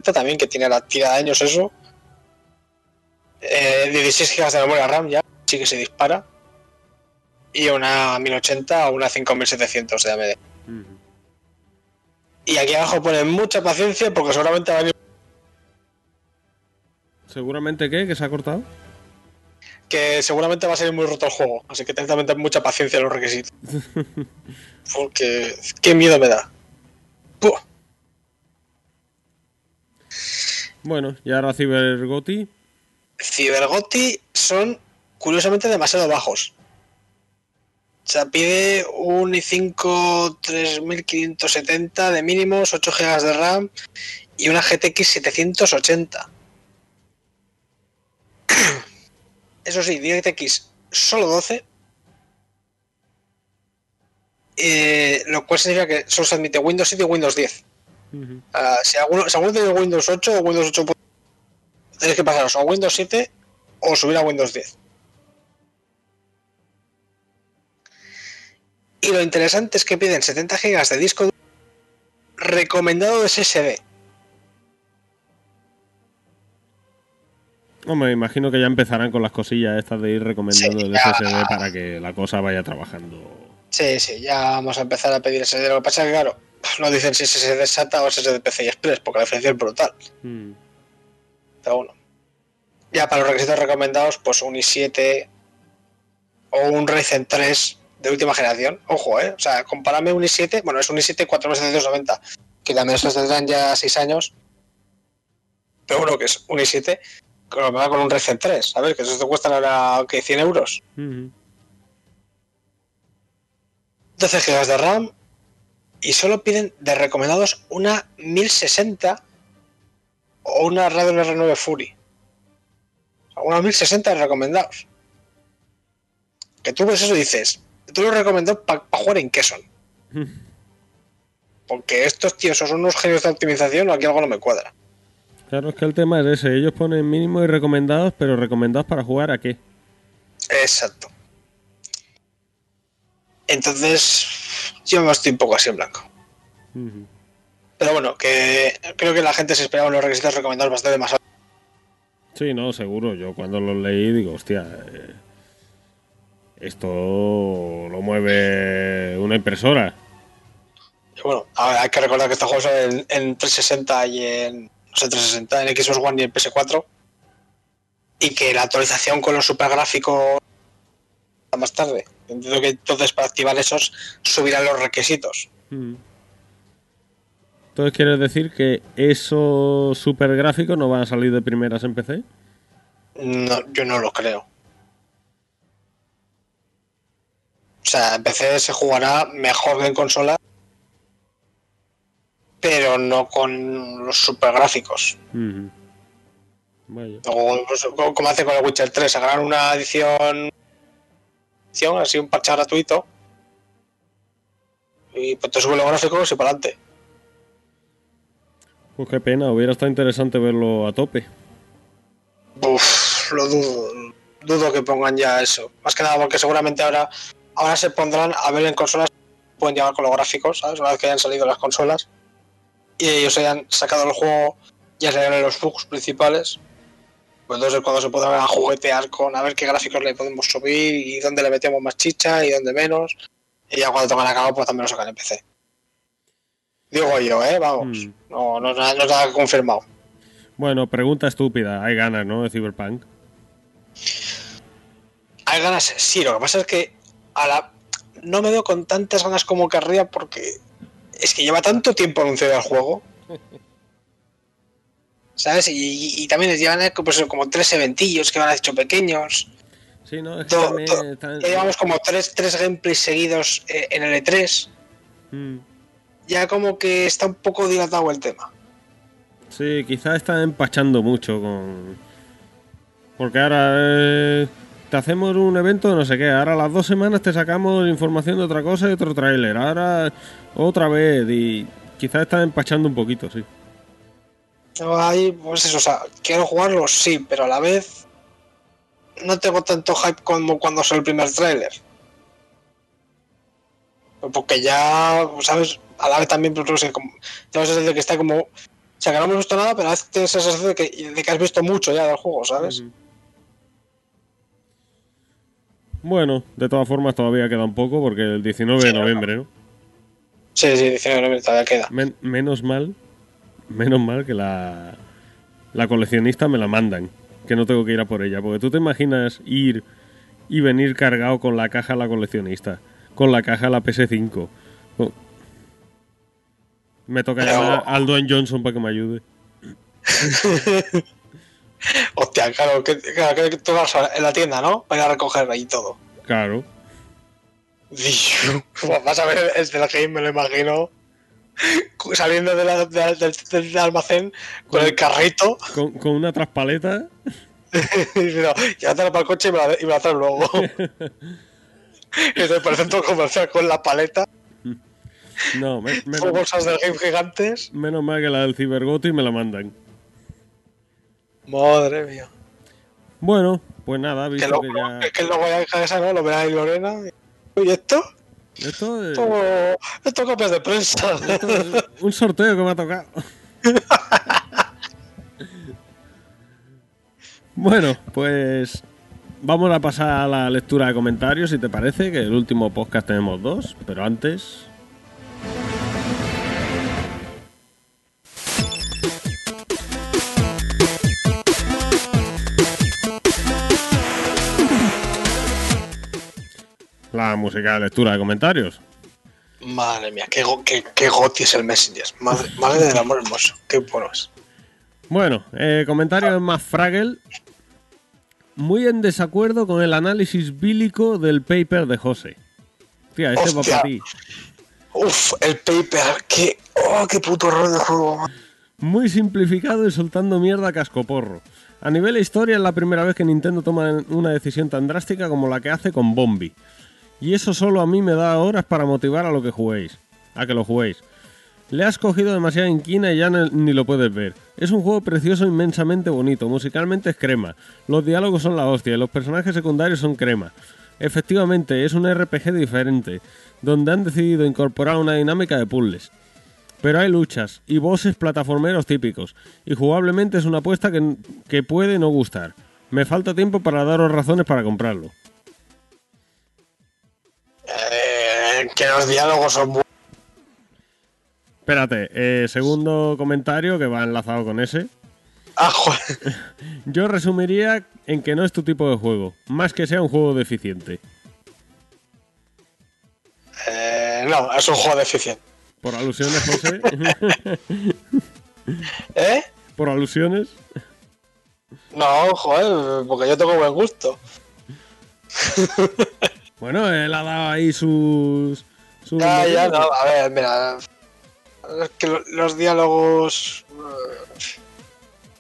también, que tiene la tira de años eso. Eh, 16 GB de memoria RAM ya, sí que se dispara. Y una 1080 o una 5700 de AMD. Y aquí abajo ponen mucha paciencia porque seguramente va a venir ¿Seguramente qué? ¿Que se ha cortado? Que seguramente va a salir muy roto el juego. Así que tened también mucha paciencia en los requisitos. Porque qué miedo me da. Buah. Bueno, y ahora Cybergoti. Cybergotti son curiosamente demasiado bajos. O sea, pide un i5 3570 de mínimos, 8 GB de RAM y una GTX 780. Eso sí, DirectX solo 12. eh, lo cual significa que solo se admite Windows 7 y Windows 10. Ujú. Ah, si, alguno, si alguno tiene Windows 8 o Windows 8, tenéis que pasaros a Windows 7 o subir a Windows 10. Y lo interesante es que piden 70 GB de disco duro recomendado de SSD. Hombre, me imagino que ya empezarán con las cosillas estas de ir recomendando Sí, el ya. SSD para que la cosa vaya trabajando. Sí, sí, ya vamos a empezar a pedir SSD. Lo que pasa es que, claro, no dicen si es SSD SATA o SSD PCI Express, porque la diferencia es brutal. Mm. Pero bueno. Ya para los requisitos recomendados, pues un i7 o un Ryzen 3 de última generación. Ojo, ¿eh? O sea, compárame un i7, bueno, es un i7 4790, que también esos tendrán ya 6 años. Pero bueno, que es un i7 con un Ryzen 3, ¿sabes? Que eso te cuesta ahora que 100 euros. Ujú. 12 GB de RAM y solo piden de recomendados una 1060 o una Radeon R9 Fury. O sea, una 1060 de recomendados. Que tú ves eso y dices, tú lo recomendados para jugar en Kesson. Porque estos tíos son unos genios de optimización o aquí algo no me cuadra. Claro, es que el tema es ese. Ellos ponen mínimos y recomendados, pero recomendados para jugar a qué. Exacto. Entonces, yo me estoy un poco así en blanco. Pero bueno, que creo que la gente se esperaba los requisitos recomendados bastante más altos. Sí, no, seguro. Yo cuando lo leí digo, hostia, eh, esto lo mueve una impresora. Y bueno, hay que recordar que este juego sale en, en 360 y en, sé, 360, en Xbox One y en PS4. Y que la actualización con los supergráficos más tarde. Entiendo que entonces para activar esos subirán los requisitos. Ujú. Entonces, ¿quieres decir que esos super gráficos no van a salir de primeras en PC? No, yo no lo creo. O sea, en PC se jugará mejor que en consola, pero no con los supergráficos. Vaya. O co- como hace con el Witcher 3, sacarán una edición, edición así un parche gratuito y pues te sube los gráficos y para adelante. Pues qué pena, hubiera estado interesante verlo a tope. Uf, lo dudo, dudo que pongan ya eso. Más que nada porque seguramente ahora, ahora se pondrán a ver en consolas, pueden llegar con los gráficos, ¿sabes? Una vez que hayan salido las consolas y ellos hayan sacado el juego, ya se en los bugs principales. Pues entonces cuando se podrán a juguetear con a ver qué gráficos le podemos subir y dónde le metemos más chicha y dónde menos. Y ya cuando tengan acabado, pues también lo sacan en PC. Digo yo, ¿eh? Vamos. Mm. No, no, no es nada confirmado. Bueno, pregunta estúpida. Hay ganas, ¿no? De Cyberpunk. Hay ganas, sí, lo que pasa es que a la... no me veo con tantas ganas como querría porque es que lleva tanto tiempo anunciado el juego. ¿Sabes? Y, y- y también llevan eh, pues, como tres eventillos que van a hecho pequeños. Sí, ¿no? Es que Todo- también todo- están- Ya llevamos como tres, tres gameplays seguidos eh, en el E3. Mm. Ya como que está un poco dilatado el tema. Sí, quizás están empachando mucho con... Porque ahora eh, te hacemos un evento de no sé qué. Ahora a las dos semanas te sacamos información de otra cosa y otro tráiler. Ahora otra vez y quizás están empachando un poquito, sí. Ahí, pues eso, o sea, quiero jugarlo, sí, pero a la vez no tengo tanto hype como cuando salió el primer tráiler. Porque ya, ¿sabes? A la vez también, pues, no sé, como, tengo la sensación de que está como... O sea, que no hemos visto nada, pero a veces tienes esa sensación de que, de que has visto mucho ya del juego, ¿sabes? Ujú. Bueno, de todas formas todavía queda un poco porque el 19 de Sí, noviembre, ¿no? Sí, sí, 19 de noviembre todavía queda. Men- menos mal, menos mal que la, la coleccionista me la mandan, que no tengo que ir a por ella, porque tú te imaginas ir y venir cargado con la caja a la coleccionista, con la caja a la PS5. Oh. Me toca Pero- llamar al Dwayne Johnson para que me ayude. Hostia, claro, que, claro, que tú vas a- en la tienda, ¿no? Para ir a recoger ahí todo. Claro. Vas a ver el del game, me lo imagino. Saliendo de la- de la- del, del almacén con el carrito Con, con una traspaleta. y diciendo, llévatela para el coche y me la, y me la traes luego. y por el centro comercial con la paleta, No, me- menos, bolsas del game gigantes. menos mal que la del Cibergoto y me la mandan. Madre mía. Bueno, pues nada, Que, visto lo, que ya. que luego ya deja esa, ¿no? Lo verá ahí Lorena. ¿Y esto? Esto es, Esto, esto copias de prensa. esto es un sorteo que me ha tocado. Bueno, pues vamos a pasar a la lectura de comentarios, si te parece, que el último podcast tenemos dos, pero antes... La música de lectura de comentarios. Madre mía, qué, go- qué, qué goti es el Messenger. Madre, madre del amor hermoso. Qué bueno es. Bueno, eh, comentario de más Fraggle. Muy en desacuerdo con el análisis bílico del paper de José. Tía, este va para ti. Uf, el paper. Qué, oh, qué puto error de juego. Muy simplificado y soltando mierda a cascoporro. A nivel de historia es la primera vez que Nintendo toma una decisión tan drástica como la que hace con Bombi. Y eso solo a mí me da horas para motivar a lo que juguéis. A que lo juguéis. Le has cogido demasiada inquina y ya ni lo puedes ver. Es un juego precioso, inmensamente bonito. Musicalmente es crema. Los diálogos son la hostia y los personajes secundarios son crema. Efectivamente, es un RPG diferente, donde han decidido incorporar una dinámica de puzzles. Pero hay luchas y bosses plataformeros típicos, y jugablemente es una apuesta que, que puede no gustar. Me falta tiempo para daros razones para comprarlo. Eh, que los diálogos son buenos. Espérate, eh, segundo comentario que va enlazado con ese. Ah, joder. Yo resumiría en que no es tu tipo de juego, más que sea un juego deficiente. Eh, no, es un juego deficiente. Por alusiones, José. ¿Eh? Por alusiones. No, joder, porque yo tengo buen gusto. Bueno, él ha dado ahí sus. sus Ya, ya, no, a ver, mira. Es que lo- los diálogos.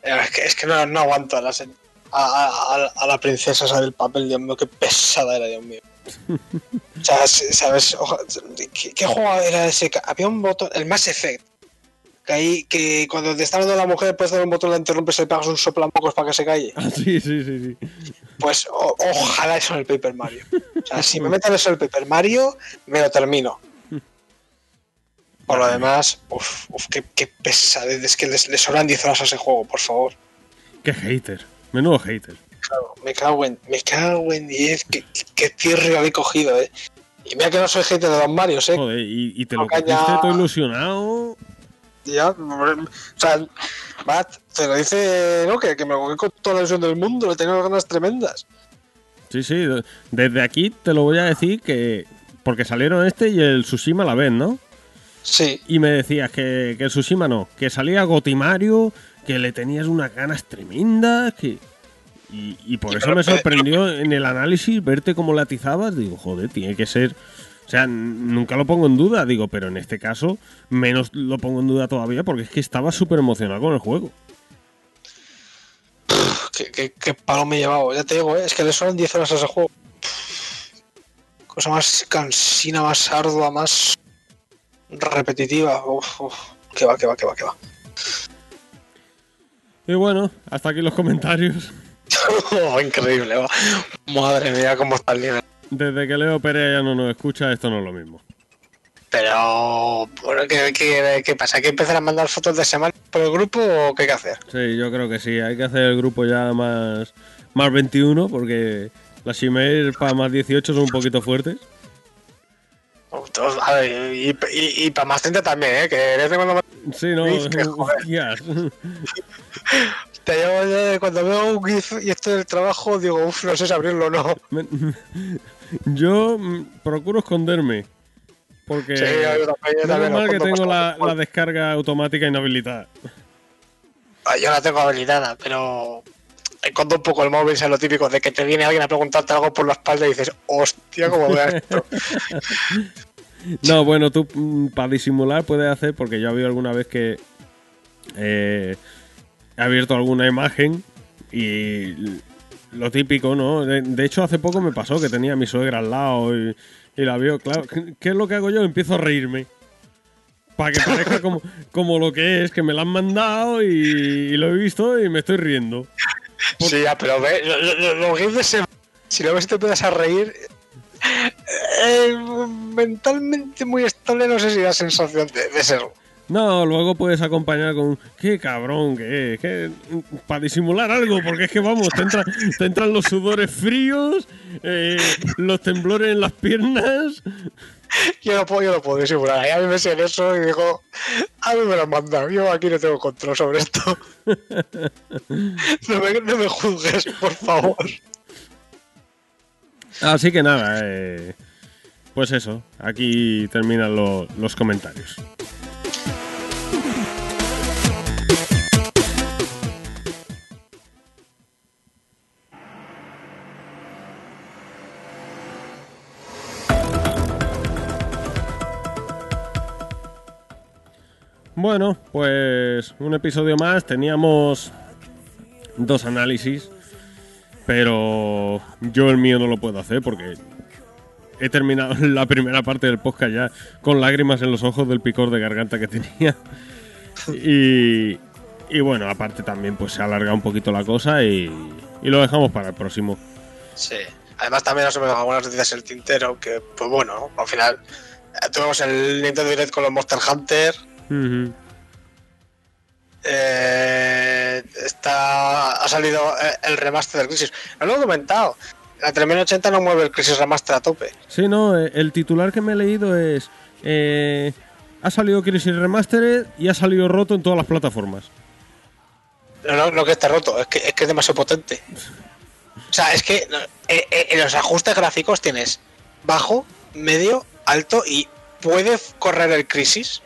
eh, Es que, es que no, no aguanto a la, se- a, a- a- a la princesa esa del papel, Dios mío, qué pesada era, Dios mío. O sea, ¿sabes? ¿Qué, qué juego era ese? Había un botón, el Mass Effect. Que ahí, que cuando te está hablando la mujer, puedes dar un botón, la interrumpes y le pegas un soplampocos para que se calle. Ah, sí, sí, sí, sí. Pues o- ojalá eso en el Paper Mario. O sea, si me meten eso en el Paper Mario, me lo termino. Por lo demás, uff, uf, qué, qué pesadez. Es que les, les sobran 10 horas a ese juego, por favor. Qué hater. Menudo hater. Claro, me cago en, me cago en 10. Qué, tierra habéis cogido, eh. Y mira que no soy hater de los Marios, eh. Joder, y, y te lo ya- todo ilusionado. Ya, o sea, Matt, te lo dice, ¿no? Que, que me jugué con toda la ilusión del mundo, le tengo unas ganas tremendas. Sí, sí, de- desde aquí te lo voy a decir que. Porque salieron este y el Tsushima a la vez, ¿no? Sí, Y me decías que, que el Tsushima no, que salía Gotimario, que le tenías unas ganas tremendas, que. Y, y por Y eso me sorprendió en el análisis verte cómo latizabas. Digo, joder, tiene que ser. O sea, nunca lo pongo en duda, digo, pero en este caso menos lo pongo en duda todavía porque es que estaba súper emocionado con el juego. qué, qué, qué palo me he llevado, ya te digo, ¿eh? es que le sobran 10 horas a ese juego. Cosa más cansina, más ardua, más repetitiva. Uf, uf. Que va, que va, que va, que va. Y bueno, hasta aquí los comentarios. Oh, increíble, va. Madre mía, cómo está el nivel. Desde que Leo Pérez ya no nos escucha, esto no es lo mismo. Pero, bueno, ¿qué, qué, qué pasa? ¿Hay que empezar a mandar fotos de semana por el grupo o qué hay que hacer? Sí, yo creo que sí. Hay que hacer el grupo ya más, más 21 porque las emails para más 18 son un poquito fuertes. Todos- a ver, y, y, y para más gente también, ¿eh? Que eres de cuando Sí, no, hostias. te llevo yo- cuando veo un GIF y esto del trabajo, digo, uff, no sé si abrirlo o no. Yo mm, procuro esconderme. Porque Sí, yo también, yo menos también lo mal que tengo la, descarga automática inhabilitada. Ah, Yo la tengo habilitada, pero escondo un poco el móvil, es lo típico de que te viene alguien a preguntarte algo por la espalda y dices, hostia, cómo veas esto. No, bueno, tú para disimular puedes hacer, porque yo he habido alguna vez que eh, he abierto alguna imagen y lo típico, ¿no? De, hecho, hace poco me pasó que tenía a mi suegra al lado y, la vio, claro. ¿Qué es lo que hago yo? Empiezo a reírme. Para que parezca como, como lo que es, que me la han mandado y, lo he visto y me estoy riendo. Sí, ya, pero ve, lo- lo- lo- los GIFs de si lo ves y te empiezas a reír, eh, mentalmente muy estable, no sé si da sensación de, de serlo. No, luego puedes acompañar con qué cabrón que es, que para disimular algo, porque es que vamos, te, entra- te entran los sudores fríos, eh, los temblores en las piernas. Yo no puedo, yo no puedo disimular. A mí me siguen eso y digo, a mí me lo han mandado. Yo aquí no tengo control sobre esto. No me, no me juzgues, por favor. Así que nada, eh, pues eso, aquí terminan lo- los comentarios. Bueno, pues un episodio más. Teníamos dos análisis, pero yo el mío no lo puedo hacer porque he terminado la primera parte del podcast ya con lágrimas en los ojos del picor de garganta que tenía. Y, y bueno, aparte también pues se alarga un poquito la cosa y, y lo dejamos para el próximo. Sí. Además también nos hemos dejado algunas noticias en el tintero que, pues bueno, al final eh, tuvimos el Nintendo Direct con los Monster Hunter. Eh, está, ha salido eh, el remaster del Crisis. No lo he comentado. La 3080 no mueve el Crisis Remaster a tope. Sí, no, eh, el titular que me he leído es... eh, ha salido Crisis Remastered y ha salido roto en todas las plataformas. No, no, no que esté roto, es que, es que es demasiado potente. O sea, es que en los ajustes gráficos tienes bajo, medio, alto y puede correr el Crisis.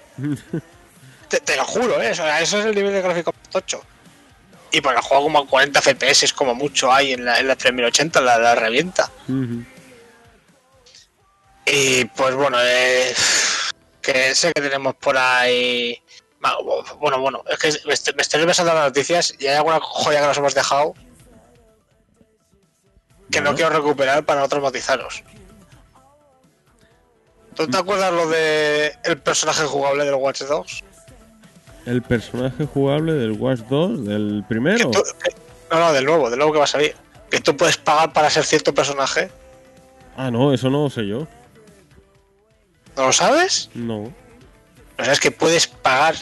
Te, te lo juro, ¿eh? Eso es el nivel de gráfico tocho. Y por el juego como a 40 FPS es como mucho hay en la, en la 3080, la, la revienta. Y pues bueno, eh, que sé que tenemos por ahí. Bueno, bueno, es que me estoy, me estoy repasando las noticias y hay alguna joya que nos hemos dejado que no quiero recuperar para no traumatizaros. ¿Tú te acuerdas lo de el personaje jugable del Watch Dogs? El personaje jugable del Watch 2, del primero. tú- no, no, del nuevo, del nuevo que va a salir. Que tú puedes pagar para ser cierto personaje. Ah, no, eso no lo sé yo. ¿No lo sabes? No. O sea, es que puedes pagar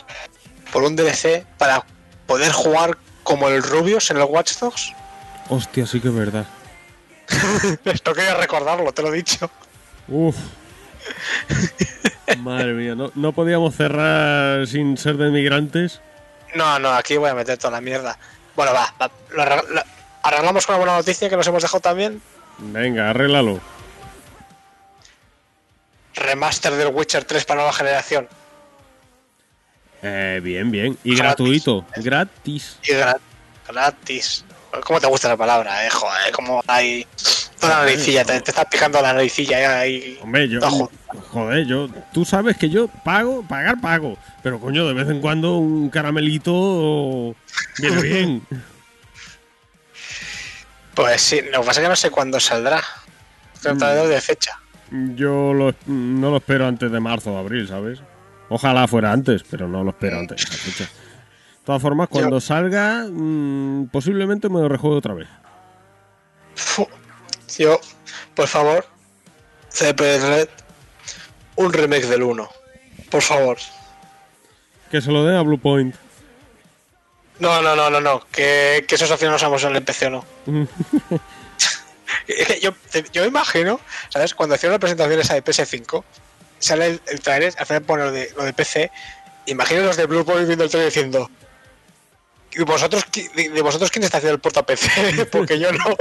por un DLC para poder jugar como el Rubius en el Watch Dogs. Hostia, sí que es verdad. No quería recordarlo, te lo he dicho. Uf. Madre mía, no, no podíamos cerrar sin ser de migrantes. No, no, aquí voy a meter toda la mierda. Bueno, va, va, lo arregla- lo- arreglamos con una buena noticia que nos hemos dejado también. Venga, arréglalo. Remaster del Witcher 3 para nueva generación. Eh, bien, bien. Y Gratis. gratuito. Gratis. Y gra- gratis. ¿Cómo te gusta la palabra, eh? Joder, como hay. Toda la naricilla, te, te estás picando la naricilla ahí. Hombre, yo. Ojo. Joder, yo. Tú sabes que yo pago, pagar pago. Pero coño, de vez en cuando un caramelito viene bien. Pues sí, lo que pasa es que no sé cuándo saldrá. Tratador de fecha. Yo lo- no lo espero antes de marzo o abril, ¿sabes? Ojalá fuera antes, pero no lo espero antes de esa fecha. De todas formas, cuando salga, mm, posiblemente me lo rejuegue otra vez. Yo, por favor, CP Red, un remake del 1. Por favor. Que se lo dé a Blue Point. No, no, no, no, no. Que, que esos final no en el PC o no. Yo, yo me imagino, ¿sabes? Cuando hicieron la presentación esa de PS5, sale el, el trailer, al final pone lo de, lo de PC. Imagino los de Blue Point viendo el trailer diciendo. ¿Y vosotros, de, vosotros quién está haciendo el puerto a PC? Porque yo no.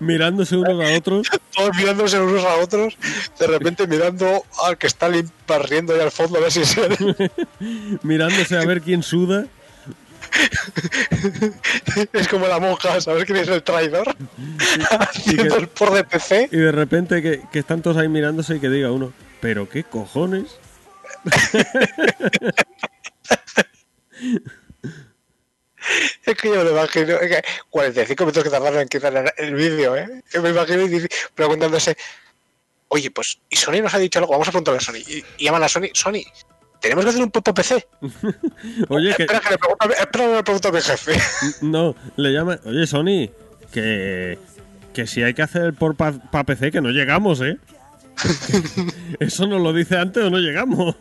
Mirándose unos a otros. Todos mirándose unos a otros, de repente mirando al que está barriendo ahí al fondo a ver si se. mirándose a ver quién suda. es como la monja, ¿sabes quién es el traidor? y que- el por de PC. Y de repente que, que están todos ahí mirándose y que diga uno, ¿pero qué cojones? Es que yo me imagino, es que 45 minutos que tardaron en quitar el- el vídeo, ¿eh? Yo me imagino y preguntándose, oye, pues, ¿y Sony nos ha dicho algo? Vamos a preguntarle a Sony. Y, y llaman a Sony, Sony, tenemos que hacer un popo PC. Oye, que Espera que le pregunto, espera que le pregunto a mi jefe. no, le llama, oye Sony, que, que si hay que hacer por para PC que no llegamos, ¿eh? Eso nos lo dice antes o no llegamos.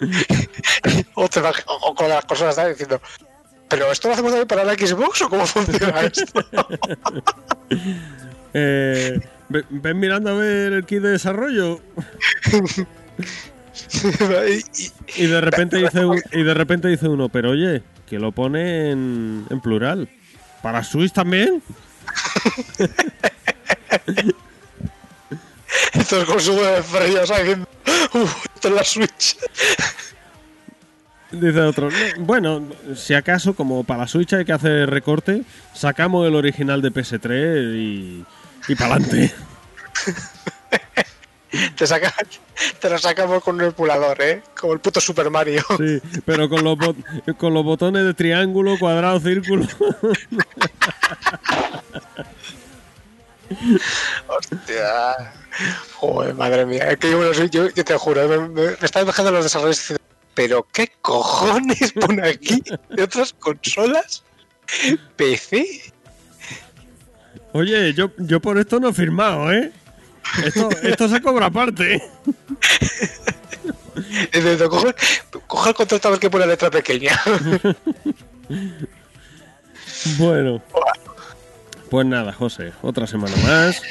o, con las cosas están diciendo, ¿pero esto lo hacemos también para la Xbox o cómo funciona esto? Eh, ve- ven mirando a ver el kit de desarrollo y, de repente dice un- y de repente dice uno, pero oye, que lo pone en, en plural. ¿Para Switch también? esto es consumo de frío, ¿sabes? Diciendo, "Uf, esto es la Switch. Dice otro, "No, bueno, si acaso, como para la Switch hay que hacer recorte, sacamos el original de PS3 y, y para adelante. Te, saca, te lo sacamos con un emulador, ¿eh? Como el puto Super Mario. Sí, pero con los, con los botones de triángulo, cuadrado, círculo. Hostia. Joder, madre mía. Es que yo, te juro, ¿eh? me, me, me están dejando los diciendo, ¿pero qué cojones pone aquí de otras consolas? ¿PC? Oye, yo, yo por esto no he firmado, ¿eh? Esto, esto se cobra aparte. Coge, coge el control a ver que pone letra pequeña. Bueno. Pues nada, José, otra semana más.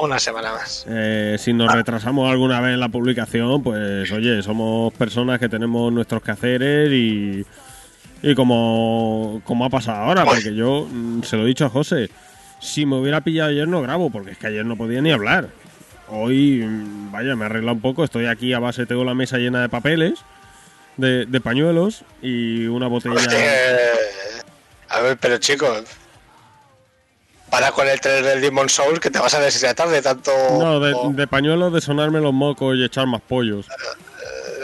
Una semana más. Eh, si nos retrasamos alguna vez en la publicación, pues oye, somos personas que tenemos nuestros quehaceres y, y como, como ha pasado ahora, porque yo mm, se lo he dicho a José, si me hubiera pillado ayer no grabo, porque es que ayer no podía ni hablar. Hoy, mm, vaya, me he arreglado un poco, estoy aquí a base, tengo la mesa llena de papeles, de, de pañuelos y una botella... Eh, a ver, pero chicos, para con el trailer del Demon Souls que te vas a deshidratar de tanto. No, de, de pañuelos de sonarme los mocos y echar más pollos.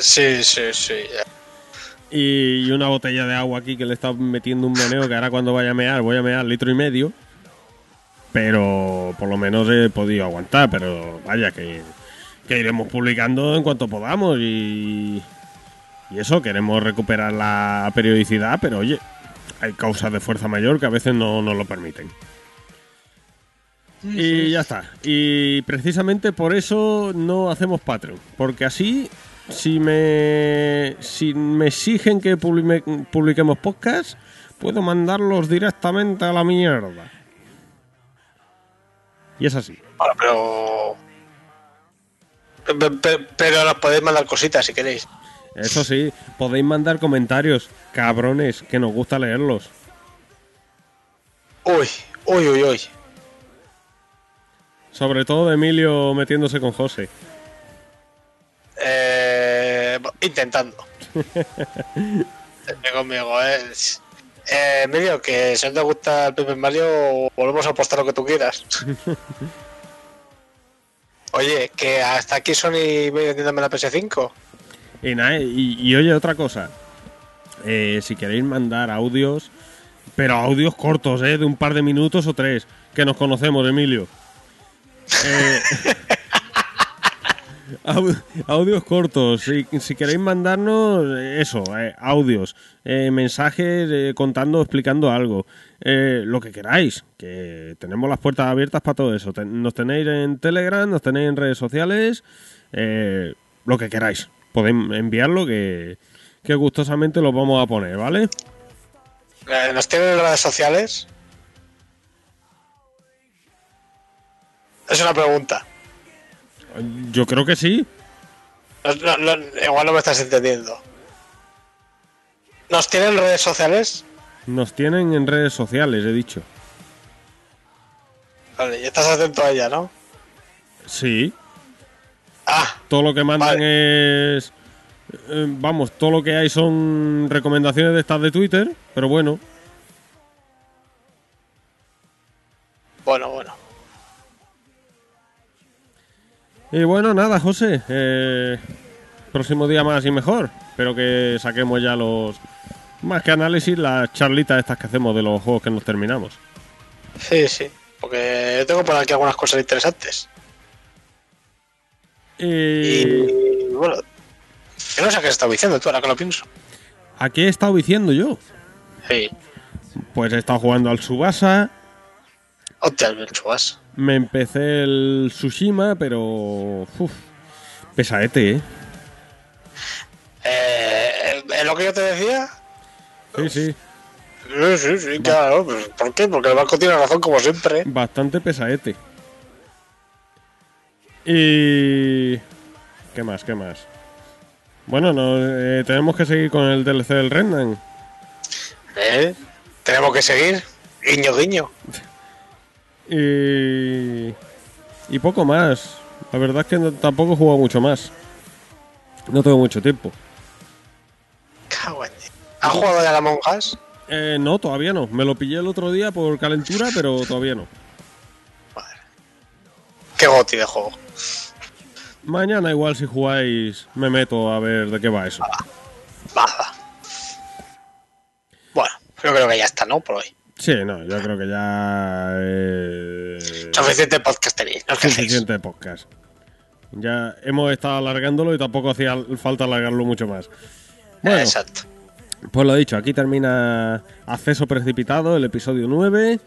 Sí, sí, sí. Y, y una botella de agua aquí que le está metiendo un meneo que ahora cuando vaya a mear, voy a mear litro y medio. Pero por lo menos he podido aguantar, pero vaya que, que iremos publicando en cuanto podamos y, y eso, queremos recuperar la periodicidad, pero oye, hay causas de fuerza mayor que a veces no nos lo permiten. Y ya está. Y precisamente por eso no hacemos Patreon. Porque así, si me, si me exigen que publime- publiquemos podcast, puedo mandarlos directamente a la mierda. Y es así. Bueno, pero. Pe- pe- Pero nos podéis mandar cositas si queréis. Eso sí, podéis mandar comentarios, cabrones, que nos gusta leerlos. Uy, uy, uy, uy. Sobre todo de Emilio metiéndose con José. Eh, intentando. Conmigo, es. Eh, Emilio, que si no te gusta el Paper Mario, volvemos a apostar lo que tú quieras. Oye, que hasta aquí Sony vendiéndome la PS5. Y, nada, y, y oye, otra cosa. Eh, si queréis mandar audios, pero audios cortos, ¿eh? De un par de minutos o tres, que nos conocemos, Emilio. Eh, au- audios cortos, si, queréis mandarnos eh, eso, eh, audios, mensajes contando, explicando algo, lo que queráis, que tenemos las puertas abiertas para todo eso. Nos tenéis en Telegram, nos tenéis en redes sociales, lo que queráis. Podéis enviarlo que, que gustosamente lo vamos a poner, ¿vale? ¿Nos tienen en redes sociales? Es una pregunta. Yo creo que sí. No- igual no me estás entendiendo. ¿Nos tienen en redes sociales? Nos tienen en redes sociales, he dicho. Vale, y estás atento a ella, ¿no? Sí. Ah, Todo lo que mandan es. eh, vamos, todo lo que hay son recomendaciones de estas de Twitter, pero bueno. bueno, bueno. Y bueno, nada, José. eh, próximo día más y mejor. Espero que saquemos ya los. Más que análisis, las charlitas estas que hacemos de los juegos que nos terminamos. Sí, sí. Porque tengo por aquí algunas cosas interesantes. Y. Y bueno, yo no sé qué has estado diciendo tú, ahora que lo pienso. ¿A qué he estado diciendo yo? Sí. Pues he estado jugando al Subasa. Hostia, el Benchuas. Me empecé el Tsushima, pero. Uf, pesadete, ¿eh? Eh, ¿Es lo que yo te decía? Sí, sí. Sí, sí, sí, claro. Pues, ¿Por qué? Porque el banco tiene razón, como siempre. Bastante pesadete. Y. ¿Qué más? ¿Qué más? Bueno, no, eh, tenemos que seguir con el DLC del Remnant. ¿Eh? Tenemos que seguir. Guiño, guiño. Y. Y poco más. La verdad es que no- tampoco he jugado mucho más. No tengo mucho tiempo. ¿Has jugado ya a la Monjas? Eh, no, todavía no. Me lo pillé el otro día por calentura, pero todavía no. Qué goti de juego. Mañana igual si jugáis me meto a ver de qué va eso. Baja. Bueno, yo creo que ya está, ¿no? Por hoy. Sí, no, yo creo que ya... eh, Suficiente podcast tenéis. Suficiente podcast. Ya hemos estado alargándolo y tampoco hacía falta alargarlo mucho más. Bueno, Exacto. pues lo dicho, aquí termina Acceso Precipitado, el episodio 9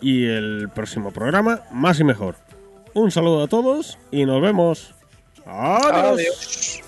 y el próximo programa, más y mejor. Un saludo a todos y nos vemos. Adiós. Adiós.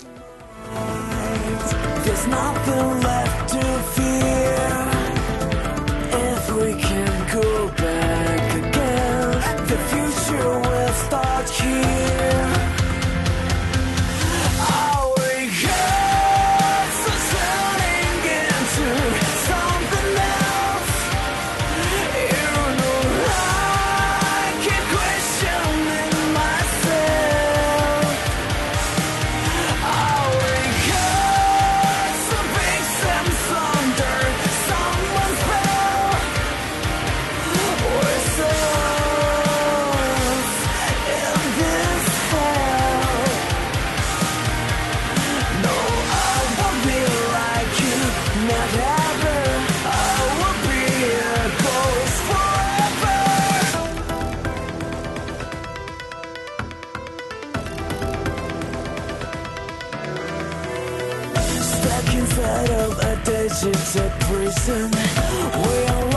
Prison We are